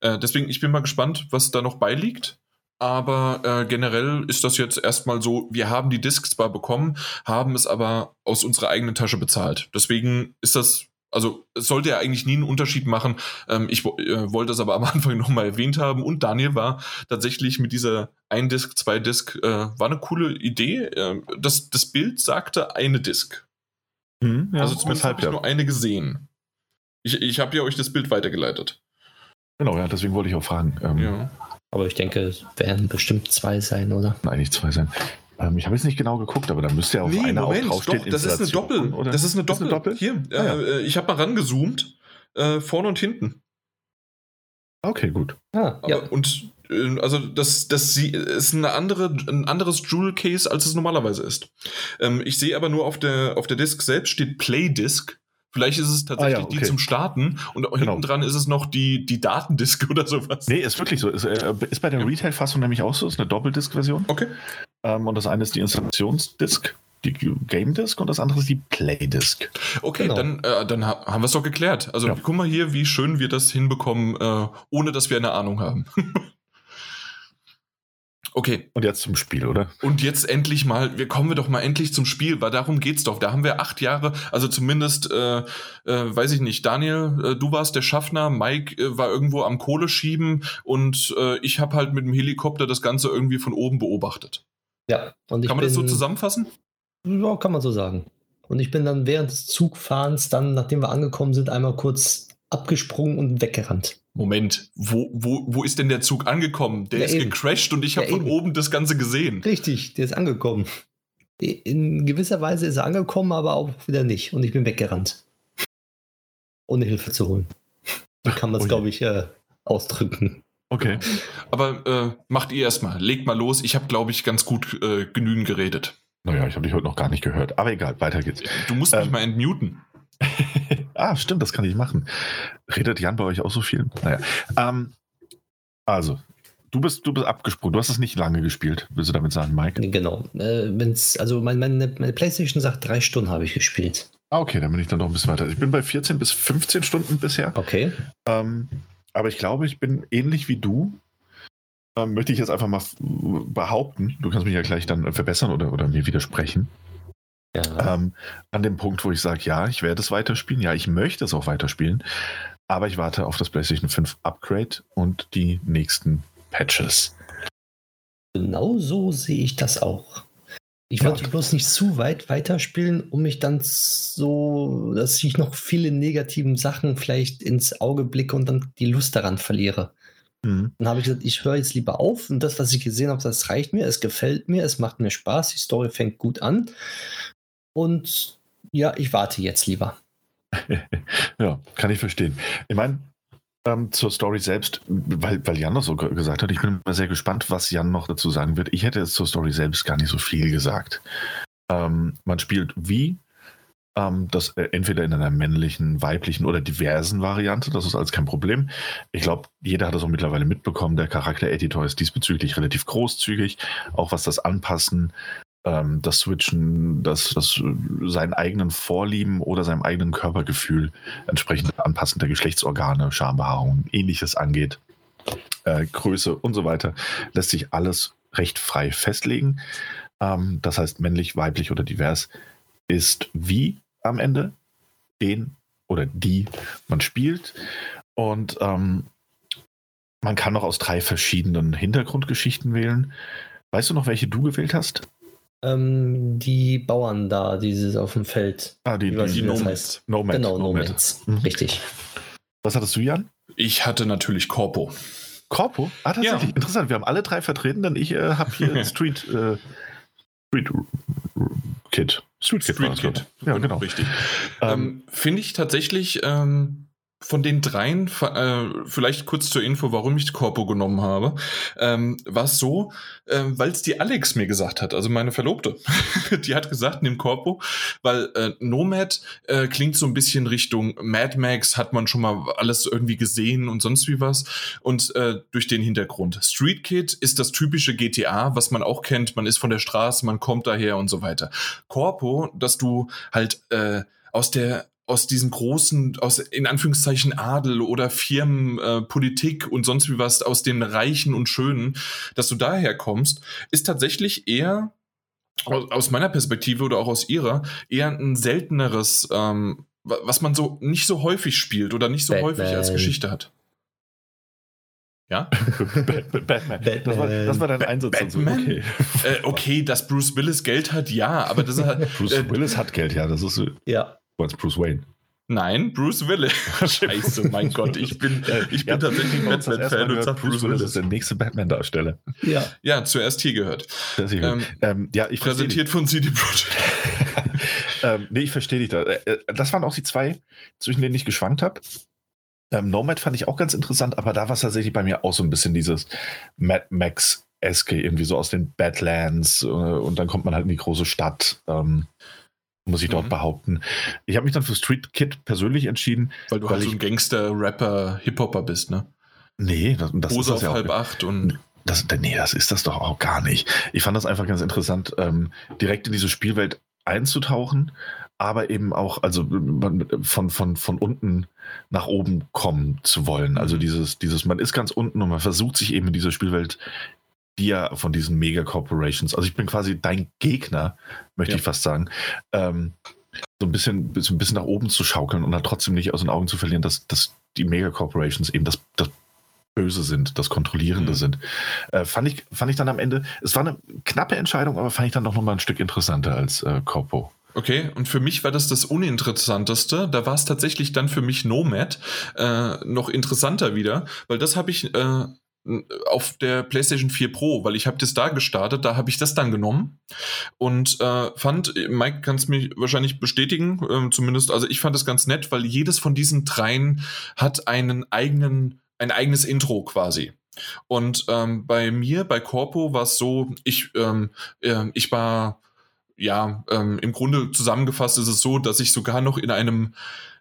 Äh, deswegen, ich bin mal gespannt, was da noch beiliegt. Aber äh, generell ist das jetzt erstmal so, wir haben die Discs zwar bekommen, haben es aber aus unserer eigenen Tasche bezahlt. Deswegen ist das, also es sollte ja eigentlich nie einen Unterschied machen. Ähm, ich äh, wollte das aber am Anfang nochmal erwähnt haben. Und Daniel war tatsächlich mit dieser ein Disc, zwei Disc, äh, war eine coole Idee. Äh, das, das Bild sagte eine Disc. Mhm, ja, also zumindest habe ich ja. nur eine gesehen. Ich, ich habe ja euch das Bild weitergeleitet. Genau, ja, deswegen wollte ich auch fragen. Ähm, ja. Aber ich denke, es werden bestimmt zwei sein, oder? Nein, nicht zwei sein. Ähm, ich habe jetzt nicht genau geguckt, aber da müsste ja auf nee, einer Moment, auch draufstehen. Doch, das ist eine Doppel. Oder? Das ist eine Doppel. Ist eine Doppel? Hier, ah, ja. äh, ich habe mal rangezoomt. Äh, vorne und hinten. Okay, gut. Ah, aber, ja. Und also das, das ist eine andere, ein anderes Jewel Case, als es normalerweise ist. Ähm, ich sehe aber nur auf der, auf der Disk selbst steht Play Disk. Vielleicht ist es tatsächlich ah, ja, okay. die zum Starten und genau. hinten dran ist es noch die, die Datendisk oder sowas. Nee, ist wirklich so. Ist, äh, ist bei der Retail-Fassung nämlich auch so. Ist eine Doppeldisk-Version. Okay. Ähm, und das eine ist die Installationsdisk, die Game Disk und das andere ist die Play Disk. Okay, genau. dann, äh, dann haben wir es doch geklärt. Also ja. guck mal hier, wie schön wir das hinbekommen, äh, ohne dass wir eine Ahnung haben. Okay. Und jetzt zum Spiel, oder? Und jetzt endlich mal, wir kommen wir doch mal endlich zum Spiel, weil darum geht's doch. Da haben wir acht Jahre, also zumindest, äh, äh, weiß ich nicht, Daniel, äh, du warst der Schaffner, Mike äh, war irgendwo am Kohle schieben und äh, ich habe halt mit dem Helikopter das Ganze irgendwie von oben beobachtet. Ja, und ich Kann man bin, das so zusammenfassen? Ja, kann man so sagen. Und ich bin dann während des Zugfahrens, dann, nachdem wir angekommen sind, einmal kurz abgesprungen und weggerannt. Moment, wo, wo, wo ist denn der Zug angekommen? Der Ja, ist eben. gecrashed und ich habe Ja, von eben. oben das Ganze gesehen. Richtig, der ist angekommen. In gewisser Weise ist er angekommen, aber auch wieder nicht. Und ich bin weggerannt. Ohne Hilfe zu holen. So kann man es, Ui. glaube ich, äh, ausdrücken. Okay. Aber äh, macht ihr erstmal, legt mal los. Ich habe, glaube ich, ganz gut äh, genügend geredet. Naja, ich habe dich heute noch gar nicht gehört. Aber egal, weiter geht's. Du musst mich Ähm. mal entmuten. ah, stimmt, das kann ich machen. Redet Jan bei euch auch so viel? Naja. Ähm, also, du bist, du bist abgesprungen. Du hast es nicht lange gespielt, willst du damit sagen, Mike? Genau. Äh, wenn's, also mein, meine, meine Playstation sagt, drei Stunden habe ich gespielt. Ah, okay, dann bin ich dann noch ein bisschen weiter. Ich bin bei 14 bis 15 Stunden bisher. Okay. Ähm, aber ich glaube, ich bin ähnlich wie du. Ähm, möchte ich jetzt einfach mal behaupten. Du kannst mich ja gleich dann verbessern oder, oder mir widersprechen. Ja. Ähm, an dem Punkt, wo ich sage, ja, ich werde es weiterspielen. Ja, ich möchte es auch weiterspielen. Aber ich warte auf das PlayStation 5 Upgrade und die nächsten Patches. Genau so sehe ich das auch. Ich Ja. wollte bloß nicht zu weit weiterspielen, um mich dann so, dass ich noch viele negativen Sachen vielleicht ins Auge blicke und dann die Lust daran verliere. Mhm. Dann habe ich gesagt, ich höre jetzt lieber auf und das, was ich gesehen habe, das reicht mir, es gefällt mir, es macht mir Spaß, die Story fängt gut an. Und ja, ich warte jetzt lieber. Ja, kann ich verstehen. Ich meine, ähm, zur Story selbst, weil, weil Jan das so ge- gesagt hat, ich bin immer sehr gespannt, was Jan noch dazu sagen wird. Ich hätte jetzt zur Story selbst gar nicht so viel gesagt. Ähm, man spielt wie ähm, das äh, entweder in einer männlichen, weiblichen oder diversen Variante, das ist alles kein Problem. Ich glaube, jeder hat das auch mittlerweile mitbekommen. Der Charaktereditor ist diesbezüglich relativ großzügig, auch was das Anpassen ähm, das Switchen, das, das äh, seinen eigenen Vorlieben oder seinem eigenen Körpergefühl entsprechend Anpassen der Geschlechtsorgane, Schambehaarung, ähnliches angeht, äh, Größe und so weiter, lässt sich alles recht frei festlegen. Ähm, das heißt, männlich, weiblich oder divers ist wie am Ende den oder die man spielt. Und ähm, man kann auch aus drei verschiedenen Hintergrundgeschichten wählen. Weißt du noch, welche du gewählt hast? Ähm, die Bauern da, dieses auf dem Feld. Ah, die, Die das Nomads. heißt. Nomad. genau, Nomad. Nomads. Mhm. Richtig. Was hattest du, Jan? Ich hatte natürlich Corpo. Corpo? Ah, tatsächlich. Ja. Interessant. Wir haben alle drei vertreten, denn ich äh, habe hier Street, äh, Street Kid. Street Kid. war Street Kid. ich. Ja, genau. Richtig. Ähm, Ähm, Finde ich tatsächlich ähm, von den dreien, äh, vielleicht kurz zur Info, warum ich Corpo genommen habe, ähm, war es so, äh, weil es die Alex mir gesagt hat, also meine Verlobte. die hat gesagt, nimm Corpo, weil äh, Nomad äh, klingt so ein bisschen Richtung Mad Max, hat man schon mal alles irgendwie gesehen und sonst wie was. Und äh, durch den Hintergrund. Street Kid ist das typische GTA, was man auch kennt. Man ist von der Straße, man kommt daher und so weiter. Corpo, dass du halt äh, aus der aus diesen großen, aus in Anführungszeichen Adel oder Firmen, äh, Politik und sonst wie was, aus den Reichen und Schönen, dass du daher kommst, ist tatsächlich eher aus, aus meiner Perspektive oder auch aus ihrer eher ein selteneres, ähm, wa- was man so nicht so häufig spielt oder nicht so häufig als Batman. Geschichte hat. Ja? Bat- Batman. Das war, das war dein Einsatz. Batman? Okay. äh, okay, dass Bruce Willis Geld hat, ja, aber das ist halt. Bruce äh, Willis hat Geld, ja. Das ist so- Ja. Du meinst Bruce Wayne. Nein, Bruce Willis. Scheiße, mein Gott, ich bin, ich bin Ja, tatsächlich Batman-Fan und gehört, sag Bruce Willis ist Willis. der nächste Batman-Darsteller. Ja. Ja, zuerst hier gehört. Ähm, ähm, ja, ich. Präsentiert von CD Projekt. ähm, nee, ich verstehe dich da. Äh, äh, Das waren auch die zwei, zwischen denen ich geschwankt habe. Ähm, Nomad fand ich auch ganz interessant, aber da war es tatsächlich bei mir auch so ein bisschen dieses Mad Max-eske, irgendwie so aus den Badlands äh, und dann kommt man halt in die große Stadt, ähm, muss ich dort Mhm. behaupten. Ich habe mich dann für Street Kid persönlich entschieden. Weil du Weil halt so ein Gangster, Rapper, Hip-Hopper bist, ne? Nee, das, das Hose ist das auf ja auch. halb acht und Das, nee, das ist das doch auch gar nicht. Ich fand das einfach ganz interessant, ähm, direkt in diese Spielwelt einzutauchen, aber eben auch, also von, von, von unten nach oben kommen zu wollen. Also dieses, dieses, man ist ganz unten und man versucht sich eben in diese Spielwelt dir von diesen Mega-Corporations, also ich bin quasi dein Gegner, möchte Ja. ich fast sagen, ähm, so ein bisschen, so ein bisschen nach oben zu schaukeln und dann trotzdem nicht aus den Augen zu verlieren, dass, dass die Mega-Corporations eben das, das Böse sind, das Kontrollierende Mhm. sind. Äh, fand, ich, fand ich dann am Ende, es war eine knappe Entscheidung, aber fand ich dann doch nochmal ein Stück interessanter als äh, Corpo. Okay, und für mich war das das Uninteressanteste. Da war es tatsächlich dann für mich Nomad äh, noch interessanter wieder, weil das habe ich äh, auf der PlayStation 4 Pro, weil ich habe das da gestartet, da habe ich das dann genommen und äh, fand, Mike kann es mir wahrscheinlich bestätigen, äh, zumindest, also ich fand es ganz nett, weil jedes von diesen dreien hat einen eigenen, ein eigenes Intro quasi. Und ähm, bei mir, bei Corpo, war es so, ich, ähm, äh, ich war ja, ähm, im Grunde zusammengefasst ist es so, dass ich sogar noch in einem,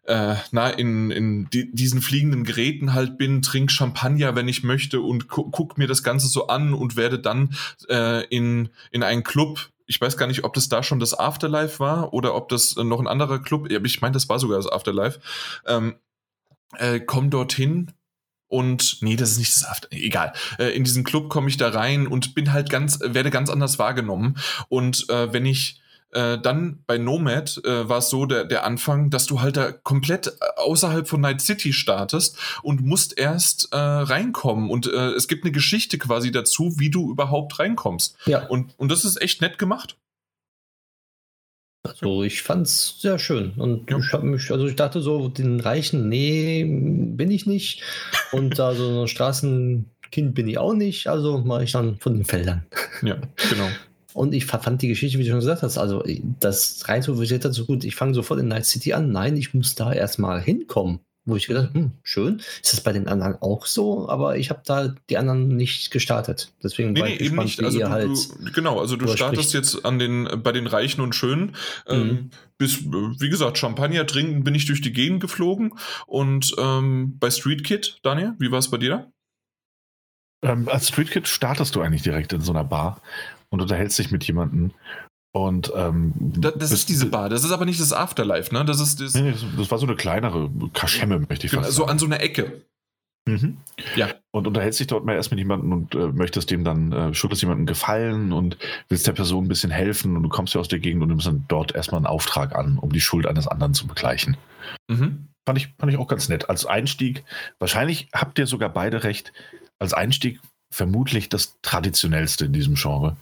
äh, na, in, in die, diesen fliegenden Geräten halt bin, trink Champagner, wenn ich möchte und gu guck mir das Ganze so an und werde dann äh, in, in einen Club. Ich weiß gar nicht, ob das da schon das Afterlife war oder ob das noch ein anderer Club, ich meine, das war sogar das Afterlife. Ähm, äh, komm dorthin, und nee, das ist nicht das After. Egal. Äh, in diesen Club komme ich da rein und bin halt ganz, werde ganz anders wahrgenommen. Und äh, wenn ich äh, dann bei Nomad äh, war es so der, der Anfang, dass du halt da komplett außerhalb von Night City startest und musst erst äh, reinkommen. Und äh, es gibt eine Geschichte quasi dazu, wie du überhaupt reinkommst. Ja, Und, und das ist echt nett gemacht. also ich fand's sehr schön. Und Ja. ich habe mich, also ich dachte so, den Reichen, nee, bin ich nicht. Und da so ein Straßenkind bin ich auch nicht. Also mache ich dann von den Feldern. Ja, genau. Und ich fand die Geschichte, wie du schon gesagt hast, also das rein so hat so gut, ich fange sofort in Night City an. Nein, ich muss da erstmal hinkommen. Wo ich gedacht, hm, schön. Ist das bei den anderen auch so? Aber ich habe da die anderen nicht gestartet. Deswegen Nee, war nee, ich eben gespannt, nicht. wie Also ihr du, halt. du, genau, also du startest jetzt an den, bei den Reichen und Schönen. Ähm, Mhm. bis, äh, wie gesagt, Champagner trinken bin ich durch die Gegend geflogen. Und ähm, bei Street Kid, Daniel, wie war es bei dir da? Ähm, als Street Kid startest du eigentlich direkt in so einer Bar und unterhältst dich mit jemandem. Und ähm, Da, das ist diese Bar, das ist aber nicht das Afterlife, ne? Das ist das, Nee, nee, das, das war so eine kleinere Kaschemme, möchte ich genau, fast so sagen. an so einer Ecke. Mhm. Ja. Und unterhältst dich dort mal erst mit jemandem und äh, möchtest dem dann, äh, schuldest jemandem gefallen und willst der Person ein bisschen helfen und du kommst ja aus der Gegend und nimmst dann dort erstmal einen Auftrag an, um die Schuld eines anderen zu begleichen. Mhm. Fand ich, fand ich auch ganz nett. Als Einstieg, wahrscheinlich habt ihr sogar beide recht, als Einstieg vermutlich das traditionellste in diesem Genre.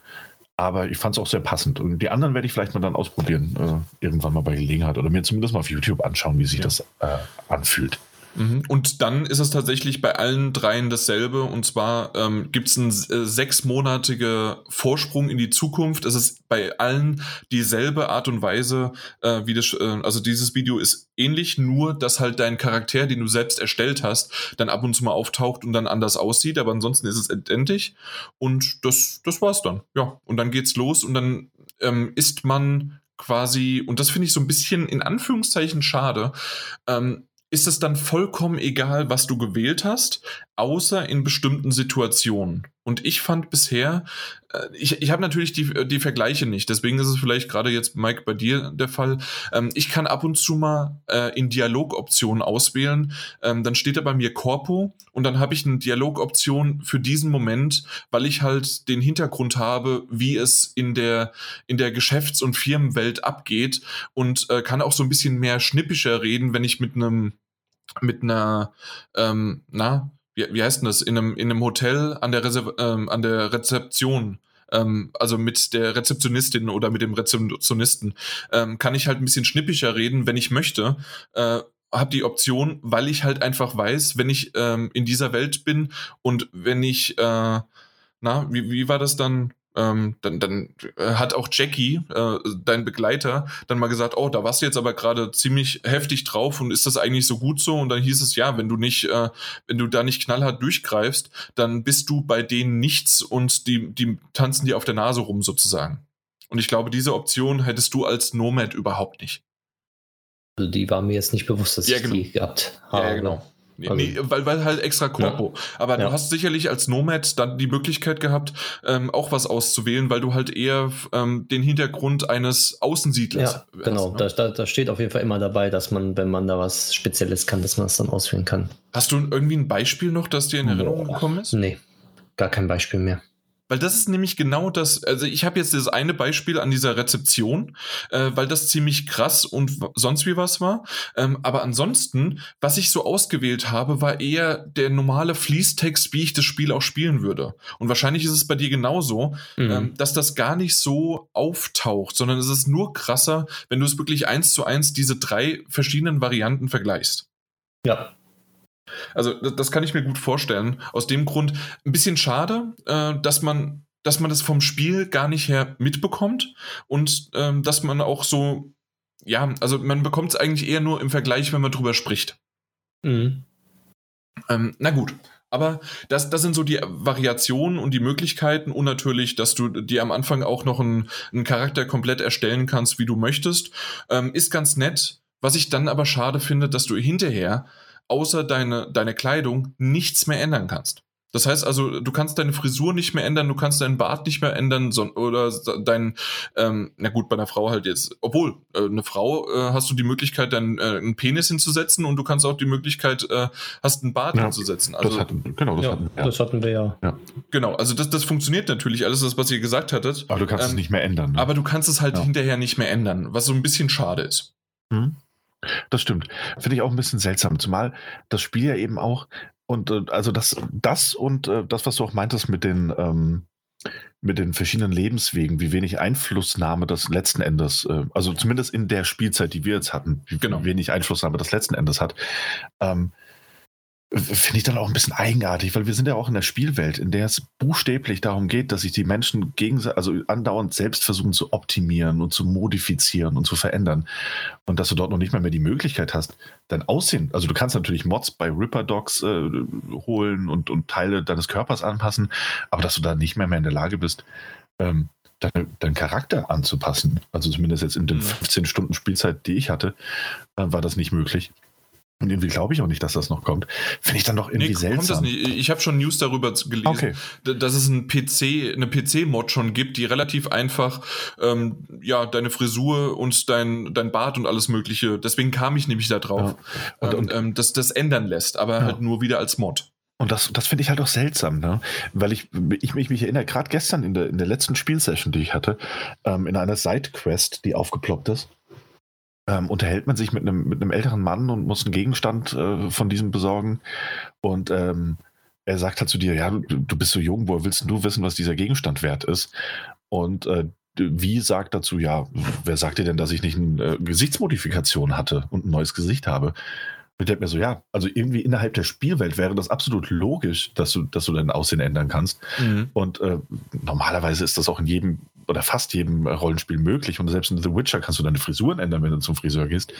Aber ich fand es auch sehr passend. Und die anderen werde ich vielleicht mal dann ausprobieren, äh, irgendwann mal bei Gelegenheit oder mir zumindest mal auf YouTube anschauen, wie sich Ja. das äh, anfühlt. Mhm. Und dann ist es tatsächlich bei allen dreien dasselbe. Und zwar ähm, gibt es einen äh, sechsmonatige Vorsprung in die Zukunft. Es ist bei allen dieselbe Art und Weise, äh, wie das, äh, also dieses Video ist ähnlich, nur dass halt dein Charakter, den du selbst erstellt hast, dann ab und zu mal auftaucht und dann anders aussieht. Aber ansonsten ist es identisch. Und das, das war's dann. Ja. Und dann geht's los und dann ähm, ist man quasi, und das finde ich so ein bisschen in Anführungszeichen schade, ähm, ist es dann vollkommen egal, was du gewählt hast, außer in bestimmten Situationen. Und ich fand bisher, äh, ich, ich habe natürlich die, die Vergleiche nicht, deswegen ist es vielleicht gerade jetzt, Mike, bei dir der Fall. Ähm, ich kann ab und zu mal äh, in Dialogoptionen auswählen, ähm, dann steht da bei mir Corpo und dann habe ich eine Dialogoption für diesen Moment, weil ich halt den Hintergrund habe, wie es in der, in der Geschäfts- und Firmenwelt abgeht und äh, kann auch so ein bisschen mehr schnippischer reden, wenn ich mit einem mit einer, ähm, na, wie, wie heißt denn das, in einem, in einem Hotel an der, Reserv ähm, an der Rezeption, ähm, also mit der Rezeptionistin oder mit dem Rezeptionisten, ähm, kann ich halt ein bisschen schnippischer reden, wenn ich möchte. Äh, habe die Option, weil ich halt einfach weiß, wenn ich ähm, in dieser Welt bin und wenn ich, äh, na, wie, wie war das dann? Ähm, dann, dann äh, hat auch Jackie, äh, dein Begleiter, dann mal gesagt, oh, da warst du jetzt aber gerade ziemlich heftig drauf und ist das eigentlich so gut so? Und dann hieß es, ja, wenn du nicht, äh, wenn du da nicht knallhart durchgreifst, dann bist du bei denen nichts und die, die tanzen dir auf der Nase rum sozusagen. Und ich glaube, diese Option hättest du als Nomad überhaupt nicht. Also die war mir jetzt nicht bewusst, dass Ja, ich genau. die gehabt habe. Ja, genau. Nee, Also- nee, weil, weil halt extra Corpo. Aber Ja. du hast sicherlich als Nomad dann die Möglichkeit gehabt, ähm, auch was auszuwählen, weil du halt eher ähm, den Hintergrund eines Außensiedlers Ja, genau. ne? Da, da, steht auf jeden Fall immer dabei, dass man, wenn man da was Spezielles kann, dass man das dann auswählen kann. Hast du irgendwie ein Beispiel noch, das dir in Erinnerung gekommen ist? Nee, gar kein Beispiel mehr. Weil das ist nämlich genau das, also ich habe jetzt das eine Beispiel an dieser Rezeption, äh, weil das ziemlich krass und sonst wie was war. Ähm, aber ansonsten, was ich so ausgewählt habe, war eher der normale Fließtext, wie ich das Spiel auch spielen würde. Und wahrscheinlich ist es bei dir genauso, mhm. ähm, dass das gar nicht so auftaucht, sondern es ist nur krasser, wenn du es wirklich eins zu eins diese drei verschiedenen Varianten vergleichst. Ja. Also das, kann ich mir gut vorstellen. Aus dem Grund ein bisschen schade, äh, dass man dass man das vom Spiel gar nicht her mitbekommt und ähm, dass man auch so, ja, also man bekommt es eigentlich eher nur im Vergleich, wenn man drüber spricht. Mhm. Ähm, na gut, aber das, das sind so die Variationen und die Möglichkeiten und natürlich, dass du dir am Anfang auch noch einen, einen Charakter komplett erstellen kannst, wie du möchtest, ähm, ist ganz nett. Was ich dann aber schade finde, dass du hinterher außer deine, deine Kleidung nichts mehr ändern kannst. Das heißt also, du kannst deine Frisur nicht mehr ändern, du kannst deinen Bart nicht mehr ändern so, oder dein, ähm, na gut, bei einer Frau halt jetzt, obwohl, äh, eine Frau äh, hast du die Möglichkeit, deinen äh, einen Penis hinzusetzen und du kannst auch die Möglichkeit, äh, hast einen Bart ja, hinzusetzen. Also, das hatten, genau, das, ja, hatten, ja. das hatten wir ja. ja. Genau, also das, das funktioniert natürlich, alles das, was ihr gesagt hattet. Aber du kannst ähm, es nicht mehr ändern. Ne? Aber du kannst es halt hinterher nicht mehr ändern, was so ein bisschen schade ist. Mhm. Das stimmt. Finde ich auch ein bisschen seltsam. Zumal das Spiel ja eben auch, und äh, also das, das und äh, das, was du auch meintest mit den, ähm, mit den verschiedenen Lebenswegen, wie wenig Einflussnahme das letzten Endes, äh, also zumindest in der Spielzeit, die wir jetzt hatten, wie genau. wenig Einflussnahme das letzten Endes hat. Ähm, finde ich dann auch ein bisschen eigenartig, weil wir sind ja auch in der Spielwelt, in der es buchstäblich darum geht, dass sich die Menschen gegenseitig, also andauernd selbst versuchen zu optimieren und zu modifizieren und zu verändern. Und dass du dort noch nicht mal mehr die Möglichkeit hast, dein Aussehen, also du kannst natürlich Mods bei Ripper Dogs äh, holen und, und Teile deines Körpers anpassen, aber dass du da nicht mehr, mehr in der Lage bist, ähm, deine, deinen Charakter anzupassen. Also zumindest jetzt in den 15 mhm. Stunden Spielzeit, die ich hatte, äh, war das nicht möglich. Und irgendwie glaube ich auch nicht, dass das noch kommt. Finde ich dann doch irgendwie nee, seltsam. Ich habe schon News darüber gelesen, okay. dass es ein PC, eine PC-Mod schon gibt, die relativ einfach ähm, ja deine Frisur und dein, dein Bart und alles Mögliche. Deswegen kam ich nämlich da drauf, ja. und, ähm, und, ähm, dass das ändern lässt, aber ja. halt nur wieder als Mod. Und das, das finde ich halt auch seltsam, ne? Weil ich, ich, mich, mich erinnere, gerade gestern in der, in der letzten Spielsession, die ich hatte, ähm, in einer Sidequest, die aufgeploppt ist, ähm, unterhält man sich mit einem, mit einem älteren Mann und muss einen Gegenstand äh, von diesem besorgen. Und ähm, er sagt halt zu dir, ja, du, du bist so jung, woher willst du wissen, was dieser Gegenstand wert ist? Und äh, wie sagt dazu, ja, wer sagt dir denn, dass ich nicht eine äh, Gesichtsmodifikation hatte und ein neues Gesicht habe? Ich denke mir so, ja, also irgendwie innerhalb der Spielwelt wäre das absolut logisch, dass du, dass du dein Aussehen ändern kannst. Mhm. Und äh, normalerweise ist das auch in jedem oder fast jedem Rollenspiel möglich. Und selbst in The Witcher kannst du deine Frisuren ändern, wenn du zum Friseur gehst.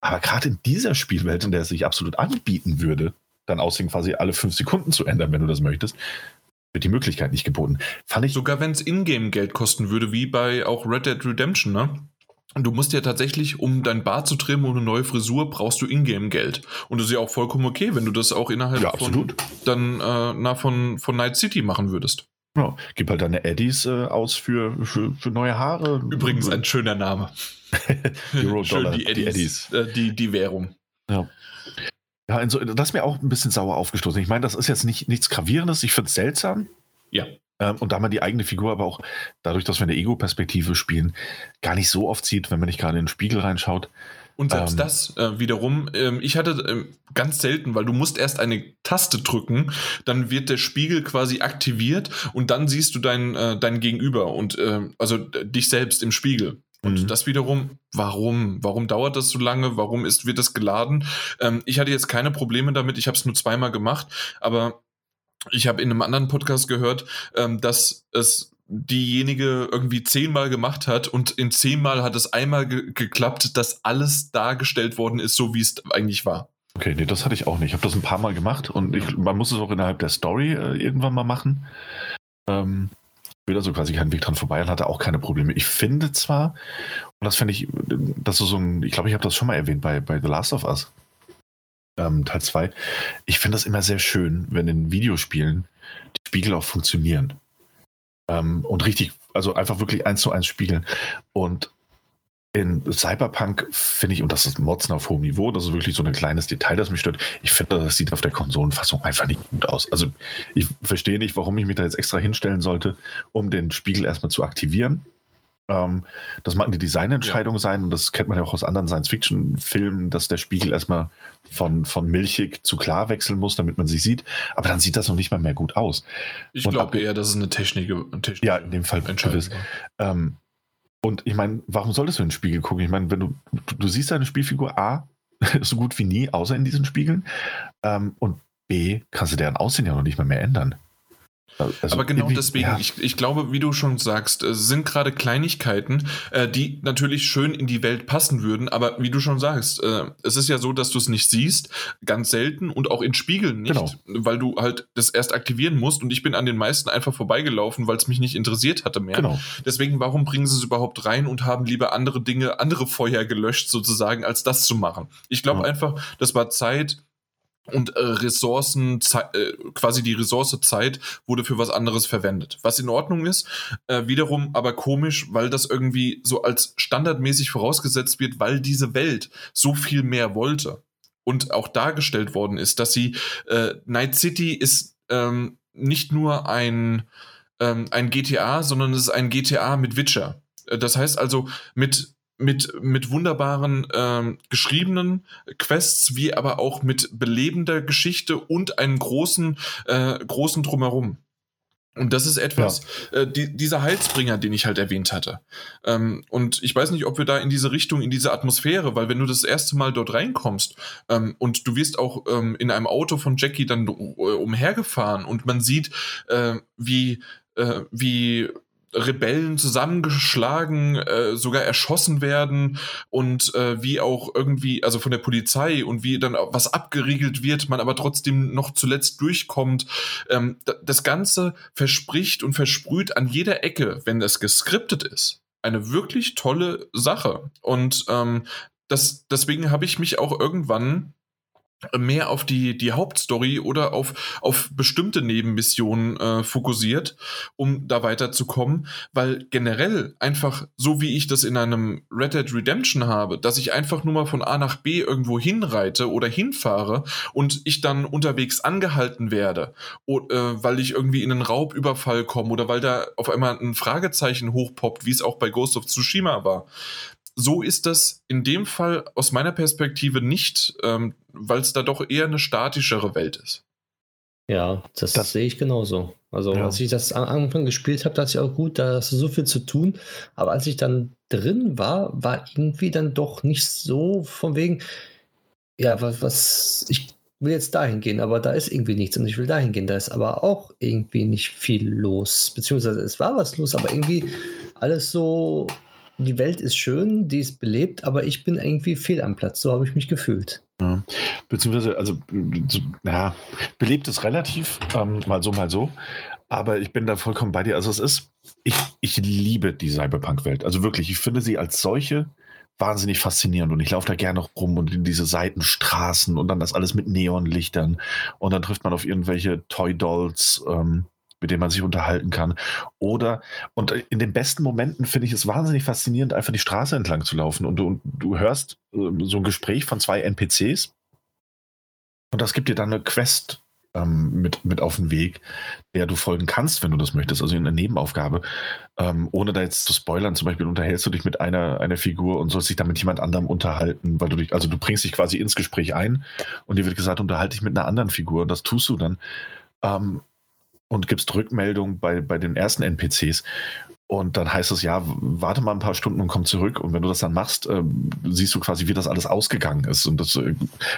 Aber gerade in dieser Spielwelt, in der es sich absolut anbieten würde, dein Aussehen quasi alle fünf Sekunden zu ändern, wenn du das möchtest, wird die Möglichkeit nicht geboten. Fand ich Sogar wenn es Ingame-Geld kosten würde, wie bei auch Red Dead Redemption, ne? Du musst ja tatsächlich, um dein Bart zu trimmen und eine neue Frisur, brauchst du Ingame-Geld. Und das ist ja auch vollkommen okay, wenn du das auch innerhalb ja, von, dann, äh, na, von, von Night City machen würdest. Ja, gib halt deine Eddies äh, aus für, für, für, neue Haare. Übrigens ein schöner Name. Euro Dollar, die Eddies. Die, Eddies. Äh, die, die Währung. Ja. Ja, also, das ist mir auch ein bisschen sauer aufgestoßen. Ich meine, das ist jetzt nicht, nichts Gravierendes. Ich finde es seltsam. Ja. Ähm, und da man die eigene Figur aber auch dadurch, dass wir eine Ego-Perspektive spielen, gar nicht so oft sieht, wenn man nicht gerade in den Spiegel reinschaut. Und selbst ähm, das äh, wiederum, ähm, ich hatte ähm, ganz selten, weil du musst erst eine Taste drücken, dann wird der Spiegel quasi aktiviert und dann siehst du dein, äh, dein Gegenüber und äh, also dich selbst im Spiegel. Und mhm. das wiederum, warum? Warum dauert das so lange? Warum ist, wird das geladen? Ähm, ich hatte jetzt keine Probleme damit, ich habe es nur zweimal gemacht, aber ich habe in einem anderen Podcast gehört, ähm, dass es diejenige irgendwie zehnmal gemacht hat und in zehnmal hat es einmal ge geklappt, dass alles dargestellt worden ist, so wie es eigentlich war. Okay, nee, das hatte ich auch nicht. Ich habe das ein paar Mal gemacht und ich, man muss es auch innerhalb der Story äh, irgendwann mal machen. Ähm, will also quasi keinen Weg dran vorbei und hatte auch keine Probleme. Ich finde zwar, und das finde ich, das ist so ein, ich glaube, ich habe das schon mal erwähnt bei, bei The Last of Us, ähm, Teil 2, ich finde das immer sehr schön, wenn in Videospielen die Spiegel auch funktionieren. Ähm, und richtig, also einfach wirklich eins zu eins spiegeln. Und in Cyberpunk finde ich, und das ist Motzen auf hohem Niveau, das ist wirklich so ein kleines Detail, das mich stört. Ich finde, das sieht auf der Konsolenfassung einfach nicht gut aus. Also ich verstehe nicht, warum ich mich da jetzt extra hinstellen sollte, um den Spiegel erstmal zu aktivieren. Ähm, das mag eine Designentscheidung ja. sein und das kennt man ja auch aus anderen Science-Fiction-Filmen, dass der Spiegel erstmal von, von milchig zu klar wechseln muss, damit man sich sieht. Aber dann sieht das noch nicht mal mehr gut aus. Ich glaube eher, dass es eine Technik, Technik Ja, in dem Fall gewiss. Ähm, und ich meine, warum solltest du in den Spiegel gucken? Ich meine, wenn du, du, du siehst deine Spielfigur A so gut wie nie, außer in diesen Spiegeln. Ähm, und B, kannst du deren Aussehen ja noch nicht mal mehr ändern. Also aber genau deswegen, ja. ich, ich glaube, wie du schon sagst, es sind gerade Kleinigkeiten, äh, die natürlich schön in die Welt passen würden, aber wie du schon sagst, äh, es ist ja so, dass du es nicht siehst, ganz selten und auch in Spiegeln nicht, genau. weil du halt das erst aktivieren musst und ich bin an den meisten einfach vorbeigelaufen, weil es mich nicht interessiert hatte mehr. Genau. Deswegen, warum bringen sie es überhaupt rein und haben lieber andere Dinge, andere Feuer gelöscht sozusagen, als das zu machen? Ich glaube ja. einfach, das war Zeit, und äh, Ressourcen, äh, quasi die Ressource Zeit wurde für was anderes verwendet. Was in Ordnung ist, äh, wiederum aber komisch, weil das irgendwie so als standardmäßig vorausgesetzt wird, weil diese Welt so viel mehr wollte. Und auch dargestellt worden ist, dass sie, äh, Night City ist ähm, nicht nur ein, ähm, ein GTA, sondern es ist ein GTA mit Witcher. Äh, das heißt also mit mit, mit wunderbaren ähm, geschriebenen Quests, wie aber auch mit belebender Geschichte und einem großen, äh, großen Drumherum. Und das ist etwas, ja. äh, die, dieser Heilsbringer, den ich halt erwähnt hatte. Ähm, und ich weiß nicht, ob wir da in diese Richtung, in diese Atmosphäre, weil wenn du das erste Mal dort reinkommst ähm, und du wirst auch ähm, in einem Auto von Jackie dann äh, umhergefahren und man sieht, äh, wie, äh, wie Rebellen zusammengeschlagen, äh, sogar erschossen werden und äh, wie auch irgendwie, also von der Polizei und wie dann was abgeriegelt wird, man aber trotzdem noch zuletzt durchkommt. Ähm, das Ganze verspricht und versprüht an jeder Ecke, wenn es geskriptet ist, eine wirklich tolle Sache. Und ähm, das, deswegen habe ich mich auch irgendwann mehr auf die, die Hauptstory oder auf, auf bestimmte Nebenmissionen äh, fokussiert, um da weiterzukommen, weil generell einfach, so wie ich das in einem Red Dead Redemption habe, dass ich einfach nur mal von A nach B irgendwo hinreite oder hinfahre und ich dann unterwegs angehalten werde, oder, äh, weil ich irgendwie in einen Raubüberfall komme oder weil da auf einmal ein Fragezeichen hochpoppt, wie es auch bei Ghost of Tsushima war so ist das in dem Fall aus meiner Perspektive nicht, ähm, weil es da doch eher eine statischere Welt ist. Ja, das, das sehe ich genauso. Also ja. als ich das am Anfang gespielt habe, dachte ich auch gut, da hast du so viel zu tun. Aber als ich dann drin war, war irgendwie dann doch nicht so von wegen, ja, was, was ich will jetzt dahin gehen, aber da ist irgendwie nichts und ich will dahin gehen. Da ist aber auch irgendwie nicht viel los. Beziehungsweise es war was los, aber irgendwie alles so die Welt ist schön, die ist belebt, aber ich bin irgendwie fehl am Platz. So habe ich mich gefühlt. Ja. Beziehungsweise, also, ja, belebt ist relativ, ähm, mal so, mal so. Aber ich bin da vollkommen bei dir. Also, es ist, ich, ich liebe die Cyberpunk-Welt. Also wirklich, ich finde sie als solche wahnsinnig faszinierend und ich laufe da gerne rum und in diese Seitenstraßen und dann das alles mit Neonlichtern und dann trifft man auf irgendwelche Toy Dolls, ähm, mit dem man sich unterhalten kann. Oder, und in den besten Momenten finde ich es wahnsinnig faszinierend, einfach die Straße entlang zu laufen und du, und du hörst äh, so ein Gespräch von zwei NPCs und das gibt dir dann eine Quest ähm, mit, mit auf den Weg, der du folgen kannst, wenn du das möchtest, also in einer Nebenaufgabe. Ähm, ohne da jetzt zu spoilern, zum Beispiel unterhältst du dich mit einer, einer Figur und sollst dich dann mit jemand anderem unterhalten, weil du dich, also du bringst dich quasi ins Gespräch ein und dir wird gesagt, unterhalte dich mit einer anderen Figur und das tust du dann. Ähm, und gibst Rückmeldung bei, bei den ersten NPCs. Und dann heißt es, ja, warte mal ein paar Stunden und komm zurück. Und wenn du das dann machst, äh, siehst du quasi, wie das alles ausgegangen ist. Und das äh,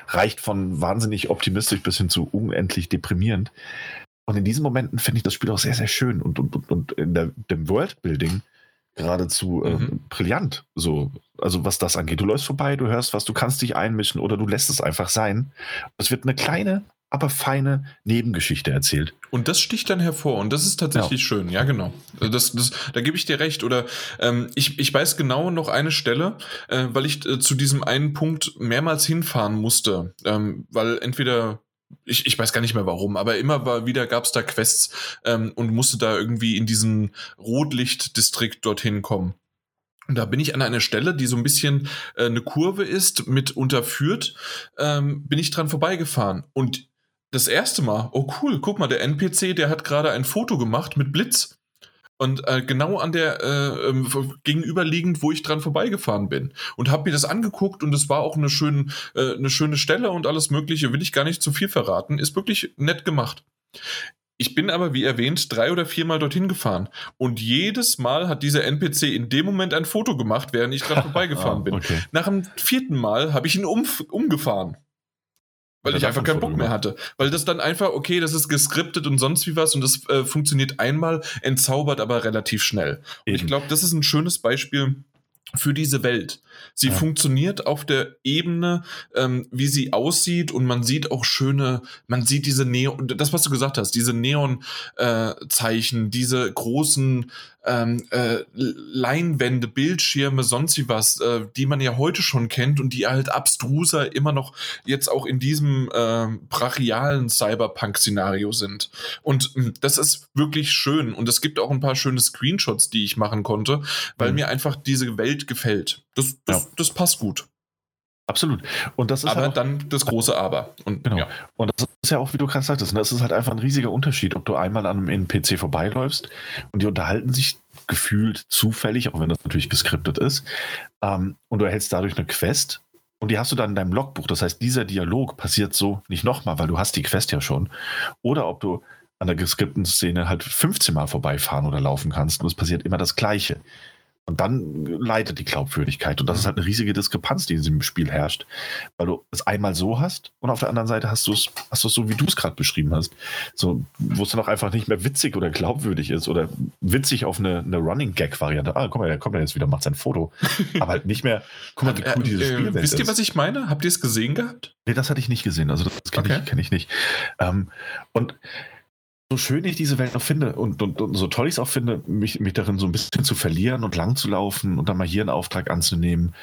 reicht von wahnsinnig optimistisch bis hin zu unendlich deprimierend. Und in diesen Momenten finde ich das Spiel auch sehr, sehr schön und, und, und, und in der, dem Worldbuilding geradezu äh, mhm. brillant. So, also was das angeht. Du läufst vorbei, du hörst was, du kannst dich einmischen oder du lässt es einfach sein. Es wird eine kleine, aber feine Nebengeschichte erzählt. Und das sticht dann hervor und das ist tatsächlich ja. schön, ja genau. Also das, das, da gebe ich dir recht. Oder ähm, ich, ich weiß genau noch eine Stelle, äh, weil ich äh, zu diesem einen Punkt mehrmals hinfahren musste, ähm, weil entweder ich, ich weiß gar nicht mehr warum, aber immer war, wieder gab es da Quests ähm, und musste da irgendwie in diesen Rotlichtdistrikt dorthin kommen. Und da bin ich an einer Stelle, die so ein bisschen äh, eine Kurve ist, mit unterführt, ähm, bin ich dran vorbeigefahren. Und das erste Mal, oh cool, guck mal, der NPC, der hat gerade ein Foto gemacht mit Blitz. Und äh, genau an der äh, ähm, gegenüberliegend, wo ich dran vorbeigefahren bin. Und habe mir das angeguckt und es war auch eine, schön, äh, eine schöne Stelle und alles Mögliche, will ich gar nicht zu viel verraten. Ist wirklich nett gemacht. Ich bin aber, wie erwähnt, drei oder viermal dorthin gefahren. Und jedes Mal hat dieser NPC in dem Moment ein Foto gemacht, während ich dran vorbeigefahren Ah, bin. okay. Nach dem vierten Mal habe ich ihn um, umgefahren. Weil ich einfach keinen ein Bock mehr hatte. Weil das dann einfach, okay, das ist geskriptet und sonst wie was und das äh, funktioniert einmal, entzaubert aber relativ schnell. Und ich glaube, das ist ein schönes Beispiel für diese Welt. Sie Ja. funktioniert auf der Ebene, ähm, wie sie aussieht und man sieht auch schöne, man sieht diese Neon, das was du gesagt hast, diese Neon-Zeichen, diese großen ähm, äh, Leinwände, Bildschirme, sonst was, äh, die man ja heute schon kennt und die halt abstruser immer noch jetzt auch in diesem ähm, brachialen Cyberpunk-Szenario sind. Und mh, das ist wirklich schön und es gibt auch ein paar schöne Screenshots, die ich machen konnte, weil Mhm. mir einfach diese Welt gefällt. Das, das, Ja. das passt gut. Absolut. Und das ist Aber halt auch, dann das große Aber. Und Genau. ja. Und das ist ja auch, wie du gerade sagtest, ne, das ist halt einfach ein riesiger Unterschied, ob du einmal an einem NPC vorbeiläufst und die unterhalten sich gefühlt zufällig, auch wenn das natürlich geskriptet ist, ähm, und du erhältst dadurch eine Quest und die hast du dann in deinem Logbuch. Das heißt, dieser Dialog passiert so nicht nochmal, weil du hast die Quest ja schon. Oder ob du an der geskripteten Szene halt 15 Mal vorbeifahren oder laufen kannst und es passiert immer das Gleiche. Und dann leidet die Glaubwürdigkeit. Und das ist halt eine riesige Diskrepanz, die in diesem Spiel herrscht. Weil du es einmal so hast und auf der anderen Seite hast du es, hast du es so, wie du es gerade beschrieben hast. So, wo es dann auch einfach nicht mehr witzig oder glaubwürdig ist oder witzig auf eine, eine Running-Gag-Variante. Ah, guck mal, der kommt ja jetzt wieder, macht sein Foto. Aber halt nicht mehr, guck mal, wie cool Äh, äh, Spielwelt wisst ihr, ist. was ich meine? Habt ihr es gesehen gehabt? Nee, das hatte ich nicht gesehen. Also das kenne Okay. ich, kenn ich nicht. Ähm, und so schön ich diese Welt noch finde und, und, und so toll ich es auch finde, mich, mich darin so ein bisschen zu verlieren und lang zu laufen und dann mal hier einen Auftrag anzunehmen.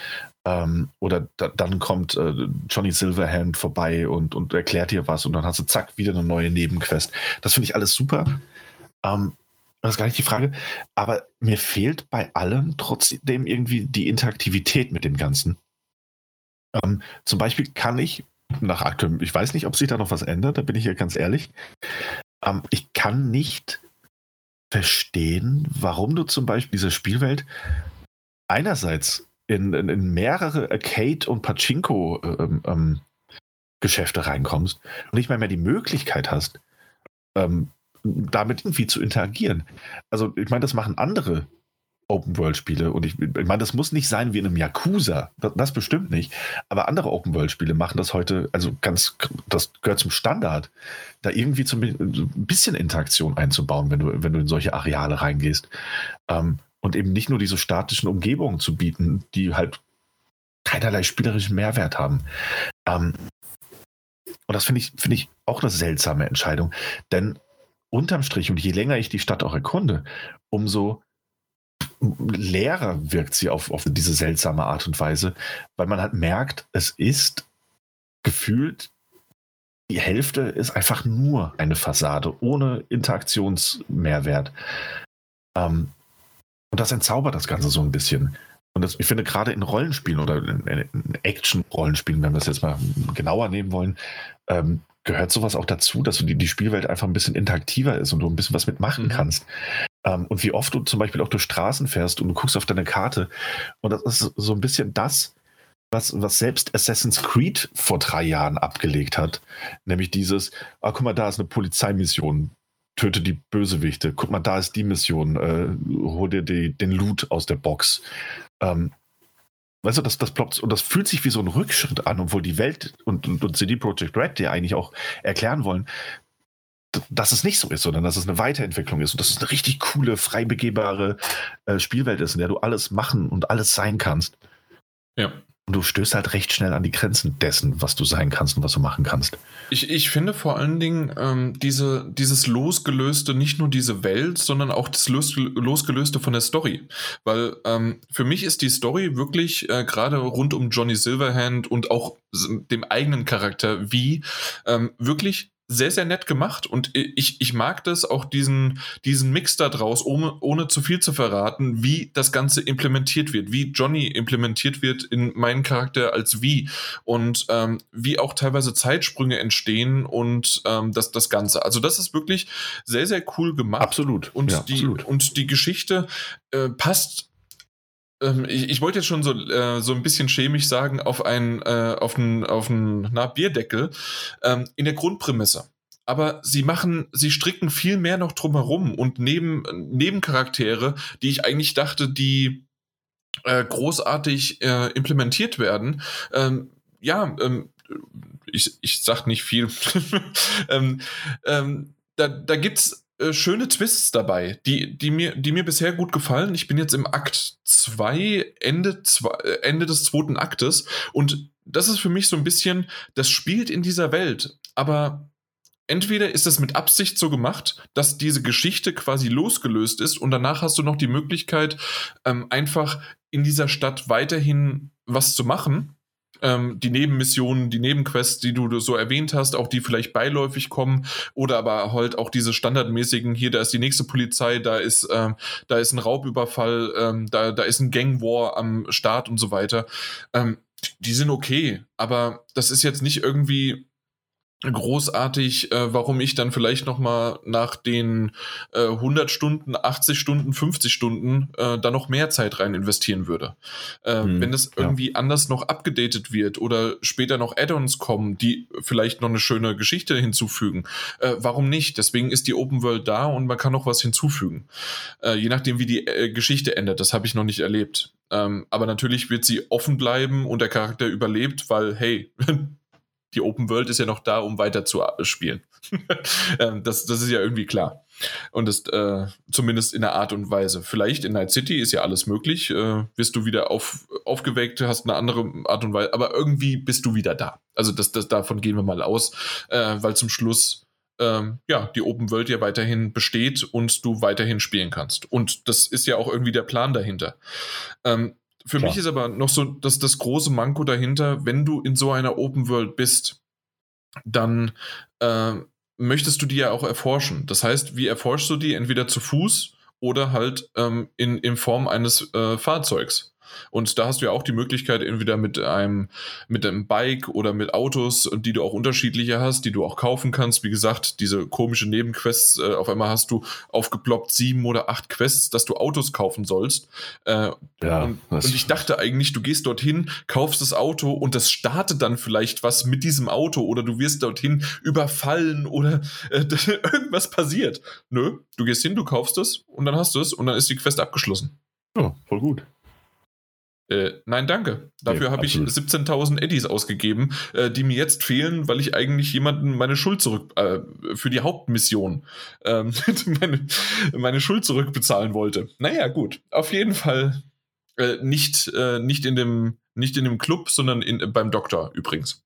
Ähm, oder da, dann kommt äh, Johnny Silverhand vorbei und, und erklärt dir was und dann hast du zack wieder eine neue Nebenquest. Das finde ich alles super. Ähm, das ist gar nicht die Frage. Aber mir fehlt bei allem trotzdem irgendwie die Interaktivität mit dem Ganzen. Ähm, zum Beispiel kann ich nach aktuellem, ich weiß nicht, ob sich da noch was ändert, da bin ich ja ganz ehrlich. Ähm, ich kann nicht verstehen, warum du zum Beispiel diese Spielwelt einerseits in, in, in mehrere Arcade- und Pachinko-Geschäfte ähm, Geschäfte reinkommst und nicht mal mehr die Möglichkeit hast, ähm, damit irgendwie zu interagieren. Also, ich meine, das machen andere Open-World-Spiele und ich, ich meine, das muss nicht sein wie in einem Yakuza, das, das bestimmt nicht, aber andere Open-World-Spiele machen das heute, also ganz, das gehört zum Standard, da irgendwie zum, ein bisschen Interaktion einzubauen, wenn du, wenn du in solche Areale reingehst. Ähm, und eben nicht nur diese statischen Umgebungen zu bieten, die halt keinerlei spielerischen Mehrwert haben. Ähm, und das finde ich, finde ich auch eine seltsame Entscheidung. Denn unterm Strich, und je länger ich die Stadt auch erkunde, umso leerer wirkt sie auf, auf diese seltsame Art und Weise, weil man halt merkt, es ist gefühlt, die Hälfte ist einfach nur eine Fassade, ohne Interaktionsmehrwert. Ähm, und das entzaubert das Ganze so ein bisschen. Und das, ich finde, gerade in Rollenspielen oder in, in Action-Rollenspielen, wenn wir es jetzt mal genauer nehmen wollen, ähm, gehört sowas auch dazu, dass du die, die Spielwelt einfach ein bisschen interaktiver ist und du ein bisschen was mitmachen Mhm. kannst. Ähm, und wie oft du zum Beispiel auch durch Straßen fährst und du guckst auf deine Karte und das ist so ein bisschen das, was, was selbst Assassin's Creed vor drei Jahren abgelegt hat. Nämlich dieses, ah, guck mal, da ist eine Polizeimission, töte die Bösewichte. Guck mal, da ist die Mission, äh, hol dir die, den Loot aus der Box. Ähm, weißt du, das, das ploppt und das fühlt sich wie so ein Rückschritt an, obwohl die Welt und, und, und CD Projekt Red dir eigentlich auch erklären wollen, dass es nicht so ist, sondern dass es eine Weiterentwicklung ist und dass es eine richtig coole, frei begehbare äh, Spielwelt ist, in der du alles machen und alles sein kannst. Ja. Und du stößt halt recht schnell an die Grenzen dessen, was du sein kannst und was du machen kannst. Ich, ich finde vor allen Dingen ähm, diese, dieses Losgelöste, nicht nur diese Welt, sondern auch das Los, Losgelöste von der Story. Weil ähm, für mich ist die Story wirklich äh, gerade rund um Johnny Silverhand und auch dem eigenen Charakter wie ähm, wirklich sehr, sehr nett gemacht und ich, ich mag das auch diesen, diesen Mix da draus, ohne, ohne zu viel zu verraten, wie das Ganze implementiert wird, wie Johnny implementiert wird in meinen Charakter als wie und ähm, wie auch teilweise Zeitsprünge entstehen und ähm, das, das Ganze. Also das ist wirklich sehr, sehr cool gemacht. Absolut. Und, ja, die, absolut. und die Geschichte äh, passt ähm, ich, ich wollte jetzt schon so, äh, so ein bisschen chemisch sagen, auf einen, äh, auf einen, auf einen na, Bierdeckel ähm, in der Grundprämisse. Aber sie machen, sie stricken viel mehr noch drumherum und neben Nebencharaktere, die ich eigentlich dachte, die äh, großartig äh, implementiert werden. Ähm, ja, ähm, ich, ich sag nicht viel. ähm, ähm, da, da gibt's äh, schöne Twists dabei, die, die, mir, die mir bisher gut gefallen. Ich bin jetzt im Akt 2, Ende, äh, Ende des zweiten Aktes. Und das ist für mich so ein bisschen, das spielt in dieser Welt, aber entweder ist es mit Absicht so gemacht, dass diese Geschichte quasi losgelöst ist und danach hast du noch die Möglichkeit, ähm, einfach in dieser Stadt weiterhin was zu machen ähm, die Nebenmissionen, die Nebenquests, die du so erwähnt hast, auch die vielleicht beiläufig kommen oder aber halt auch diese standardmäßigen, hier, da ist die nächste Polizei, da ist, ähm, da ist ein Raubüberfall, ähm, da, da ist ein Gangwar am Start und so weiter. Ähm, die sind okay, aber das ist jetzt nicht irgendwie großartig, äh, warum ich dann vielleicht noch mal nach den äh, 100 Stunden, 80 Stunden, 50 Stunden äh, da noch mehr Zeit rein investieren würde. Äh, hm, wenn irgendwie ja. anders noch abgedatet wird oder später noch Add-ons kommen, die vielleicht noch eine schöne Geschichte hinzufügen, äh, warum nicht? Deswegen ist die Open World da und man kann noch was hinzufügen. Äh, je nachdem, wie die äh, Geschichte ändert, das habe ich noch nicht erlebt. Ähm, aber natürlich wird sie offen bleiben und der Charakter überlebt, weil, hey, die Open World ist ja noch da, um weiter zu äh, spielen. Ähm, das, das ist ja irgendwie klar. Und das äh, zumindest in der Art und Weise. Vielleicht in Night City ist ja alles möglich. Äh, wirst du wieder auf, aufgeweckt, hast eine andere Art und Weise, aber irgendwie bist du wieder da. Also das, das, davon gehen wir mal aus, äh, weil zum Schluss ähm, ja, die Open World ja weiterhin besteht und du weiterhin spielen kannst. Und das ist ja auch irgendwie der Plan dahinter. Ähm, für Klar. mich ist aber noch so das, das große Manko dahinter, wenn du in so einer Open World bist, dann äh, möchtest du die ja auch erforschen. Das heißt, wie erforschst du die? Entweder zu Fuß oder halt ähm, in, in Form eines äh, Fahrzeugs. Und da hast du ja auch die Möglichkeit, entweder mit einem, mit einem Bike oder mit Autos, die du auch unterschiedliche hast, die du auch kaufen kannst. Wie gesagt, diese komische Nebenquests, äh, auf einmal hast du aufgeploppt sieben oder acht Quests, dass du Autos kaufen sollst. Äh, ja, und, und, ich dachte eigentlich, du gehst dorthin, kaufst das Auto und das startet dann vielleicht was mit diesem Auto oder du wirst dorthin überfallen oder äh, irgendwas passiert. Nö, du gehst hin, du kaufst es und dann hast du es und dann ist die Quest abgeschlossen. Ja, voll gut. Äh, nein, danke. Dafür ja, habe ich 17.000 Eddies ausgegeben, äh, die mir jetzt fehlen, weil ich eigentlich jemanden meine Schuld zurück äh, für die Hauptmission ähm, meine, meine Schuld zurückbezahlen wollte. Naja, gut. Auf jeden Fall äh, nicht, äh, nicht, in dem, nicht in dem Club, sondern in, beim Doktor übrigens.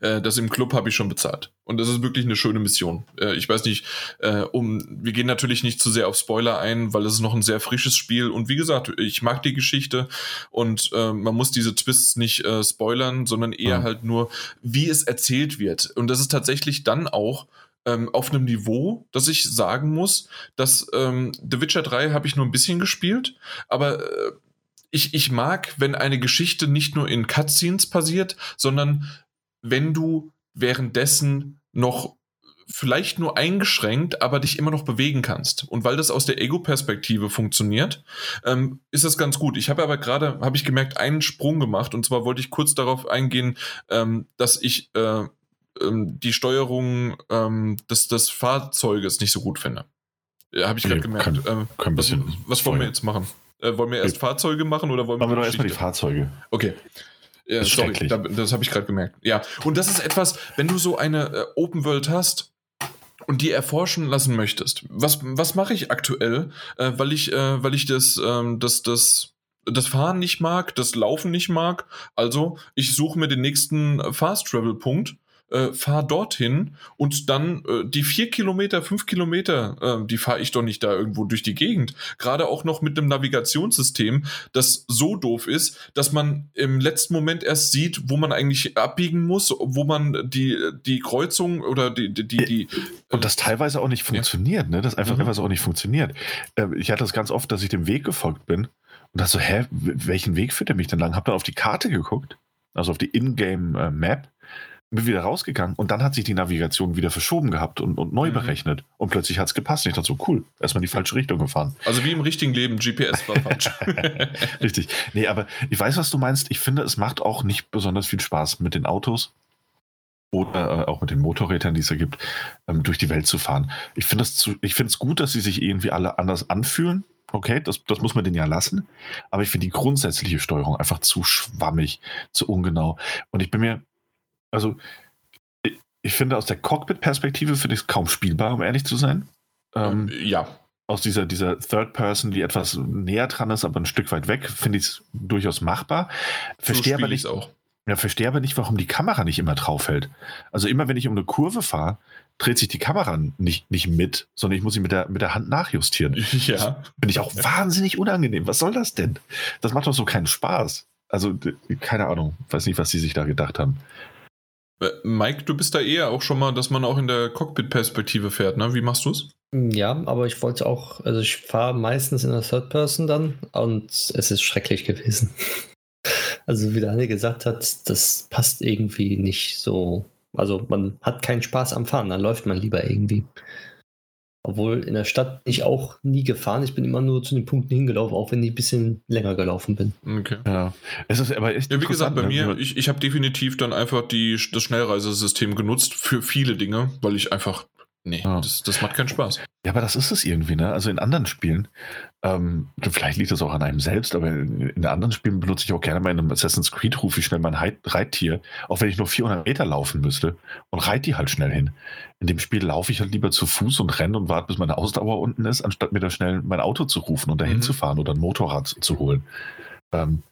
Äh, das im Club habe ich schon bezahlt. Und das ist wirklich eine schöne Mission. Äh, ich weiß nicht, äh, um, wir gehen natürlich nicht zu sehr auf Spoiler ein, weil es ist noch ein sehr frisches Spiel. Und wie gesagt, ich mag die Geschichte und äh, man muss diese Twists nicht äh, spoilern, sondern eher mhm. halt nur, wie es erzählt wird. Und das ist tatsächlich dann auch ähm, auf einem Niveau, dass ich sagen muss, dass ähm, The Witcher 3 habe ich nur ein bisschen gespielt, aber äh, ich, ich mag, wenn eine Geschichte nicht nur in Cutscenes passiert, sondern wenn du währenddessen noch vielleicht nur eingeschränkt, aber dich immer noch bewegen kannst. Und weil das aus der Ego-Perspektive funktioniert, ähm, ist das ganz gut. Ich habe aber gerade, habe ich gemerkt, einen Sprung gemacht. Und zwar wollte ich kurz darauf eingehen, ähm, dass ich äh, ähm, die Steuerung ähm, des, des Fahrzeuges nicht so gut finde. Ja, habe ich gerade gemerkt. Kann, kann was, was wollen wir jetzt machen? Äh, wollen wir erst Fahrzeuge machen oder wollen wir? Machen wir doch erstmal die Fahrzeuge. Okay. Ja, das sorry, da, das habe ich gerade gemerkt. Ja, und das ist etwas, wenn du so eine äh, Open World hast und die erforschen lassen möchtest. Was, was mache ich aktuell, äh, weil ich, äh, weil ich das, ähm, das, das, das Fahren nicht mag, das Laufen nicht mag. Also ich suche mir den nächsten Fast Travel Punkt äh, fahr dorthin und dann äh, die vier Kilometer, fünf Kilometer, äh, die fahre ich doch nicht da irgendwo durch die Gegend. Gerade auch noch mit einem Navigationssystem, das so doof ist, dass man im letzten Moment erst sieht, wo man eigentlich abbiegen muss, wo man die, die Kreuzung oder die, die, die, die Und das teilweise auch nicht funktioniert, ne? Das einfach Mhm. teilweise auch nicht funktioniert. Äh, Ich hatte das ganz oft, dass ich dem Weg gefolgt bin und dachte so, hä, welchen Weg führt er mich denn lang? Hab dann auf die Karte geguckt, also auf die Ingame-Map, bin wieder rausgegangen und dann hat sich die Navigation wieder verschoben gehabt und, und neu Mhm. berechnet. Und plötzlich hat es gepasst. Und ich dachte so, cool, erstmal in die falsche Richtung gefahren. Also wie im richtigen Leben, GPS war falsch. Richtig. Nee, aber ich weiß, was du meinst. Ich finde, es macht auch nicht besonders viel Spaß mit den Autos oder äh, auch mit den Motorrädern, die es da gibt, ähm, durch die Welt zu fahren. Ich finde es zu- ich finde es gut, dass sie sich irgendwie alle anders anfühlen. Okay, das, das muss man denen ja lassen. Aber ich finde die grundsätzliche Steuerung einfach zu schwammig, zu ungenau. Und ich bin mir, also, ich, ich finde aus der Cockpit-Perspektive finde ich es kaum spielbar, um ehrlich zu sein. Ähm, ja. aus dieser, dieser Third Person, die etwas näher dran ist, aber ein Stück weit weg, finde ich es durchaus machbar. Verstehe so aber nicht, auch. ja, verstehe aber nicht, warum die Kamera nicht immer draufhält. Also immer, wenn ich um eine Kurve fahre, dreht sich die Kamera nicht, nicht mit, sondern ich muss sie mit der, mit der Hand nachjustieren. Ja. Finde ich auch wahnsinnig unangenehm. Was soll das denn? Das macht doch so keinen Spaß. Also, keine Ahnung. Weiß nicht, was sie sich da gedacht haben. Äh, Mike, du bist da eher auch schon mal, dass man auch in der Cockpit-Perspektive fährt, ne? Wie machst du's? Ja, aber ich wollte auch, also ich fahre meistens in der Third Person dann und es ist schrecklich gewesen. Also wie der Anne gesagt hat, das passt irgendwie nicht so. Also man hat keinen Spaß am Fahren, dann läuft man lieber irgendwie. Obwohl in der Stadt bin ich auch nie gefahren. Ich bin immer nur zu den Punkten hingelaufen, auch wenn ich ein bisschen länger gelaufen bin. Okay. Ja. Es ist aber echt Ja, wie gesagt, bei ne? mir, ich, ich habe definitiv dann einfach die, das Schnellreisesystem genutzt für viele Dinge, weil ich einfach, nee, Ja. das, das macht keinen Spaß. Ja, aber das ist es irgendwie, ne? Also in anderen Spielen, ähm, vielleicht liegt das auch an einem selbst, aber in, in anderen Spielen benutze ich auch gerne mal in einem Assassin's Creed, rufe ich schnell mein Heit- Reittier, auch wenn ich nur 400 Meter laufen müsste und reite die halt schnell hin. In dem Spiel laufe ich halt lieber zu Fuß und renne und warte, bis meine Ausdauer unten ist, anstatt mir da schnell mein Auto zu rufen und dahin Mhm. zu fahren oder ein Motorrad zu holen. Ähm,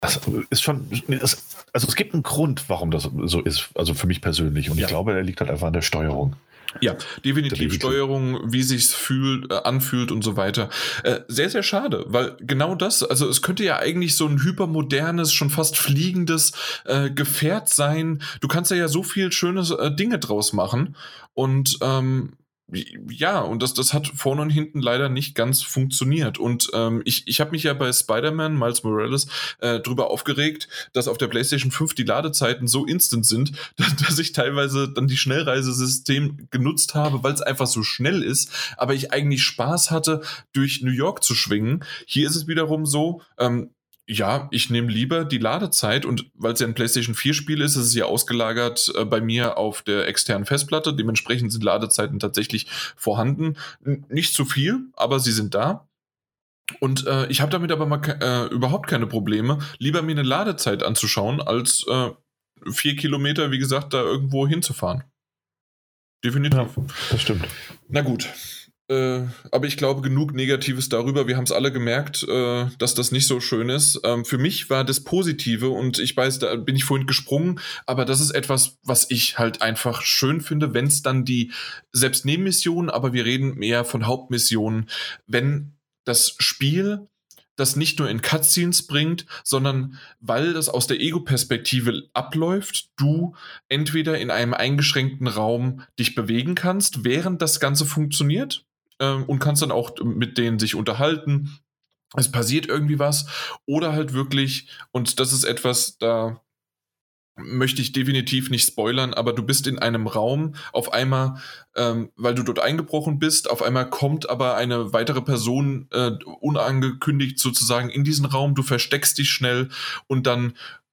das ist schon, das, also es gibt einen Grund, warum das so ist, also für mich persönlich. Und Ja. ich glaube, der liegt halt einfach an der Steuerung. Ja, definitiv Definitiv. Steuerung, wie sich's fühlt, äh, anfühlt und so weiter. Äh, sehr, sehr schade, weil genau das, also es könnte ja eigentlich so ein hypermodernes, schon fast fliegendes äh, Gefährt sein. Du kannst ja ja so viel schöne äh, Dinge draus machen und ähm, ja, und das, das hat vorne und hinten leider nicht ganz funktioniert. Und ähm, ich, ich habe mich ja bei Spider-Man, Miles Morales, äh, drüber aufgeregt, dass auf der PlayStation 5 die Ladezeiten so instant sind, dass, dass ich teilweise dann die Schnellreisesystem genutzt habe, weil es einfach so schnell ist, aber ich eigentlich Spaß hatte, durch New York zu schwingen. Hier ist es wiederum so, ähm, ja, ich nehme lieber die Ladezeit und weil es ja ein PlayStation 4 Spiel ist, ist es ja ausgelagert äh, bei mir auf der externen Festplatte. Dementsprechend sind Ladezeiten tatsächlich vorhanden. N nicht zu viel, aber sie sind da. Und äh, ich habe damit aber mal äh, überhaupt keine Probleme, lieber mir eine Ladezeit anzuschauen, als äh, vier Kilometer, wie gesagt, da irgendwo hinzufahren. Definitiv. das stimmt. Na gut. Äh, aber ich glaube, genug Negatives darüber. Wir haben es alle gemerkt, äh, dass das nicht so schön ist. Ähm, für mich war das Positive und ich weiß, da bin ich vorhin gesprungen, aber das ist etwas, was ich halt einfach schön finde, wenn es dann die, selbst aber wir reden mehr von Hauptmissionen, wenn das Spiel das nicht nur in Cutscenes bringt, sondern weil das aus der Ego-Perspektive abläuft, du entweder in einem eingeschränkten Raum dich bewegen kannst, während das Ganze funktioniert ähm, und kannst dann auch mit denen sich unterhalten. Es passiert irgendwie was oder halt wirklich, und das ist etwas, da möchte ich definitiv nicht spoilern, aber du bist in einem Raum, auf einmal, ähm, weil du dort eingebrochen bist, auf einmal kommt aber eine weitere Person äh, unangekündigt sozusagen in diesen Raum, du versteckst dich schnell und dann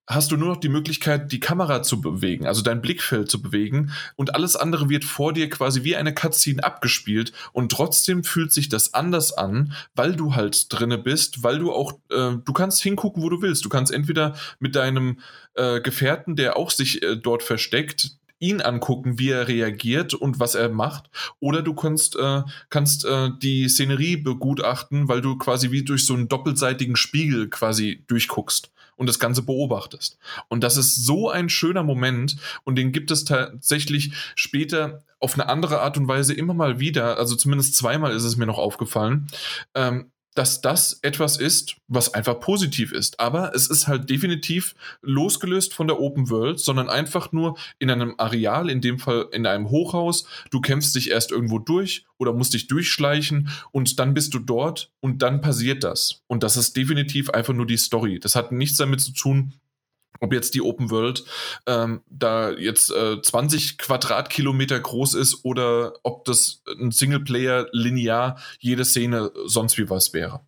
hast du nur noch die Möglichkeit, die Kamera zu bewegen, also dein Blickfeld zu bewegen und alles andere wird vor dir quasi wie eine Cutscene abgespielt und trotzdem fühlt sich das anders an, weil du halt drinne bist, weil du auch, äh, du kannst hingucken, wo du willst. Du kannst entweder mit deinem äh, Gefährten, der auch sich äh, dort versteckt, ihn angucken, wie er reagiert und was er macht. Oder du kannst, äh, kannst äh, die Szenerie begutachten, weil du quasi wie durch so einen doppelseitigen Spiegel quasi durchguckst. Und das Ganze beobachtest. Und das ist so ein schöner Moment und den gibt es tatsächlich später auf eine andere Art und Weise immer mal wieder, also zumindest zweimal ist es mir noch aufgefallen, ähm, dass das etwas ist, was einfach positiv ist. Aber es ist halt definitiv losgelöst von der Open World, sondern einfach nur in einem Areal, in dem Fall in einem Hochhaus. Du kämpfst dich erst irgendwo durch oder musst dich durchschleichen und dann bist du dort und dann passiert das. Und das ist definitiv einfach nur die Story. Das hat nichts damit zu tun, ob jetzt die Open World ähm, da jetzt äh, 20 Quadratkilometer groß ist oder ob das ein Singleplayer linear jede Szene sonst wie was wäre.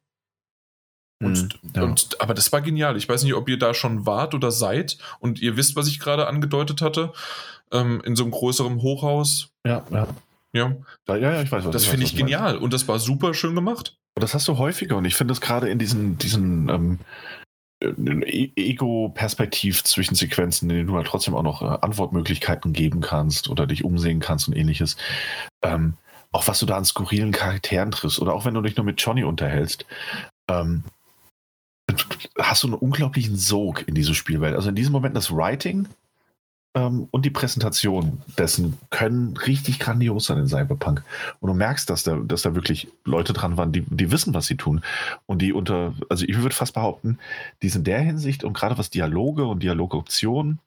Und, mhm, ja. und, aber das war genial. Ich weiß nicht, ob ihr da schon wart oder seid und ihr wisst, was ich gerade angedeutet hatte. Ähm, in so einem größeren Hochhaus. Ja, ja. Ja, ja, ja ich weiß. Was das finde ich genial und das war super schön gemacht. Das hast du häufiger und ich finde es gerade in diesen, diesen ähm, E-, Ego-Perspektiv-Zwischensequenzen, in denen du halt trotzdem auch noch äh, Antwortmöglichkeiten geben kannst oder dich umsehen kannst und ähnliches. Ähm, auch was du da an skurrilen Charakteren triffst oder auch wenn du dich nur mit Johnny unterhältst, ähm, hast du einen unglaublichen Sog in diese Spielwelt. Also in diesem Moment das Writing ähm, und die Präsentation dessen können richtig grandios sein in Cyberpunk. Und du merkst, dass da, dass da wirklich Leute dran waren, die, die wissen, was sie tun. Und die unter, also ich würde fast behaupten, die sind in der Hinsicht und gerade was Dialoge und Dialogoptionen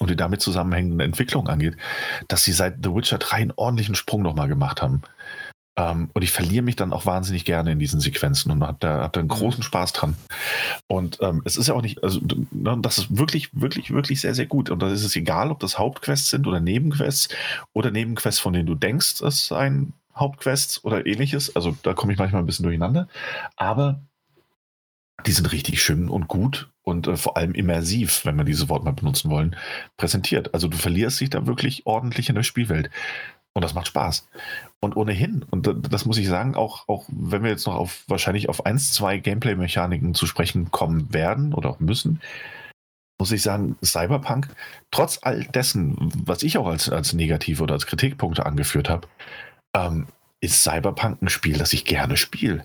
und die damit zusammenhängenden Entwicklungen angeht, dass sie seit The Witcher 3 einen ordentlichen Sprung nochmal gemacht haben. Ähm, und ich verliere mich dann auch wahnsinnig gerne in diesen Sequenzen und habe da, hab da einen mhm. großen Spaß dran. Und ähm, es ist ja auch nicht, also ne, das ist wirklich, wirklich, wirklich sehr, sehr gut. Und da ist es egal, ob das Hauptquests sind oder Nebenquests oder Nebenquests, von denen du denkst, es seien Hauptquests oder ähnliches. Also da komme ich manchmal ein bisschen durcheinander. Aber die sind richtig schön und gut und äh, vor allem immersiv, wenn wir dieses Wort mal benutzen wollen, präsentiert. Also du verlierst dich da wirklich ordentlich in der Spielwelt. Und das macht Spaß. Und ohnehin, und das muss ich sagen, auch, auch wenn wir jetzt noch auf wahrscheinlich auf eins, zwei Gameplay-Mechaniken zu sprechen kommen werden oder auch müssen, muss ich sagen, Cyberpunk, trotz all dessen, was ich auch als, als Negative oder als Kritikpunkte angeführt habe, ähm, ist Cyberpunk ein Spiel, das ich gerne spiele.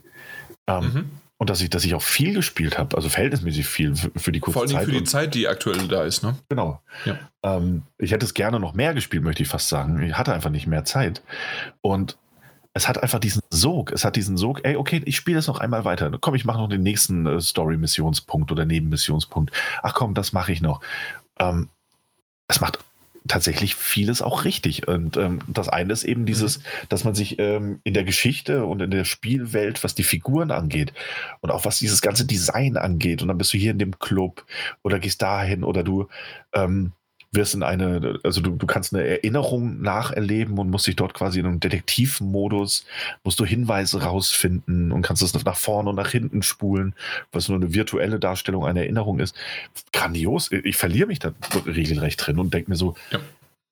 Ähm, mhm. Und dass ich, dass ich auch viel gespielt habe, also verhältnismäßig viel für, für die kurze Vor allem Zeit. für die Zeit, die aktuell da ist, ne? Genau. Ja. Ähm, ich hätte es gerne noch mehr gespielt, möchte ich fast sagen. Ich hatte einfach nicht mehr Zeit. Und es hat einfach diesen Sog. Es hat diesen Sog, ey, okay, ich spiele das noch einmal weiter. Komm, ich mache noch den nächsten äh, Story-Missionspunkt oder Nebenmissionspunkt. Ach komm, das mache ich noch. Ähm, es macht tatsächlich vieles auch richtig. Und ähm, das eine ist eben dieses, mhm. dass man sich ähm, in der Geschichte und in der Spielwelt, was die Figuren angeht und auch was dieses ganze Design angeht, und dann bist du hier in dem Club oder gehst dahin oder du ähm, wirst in eine, also du, du kannst eine Erinnerung nacherleben und musst dich dort quasi in einem Detektivmodus, musst du Hinweise rausfinden und kannst es nach vorne und nach hinten spulen, was nur eine virtuelle Darstellung einer Erinnerung ist. Grandios. Ich verliere mich da regelrecht drin und denke mir so, ja.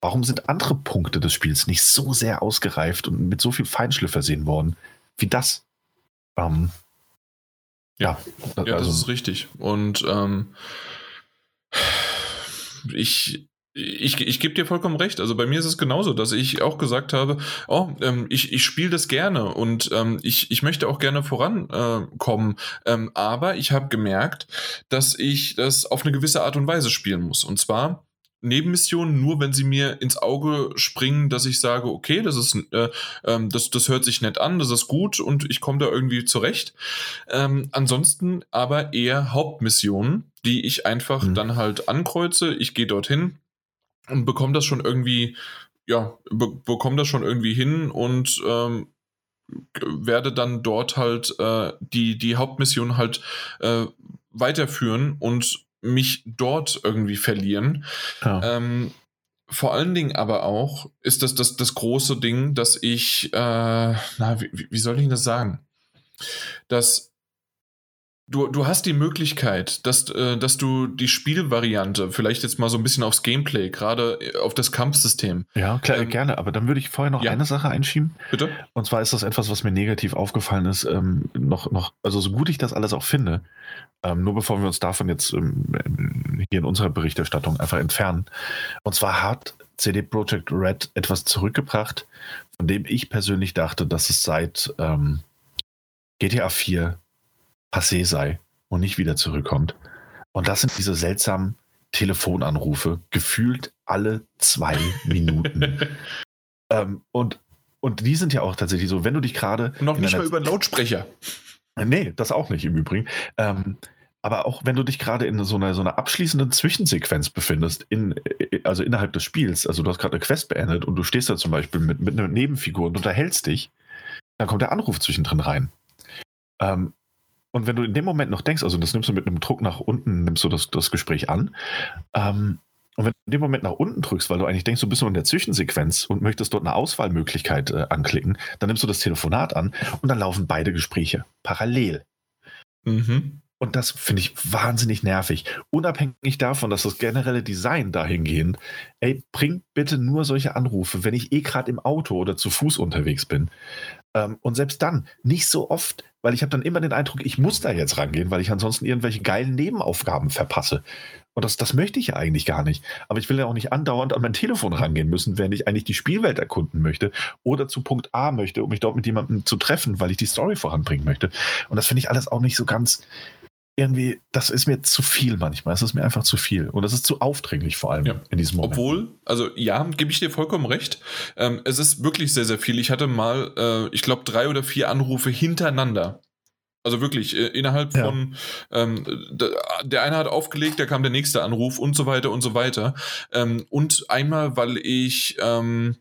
warum sind andere Punkte des Spiels nicht so sehr ausgereift und mit so viel Feinschliff versehen worden wie das? Ähm, ja, ja, also, das ist richtig. Und ähm, ich ich, ich gebe dir vollkommen recht. Also bei mir ist es genauso, dass ich auch gesagt habe, oh, ähm, ich, ich spiele das gerne und ähm, ich, ich möchte auch gerne vorankommen. Äh, ähm, aber ich habe gemerkt, dass ich das auf eine gewisse Art und Weise spielen muss. Und zwar Nebenmissionen nur, wenn sie mir ins Auge springen, dass ich sage, okay, das ist, äh, äh, das, das hört sich nett an, das ist gut und ich komme da irgendwie zurecht. Ähm, ansonsten aber eher Hauptmissionen, die ich einfach mhm. dann halt ankreuze. Ich gehe dorthin, und bekomme das schon irgendwie, ja, be bekomme das schon irgendwie hin und ähm, werde dann dort halt äh, die, die Hauptmission halt äh, weiterführen und mich dort irgendwie verlieren. Ja. Ähm, vor allen Dingen aber auch ist das das, das große Ding, dass ich, äh, na, wie, wie soll ich das sagen? Dass Du, du hast die Möglichkeit, dass, äh, dass du die Spielvariante, vielleicht jetzt mal so ein bisschen aufs Gameplay, gerade äh, auf das Kampfsystem. Ja, klar, ähm, gerne, aber dann würde ich vorher noch ja. eine Sache einschieben. Bitte? Und zwar ist das etwas, was mir negativ aufgefallen ist, ähm, noch, noch, also so gut ich das alles auch finde, ähm, nur bevor wir uns davon jetzt ähm, hier in unserer Berichterstattung einfach entfernen. Und zwar hat CD Projekt Red etwas zurückgebracht, von dem ich persönlich dachte, dass es seit ähm, GTA 4 passé sei und nicht wieder zurückkommt. Und das sind diese seltsamen Telefonanrufe, gefühlt alle zwei Minuten. ähm, und, und die sind ja auch tatsächlich so, wenn du dich gerade. Noch nicht mal über einen Lautsprecher. Nee, das auch nicht im Übrigen. Ähm, aber auch wenn du dich gerade in so einer, so einer abschließenden Zwischensequenz befindest, in, also innerhalb des Spiels, also du hast gerade eine Quest beendet und du stehst da zum Beispiel mit, mit einer Nebenfigur und unterhältst dich, dann kommt der Anruf zwischendrin rein. Ähm, und wenn du in dem Moment noch denkst, also das nimmst du mit einem Druck nach unten, nimmst du das, das Gespräch an, ähm, und wenn du in dem Moment nach unten drückst, weil du eigentlich denkst, du bist nur in der Zwischensequenz und möchtest dort eine Auswahlmöglichkeit äh, anklicken, dann nimmst du das Telefonat an und dann laufen beide Gespräche parallel. Mhm. Und das finde ich wahnsinnig nervig. Unabhängig davon, dass das generelle Design dahingehend, ey, bringt bitte nur solche Anrufe, wenn ich eh gerade im Auto oder zu Fuß unterwegs bin. Ähm, und selbst dann nicht so oft, weil ich habe dann immer den Eindruck, ich muss da jetzt rangehen, weil ich ansonsten irgendwelche geilen Nebenaufgaben verpasse. Und das, das möchte ich ja eigentlich gar nicht. Aber ich will ja auch nicht andauernd an mein Telefon rangehen müssen, wenn ich eigentlich die Spielwelt erkunden möchte oder zu Punkt A möchte, um mich dort mit jemandem zu treffen, weil ich die Story voranbringen möchte. Und das finde ich alles auch nicht so ganz irgendwie, das ist mir zu viel manchmal. Es ist mir einfach zu viel. Und das ist zu aufdringlich vor allem ja. in diesem Moment. Obwohl, also ja, gebe ich dir vollkommen recht. Ähm, es ist wirklich sehr, sehr viel. Ich hatte mal, äh, ich glaube, drei oder vier Anrufe hintereinander. Also wirklich, äh, innerhalb ja. von, ähm, der eine hat aufgelegt, da kam der nächste Anruf und so weiter und so weiter. Ähm, und einmal, weil ich, ähm,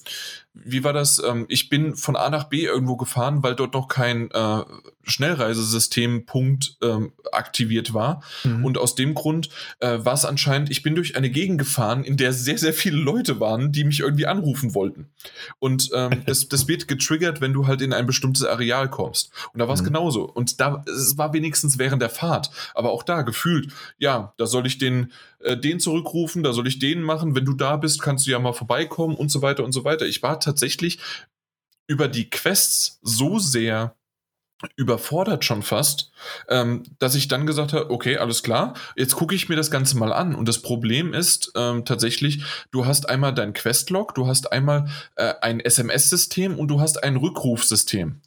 wie war das? Ähm, ich bin von A nach B irgendwo gefahren, weil dort noch kein äh, Schnellreisesystempunkt ähm, aktiviert war. Mhm. Und aus dem Grund äh, war es anscheinend, ich bin durch eine Gegend gefahren, in der sehr, sehr viele Leute waren, die mich irgendwie anrufen wollten. Und ähm, das, das wird getriggert, wenn du halt in ein bestimmtes Areal kommst. Und da war es mhm. genauso. Und da, es war wenigstens während der Fahrt. Aber auch da gefühlt, ja, da soll ich den äh, den zurückrufen, da soll ich den machen. Wenn du da bist, kannst du ja mal vorbeikommen und so weiter und so weiter. Ich war tatsächlich über die Quests so sehr überfordert schon fast, ähm, dass ich dann gesagt habe, okay, alles klar, jetzt gucke ich mir das Ganze mal an. Und das Problem ist ähm, tatsächlich, du hast einmal dein Questlog, du hast einmal äh, ein SMS-System und du hast ein Rückrufsystem.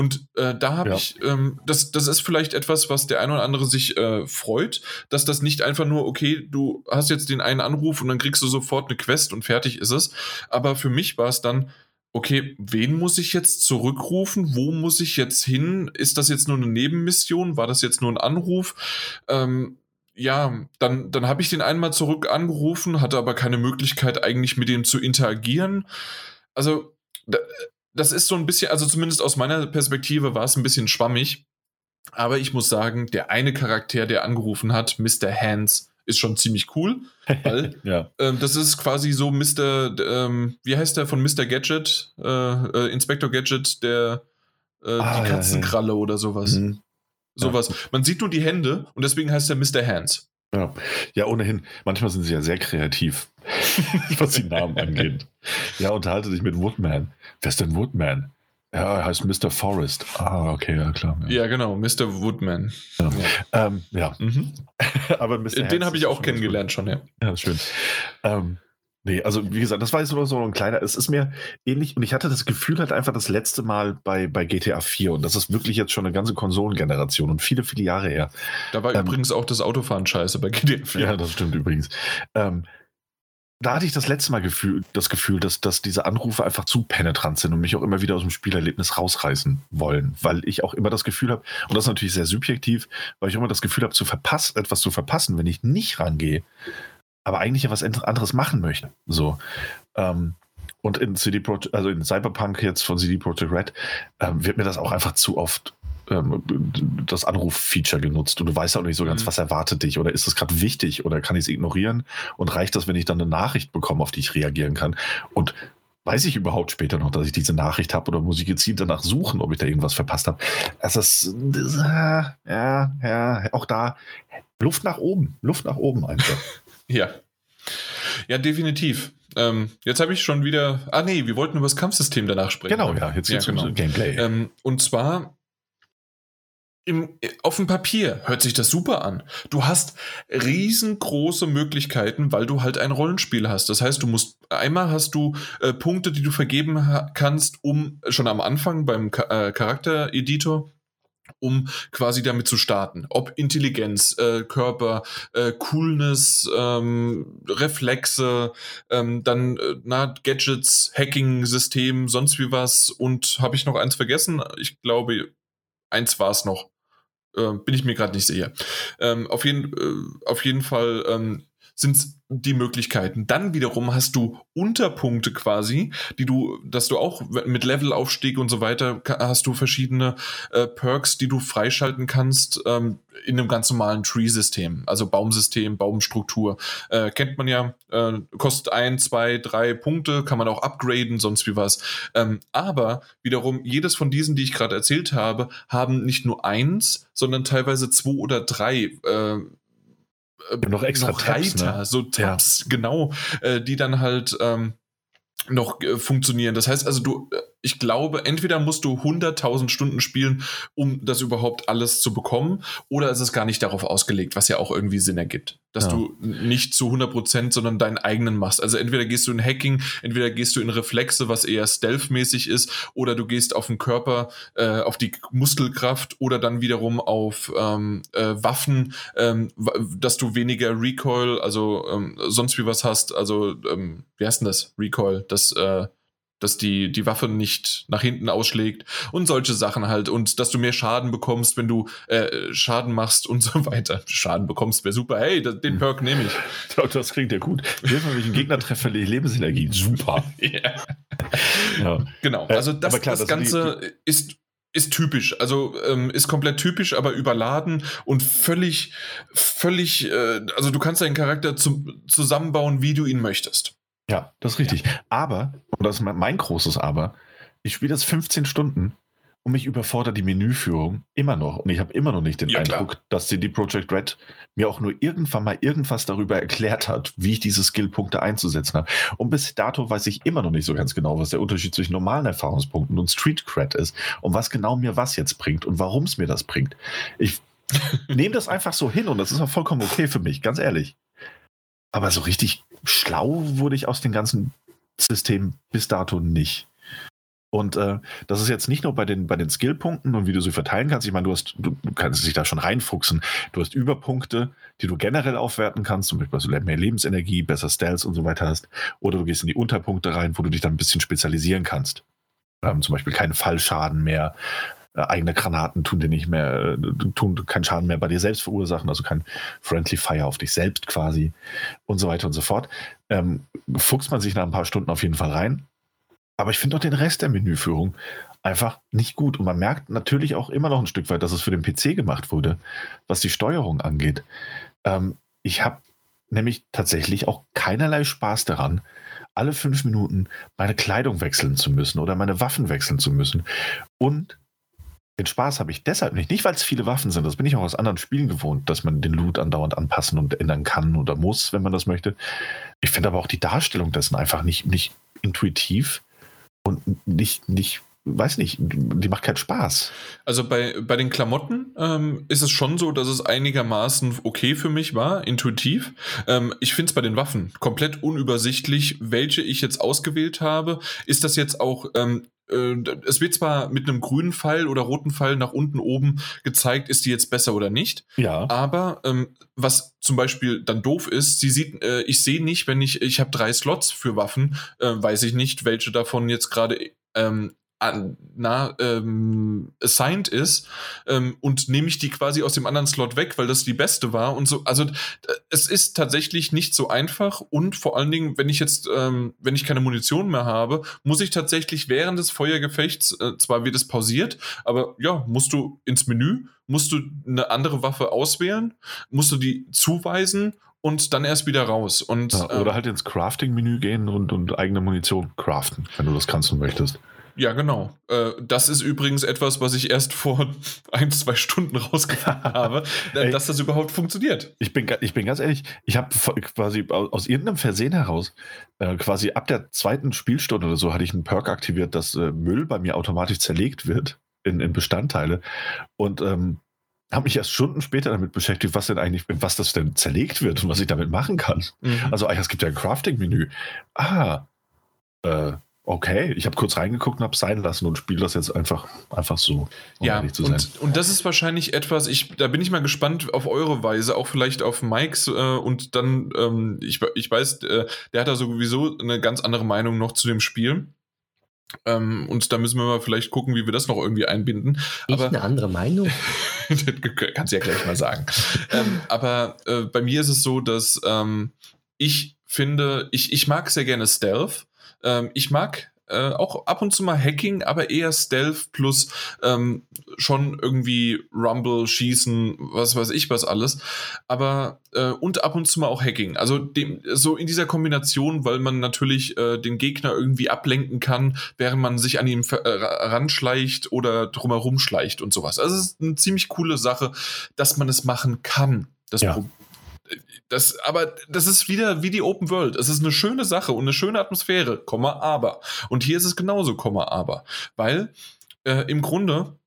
Und äh, da habe ja. ich, ähm, das, das ist vielleicht etwas, was der ein oder andere sich äh, freut, dass das nicht einfach nur, okay, du hast jetzt den einen Anruf und dann kriegst du sofort eine Quest und fertig ist es. Aber für mich war es dann, okay, wen muss ich jetzt zurückrufen? Wo muss ich jetzt hin? Ist das jetzt nur eine Nebenmission? War das jetzt nur ein Anruf? Ähm, ja, dann, dann habe ich den einmal zurück angerufen, hatte aber keine Möglichkeit eigentlich mit dem zu interagieren. Also, da, das ist so ein bisschen, also zumindest aus meiner Perspektive war es ein bisschen schwammig. Aber ich muss sagen, der eine Charakter, der angerufen hat, Mr. Hands, ist schon ziemlich cool. Weil ja. ähm, das ist quasi so Mr. Ähm, wie heißt der von Mr. Gadget? Äh, äh, Inspector Gadget, der äh, ah, die Katzenkralle ja, ja. oder sowas. Mhm. Sowas. Man sieht nur die Hände und deswegen heißt er Mr. Hands. Ja. ja, ohnehin. Manchmal sind sie ja sehr kreativ, was die Namen angeht. Ja, unterhalte dich mit Woodman. Wer ist denn Woodman? Ja, er heißt Mr. Forrest. Ah, okay, ja klar. Ja, ja genau, Mr. Woodman. Ja. Ja. Ähm, ja. Mhm. Aber Mr. Den habe ich auch kennengelernt schon, ja. Ja, schön. Ähm, Nee, also wie gesagt, das war jetzt nur so ein kleiner, es ist mir ähnlich und ich hatte das Gefühl halt einfach das letzte Mal bei, bei GTA 4 und das ist wirklich jetzt schon eine ganze Konsolengeneration und viele, viele Jahre her. Da war ähm, übrigens auch das Autofahren scheiße bei GTA 4. Ja, das stimmt übrigens. Ähm, da hatte ich das letzte Mal Gefühl, das Gefühl, dass, dass diese Anrufe einfach zu penetrant sind und mich auch immer wieder aus dem Spielerlebnis rausreißen wollen, weil ich auch immer das Gefühl habe, und das ist natürlich sehr subjektiv, weil ich immer das Gefühl habe, zu verpassen, etwas zu verpassen, wenn ich nicht rangehe, aber eigentlich ja was anderes machen möchte. So. Ähm, und in CD Pro, also in Cyberpunk jetzt von CD Projekt Red ähm, wird mir das auch einfach zu oft ähm, das Anruf-Feature genutzt und du weißt auch nicht so ganz, mhm. was erwartet dich oder ist das gerade wichtig oder kann ich es ignorieren und reicht das, wenn ich dann eine Nachricht bekomme, auf die ich reagieren kann und weiß ich überhaupt später noch, dass ich diese Nachricht habe oder muss ich gezielt danach suchen, ob ich da irgendwas verpasst habe. Das ist, ja, ja, auch da Luft nach oben, Luft nach oben einfach. Ja. Ja, definitiv. Ähm, jetzt habe ich schon wieder. Ah, nee, wir wollten über das Kampfsystem danach sprechen. Genau, ja, jetzt geht's ja, genau. um Gameplay. Ähm, und zwar. Im, auf dem Papier hört sich das super an. Du hast riesengroße Möglichkeiten, weil du halt ein Rollenspiel hast. Das heißt, du musst einmal hast du äh, Punkte, die du vergeben kannst, um schon am Anfang beim Ka äh, Charaktereditor um quasi damit zu starten. Ob Intelligenz, äh, Körper, äh, Coolness, ähm, Reflexe, ähm, dann äh, na, Gadgets, Hacking-System, sonst wie was. Und habe ich noch eins vergessen? Ich glaube, eins war es noch. Äh, bin ich mir gerade nicht sicher. Ähm, auf, jeden, äh, auf jeden Fall ähm, sind die Möglichkeiten. Dann wiederum hast du Unterpunkte quasi, die du, dass du auch mit Levelaufstieg und so weiter hast du verschiedene äh, Perks, die du freischalten kannst ähm, in einem ganz normalen Tree-System, also Baumsystem, Baumstruktur. Äh, kennt man ja, äh, kostet ein, zwei, drei Punkte, kann man auch upgraden, sonst wie was. Ähm, aber wiederum, jedes von diesen, die ich gerade erzählt habe, haben nicht nur eins, sondern teilweise zwei oder drei äh, noch extra noch Tabs, Reiter, ne? so Tabs, ja. genau, äh, die dann halt ähm, noch äh, funktionieren. Das heißt also, du, äh, ich glaube, entweder musst du 100.000 Stunden spielen, um das überhaupt alles zu bekommen, oder ist es gar nicht darauf ausgelegt, was ja auch irgendwie Sinn ergibt. Dass ja. du nicht zu 100%, sondern deinen eigenen machst. Also entweder gehst du in Hacking, entweder gehst du in Reflexe, was eher Stealth-mäßig ist, oder du gehst auf den Körper, äh, auf die Muskelkraft, oder dann wiederum auf ähm, äh, Waffen, ähm, dass du weniger Recoil, also ähm, sonst wie was hast. Also, ähm, wie heißt denn das? Recoil, das äh, dass die, die Waffe nicht nach hinten ausschlägt und solche Sachen halt und dass du mehr Schaden bekommst, wenn du äh, Schaden machst und so weiter. Schaden bekommst wäre super. Hey, das, den Perk nehme ich. Das klingt ja gut. Mal, wenn ich einen Gegner treffe, verliere ich Lebensenergie. Super. yeah. ja. Genau. Äh, also das, klar, das Ganze die, die ist ist typisch, also ähm, ist komplett typisch, aber überladen und völlig, völlig, äh, also du kannst deinen Charakter zum, zusammenbauen, wie du ihn möchtest. Ja, das ist richtig. Aber, und das ist mein großes Aber, ich spiele das 15 Stunden und mich überfordert die Menüführung immer noch. Und ich habe immer noch nicht den ja, Eindruck, klar. dass die Project Red mir auch nur irgendwann mal irgendwas darüber erklärt hat, wie ich diese Skillpunkte einzusetzen habe. Und bis dato weiß ich immer noch nicht so ganz genau, was der Unterschied zwischen normalen Erfahrungspunkten und Street Cred ist und was genau mir was jetzt bringt und warum es mir das bringt. Ich nehme das einfach so hin und das ist auch vollkommen okay für mich, ganz ehrlich. Aber so richtig schlau wurde ich aus den ganzen Systemen bis dato nicht. Und äh, das ist jetzt nicht nur bei den, bei den Skillpunkten und wie du sie verteilen kannst. Ich meine, du hast, du, du kannst dich da schon reinfuchsen. Du hast Überpunkte, die du generell aufwerten kannst, zum Beispiel, dass du mehr Lebensenergie, besser Stealth und so weiter hast. Oder du gehst in die Unterpunkte rein, wo du dich dann ein bisschen spezialisieren kannst. Ähm, zum Beispiel keinen Fallschaden mehr, äh, eigene Granaten tun dir nicht mehr, äh, tun keinen Schaden mehr bei dir selbst verursachen, also kein Friendly Fire auf dich selbst quasi und so weiter und so fort. Ähm, fuchst man sich nach ein paar Stunden auf jeden Fall rein. Aber ich finde auch den Rest der Menüführung einfach nicht gut. Und man merkt natürlich auch immer noch ein Stück weit, dass es für den PC gemacht wurde, was die Steuerung angeht. Ähm, ich habe nämlich tatsächlich auch keinerlei Spaß daran, alle fünf Minuten meine Kleidung wechseln zu müssen oder meine Waffen wechseln zu müssen. Und den Spaß habe ich deshalb nicht. Nicht, weil es viele Waffen sind. Das bin ich auch aus anderen Spielen gewohnt, dass man den Loot andauernd anpassen und ändern kann oder muss, wenn man das möchte. Ich finde aber auch die Darstellung dessen einfach nicht, nicht intuitiv und nicht, nicht weiß nicht, die macht keinen Spaß. Also bei, bei den Klamotten ähm, ist es schon so, dass es einigermaßen okay für mich war, intuitiv. Ähm, ich finde es bei den Waffen komplett unübersichtlich, welche ich jetzt ausgewählt habe. Ist das jetzt auch ähm, äh, es wird zwar mit einem grünen Pfeil oder roten Pfeil nach unten oben gezeigt, ist die jetzt besser oder nicht. Ja. Aber ähm, was zum Beispiel dann doof ist, sie sieht, äh, ich sehe nicht, wenn ich, ich habe drei Slots für Waffen, äh, weiß ich nicht, welche davon jetzt gerade ähm, na, ähm, assigned ist ähm, und nehme ich die quasi aus dem anderen Slot weg, weil das die beste war und so. Also es ist tatsächlich nicht so einfach und vor allen Dingen, wenn ich jetzt, ähm, wenn ich keine Munition mehr habe, muss ich tatsächlich während des Feuergefechts, äh, zwar wird es pausiert, aber ja, musst du ins Menü, musst du eine andere Waffe auswählen, musst du die zuweisen und dann erst wieder raus. Und, ja, oder ähm, halt ins Crafting-Menü gehen und, und eigene Munition craften, wenn du das kannst und möchtest. Ja, genau. Äh, das ist übrigens etwas, was ich erst vor ein, zwei Stunden rausgefunden habe, Ey, dass das überhaupt funktioniert. Ich bin, ich bin ganz ehrlich, ich habe quasi aus irgendeinem Versehen heraus, äh, quasi ab der zweiten Spielstunde oder so, hatte ich einen Perk aktiviert, dass äh, Müll bei mir automatisch zerlegt wird in, in Bestandteile. Und ähm, habe mich erst Stunden später damit beschäftigt, was denn eigentlich, was das denn zerlegt wird und was ich damit machen kann. Mhm. Also, es gibt ja ein Crafting-Menü. Ah, äh, okay. Ich habe kurz reingeguckt und habe es sein lassen und spiele das jetzt einfach, einfach so. Um ja, und, und das ist wahrscheinlich etwas, ich, da bin ich mal gespannt auf eure Weise, auch vielleicht auf Mikes äh, und dann, ähm, ich, ich weiß, äh, der hat da sowieso eine ganz andere Meinung noch zu dem Spiel. Ähm, und da müssen wir mal vielleicht gucken, wie wir das noch irgendwie einbinden. Ich aber eine andere Meinung? kannst du ja gleich mal sagen. ähm, aber äh, bei mir ist es so, dass ähm, ich finde, ich, ich mag sehr gerne Stealth. Ähm, ich mag äh, auch ab und zu mal Hacking, aber eher Stealth plus ähm, schon irgendwie Rumble, Schießen, was weiß ich was alles. Aber äh, und ab und zu mal auch Hacking. Also dem, so in dieser Kombination, weil man natürlich äh, den Gegner irgendwie ablenken kann, während man sich an ihm äh, ranschleicht oder drumherum schleicht und sowas. Also es ist eine ziemlich coole Sache, dass man es machen kann. Das ja. Das, aber das ist wieder wie die Open World. Es ist eine schöne Sache und eine schöne Atmosphäre, Komma, aber. Und hier ist es genauso, Komma, aber. Weil äh, im Grunde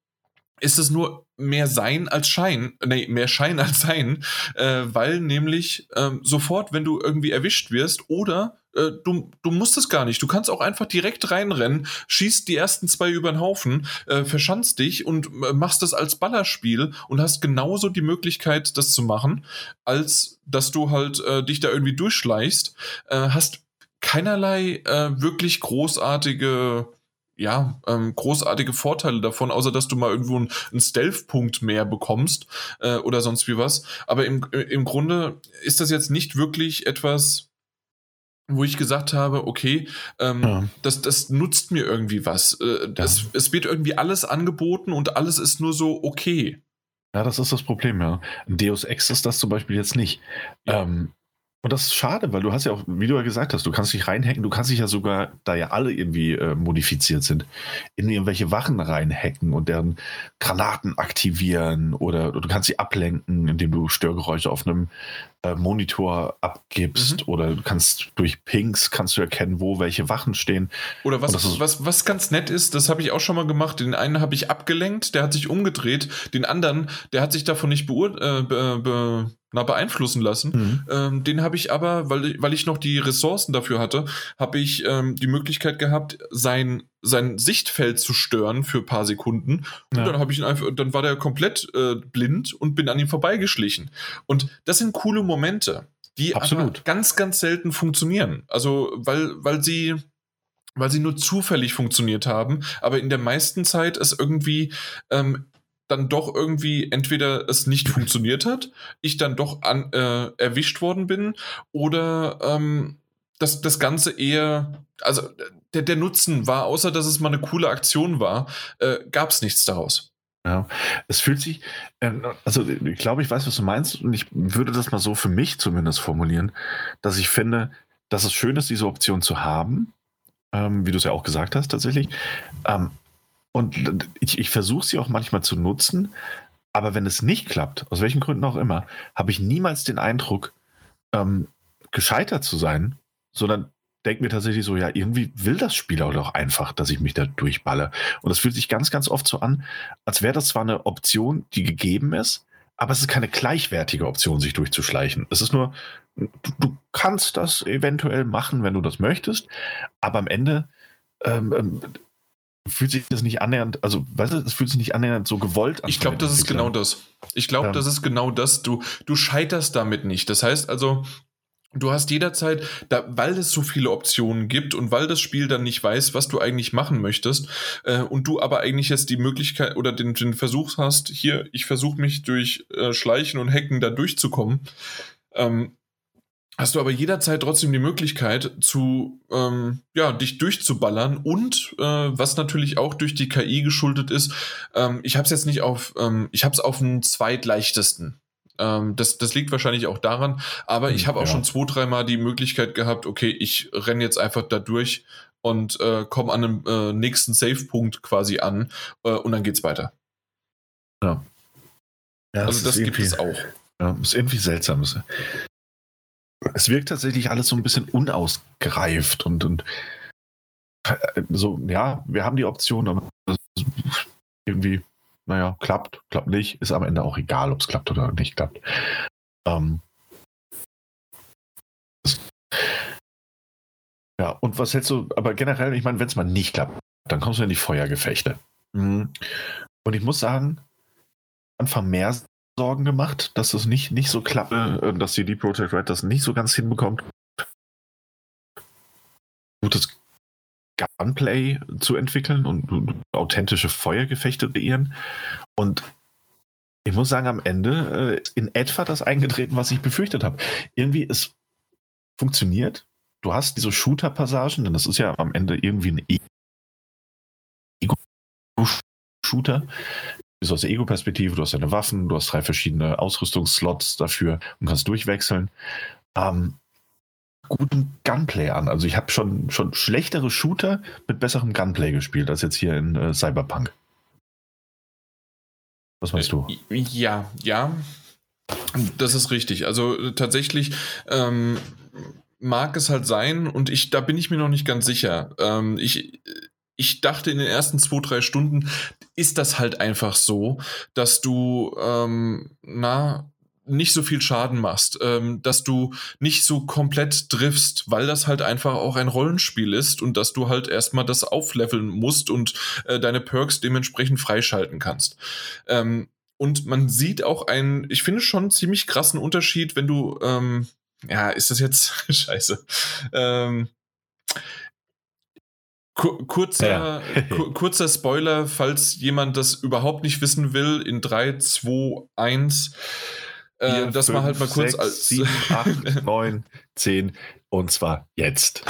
ist es nur mehr Sein als Schein, nee, mehr Schein als Sein, äh, weil nämlich äh, sofort, wenn du irgendwie erwischt wirst oder äh, du, du musst es gar nicht. Du kannst auch einfach direkt reinrennen, schießt die ersten zwei über den Haufen, äh, verschanzt dich und äh, machst das als Ballerspiel und hast genauso die Möglichkeit, das zu machen, als dass du halt äh, dich da irgendwie durchschleichst. Äh, hast keinerlei äh, wirklich großartige ja, ähm, großartige Vorteile davon, außer dass du mal irgendwo einen, Stealth-Punkt mehr bekommst äh, oder sonst wie was. Aber im, im Grunde ist das jetzt nicht wirklich etwas, wo ich gesagt habe, okay, ähm, ja. das, das nutzt mir irgendwie was. Äh, das, ja. Es wird irgendwie alles angeboten und alles ist nur so okay. Ja, das ist das Problem, ja. Deus Ex ist das zum Beispiel jetzt nicht. Ja. Ähm, und das ist schade, weil du hast ja auch, wie du ja gesagt hast, du kannst dich reinhacken, du kannst dich ja sogar, da ja alle irgendwie äh, modifiziert sind, in irgendwelche Wachen reinhacken und deren Granaten aktivieren oder, du kannst sie ablenken, indem du Störgeräusche auf einem äh, Monitor abgibst mhm. oder du kannst durch Pings kannst du erkennen, wo welche Wachen stehen. Oder was, was, was ganz nett ist, das habe ich auch schon mal gemacht. Den einen habe ich abgelenkt, der hat sich umgedreht, den anderen, der hat sich davon nicht beur äh, be be na, beeinflussen lassen. Mhm. Ähm, den habe ich aber, weil, weil ich noch die Ressourcen dafür hatte, habe ich ähm, die Möglichkeit gehabt, sein, sein Sichtfeld zu stören für ein paar Sekunden. Und ja. dann habe ich ihn einfach, dann war der komplett äh, blind und bin an ihm vorbeigeschlichen. Und das sind coole Momente, die Absolut. ganz, ganz selten funktionieren. Also, weil, weil sie weil sie nur zufällig funktioniert haben, aber in der meisten Zeit es irgendwie ähm, dann doch irgendwie entweder es nicht funktioniert hat, ich dann doch an, äh, erwischt worden bin oder ähm, das, das Ganze eher, also der, der Nutzen war, außer dass es mal eine coole Aktion war, äh, gab es nichts daraus. Ja, es fühlt sich, äh, also ich glaube, ich weiß, was du meinst und ich würde das mal so für mich zumindest formulieren, dass ich finde, dass es schön ist, diese Option zu haben, ähm, wie du es ja auch gesagt hast tatsächlich, ähm, und ich, ich versuche sie auch manchmal zu nutzen, aber wenn es nicht klappt, aus welchen Gründen auch immer, habe ich niemals den Eindruck, ähm, gescheitert zu sein, sondern denke mir tatsächlich so, ja, irgendwie will das Spiel auch doch einfach, dass ich mich da durchballe. Und das fühlt sich ganz, ganz oft so an, als wäre das zwar eine Option, die gegeben ist, aber es ist keine gleichwertige Option, sich durchzuschleichen. Es ist nur, du, du kannst das eventuell machen, wenn du das möchtest, aber am Ende ähm, ähm fühlt sich das nicht annähernd, also weißt du, es fühlt sich nicht annähernd so gewollt an. Ich glaube, das ist genau das. Ich glaube, ja. das ist genau das. Du, du scheiterst damit nicht. Das heißt also, du hast jederzeit, da, weil es so viele Optionen gibt und weil das Spiel dann nicht weiß, was du eigentlich machen möchtest, äh, und du aber eigentlich jetzt die Möglichkeit oder den, den Versuch hast, hier, ich versuche mich durch äh, Schleichen und Hacken da durchzukommen, ähm, hast du aber jederzeit trotzdem die Möglichkeit zu ähm, ja dich durchzuballern und äh, was natürlich auch durch die KI geschuldet ist ähm, ich habe es jetzt nicht auf ähm, ich habe es auf dem zweitleichtesten. Ähm, das, das liegt wahrscheinlich auch daran aber ich hm, habe auch ja. schon zwei dreimal die Möglichkeit gehabt okay ich renne jetzt einfach da durch und äh, komme an einem äh, nächsten Save-Punkt quasi an äh, und dann geht's weiter. Ja, ja also das, das gibt es auch. Ja, ist irgendwie seltsam es wirkt tatsächlich alles so ein bisschen unausgereift und, und äh, so, ja, wir haben die Option, aber irgendwie, naja, klappt, klappt nicht, ist am Ende auch egal, ob es klappt oder nicht klappt. Ähm, Ja, und was hältst du, aber generell, ich meine, wenn es mal nicht klappt, dann kommst du in die Feuergefechte. Mhm. Und ich muss sagen, Anfang mehr Sorgen gemacht, dass es nicht, nicht so klappt, äh, dass die Deep Project Red das nicht so ganz hinbekommt. Gutes Gunplay zu entwickeln und, authentische Feuergefechte kreieren. Und ich muss sagen, am Ende äh, in etwa das eingetreten, was ich befürchtet habe. Irgendwie, es funktioniert. Du hast diese Shooter-Passagen, denn das ist ja am Ende irgendwie ein Ego-Shooter. Ist aus der Ego-Perspektive, du hast deine Waffen, du hast drei verschiedene Ausrüstungsslots dafür und kannst durchwechseln. Ähm, guten Gunplay an. Also ich habe schon, schon schlechtere Shooter mit besserem Gunplay gespielt als jetzt hier in äh, Cyberpunk. Was meinst du? Äh, ja, ja. Das ist richtig. Also äh, tatsächlich ähm, mag es halt sein und ich, da bin ich mir noch nicht ganz sicher. Ähm, ich, ich dachte in den ersten zwei, drei Stunden ist das halt einfach so, dass du, ähm, na, nicht so viel Schaden machst, ähm, dass du nicht so komplett triffst, weil das halt einfach auch ein Rollenspiel ist und dass du halt erstmal das aufleveln musst und äh, deine Perks dementsprechend freischalten kannst. Ähm, und man sieht auch einen, ich finde schon ziemlich krassen Unterschied, wenn du, ähm, ja, ist das jetzt scheiße? Ähm, Kurzer, ja. kurzer Spoiler, falls jemand das überhaupt nicht wissen will, in 3, 2, 1 äh, dass man halt mal kurz 6, als 7, 8, 9, 10 und zwar jetzt.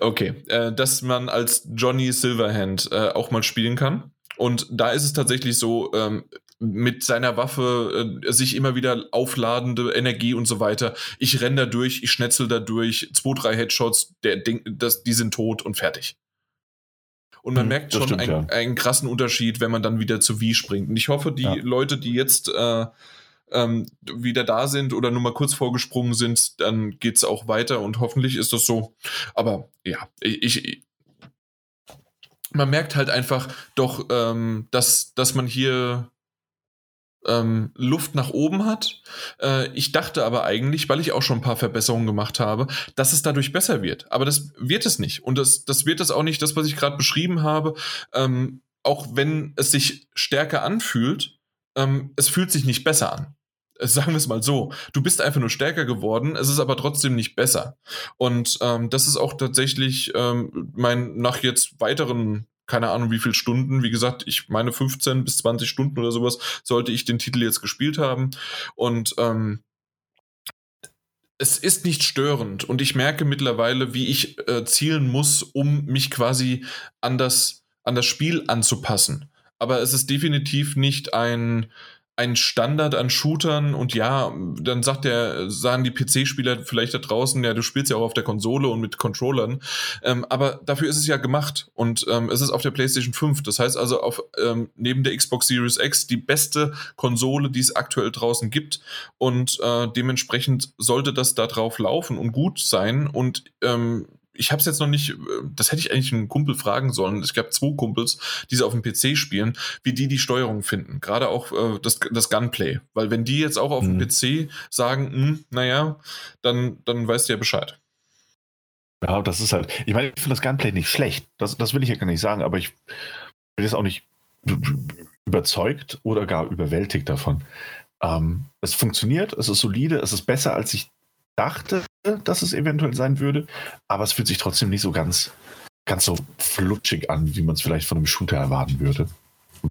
Okay, äh, dass man als Johnny Silverhand äh, auch mal spielen kann. Und da ist es tatsächlich so, ähm, mit seiner Waffe äh, sich immer wieder aufladende Energie und so weiter. Ich renne da durch, ich schnetzel da durch, zwei, drei Headshots, der, das, die sind tot und fertig. Und man hm, merkt schon stimmt, einen, ja. einen, krassen Unterschied, wenn man dann wieder zu Wii springt. Und ich hoffe, die ja. Leute, die jetzt äh, ähm, wieder da sind oder nur mal kurz vorgesprungen sind, dann geht es auch weiter und hoffentlich ist das so. Aber ja, ich, ich man merkt halt einfach doch, ähm, dass, dass man hier ähm, Luft nach oben hat. Äh, ich dachte aber eigentlich, weil ich auch schon ein paar Verbesserungen gemacht habe, dass es dadurch besser wird. Aber das wird es nicht. Und das, das wird es auch nicht, das, was ich gerade beschrieben habe. Ähm, auch wenn es sich stärker anfühlt, ähm, es fühlt sich nicht besser an. Sagen wir es mal so. Du bist einfach nur stärker geworden, es ist aber trotzdem nicht besser. Und ähm, das ist auch tatsächlich ähm, mein, nach jetzt weiteren, keine Ahnung wie viele Stunden, wie gesagt, ich meine 15 bis 20 Stunden oder sowas, sollte ich den Titel jetzt gespielt haben. Und ähm, es ist nicht störend und ich merke mittlerweile, wie ich äh, zielen muss, um mich quasi an das, an das Spiel anzupassen. Aber es ist definitiv nicht ein, ein Standard an Shootern und ja, dann sagt der, sagen die PC-Spieler vielleicht da draußen, ja, du spielst ja auch auf der Konsole und mit Controllern, ähm, aber dafür ist es ja gemacht und ähm, es ist auf der PlayStation 5. Das heißt also auf ähm, neben der Xbox Series X die beste Konsole, die es aktuell draußen gibt. Und äh, dementsprechend sollte das da drauf laufen und gut sein. Und ähm, ich habe es jetzt noch nicht, äh, das hätte ich eigentlich einen Kumpel fragen sollen. Es gab zwei Kumpels, die sie auf dem PC spielen, wie die die Steuerung finden. Gerade auch äh, das, das Gunplay. Weil wenn die jetzt auch auf mhm. dem PC sagen, hm, naja, dann, dann weißt du ja Bescheid. Ja, das ist halt, ich meine, ich finde das Gunplay nicht schlecht. Das, das will ich ja gar nicht sagen, aber ich bin jetzt auch nicht überzeugt oder gar überwältigt davon. Ähm, es funktioniert, es ist solide, es ist besser, als ich dachte, dass es eventuell sein würde, aber es fühlt sich trotzdem nicht so ganz, ganz so flutschig an, wie man es vielleicht von einem Shooter erwarten würde.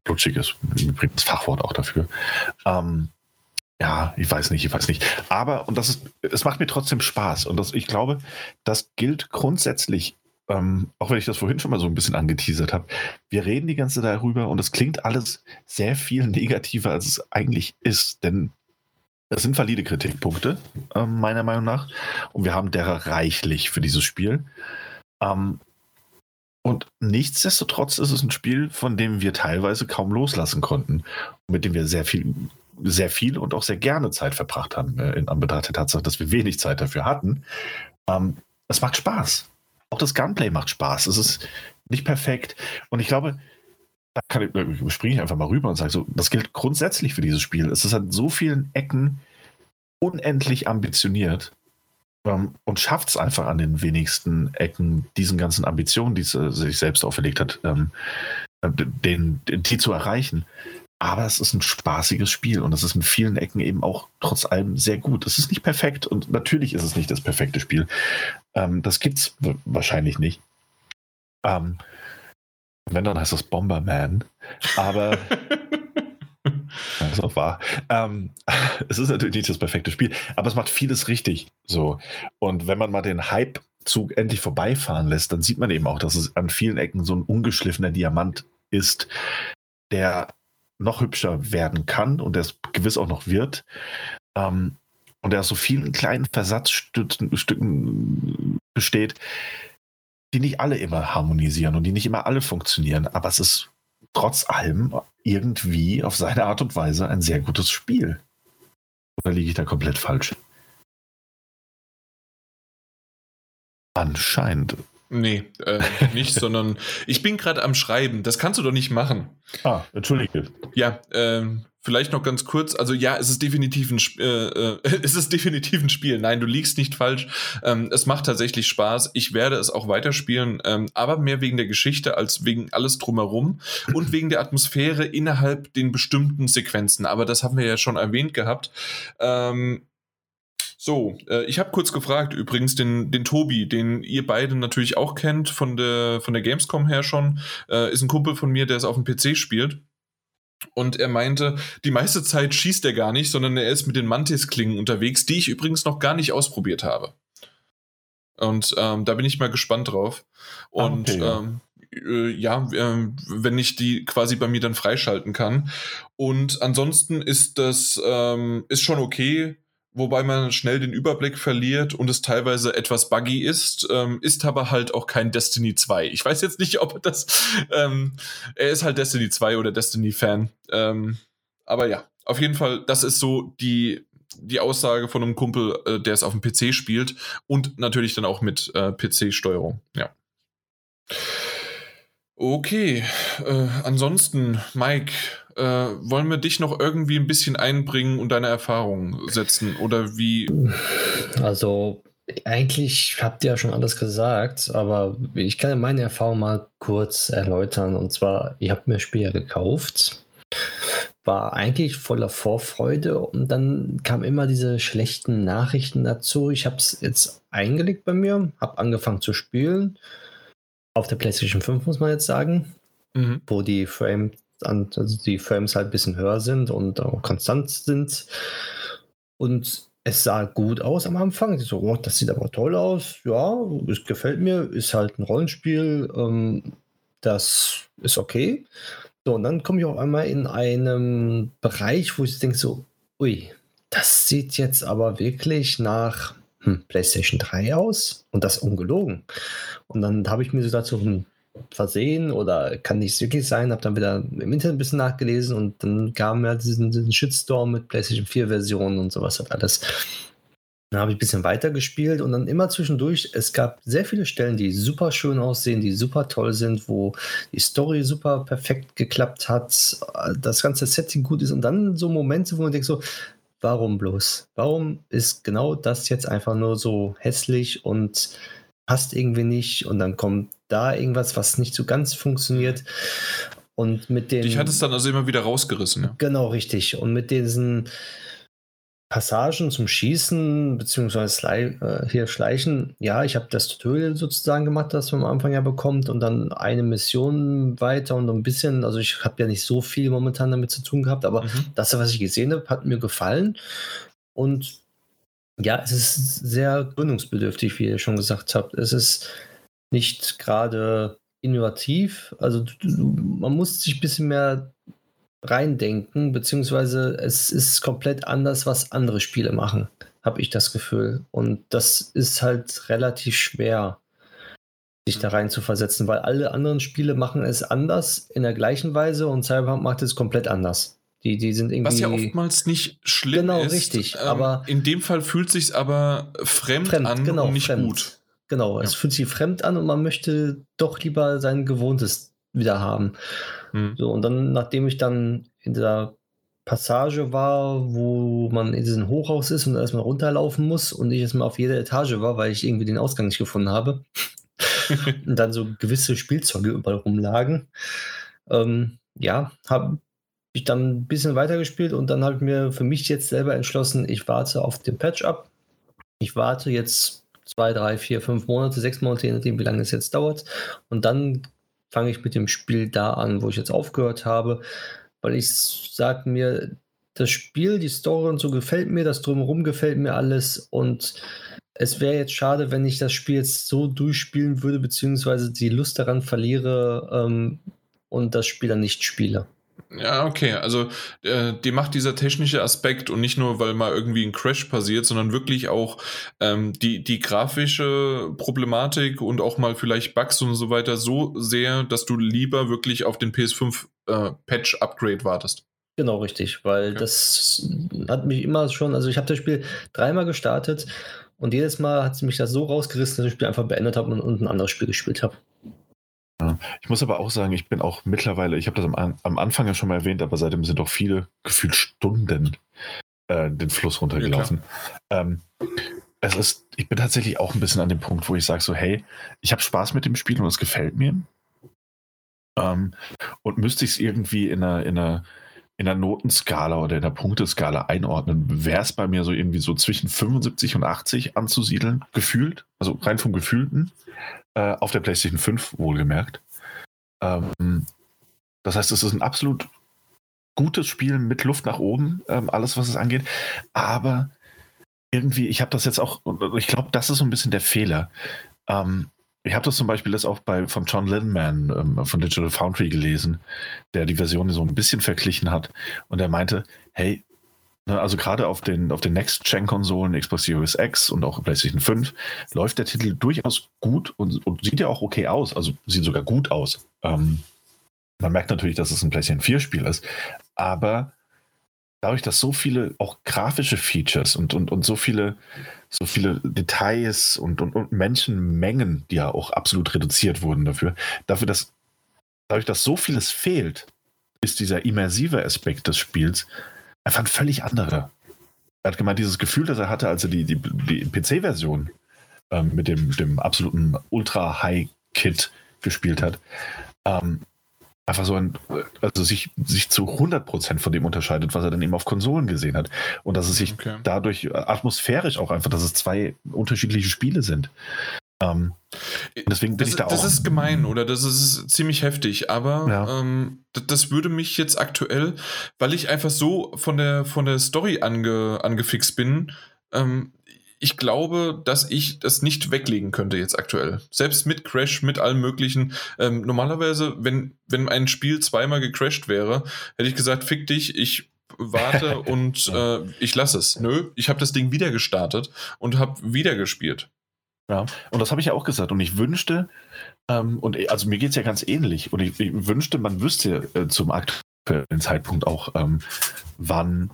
Flutschig ist übrigens Fachwort auch dafür. Ähm, ja, ich weiß nicht, ich weiß nicht. Aber, und das ist, es macht mir trotzdem Spaß. Und das, ich glaube, das gilt grundsätzlich, ähm, auch wenn ich das vorhin schon mal so ein bisschen angeteasert habe. Wir reden die ganze Zeit darüber und es klingt alles sehr viel negativer, als es eigentlich ist. Denn das sind valide Kritikpunkte, äh, meiner Meinung nach. Und wir haben derer reichlich für dieses Spiel. Ähm, und nichtsdestotrotz ist es ein Spiel, von dem wir teilweise kaum loslassen konnten. Mit dem wir sehr viel, sehr viel und auch sehr gerne Zeit verbracht haben, äh, in Anbetracht der Tatsache, dass wir wenig Zeit dafür hatten. Ähm, es macht Spaß. Auch das Gunplay macht Spaß. Es ist nicht perfekt. Und ich glaube, da kann ich, äh, springe ich einfach mal rüber und sage so, das gilt grundsätzlich für dieses Spiel. Es ist an so vielen Ecken unendlich ambitioniert. ähm, und schafft es einfach an den wenigsten Ecken, diesen ganzen Ambitionen, die es äh, sich selbst auferlegt hat, ähm, äh, den, den, die zu erreichen. Aber es ist ein spaßiges Spiel und es ist in vielen Ecken eben auch trotz allem sehr gut. Es ist nicht perfekt und natürlich ist es nicht das perfekte Spiel. Ähm, das es wahrscheinlich nicht. Ähm, wenn, dann heißt das Bomberman. Aber Das ist auch wahr. Ähm, es ist natürlich nicht das perfekte Spiel, aber es macht vieles richtig. So. Und wenn man mal den Hype-Zug endlich vorbeifahren lässt, dann sieht man eben auch, dass es an vielen Ecken so ein ungeschliffener Diamant ist, der noch hübscher werden kann und der es gewiss auch noch wird. Ähm, und der aus so vielen kleinen Versatzstücken besteht, die nicht alle immer harmonisieren und die nicht immer alle funktionieren. Aber es ist trotz allem irgendwie auf seine Art und Weise ein sehr gutes Spiel. Oder liege ich da komplett falsch? Anscheinend. Nee, äh, nicht, sondern ich bin gerade am Schreiben. Das kannst du doch nicht machen. Ah, entschuldige. Ja, ähm, Vielleicht noch ganz kurz, also ja, es ist definitiv ein, äh, äh, es ist definitiv ein Spiel. Nein, du liegst nicht falsch. Ähm, es macht tatsächlich Spaß. Ich werde es auch weiterspielen, ähm, aber mehr wegen der Geschichte als wegen alles drumherum und wegen der Atmosphäre innerhalb den bestimmten Sequenzen. Aber das haben wir ja schon erwähnt gehabt. Ähm, so, äh, ich habe kurz gefragt, übrigens den, den Tobi, den ihr beide natürlich auch kennt von der, von der Gamescom her schon, äh, ist ein Kumpel von mir, der es auf dem PC spielt. Und er meinte, die meiste Zeit schießt er gar nicht, sondern er ist mit den Mantis-Klingen unterwegs, die ich übrigens noch gar nicht ausprobiert habe. Und ähm, da bin ich mal gespannt drauf. Und okay, ja. Ähm, äh, ja, äh, wenn ich die quasi bei mir dann freischalten kann. Und ansonsten ist das ähm, ist schon okay wobei man schnell den Überblick verliert und es teilweise etwas buggy ist, ähm, ist aber halt auch kein Destiny 2. Ich weiß jetzt nicht, ob das, ähm, er ist halt Destiny 2 oder Destiny-Fan. Ähm, aber ja, auf jeden Fall, das ist so die, die Aussage von einem Kumpel, äh, der es auf dem PC spielt und natürlich dann auch mit äh, PC-Steuerung, ja. Okay, äh, ansonsten, Mike, äh, wollen wir dich noch irgendwie ein bisschen einbringen und deine Erfahrungen setzen oder wie? Also eigentlich habt ihr ja schon alles gesagt, aber ich kann meine Erfahrung mal kurz erläutern. Und zwar, ich habe mir Spiele gekauft, war eigentlich voller Vorfreude und dann kamen immer diese schlechten Nachrichten dazu. Ich habe es jetzt eingelegt bei mir, habe angefangen zu spielen. Auf der PlayStation 5 muss man jetzt sagen, mhm. wo die Frame also die Frames halt ein bisschen höher sind und auch konstant sind. Und es sah gut aus am Anfang. So, oh, das sieht aber toll aus. Ja, es gefällt mir. Ist halt ein Rollenspiel. Ähm, das ist okay. So, und dann komme ich auch einmal in einem Bereich, wo ich denke so, ui, das sieht jetzt aber wirklich nach hm, PlayStation 3 aus und das ungelogen. Und dann habe ich mir so dazu ein versehen oder kann nicht wirklich sein. Habe dann wieder im Internet ein bisschen nachgelesen und dann kam ja diesen, diesen Shitstorm mit PlayStation 4 Versionen und sowas hat alles. Dann habe ich ein bisschen weiter gespielt und dann immer zwischendurch, es gab sehr viele Stellen, die super schön aussehen, die super toll sind, wo die Story super perfekt geklappt hat, das ganze Setting gut ist und dann so Momente, wo man denkt so, warum bloß? Warum ist genau das jetzt einfach nur so hässlich und passt irgendwie nicht und dann kommt da irgendwas, was nicht so ganz funktioniert. Und mit den. Ich hatte es dann also immer wieder rausgerissen. Ja. Genau, richtig. Und mit diesen Passagen zum Schießen, beziehungsweise äh, hier Schleichen, ja, ich habe das Tutorial sozusagen gemacht, das man am Anfang ja bekommt und dann eine Mission weiter und ein bisschen, also ich habe ja nicht so viel momentan damit zu tun gehabt, aber mhm. das, was ich gesehen habe, hat mir gefallen. Und ja, es ist sehr gründungsbedürftig, wie ihr schon gesagt habt. Es ist nicht gerade innovativ. Also man muss sich ein bisschen mehr reindenken, beziehungsweise es ist komplett anders, was andere Spiele machen, habe ich das Gefühl. Und das ist halt relativ schwer, sich da rein zu versetzen, weil alle anderen Spiele machen es anders in der gleichen Weise und Cyberpunk macht es komplett anders. Die, die sind irgendwie. Was ja oftmals nicht schlimm genau, ist. Genau, richtig. Ähm, aber in dem Fall fühlt sich aber fremd, fremd an genau, und nicht fremd. gut. Genau, ja. es fühlt sich fremd an und man möchte doch lieber sein Gewohntes wieder haben. Mhm. So, und dann, nachdem ich dann in der Passage war, wo man in diesem Hochhaus ist und erstmal runterlaufen muss und ich erstmal auf jeder Etage war, weil ich irgendwie den Ausgang nicht gefunden habe. und dann so gewisse Spielzeuge überall rumlagen. Ähm, ja, habe ich dann ein bisschen weitergespielt und dann habe ich mir für mich jetzt selber entschlossen, ich warte auf den Patch ab. Ich warte jetzt zwei, drei, vier, fünf Monate, sechs Monate, je nachdem, wie lange es jetzt dauert. Und dann fange ich mit dem Spiel da an, wo ich jetzt aufgehört habe, weil ich sage mir, das Spiel, die Story und so gefällt mir, das drumherum gefällt mir alles und es wäre jetzt schade, wenn ich das Spiel jetzt so durchspielen würde, beziehungsweise die Lust daran verliere ähm, und das Spiel dann nicht spiele. Ja, okay. Also äh, die macht dieser technische Aspekt und nicht nur, weil mal irgendwie ein Crash passiert, sondern wirklich auch ähm, die, die grafische Problematik und auch mal vielleicht Bugs und so weiter so sehr, dass du lieber wirklich auf den PS5 äh, Patch Upgrade wartest. Genau, richtig, weil okay. das hat mich immer schon, also ich habe das Spiel dreimal gestartet und jedes Mal hat mich das so rausgerissen, dass ich das Spiel einfach beendet habe und, und ein anderes Spiel gespielt habe. Ich muss aber auch sagen, ich bin auch mittlerweile, ich habe das am, am, Anfang ja schon mal erwähnt, aber seitdem sind auch viele gefühlt Stunden äh, den Fluss runtergelaufen. Ja, ähm, es ist, ich bin tatsächlich auch ein bisschen an dem Punkt, wo ich sage so, hey, ich habe Spaß mit dem Spiel und es gefällt mir. Ähm, und müsste ich es irgendwie in einer, in einer in der Notenskala oder in der Punkteskala einordnen, wäre es bei mir so irgendwie so zwischen 75 und 80 anzusiedeln, gefühlt, also rein vom Gefühlten, äh, auf der PlayStation 5 wohlgemerkt. Ähm, das heißt, es ist ein absolut gutes Spiel mit Luft nach oben, ähm, alles was es angeht, aber irgendwie, ich habe das jetzt auch, ich glaube, das ist so ein bisschen der Fehler. Ähm, ich habe das zum Beispiel jetzt auch bei von John Linman ähm, von Digital Foundry gelesen, der die Version so ein bisschen verglichen hat und er meinte, hey, also gerade auf den, auf den Next-Gen-Konsolen, Xbox Series X und auch PlayStation 5, läuft der Titel durchaus gut und, und sieht ja auch okay aus, also sieht sogar gut aus. Ähm, man merkt natürlich, dass es ein PlayStation 4-Spiel ist, aber dadurch, dass so viele auch grafische Features und, und, und so viele so viele Details und, und, und Menschenmengen, die ja auch absolut reduziert wurden dafür, dafür, dass dadurch, dass so vieles fehlt, ist dieser immersive Aspekt des Spiels einfach ein völlig anderer. Er hat gemeint, dieses Gefühl, das er hatte, als er die, die, die PC-Version ähm, mit dem, dem absoluten Ultra-High-Kit gespielt hat, ähm, einfach so ein, also sich, sich zu 100% von dem unterscheidet, was er dann eben auf Konsolen gesehen hat. Und dass es sich okay. dadurch atmosphärisch auch einfach, dass es zwei unterschiedliche Spiele sind. Ähm, deswegen bin das, ich da auch. Das ist gemein, oder? Das ist ziemlich heftig, aber ja. ähm, das, das, würde mich jetzt aktuell, weil ich einfach so von der, von der Story ange, angefixt bin, ähm, ich glaube, dass ich das nicht weglegen könnte jetzt aktuell. Selbst mit Crash, mit allem möglichen. Ähm, normalerweise, wenn, wenn ein Spiel zweimal gecrashed wäre, hätte ich gesagt, fick dich, ich warte und äh, ich lasse es. Nö, ich habe das Ding wieder gestartet und habe wieder gespielt. Ja, und das habe ich ja auch gesagt. Und ich wünschte, ähm, und also mir geht es ja ganz ähnlich. Und ich, ich wünschte, man wüsste äh, zum aktuellen Zeitpunkt auch, ähm, wann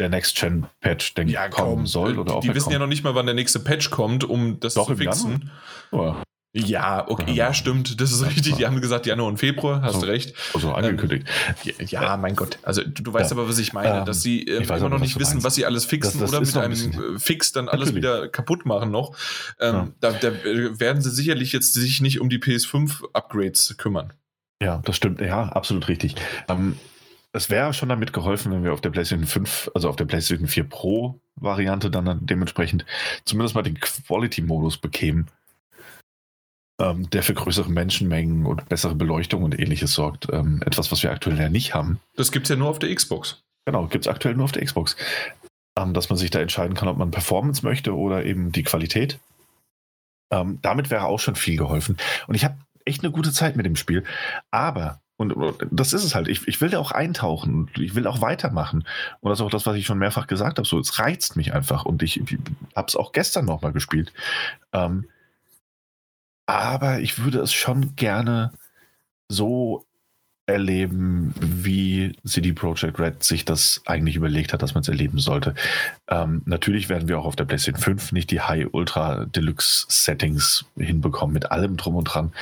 der Next-Gen-Patch, denke ja, kommen soll. Oder die, die wissen kommt. ja noch nicht mal, wann der nächste Patch kommt, um das Doch, zu fixen. Oh. Ja, okay, ja, stimmt, das ist richtig. Die haben gesagt Januar und Februar, hast du recht. Also angekündigt. Ähm, ja, mein Gott. Also du weißt ja. aber, was ich meine, ähm, dass sie äh, immer noch nicht wissen, was sie alles fixen das, das oder mit einem äh, Fix dann alles Natürlich. wieder kaputt machen noch. Ähm, ja. da, da, äh, werden sie sicherlich jetzt sich nicht um die PS5-Upgrades kümmern. Ja, das stimmt. Ja, absolut richtig. Ähm, es wäre schon damit geholfen, wenn wir auf der PlayStation 5, also auf der PlayStation 4 Pro Variante dann dementsprechend zumindest mal den Quality-Modus bekämen, ähm, der für größere Menschenmengen und bessere Beleuchtung und ähnliches sorgt. Ähm, etwas, was wir aktuell ja nicht haben. Das gibt es ja nur auf der Xbox. Genau, gibt es aktuell nur auf der Xbox. Ähm, dass man sich da entscheiden kann, ob man Performance möchte oder eben die Qualität. Ähm, damit wäre auch schon viel geholfen. Und ich habe echt eine gute Zeit mit dem Spiel. Aber und das ist es halt. Ich, ich will da auch eintauchen und ich will auch weitermachen. Und das ist auch das, was ich schon mehrfach gesagt habe. So, es reizt mich einfach. Und ich, ich habe es auch gestern nochmal gespielt. Ähm, aber ich würde es schon gerne so erleben, wie CD Projekt Red sich das eigentlich überlegt hat, dass man es erleben sollte. Ähm, natürlich werden wir auch auf der PlayStation 5 nicht die High Ultra Deluxe Settings hinbekommen mit allem drum und dran.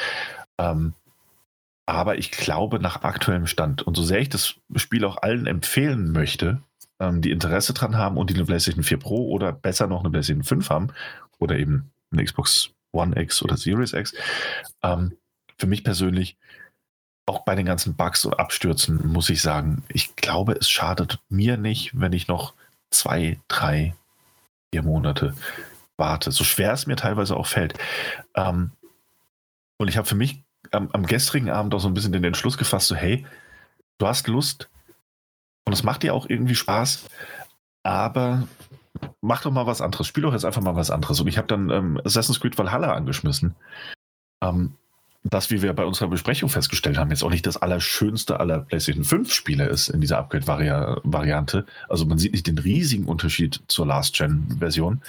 Ähm, Aber ich glaube, nach aktuellem Stand und so sehr ich das Spiel auch allen empfehlen möchte, ähm, die Interesse dran haben und die eine PlayStation 4 Pro oder besser noch eine PlayStation 5 haben oder eben eine Xbox One X oder Series X, ähm, für mich persönlich, auch bei den ganzen Bugs und Abstürzen, muss ich sagen, ich glaube, es schadet mir nicht, wenn ich noch zwei, drei, vier Monate warte. So schwer es mir teilweise auch fällt. Ähm, und ich habe für mich am, am, gestrigen Abend auch so ein bisschen den Entschluss gefasst, so hey, du hast Lust und es macht dir auch irgendwie Spaß, aber mach doch mal was anderes. Spiel doch jetzt einfach mal was anderes. Und ich habe dann ähm, Assassin's Creed Valhalla angeschmissen. Ähm, das, wie wir bei unserer Besprechung festgestellt haben, jetzt auch nicht das allerschönste aller PlayStation 5 Spiele ist in dieser Upgrade-Variante. Also man sieht nicht den riesigen Unterschied zur Last-Gen-Version.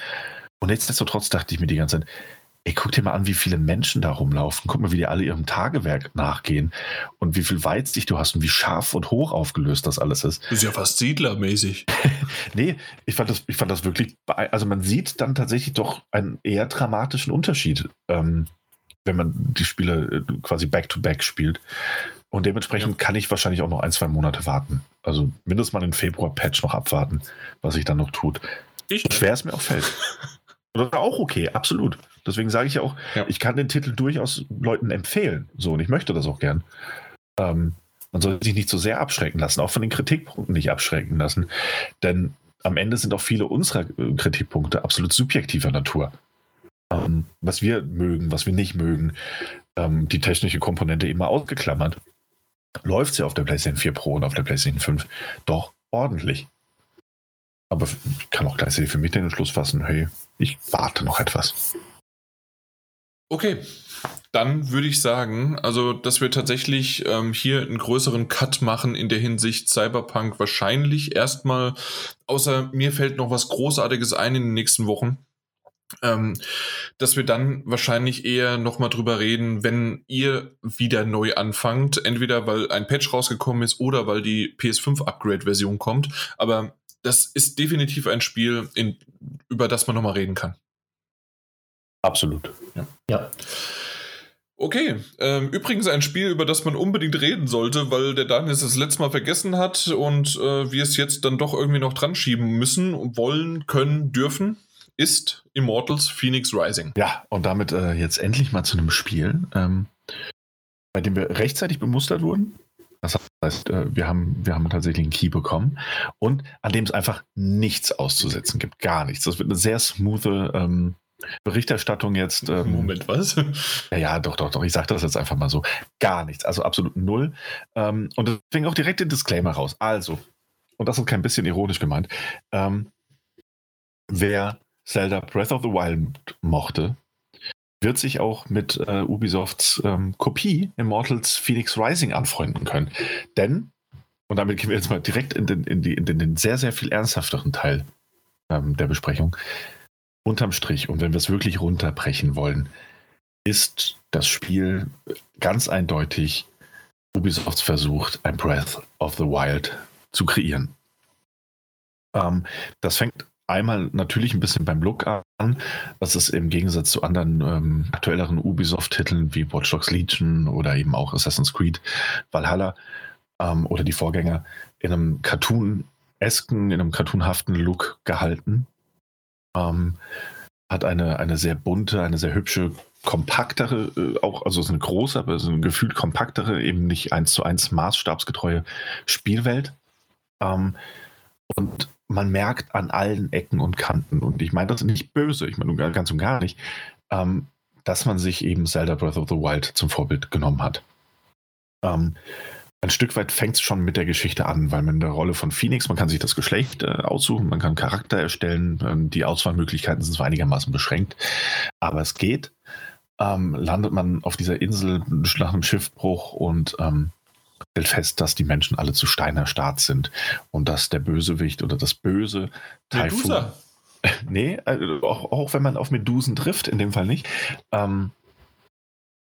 Und nichtsdestotrotz dachte ich mir die ganze Zeit, ey, guck dir mal an, wie viele Menschen da rumlaufen. Guck mal, wie die alle ihrem Tagewerk nachgehen und wie viel Weitsicht du hast und wie scharf und hoch aufgelöst das alles ist. Das ist ja fast Siedlermäßig. nee, ich fand, das, ich fand das wirklich, also man sieht dann tatsächlich doch einen eher dramatischen Unterschied. Ähm, wenn man die Spiele äh, quasi back-to-back -back spielt. Und dementsprechend ja. kann ich wahrscheinlich auch noch ein, zwei Monate warten. Also mindestens mal den Februar-Patch noch abwarten, was sich dann noch tut. Ich Schwer es mir auch fällt. Oder auch okay, absolut. Deswegen sage ich ja auch, ja. ich kann den Titel durchaus Leuten empfehlen. So, und ich möchte das auch gern. Ähm, man soll sich nicht so sehr abschrecken lassen, auch von den Kritikpunkten nicht abschrecken lassen. Denn am Ende sind auch viele unserer äh, Kritikpunkte absolut subjektiver Natur ähm, was wir mögen, was wir nicht mögen, ähm, die technische Komponente immer ausgeklammert, läuft sie auf der PlayStation 4 Pro und auf der PlayStation 5 doch ordentlich. Aber ich kann auch gleichzeitig für mich den Entschluss fassen, hey, ich warte noch etwas. Okay, dann würde ich sagen, also dass wir tatsächlich ähm, hier einen größeren Cut machen in der Hinsicht Cyberpunk wahrscheinlich erstmal, außer mir fällt noch was Großartiges ein in den nächsten Wochen ähm, dass wir dann wahrscheinlich eher nochmal drüber reden, wenn ihr wieder neu anfangt, entweder weil ein Patch rausgekommen ist oder weil die PS5 Upgrade-Version kommt. Aber das ist definitiv ein Spiel, in, über das man nochmal reden kann. Absolut. Ja. ja. Okay, ähm, übrigens ein Spiel, über das man unbedingt reden sollte, weil der Daniel es das letzte Mal vergessen hat und äh, wir es jetzt dann doch irgendwie noch dran schieben müssen, wollen, können, dürfen ist Immortals Phoenix Rising. Ja, und damit äh, jetzt endlich mal zu einem Spiel, ähm, bei dem wir rechtzeitig bemustert wurden. Das heißt, äh, wir, haben, wir haben tatsächlich einen Key bekommen und an dem es einfach nichts auszusetzen gibt. Gar nichts. Das wird eine sehr smooth ähm, Berichterstattung jetzt. Ähm, Moment, was? Ja, ja, doch, doch, doch. Ich sage das jetzt einfach mal so. Gar nichts. Also absolut null. Ähm, und deswegen auch direkt den Disclaimer raus. Also, und das ist kein bisschen ironisch gemeint. Ähm, wer Zelda Breath of the Wild mochte, wird sich auch mit äh, Ubisofts ähm, Kopie Immortals Phoenix Rising anfreunden können. Denn, und damit gehen wir jetzt mal direkt in den, in die, in den sehr, sehr viel ernsthafteren Teil ähm, der Besprechung. Unterm Strich, und wenn wir es wirklich runterbrechen wollen, ist das Spiel ganz eindeutig Ubisofts Versuch, ein Breath of the Wild zu kreieren. Ähm, das fängt einmal natürlich ein bisschen beim Look an. Das ist im Gegensatz zu anderen ähm, aktuelleren Ubisoft-Titeln wie Watch Dogs Legion oder eben auch Assassin's Creed Valhalla ähm, oder die Vorgänger in einem Cartoon-esken, in einem cartoonhaften Look gehalten. Ähm, hat eine, eine sehr bunte, eine sehr hübsche, kompaktere, äh, auch, also es ist eine große, aber so ein gefühlt kompaktere, eben nicht eins zu eins maßstabsgetreue Spielwelt. Ähm, und man merkt an allen Ecken und Kanten, und ich meine das nicht böse, ich meine ganz und gar nicht, ähm, dass man sich eben Zelda Breath of the Wild zum Vorbild genommen hat. Ähm, ein Stück weit fängt es schon mit der Geschichte an, weil man in der Rolle von Phoenix, man kann sich das Geschlecht äh, aussuchen, man kann Charakter erstellen, ähm, die Auswahlmöglichkeiten sind zwar einigermaßen beschränkt, aber es geht. Ähm, landet man auf dieser Insel nach einem Schiffbruch und ähm, fest, dass die Menschen alle zu Steinerstarrt sind und dass der Bösewicht oder das Böse Typhoon. nee, also auch, auch, wenn man auf Medusen trifft, in dem Fall nicht. Ähm,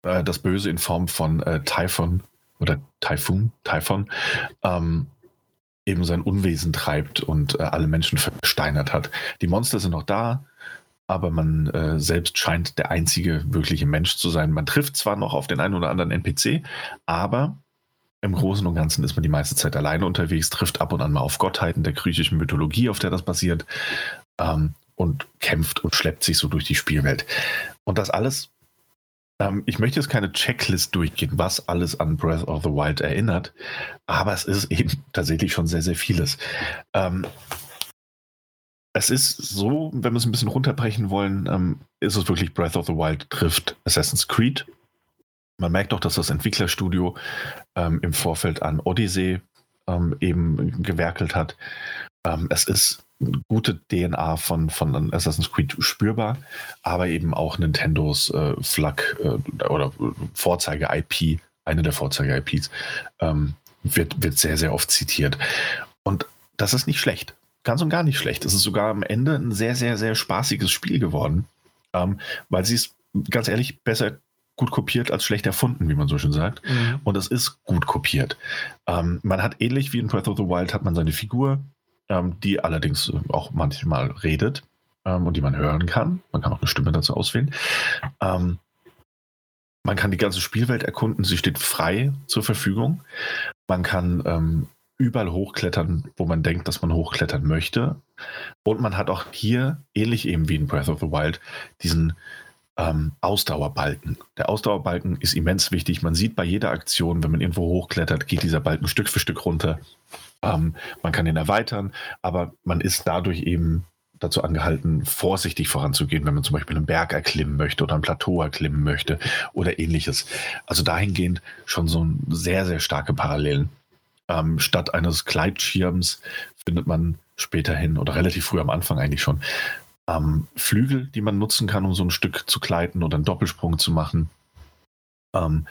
äh, das Böse in Form von äh, Typhon oder Typhoon, Typhon, ähm, eben sein Unwesen treibt und äh, alle Menschen versteinert hat. Die Monster sind noch da, aber man äh, selbst scheint der einzige wirkliche Mensch zu sein. Man trifft zwar noch auf den einen oder anderen NPC, aber im Großen und Ganzen ist man die meiste Zeit alleine unterwegs, trifft ab und an mal auf Gottheiten der griechischen Mythologie, auf der das basiert, ähm, und kämpft und schleppt sich so durch die Spielwelt. Und das alles, ähm, ich möchte jetzt keine Checklist durchgehen, was alles an Breath of the Wild erinnert, aber es ist eben tatsächlich schon sehr, sehr vieles. Ähm, es ist so, wenn wir es ein bisschen runterbrechen wollen, ähm, ist es wirklich Breath of the Wild trifft Assassin's Creed man merkt auch, dass das Entwicklerstudio ähm, im Vorfeld an Odyssey ähm, eben gewerkelt hat. Ähm, es ist gute DNA von, von Assassin's Creed spürbar, aber eben auch Nintendos äh, Flag äh, oder Vorzeige-IP, eine der Vorzeige-IPs, ähm, wird, wird sehr, sehr oft zitiert. Und das ist nicht schlecht. Ganz und gar nicht schlecht. Es ist sogar am Ende ein sehr, sehr, sehr spaßiges Spiel geworden, ähm, weil sie es ganz ehrlich besser gut kopiert als schlecht erfunden, wie man so schön sagt. Mhm. Und es ist gut kopiert. Ähm, man hat ähnlich wie in Breath of the Wild hat man seine Figur, ähm, die allerdings auch manchmal redet ähm, und die man hören kann. Man kann auch eine Stimme dazu auswählen. Ähm, man kann die ganze Spielwelt erkunden. Sie steht frei zur Verfügung. Man kann ähm, überall hochklettern, wo man denkt, dass man hochklettern möchte. Und man hat auch hier, ähnlich eben wie in Breath of the Wild, diesen ähm, Ausdauerbalken. Der Ausdauerbalken ist immens wichtig. Man sieht bei jeder Aktion, wenn man irgendwo hochklettert, geht dieser Balken Stück für Stück runter. Ähm, man kann ihn erweitern, aber man ist dadurch eben dazu angehalten, vorsichtig voranzugehen, wenn man zum Beispiel einen Berg erklimmen möchte oder ein Plateau erklimmen möchte oder ähnliches. Also dahingehend schon so sehr, sehr starke Parallelen. Ähm, statt eines Gleitschirms findet man späterhin oder relativ früh am Anfang eigentlich schon ähm, Flügel, die man nutzen kann, um so ein Stück zu gleiten oder einen Doppelsprung zu machen. Ähm,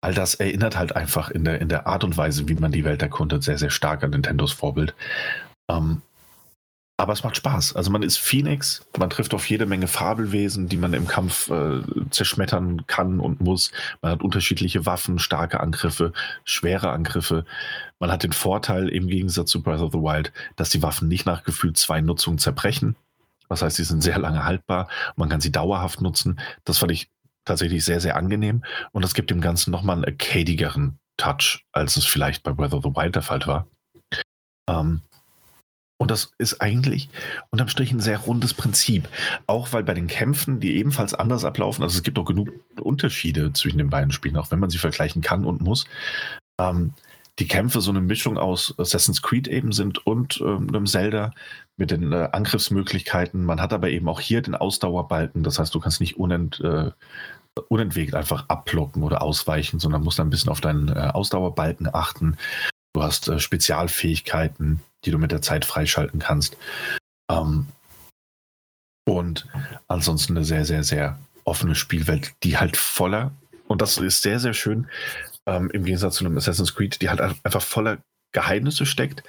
all das erinnert halt einfach in der, in der Art und Weise, wie man die Welt erkundet, sehr, sehr stark an Nintendos Vorbild. Ähm, aber es macht Spaß. Also man ist Phoenix, man trifft auf jede Menge Fabelwesen, die man im Kampf äh, zerschmettern kann und muss. Man hat unterschiedliche Waffen, starke Angriffe, schwere Angriffe. Man hat den Vorteil im Gegensatz zu Breath of the Wild, dass die Waffen nicht nach gefühlt zwei Nutzungen zerbrechen. Das heißt, sie sind sehr lange haltbar. Man kann sie dauerhaft nutzen. Das fand ich tatsächlich sehr, sehr angenehm. Und das gibt dem Ganzen nochmal einen arcadigeren Touch, als es vielleicht bei Breath of the Wild der Fall war. Ähm, und das ist eigentlich unterm Strich ein sehr rundes Prinzip. Auch weil bei den Kämpfen, die ebenfalls anders ablaufen, also es gibt auch genug Unterschiede zwischen den beiden Spielen, auch wenn man sie vergleichen kann und muss. Ähm, die Kämpfe so eine Mischung aus Assassin's Creed eben sind und ähm, einem Zelda mit den äh, Angriffsmöglichkeiten. Man hat aber eben auch hier den Ausdauerbalken. Das heißt, du kannst nicht unent, äh, unentwegt einfach abblocken oder ausweichen, sondern musst ein bisschen auf deinen äh, Ausdauerbalken achten. Du hast äh, Spezialfähigkeiten, die du mit der Zeit freischalten kannst. Ähm, und ansonsten eine sehr, sehr, sehr offene Spielwelt, die halt voller, und das ist sehr, sehr schön, ähm, im Gegensatz zu einem Assassin's Creed, die halt einfach voller Geheimnisse steckt,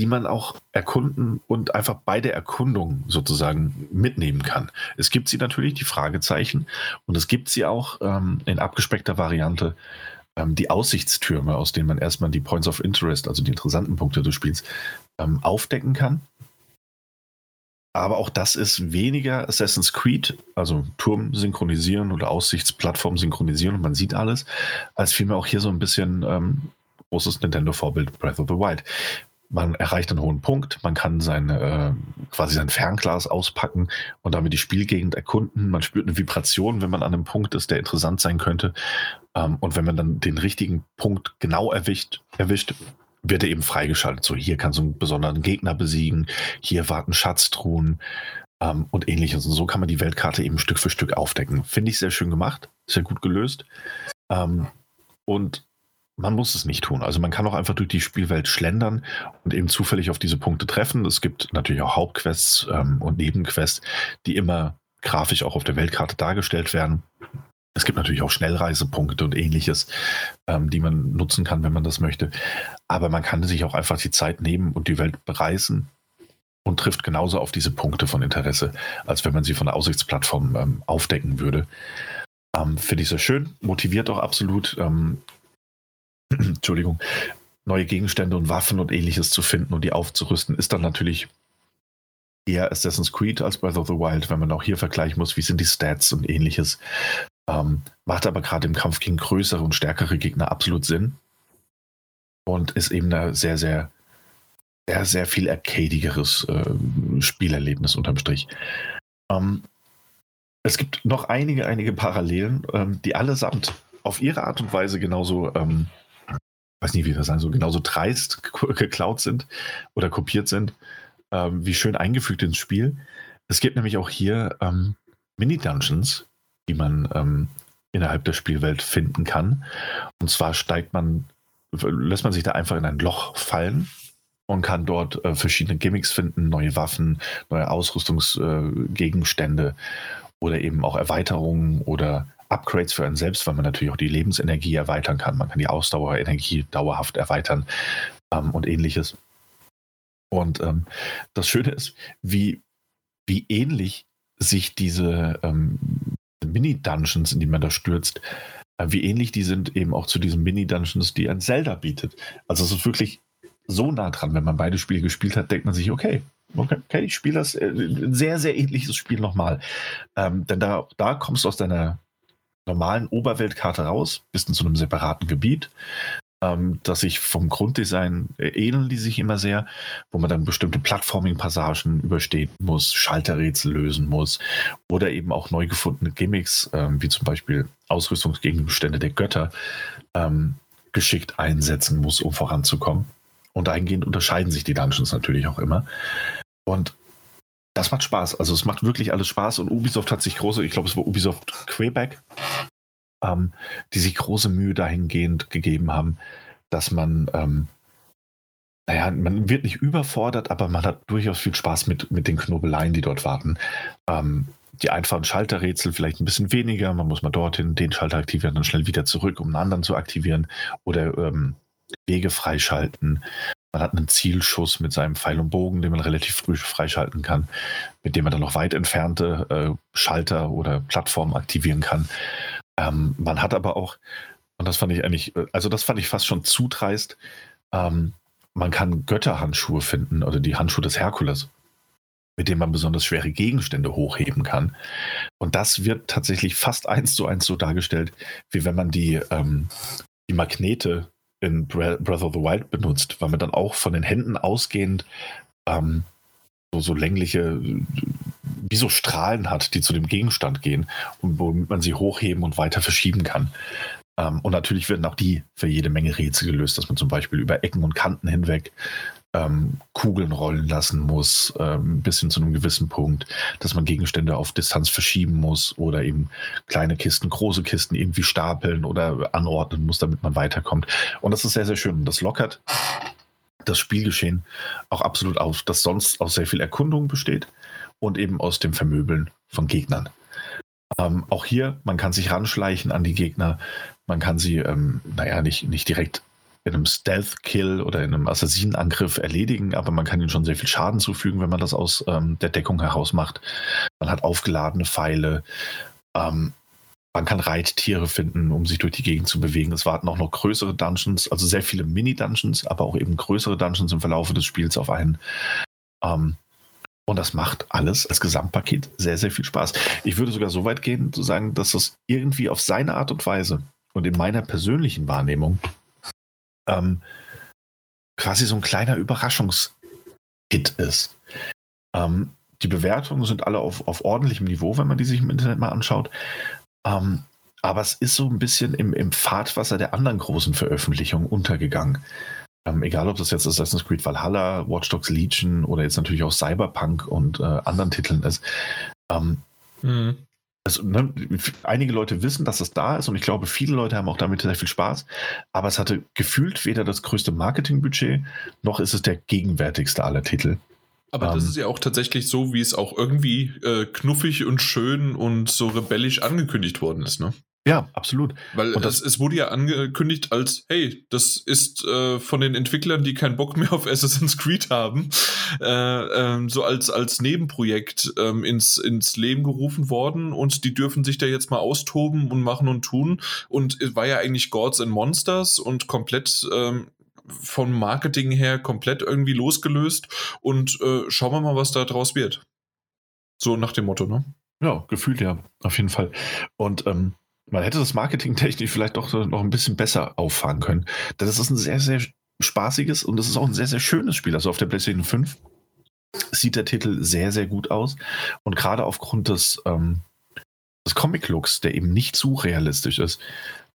die man auch erkunden und einfach bei der Erkundung sozusagen mitnehmen kann. Es gibt sie natürlich, die Fragezeichen, und es gibt sie auch ähm, in abgespeckter Variante, ähm, die Aussichtstürme, aus denen man erstmal die Points of Interest, also die interessanten Punkte des Spiels, ähm, aufdecken kann. Aber auch das ist weniger Assassin's Creed, also Turm synchronisieren oder Aussichtsplattform synchronisieren und man sieht alles, als vielmehr auch hier so ein bisschen ähm, großes Nintendo-Vorbild Breath of the Wild. Man erreicht einen hohen Punkt, man kann sein, äh, quasi sein Fernglas auspacken und damit die Spielgegend erkunden. Man spürt eine Vibration, wenn man an einem Punkt ist, der interessant sein könnte. Ähm, und wenn man dann den richtigen Punkt genau erwischt, erwischt wird er eben freigeschaltet. So, hier kannst du einen besonderen Gegner besiegen, hier warten Schatztruhen ähm, und ähnliches. Und so kann man die Weltkarte eben Stück für Stück aufdecken. Finde ich sehr schön gemacht, sehr gut gelöst. Ähm, und man muss es nicht tun. Also man kann auch einfach durch die Spielwelt schlendern und eben zufällig auf diese Punkte treffen. Es gibt natürlich auch Hauptquests ähm, und Nebenquests, die immer grafisch auch auf der Weltkarte dargestellt werden. Es gibt natürlich auch Schnellreisepunkte und ähnliches, ähm, die man nutzen kann, wenn man das möchte. Aber man kann sich auch einfach die Zeit nehmen und die Welt bereisen und trifft genauso auf diese Punkte von Interesse, als wenn man sie von der Aussichtsplattform ähm, aufdecken würde. Ähm, Finde ich sehr schön, motiviert auch absolut, ähm, Entschuldigung, neue Gegenstände und Waffen und ähnliches zu finden und die aufzurüsten, ist dann natürlich eher Assassin's Creed als Breath of the Wild, wenn man auch hier vergleichen muss, wie sind die Stats und ähnliches. Ähm, macht aber gerade im Kampf gegen größere und stärkere Gegner absolut Sinn. Und ist eben ein sehr, sehr, sehr, sehr viel arcadigeres äh, Spielerlebnis unterm Strich. Ähm, es gibt noch einige, einige Parallelen, ähm, die allesamt auf ihre Art und Weise genauso, ähm, weiß nicht, wie wir sagen, so genauso dreist geklaut sind oder kopiert sind, ähm, wie schön eingefügt ins Spiel. Es gibt nämlich auch hier ähm, Mini-Dungeons, die man ähm, innerhalb der Spielwelt finden kann. Und zwar steigt man, lässt man sich da einfach in ein Loch fallen und kann dort äh, verschiedene Gimmicks finden, neue Waffen, neue Ausrüstungsgegenstände äh, oder eben auch Erweiterungen oder Upgrades für einen selbst, weil man natürlich auch die Lebensenergie erweitern kann. Man kann die Ausdauerenergie dauerhaft erweitern ähm, und ähnliches. Und ähm, das Schöne ist, wie, wie ähnlich sich diese ähm, Mini-Dungeons, in die man da stürzt, äh, wie ähnlich die sind eben auch zu diesen Mini-Dungeons, die ein Zelda bietet. Also es ist wirklich so nah dran, wenn man beide Spiele gespielt hat, denkt man sich, okay, okay, ich spiele das, äh, ein sehr, sehr ähnliches Spiel nochmal. Ähm, denn da, da kommst du aus deiner normalen Oberweltkarte raus, bist in so einem separaten Gebiet, ähm, dass sich vom Grunddesign ähneln die sich immer sehr, wo man dann bestimmte Plattforming-Passagen überstehen muss, Schalterrätsel lösen muss oder eben auch neu gefundene Gimmicks, ähm, wie zum Beispiel Ausrüstungsgegenstände der Götter, ähm, geschickt einsetzen muss, um voranzukommen. Und dahingehend unterscheiden sich die Dungeons natürlich auch immer. Und das macht Spaß. Also es macht wirklich alles Spaß und Ubisoft hat sich große, ich glaube es war Ubisoft Quebec, ähm, die sich große Mühe dahingehend gegeben haben, dass man, ähm, naja, man wird nicht überfordert, aber man hat durchaus viel Spaß mit, mit den Knobeleien, die dort warten. Ähm, die einfachen Schalterrätsel vielleicht ein bisschen weniger, man muss mal dorthin den Schalter aktivieren, dann schnell wieder zurück, um einen anderen zu aktivieren oder ähm, Wege freischalten. Man hat einen Zielschuss mit seinem Pfeil und Bogen, den man relativ früh freischalten kann, mit dem man dann noch weit entfernte äh, Schalter oder Plattformen aktivieren kann. Ähm, man hat aber auch, und das fand ich eigentlich, äh, also das fand ich fast schon zu dreist, ähm, man kann Götterhandschuhe finden oder die Handschuhe des Herkules, mit denen man besonders schwere Gegenstände hochheben kann. Und das wird tatsächlich fast eins zu eins so dargestellt, wie wenn man die, ähm, die Magnete in Breath of the Wild benutzt, weil man dann auch von den Händen ausgehend ähm, so, so längliche, wie so Strahlen hat, die zu dem Gegenstand gehen und womit man sie hochheben und weiter verschieben kann. Ähm, und natürlich werden auch die für jede Menge Rätsel gelöst, dass man zum Beispiel über Ecken und Kanten hinweg ähm, Kugeln rollen lassen muss, ähm, bis hin zu einem gewissen Punkt, dass man Gegenstände auf Distanz verschieben muss oder eben kleine Kisten, große Kisten irgendwie stapeln oder anordnen muss, damit man weiterkommt. Und das ist sehr, sehr schön. Und das lockert das Spielgeschehen auch absolut auf, das sonst aus sehr viel Erkundung besteht und eben aus dem Vermöbeln von Gegnern. Ähm, auch hier, man kann sich ranschleichen an die Gegner, man kann sie, ähm, naja, nicht, nicht direkt in einem Stealth-Kill oder in einem Assassinenangriff erledigen, aber man kann ihnen schon sehr viel Schaden zufügen, wenn man das aus ähm, der Deckung heraus macht. Man hat aufgeladene Pfeile. Ähm, man kann Reittiere finden, um sich durch die Gegend zu bewegen. Es warten auch noch größere Dungeons, also sehr viele Mini-Dungeons, aber auch eben größere Dungeons im Verlauf des Spiels auf einen. Ähm, und das macht alles als Gesamtpaket sehr, sehr viel Spaß. Ich würde sogar so weit gehen, zu sagen, dass das irgendwie auf seine Art und Weise und in meiner persönlichen Wahrnehmung ähm, quasi so ein kleiner Überraschungshit ist. Ähm, die Bewertungen sind alle auf, auf ordentlichem Niveau, wenn man die sich im Internet mal anschaut. Ähm, aber es ist so ein bisschen im, im Fahrtwasser der anderen großen Veröffentlichungen untergegangen. Ähm, egal, ob das jetzt Assassin's Creed Valhalla, Watch Dogs Legion oder jetzt natürlich auch Cyberpunk und äh, anderen Titeln ist. Ähm, mhm also, ne, einige Leute wissen, dass es da ist und ich glaube, viele Leute haben auch damit sehr viel Spaß. Aber es hatte gefühlt weder das größte Marketingbudget, noch ist es der gegenwärtigste aller Titel. Aber das ähm. ist ja auch tatsächlich so, wie es auch irgendwie äh, knuffig und schön und so rebellisch angekündigt worden ist, ne? Ja, absolut. Weil und das, es wurde ja angekündigt als, hey, das ist äh, von den Entwicklern, die keinen Bock mehr auf Assassin's Creed haben, äh, äh, so als, als Nebenprojekt ähm, ins, ins Leben gerufen worden und die dürfen sich da jetzt mal austoben und machen und tun. Und es war ja eigentlich Gods and Monsters und komplett ähm, vom Marketing her komplett irgendwie losgelöst und äh, schauen wir mal, was da draus wird. So nach dem Motto, ne? Ja, gefühlt ja, auf jeden Fall. Und ähm, man hätte das Marketingtechnisch vielleicht doch noch ein bisschen besser auffahren können. Das ist ein sehr, sehr spaßiges und das ist auch ein sehr, sehr schönes Spiel. Also auf der PlayStation 5 sieht der Titel sehr, sehr gut aus. Und gerade aufgrund des, ähm, des Comic-Looks, der eben nicht zu realistisch ist,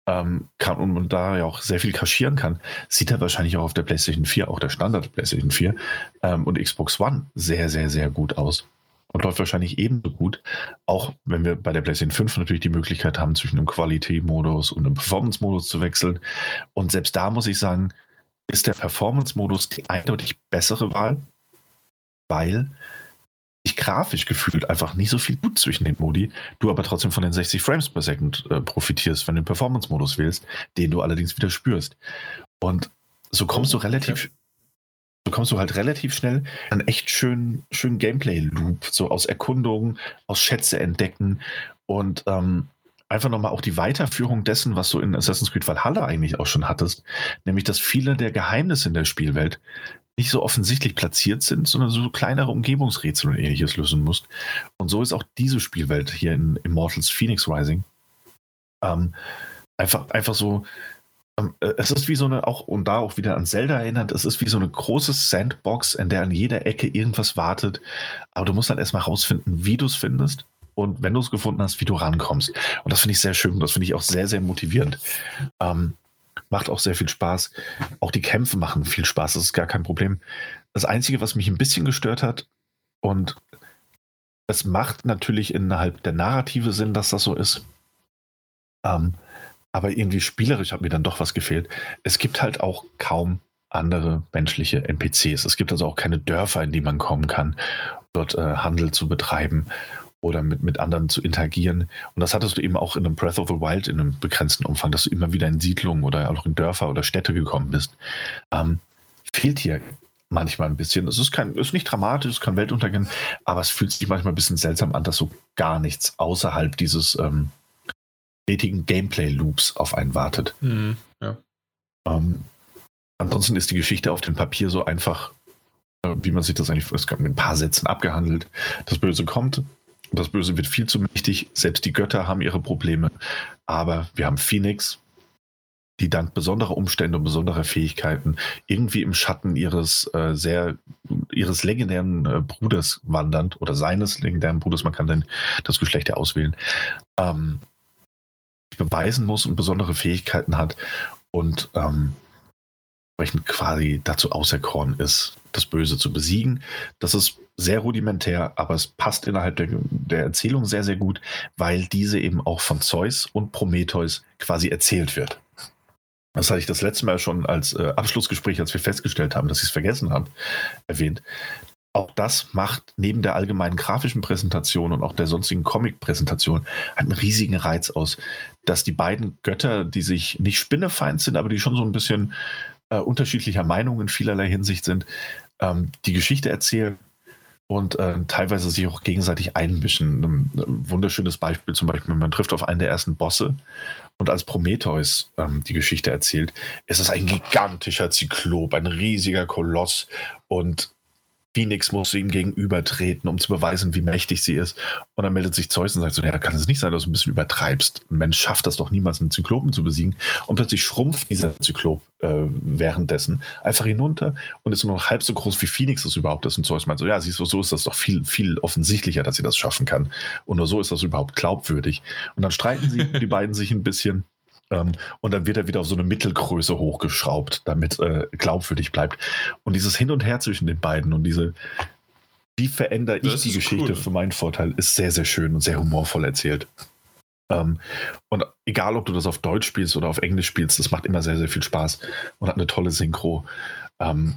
ähm, kann und da ja auch sehr viel kaschieren kann, sieht er wahrscheinlich auch auf der PlayStation 4, auch der Standard PlayStation 4 ähm, und Xbox One sehr, sehr, sehr gut aus. Und läuft wahrscheinlich ebenso gut, auch wenn wir bei der PlayStation 5 natürlich die Möglichkeit haben, zwischen einem Quality-Modus und einem Performance-Modus zu wechseln. Und selbst da muss ich sagen, ist der Performance-Modus die eindeutig bessere Wahl, weil ich grafisch gefühlt einfach nicht so viel gut zwischen den Modi, du aber trotzdem von den 60 Frames per Second äh, profitierst, wenn du den Performance-Modus wählst, den du allerdings wieder spürst. Und so kommst du relativ, okay. So kommst du halt relativ schnell an echt schönen, schönen Gameplay-Loop, so aus Erkundungen, aus Schätze entdecken und ähm, einfach nochmal auch die Weiterführung dessen, was du in Assassin's Creed Valhalla eigentlich auch schon hattest, nämlich dass viele der Geheimnisse in der Spielwelt nicht so offensichtlich platziert sind, sondern so kleinere Umgebungsrätsel und ähnliches lösen musst. Und so ist auch diese Spielwelt hier in Immortals Phoenix Rising ähm, einfach, einfach so. Ähm, äh, es ist wie so eine, auch und da auch wieder an Zelda erinnert, es ist wie so eine große Sandbox, in der an jeder Ecke irgendwas wartet. Aber du musst dann erstmal rausfinden, wie du es findest und wenn du es gefunden hast, wie du rankommst. Und das finde ich sehr schön. Das finde ich auch sehr, sehr motivierend. Ähm, macht auch sehr viel Spaß. Auch die Kämpfe machen viel Spaß, das ist gar kein Problem. Das Einzige, was mich ein bisschen gestört hat, und es macht natürlich innerhalb der Narrative Sinn, dass das so ist. Ähm, aber irgendwie spielerisch hat mir dann doch was gefehlt. Es gibt halt auch kaum andere menschliche NPCs. Es gibt also auch keine Dörfer, in die man kommen kann, dort äh, Handel zu betreiben oder mit, mit anderen zu interagieren. Und das hattest du eben auch in einem Breath of the Wild in einem begrenzten Umfang, dass du immer wieder in Siedlungen oder auch in Dörfer oder Städte gekommen bist. Ähm, fehlt hier manchmal ein bisschen. Es ist, kein, ist nicht dramatisch, es kann Weltuntergehen, aber es fühlt sich manchmal ein bisschen seltsam an, dass so gar nichts außerhalb dieses ähm, stetigen Gameplay-Loops auf einen wartet. Mhm, ja. ähm, ansonsten ist die Geschichte auf dem Papier so einfach, äh, wie man sich das eigentlich, es mit ein paar Sätzen abgehandelt. Das Böse kommt, das Böse wird viel zu mächtig. Selbst die Götter haben ihre Probleme. Aber wir haben Phoenix, die dank besonderer Umstände und besonderer Fähigkeiten irgendwie im Schatten ihres äh, sehr ihres legendären äh, Bruders wandernd oder seines legendären Bruders, man kann dann das Geschlecht ja auswählen, ähm, beweisen muss und besondere Fähigkeiten hat und ähm, entsprechend quasi dazu auserkoren ist, das Böse zu besiegen. Das ist sehr rudimentär, aber es passt innerhalb der, der Erzählung sehr, sehr gut, weil diese eben auch von Zeus und Prometheus quasi erzählt wird. Das hatte ich das letzte Mal schon als äh, Abschlussgespräch, als wir festgestellt haben, dass ich es vergessen habe, erwähnt. Auch das macht neben der allgemeinen grafischen Präsentation und auch der sonstigen Comic-Präsentation einen riesigen Reiz aus, dass die beiden Götter, die sich nicht spinnefeind sind, aber die schon so ein bisschen äh, unterschiedlicher Meinung in vielerlei Hinsicht sind, ähm, die Geschichte erzählen und äh, teilweise sich auch gegenseitig einmischen. Ein, ein, wunderschönes Beispiel zum Beispiel, man trifft auf einen der ersten Bosse und als Prometheus ähm, die Geschichte erzählt, ist es ein gigantischer Zyklop, ein riesiger Koloss und Phoenix muss ihm gegenübertreten, um zu beweisen, wie mächtig sie ist. Und dann meldet sich Zeus und sagt so, ja, da kann es nicht sein, dass du ein bisschen übertreibst. Ein Mensch schafft das doch niemals, einen Zyklopen zu besiegen. Und plötzlich schrumpft dieser Zyklop äh, währenddessen einfach hinunter und ist nur noch halb so groß, wie Phoenix es überhaupt ist. Und Zeus meint so, ja, siehst du, so ist das doch viel, viel offensichtlicher, dass sie das schaffen kann. Und nur so ist das überhaupt glaubwürdig. Und dann streiten sie, die beiden sich ein bisschen. Ähm, und dann wird er wieder auf so eine Mittelgröße hochgeschraubt, damit äh, glaubwürdig bleibt. Und dieses Hin und Her zwischen den beiden und diese, wie verändere ich die Geschichte cool. für meinen Vorteil, ist sehr, sehr schön und sehr humorvoll erzählt. Ähm, und egal, ob du das auf Deutsch spielst oder auf Englisch spielst, das macht immer sehr, sehr viel Spaß und hat eine tolle Synchro. Ähm,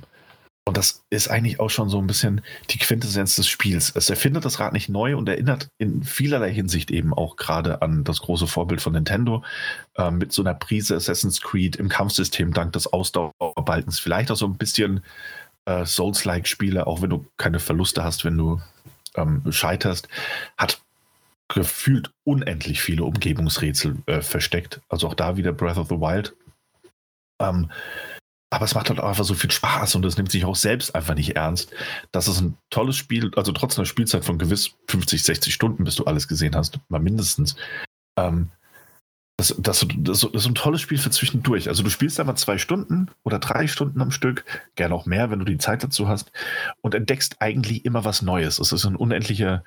und das ist eigentlich auch schon so ein bisschen die Quintessenz des Spiels. Es erfindet das Rad nicht neu und erinnert in vielerlei Hinsicht eben auch gerade an das große Vorbild von Nintendo äh, mit so einer Prise Assassin's Creed im Kampfsystem dank des Ausdauerbalkens. Vielleicht auch so ein bisschen äh, Souls-like-Spiele, auch wenn du keine Verluste hast, wenn du ähm, scheiterst, hat gefühlt unendlich viele Umgebungsrätsel äh, versteckt. Also auch da wieder Breath of the Wild. Ähm, aber es macht halt auch einfach so viel Spaß und es nimmt sich auch selbst einfach nicht ernst. Das ist ein tolles Spiel, also trotz einer Spielzeit von gewiss 50, 60 Stunden, bis du alles gesehen hast, mal mindestens. Ähm, das, das, das, das, ist ein tolles Spiel für zwischendurch. Also du spielst einmal zwei Stunden oder drei Stunden am Stück, gerne auch mehr, wenn du die Zeit dazu hast, und entdeckst eigentlich immer was Neues. Es ist ein unendlicher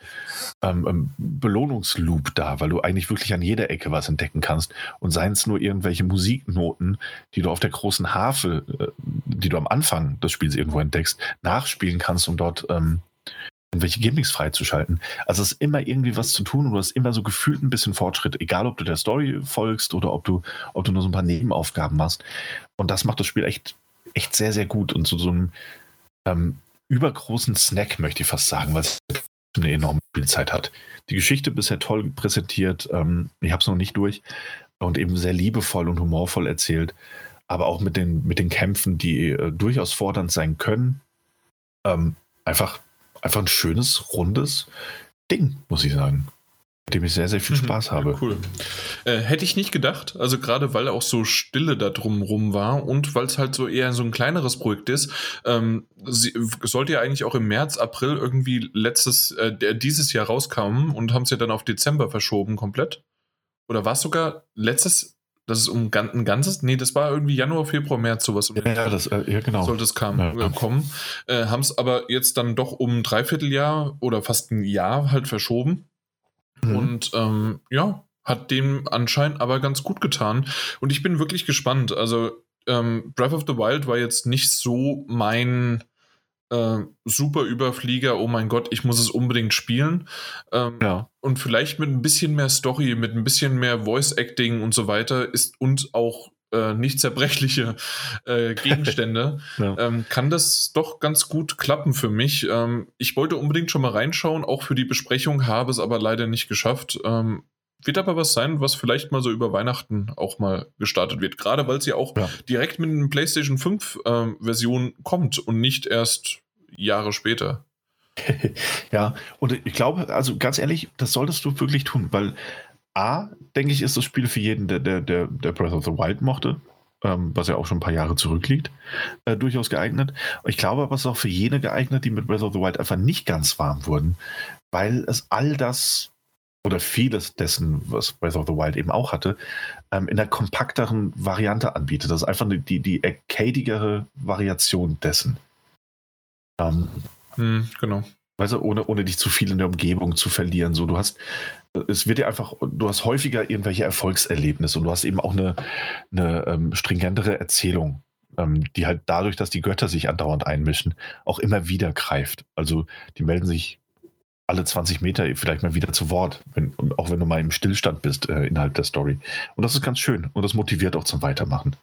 ähm, ähm, Belohnungsloop da, weil du eigentlich wirklich an jeder Ecke was entdecken kannst. Und seien es nur irgendwelche Musiknoten, die du auf der großen Harfe, äh, die du am Anfang des Spiels irgendwo entdeckst, nachspielen kannst, um dort ähm, irgendwelche Gimmicks freizuschalten. Also es ist immer irgendwie was zu tun und du hast immer so gefühlt ein bisschen Fortschritt, egal ob du der Story folgst oder ob du, ob du nur so ein paar Nebenaufgaben machst. Und das macht das Spiel echt, echt sehr, sehr gut und so, so einem ähm, übergroßen Snack, möchte ich fast sagen, weil es eine enorme Spielzeit hat. Die Geschichte bisher toll präsentiert, ähm, ich habe es noch nicht durch und eben sehr liebevoll und humorvoll erzählt, aber auch mit den, mit den Kämpfen, die äh, durchaus fordernd sein können. Ähm, einfach einfach ein schönes, rundes Ding, muss ich sagen. Mit dem ich sehr, sehr viel mhm. Spaß habe. cool. Äh, hätte ich nicht gedacht, also gerade weil auch so Stille da drumrum war und weil es halt so eher so ein kleineres Projekt ist, ähm, sie, sollte ja eigentlich auch im März, April irgendwie letztes, äh, dieses Jahr rauskommen und haben es ja dann auf Dezember verschoben komplett. Oder war es sogar letztes, das ist um ein ganzes, nee, das war irgendwie Januar, Februar, März, sowas. Ja, ja, das, äh, ja genau. Sollte es kam, ja. äh, kommen. Äh, Haben es aber jetzt dann doch um ein Dreivierteljahr oder fast ein Jahr halt verschoben. Mhm. Und ähm, ja, hat dem anscheinend aber ganz gut getan. Und ich bin wirklich gespannt. Also ähm, Breath of the Wild war jetzt nicht so mein äh, super Überflieger, oh mein Gott, ich muss es unbedingt spielen. Ähm, ja. Und vielleicht mit ein bisschen mehr Story, mit ein bisschen mehr Voice-Acting und so weiter ist und auch äh, nicht zerbrechliche äh, Gegenstände, ja. ähm, kann das doch ganz gut klappen für mich. Ähm, ich wollte unbedingt schon mal reinschauen, auch für die Besprechung, habe es aber leider nicht geschafft. Ähm, wird aber was sein, was vielleicht mal so über Weihnachten auch mal gestartet wird. Gerade weil es ja auch ja. direkt mit einer PlayStation 5 ähm, Version kommt und nicht erst Jahre später. ja, und ich glaube, also ganz ehrlich, das solltest du wirklich tun, weil A, denke ich, ist das Spiel für jeden, der, der, der, der Breath of the Wild mochte, ähm, was ja auch schon ein paar Jahre zurückliegt, äh, durchaus geeignet. Ich glaube aber, es ist auch für jene geeignet, die mit Breath of the Wild einfach nicht ganz warm wurden, weil es all das oder vieles dessen, was Breath of the Wild eben auch hatte, ähm, in einer kompakteren Variante anbietet. Das ist einfach eine, die, die arcadigere Variation dessen. Ähm, hm, genau. Weißt du, ohne, ohne dich zu viel in der Umgebung zu verlieren. So, du hast, es wird dir einfach, du hast häufiger irgendwelche Erfolgserlebnisse und du hast eben auch eine, eine ähm, stringentere Erzählung, ähm, die halt dadurch, dass die Götter sich andauernd einmischen, auch immer wieder greift. Also die melden sich alle 20 Meter vielleicht mal wieder zu Wort, wenn, auch wenn du mal im Stillstand bist äh, innerhalb der Story. Und das ist ganz schön und das motiviert auch zum Weitermachen.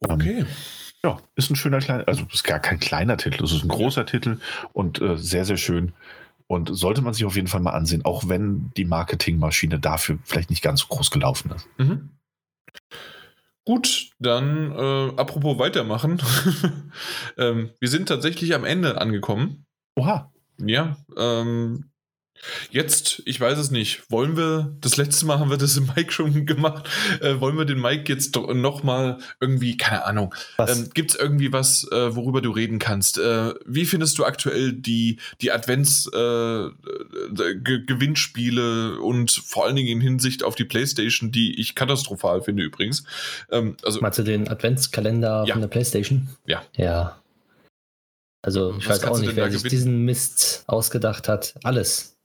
Okay. Um, ja, ist ein schöner kleiner, also ist gar kein kleiner Titel, es ist ein großer Titel und äh, sehr, sehr schön. Und sollte man sich auf jeden Fall mal ansehen, auch wenn die Marketingmaschine dafür vielleicht nicht ganz so groß gelaufen ist. Mhm. Gut, dann äh, apropos weitermachen. ähm, wir sind tatsächlich am Ende angekommen. Oha. Ja, ähm, Jetzt, ich weiß es nicht, wollen wir, das letzte Mal haben wir das im Mike schon gemacht, äh, wollen wir den Mike jetzt nochmal irgendwie, keine Ahnung, ähm, gibt es irgendwie was, äh, worüber du reden kannst? Äh, wie findest du aktuell die, die Advents-Gewinnspiele äh, und vor allen Dingen in Hinsicht auf die Playstation, die ich katastrophal finde übrigens? Ähm, also, Meinst du den Adventskalender ja. von der Playstation? Ja. Ja. Also ich was weiß auch nicht, wer sich diesen Mist ausgedacht hat. Alles.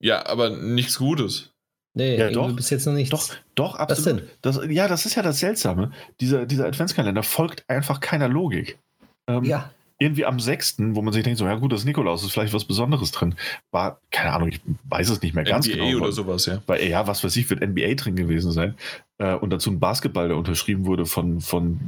Ja, aber nichts Gutes. Nee, ja, doch, bis jetzt noch nicht. Doch, doch, absolut. Das, ja, das ist ja das Seltsame. Dieser, dieser Adventskalender folgt einfach keiner Logik. Ähm, ja. Irgendwie am 6., wo man sich denkt, so, ja gut, das ist Nikolaus, ist vielleicht was Besonderes drin. War, keine Ahnung, ich weiß es nicht mehr ganz NBA genau. NBA oder sowas, ja. Weil, ja, was weiß ich, wird NBA drin gewesen sein. Äh, und dazu ein Basketball, der unterschrieben wurde von, von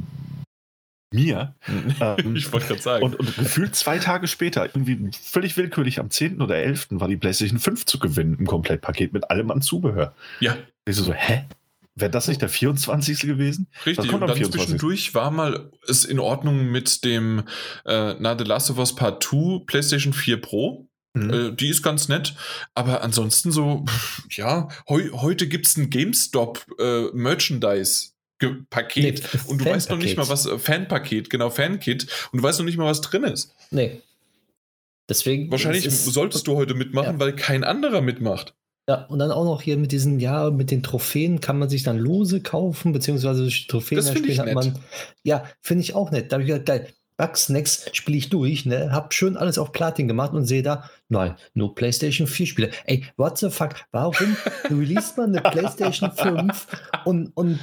mir. ähm, ich wollte gerade sagen. Und, und, gefühlt zwei Tage später, irgendwie völlig willkürlich am 10. oder 11. war die PlayStation 5 zu gewinnen im Komplettpaket mit allem an Zubehör. Ja. Ich so, hä? Wäre das nicht der 24. gewesen? Richtig, und dann 24. zwischendurch war mal es in Ordnung mit dem äh, na, The Last of Us Part 2 PlayStation 4 Pro. Mhm. Äh, die ist ganz nett, aber ansonsten so, ja, heu heute gibt es ein GameStop äh, Merchandise Paket Nee, und du weißt noch nicht mal, was äh, Fanpaket, genau, Fankit und du weißt noch nicht mal, was drin ist. Nee. Deswegen. Wahrscheinlich ist- solltest du heute mitmachen, Ja. weil kein anderer mitmacht. Ja, und dann auch noch hier mit diesen, ja, mit den Trophäen kann man sich dann Lose kaufen, beziehungsweise Trophäen Das ich hat man. Ja, finde ich auch nett. Da habe ich gedacht, geil. Bugsnacks spiele ich durch, ne? Hab schön alles auf Platin gemacht und sehe da, nein, nur PlayStation 4 Spiele. Ey, what the fuck? Warum released man eine PlayStation 5 und, und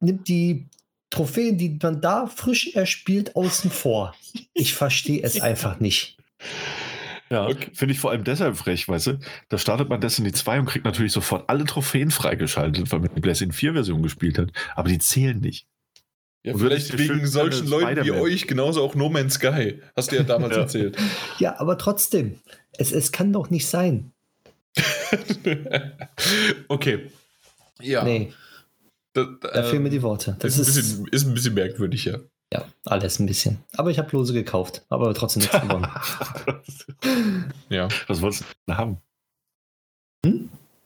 nimmt die Trophäen, die man da frisch erspielt, außen vor? Ich verstehe es einfach nicht. Ja, Okay. finde ich vor allem deshalb frech, weißt du? Da startet man Destiny 2 und kriegt natürlich sofort alle Trophäen freigeschaltet, weil man die PlayStation 4 Version gespielt hat. Aber die zählen nicht. Ja, Und vielleicht wegen solchen Leuten wie euch, genauso auch No Man's Sky. Hast du ja damals Ja. erzählt. Ja, aber trotzdem, es, es kann doch nicht sein. okay. Ja. Nee, Da, da fehlen mir die Worte. Das ist, ein bisschen, ist ein bisschen merkwürdig, ja. ja, alles ein bisschen. Aber ich habe Lose gekauft, aber trotzdem nichts gewonnen. Ja. Was wolltest du denn haben?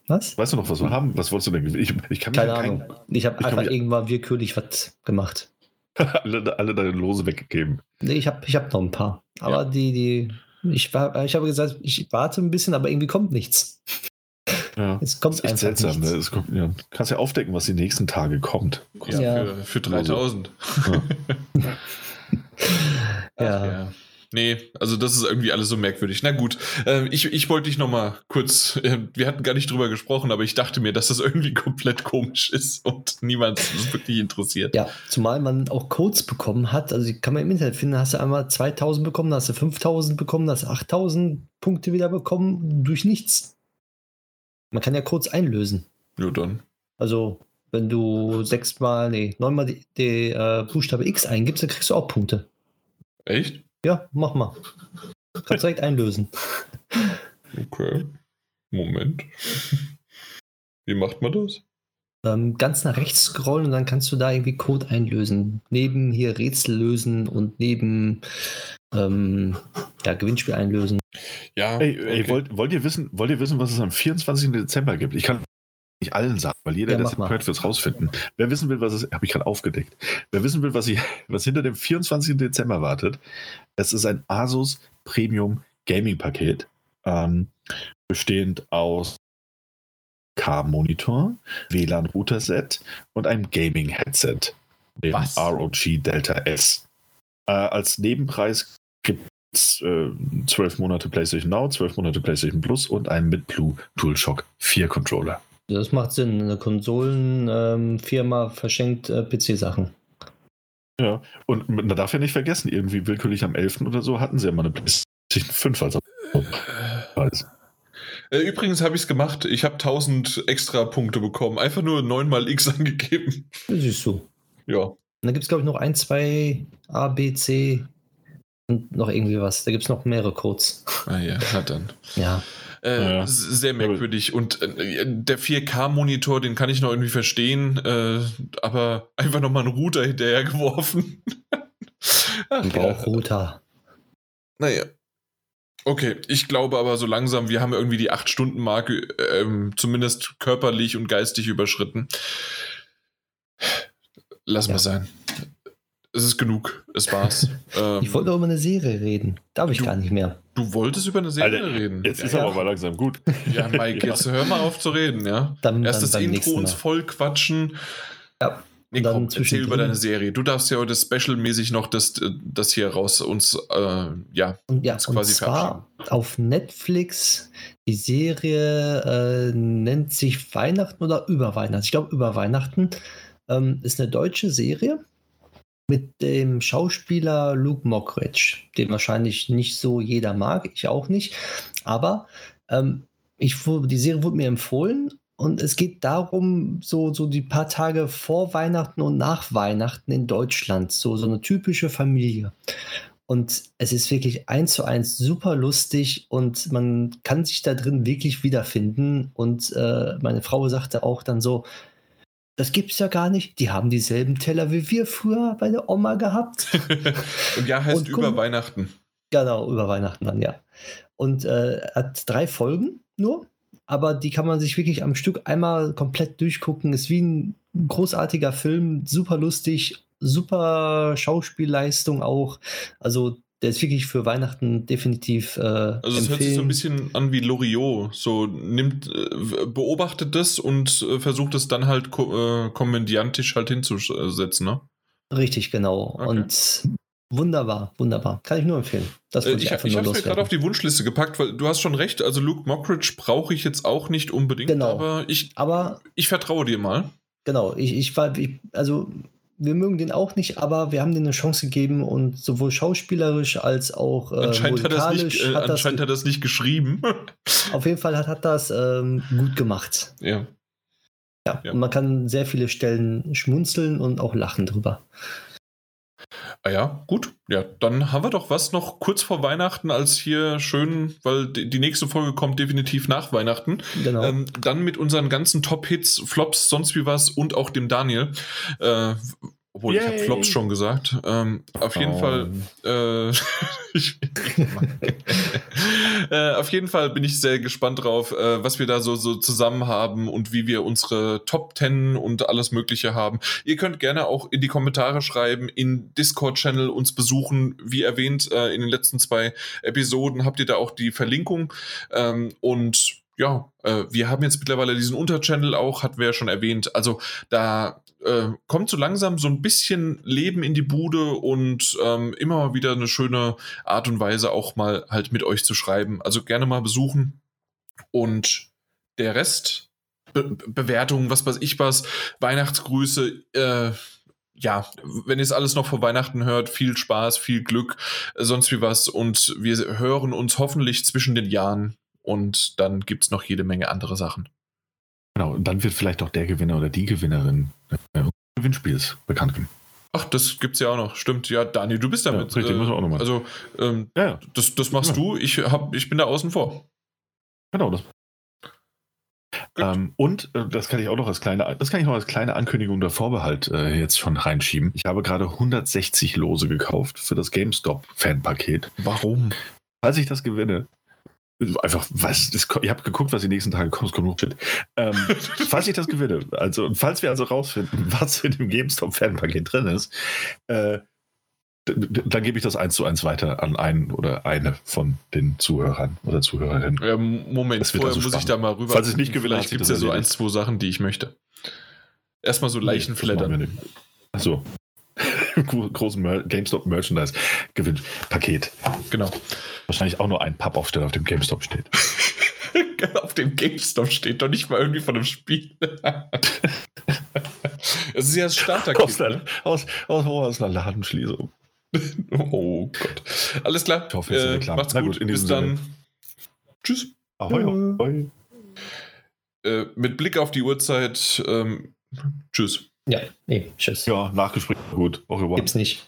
Was? Weißt du noch, was wir haben? Was wolltest du denn? Ich, ich kann Keine Ahnung. Ich habe ich kann einfach mich- irgendwann willkürlich was gemacht. alle, alle deine Lose weggegeben. Nee, ich habe ich hab noch ein paar. Aber die, die, ich, war, ich habe gesagt, ich warte ein bisschen, aber irgendwie kommt nichts. Ja. Es kommt ist einfach seltsam. nichts. Ne? Es kommt, ja. Du kannst ja aufdecken, was die nächsten Tage kommt. ja, Ja. Für, für 3000. Ach, Ja. ja. Nee, also das ist irgendwie alles so merkwürdig. Na gut, äh, ich, ich wollte dich noch mal kurz, äh, wir hatten gar nicht drüber gesprochen, aber ich dachte mir, dass das irgendwie komplett komisch ist und niemand es wirklich interessiert. Ja, zumal man auch Codes bekommen hat. Also die kann man im Internet finden. Hast du einmal 2000 bekommen, hast du 5000 bekommen, hast du 8000 Punkte wieder bekommen durch nichts. Man kann ja Codes einlösen. Ja, dann. Also, wenn du sechsmal, nee, neunmal die, die äh, Buchstabe X eingibst, dann kriegst du auch Punkte. Echt? Ja, mach mal. Kannst direkt einlösen. Okay. Moment. Wie macht man das? Ähm, ganz nach rechts scrollen und dann kannst du da irgendwie Code einlösen. Neben hier Rätsel lösen und neben ähm, ja, Gewinnspiel einlösen. Ja. Ey, ey okay. wollt, wollt, ihr wissen, wollt ihr wissen, was es am 24. Dezember gibt? Ich kann nicht allen sagen, weil jeder, Ja, der mal. hört, wird es rausfinden. Wer wissen will, was es, habe ich gerade aufgedeckt. Wer wissen will, was, ich, was hinter dem 24. Dezember wartet, es ist ein Asus Premium Gaming Paket, ähm, bestehend aus K-Monitor, WLAN-Router-Set und einem Gaming-Headset, dem Was? ROG Delta S. Äh, als Nebenpreis äh, 12 Monate PlayStation Now, 12 Monate PlayStation Plus und einen mit Blue DualShock 4 Controller. Das macht Sinn. Eine Konsolenfirma verschenkt äh, PC-Sachen. Ja, und man darf ja nicht vergessen, irgendwie willkürlich am 11. oder so hatten sie ja mal eine PlayStation 5 als Preis. Äh, Übrigens habe ich es gemacht. Ich habe 1000 extra Punkte bekommen. Einfach nur 9 mal X angegeben. Das siehst du. Ja. Und da gibt es, glaube ich, noch ein, zwei A, B, C und noch irgendwie was. Da gibt es noch mehrere Codes. Ah ja, na dann. Ja. Äh, Ja. Sehr merkwürdig. Und äh, der 4K-Monitor, den kann ich noch irgendwie verstehen, äh, aber einfach nochmal einen Router hinterher geworfen. Ach, Ein Bauchrouter. Naja. Okay, ich glaube aber so langsam, wir haben irgendwie die 8-Stunden-Marke ähm, zumindest körperlich und geistig überschritten. Lass Ja. mal sein. Es ist genug. Es war's. ähm, Ich wollte doch über eine Serie reden. Darf ich Du- gar nicht mehr. du wolltest über eine Serie Alter, reden. Jetzt ist Ja. aber mal langsam gut. Ja, Mike, jetzt hör mal auf zu reden, ja? Dann, Erst das dann beim Intro uns voll quatschen. Ja. Nee, dann komm, erzähl über deine Serie. Du darfst ja heute specialmäßig noch das, das hier raus uns, äh, ja. Und ja, uns und quasi zwar auf Netflix. Die Serie äh, nennt sich Weihnachten oder über Weihnachten. Ich glaube, über Weihnachten. Ähm, ist eine deutsche Serie mit dem Schauspieler Luke Mockridge, den wahrscheinlich nicht so jeder mag, ich auch nicht. Aber ähm, ich, die Serie wurde mir empfohlen und es geht darum, so, so die paar Tage vor Weihnachten und nach Weihnachten in Deutschland, so, so eine typische Familie. Und es ist wirklich eins zu eins super lustig und man kann sich da drin wirklich wiederfinden. Und äh, meine Frau sagte auch dann so, das gibt's ja gar nicht. Die haben dieselben Teller wie wir früher bei der Oma gehabt. Und ja, heißt Und über Weihnachten. Genau, über Weihnachten dann, ja. Und äh, hat drei Folgen nur. aber die kann man sich wirklich am Stück einmal komplett durchgucken. Ist wie ein großartiger Film, super lustig, super Schauspielleistung auch. Also der ist wirklich für Weihnachten definitiv. Äh, also es hört sich so ein bisschen an wie Loriot. So nimmt, äh, beobachtet das und äh, versucht es dann halt ko äh, komödiantisch halt hinzusetzen, ne? Richtig, genau. Okay. Und wunderbar, wunderbar. Kann ich nur empfehlen. Das äh, ich ich habe es mir gerade auf die Wunschliste gepackt, weil du hast schon recht. Also Luke Mockridge brauche ich jetzt auch nicht unbedingt. Genau. Aber ich, aber ich vertraue dir mal. Genau. Ich, ich war, ich, also wir mögen den auch nicht, aber wir haben denen eine Chance gegeben und sowohl schauspielerisch als auch äh, anscheinend hat, das nicht, äh, hat anscheinend das, hat das nicht geschrieben. auf jeden Fall hat, hat das ähm, gut gemacht. Ja. ja. ja. Und man kann sehr viele Stellen schmunzeln und auch lachen drüber. Ah ja, gut. Ja, dann haben wir doch was noch kurz vor Weihnachten als hier schön, weil die nächste Folge kommt definitiv nach Weihnachten. Genau. Ähm, dann mit unseren ganzen Top-Hits, Flops, sonst wie was und auch dem Daniel. Äh, obwohl, Yay. ich habe Flops schon gesagt. Ähm, auf jeden oh. Fall. Äh, äh, auf jeden Fall bin ich sehr gespannt drauf, äh, was wir da so, so zusammen haben und wie wir unsere Top 10 und alles Mögliche haben. Ihr könnt gerne auch in die Kommentare schreiben, in Discord-Channel uns besuchen. Wie erwähnt, äh, in den letzten zwei Episoden habt ihr da auch die Verlinkung. Ähm, und ja, äh, wir haben jetzt mittlerweile diesen Unterchannel auch, hatten wir ja schon erwähnt. Also da äh, kommt so langsam so ein bisschen Leben in die Bude und ähm, immer wieder eine schöne Art und Weise auch mal halt mit euch zu schreiben. Also gerne mal besuchen. Und der Rest, Be Bewertungen, was weiß ich was, Weihnachtsgrüße, äh, ja, wenn ihr es alles noch vor Weihnachten hört, viel Spaß, viel Glück, äh, sonst wie was. Und wir hören uns hoffentlich zwischen den Jahren. Und dann gibt es noch jede Menge andere Sachen. Genau, und dann wird vielleicht auch der Gewinner oder die Gewinnerin äh, Gewinnspiels bekannt geben. Ach, das gibt's ja auch noch. Stimmt, ja, Dani, du bist damit. Ja, richtig, äh, müssen wir auch nochmal. Also, ähm, ja, ja. Das, das machst ja. du, ich, hab, ich bin da außen vor. Genau, das. Ähm, und äh, das kann ich auch noch als kleine, das kann ich noch als kleine Ankündigung der Vorbehalt äh, jetzt schon reinschieben. Ich habe gerade 160 Lose gekauft für das GameStop-Fanpaket. Warum? Falls ich das gewinne, Einfach, was, das, ich habe geguckt, was die nächsten Tage kommt, es kommt noch Shit. Ähm, falls ich das gewinne, also falls wir also rausfinden, was in dem GameStop-Fanpaket drin ist, äh, dann gebe ich das eins zu eins weiter an einen oder eine von den Zuhörern oder Zuhörerinnen. Ja, Moment, vorher also muss spannend. ich da mal rüber. Falls ich nicht gewinne, gibt es ja so ein, zwei Sachen, die ich möchte. Erstmal so Leichen flattern. Achso. großen GameStop Merchandise gewinnt Paket. Genau. Wahrscheinlich auch nur ein Pappaufsteller auf dem GameStop steht. auf dem GameStop steht doch nicht mal irgendwie von einem Spiel. Es ist ja das Starter-Kit. Aus, ne? aus, aus, aus einer Ladenschließung. oh Gott. Alles klar. Ich hoffe, äh, macht's gut. gut Bis dann. Tschüss. Ahoi, ahoi. Äh, mit Blick auf die Uhrzeit. Ähm, tschüss. Ja, nee, tschüss. Ja, Nachgespräch gut. Au revoir. Gibt's nicht.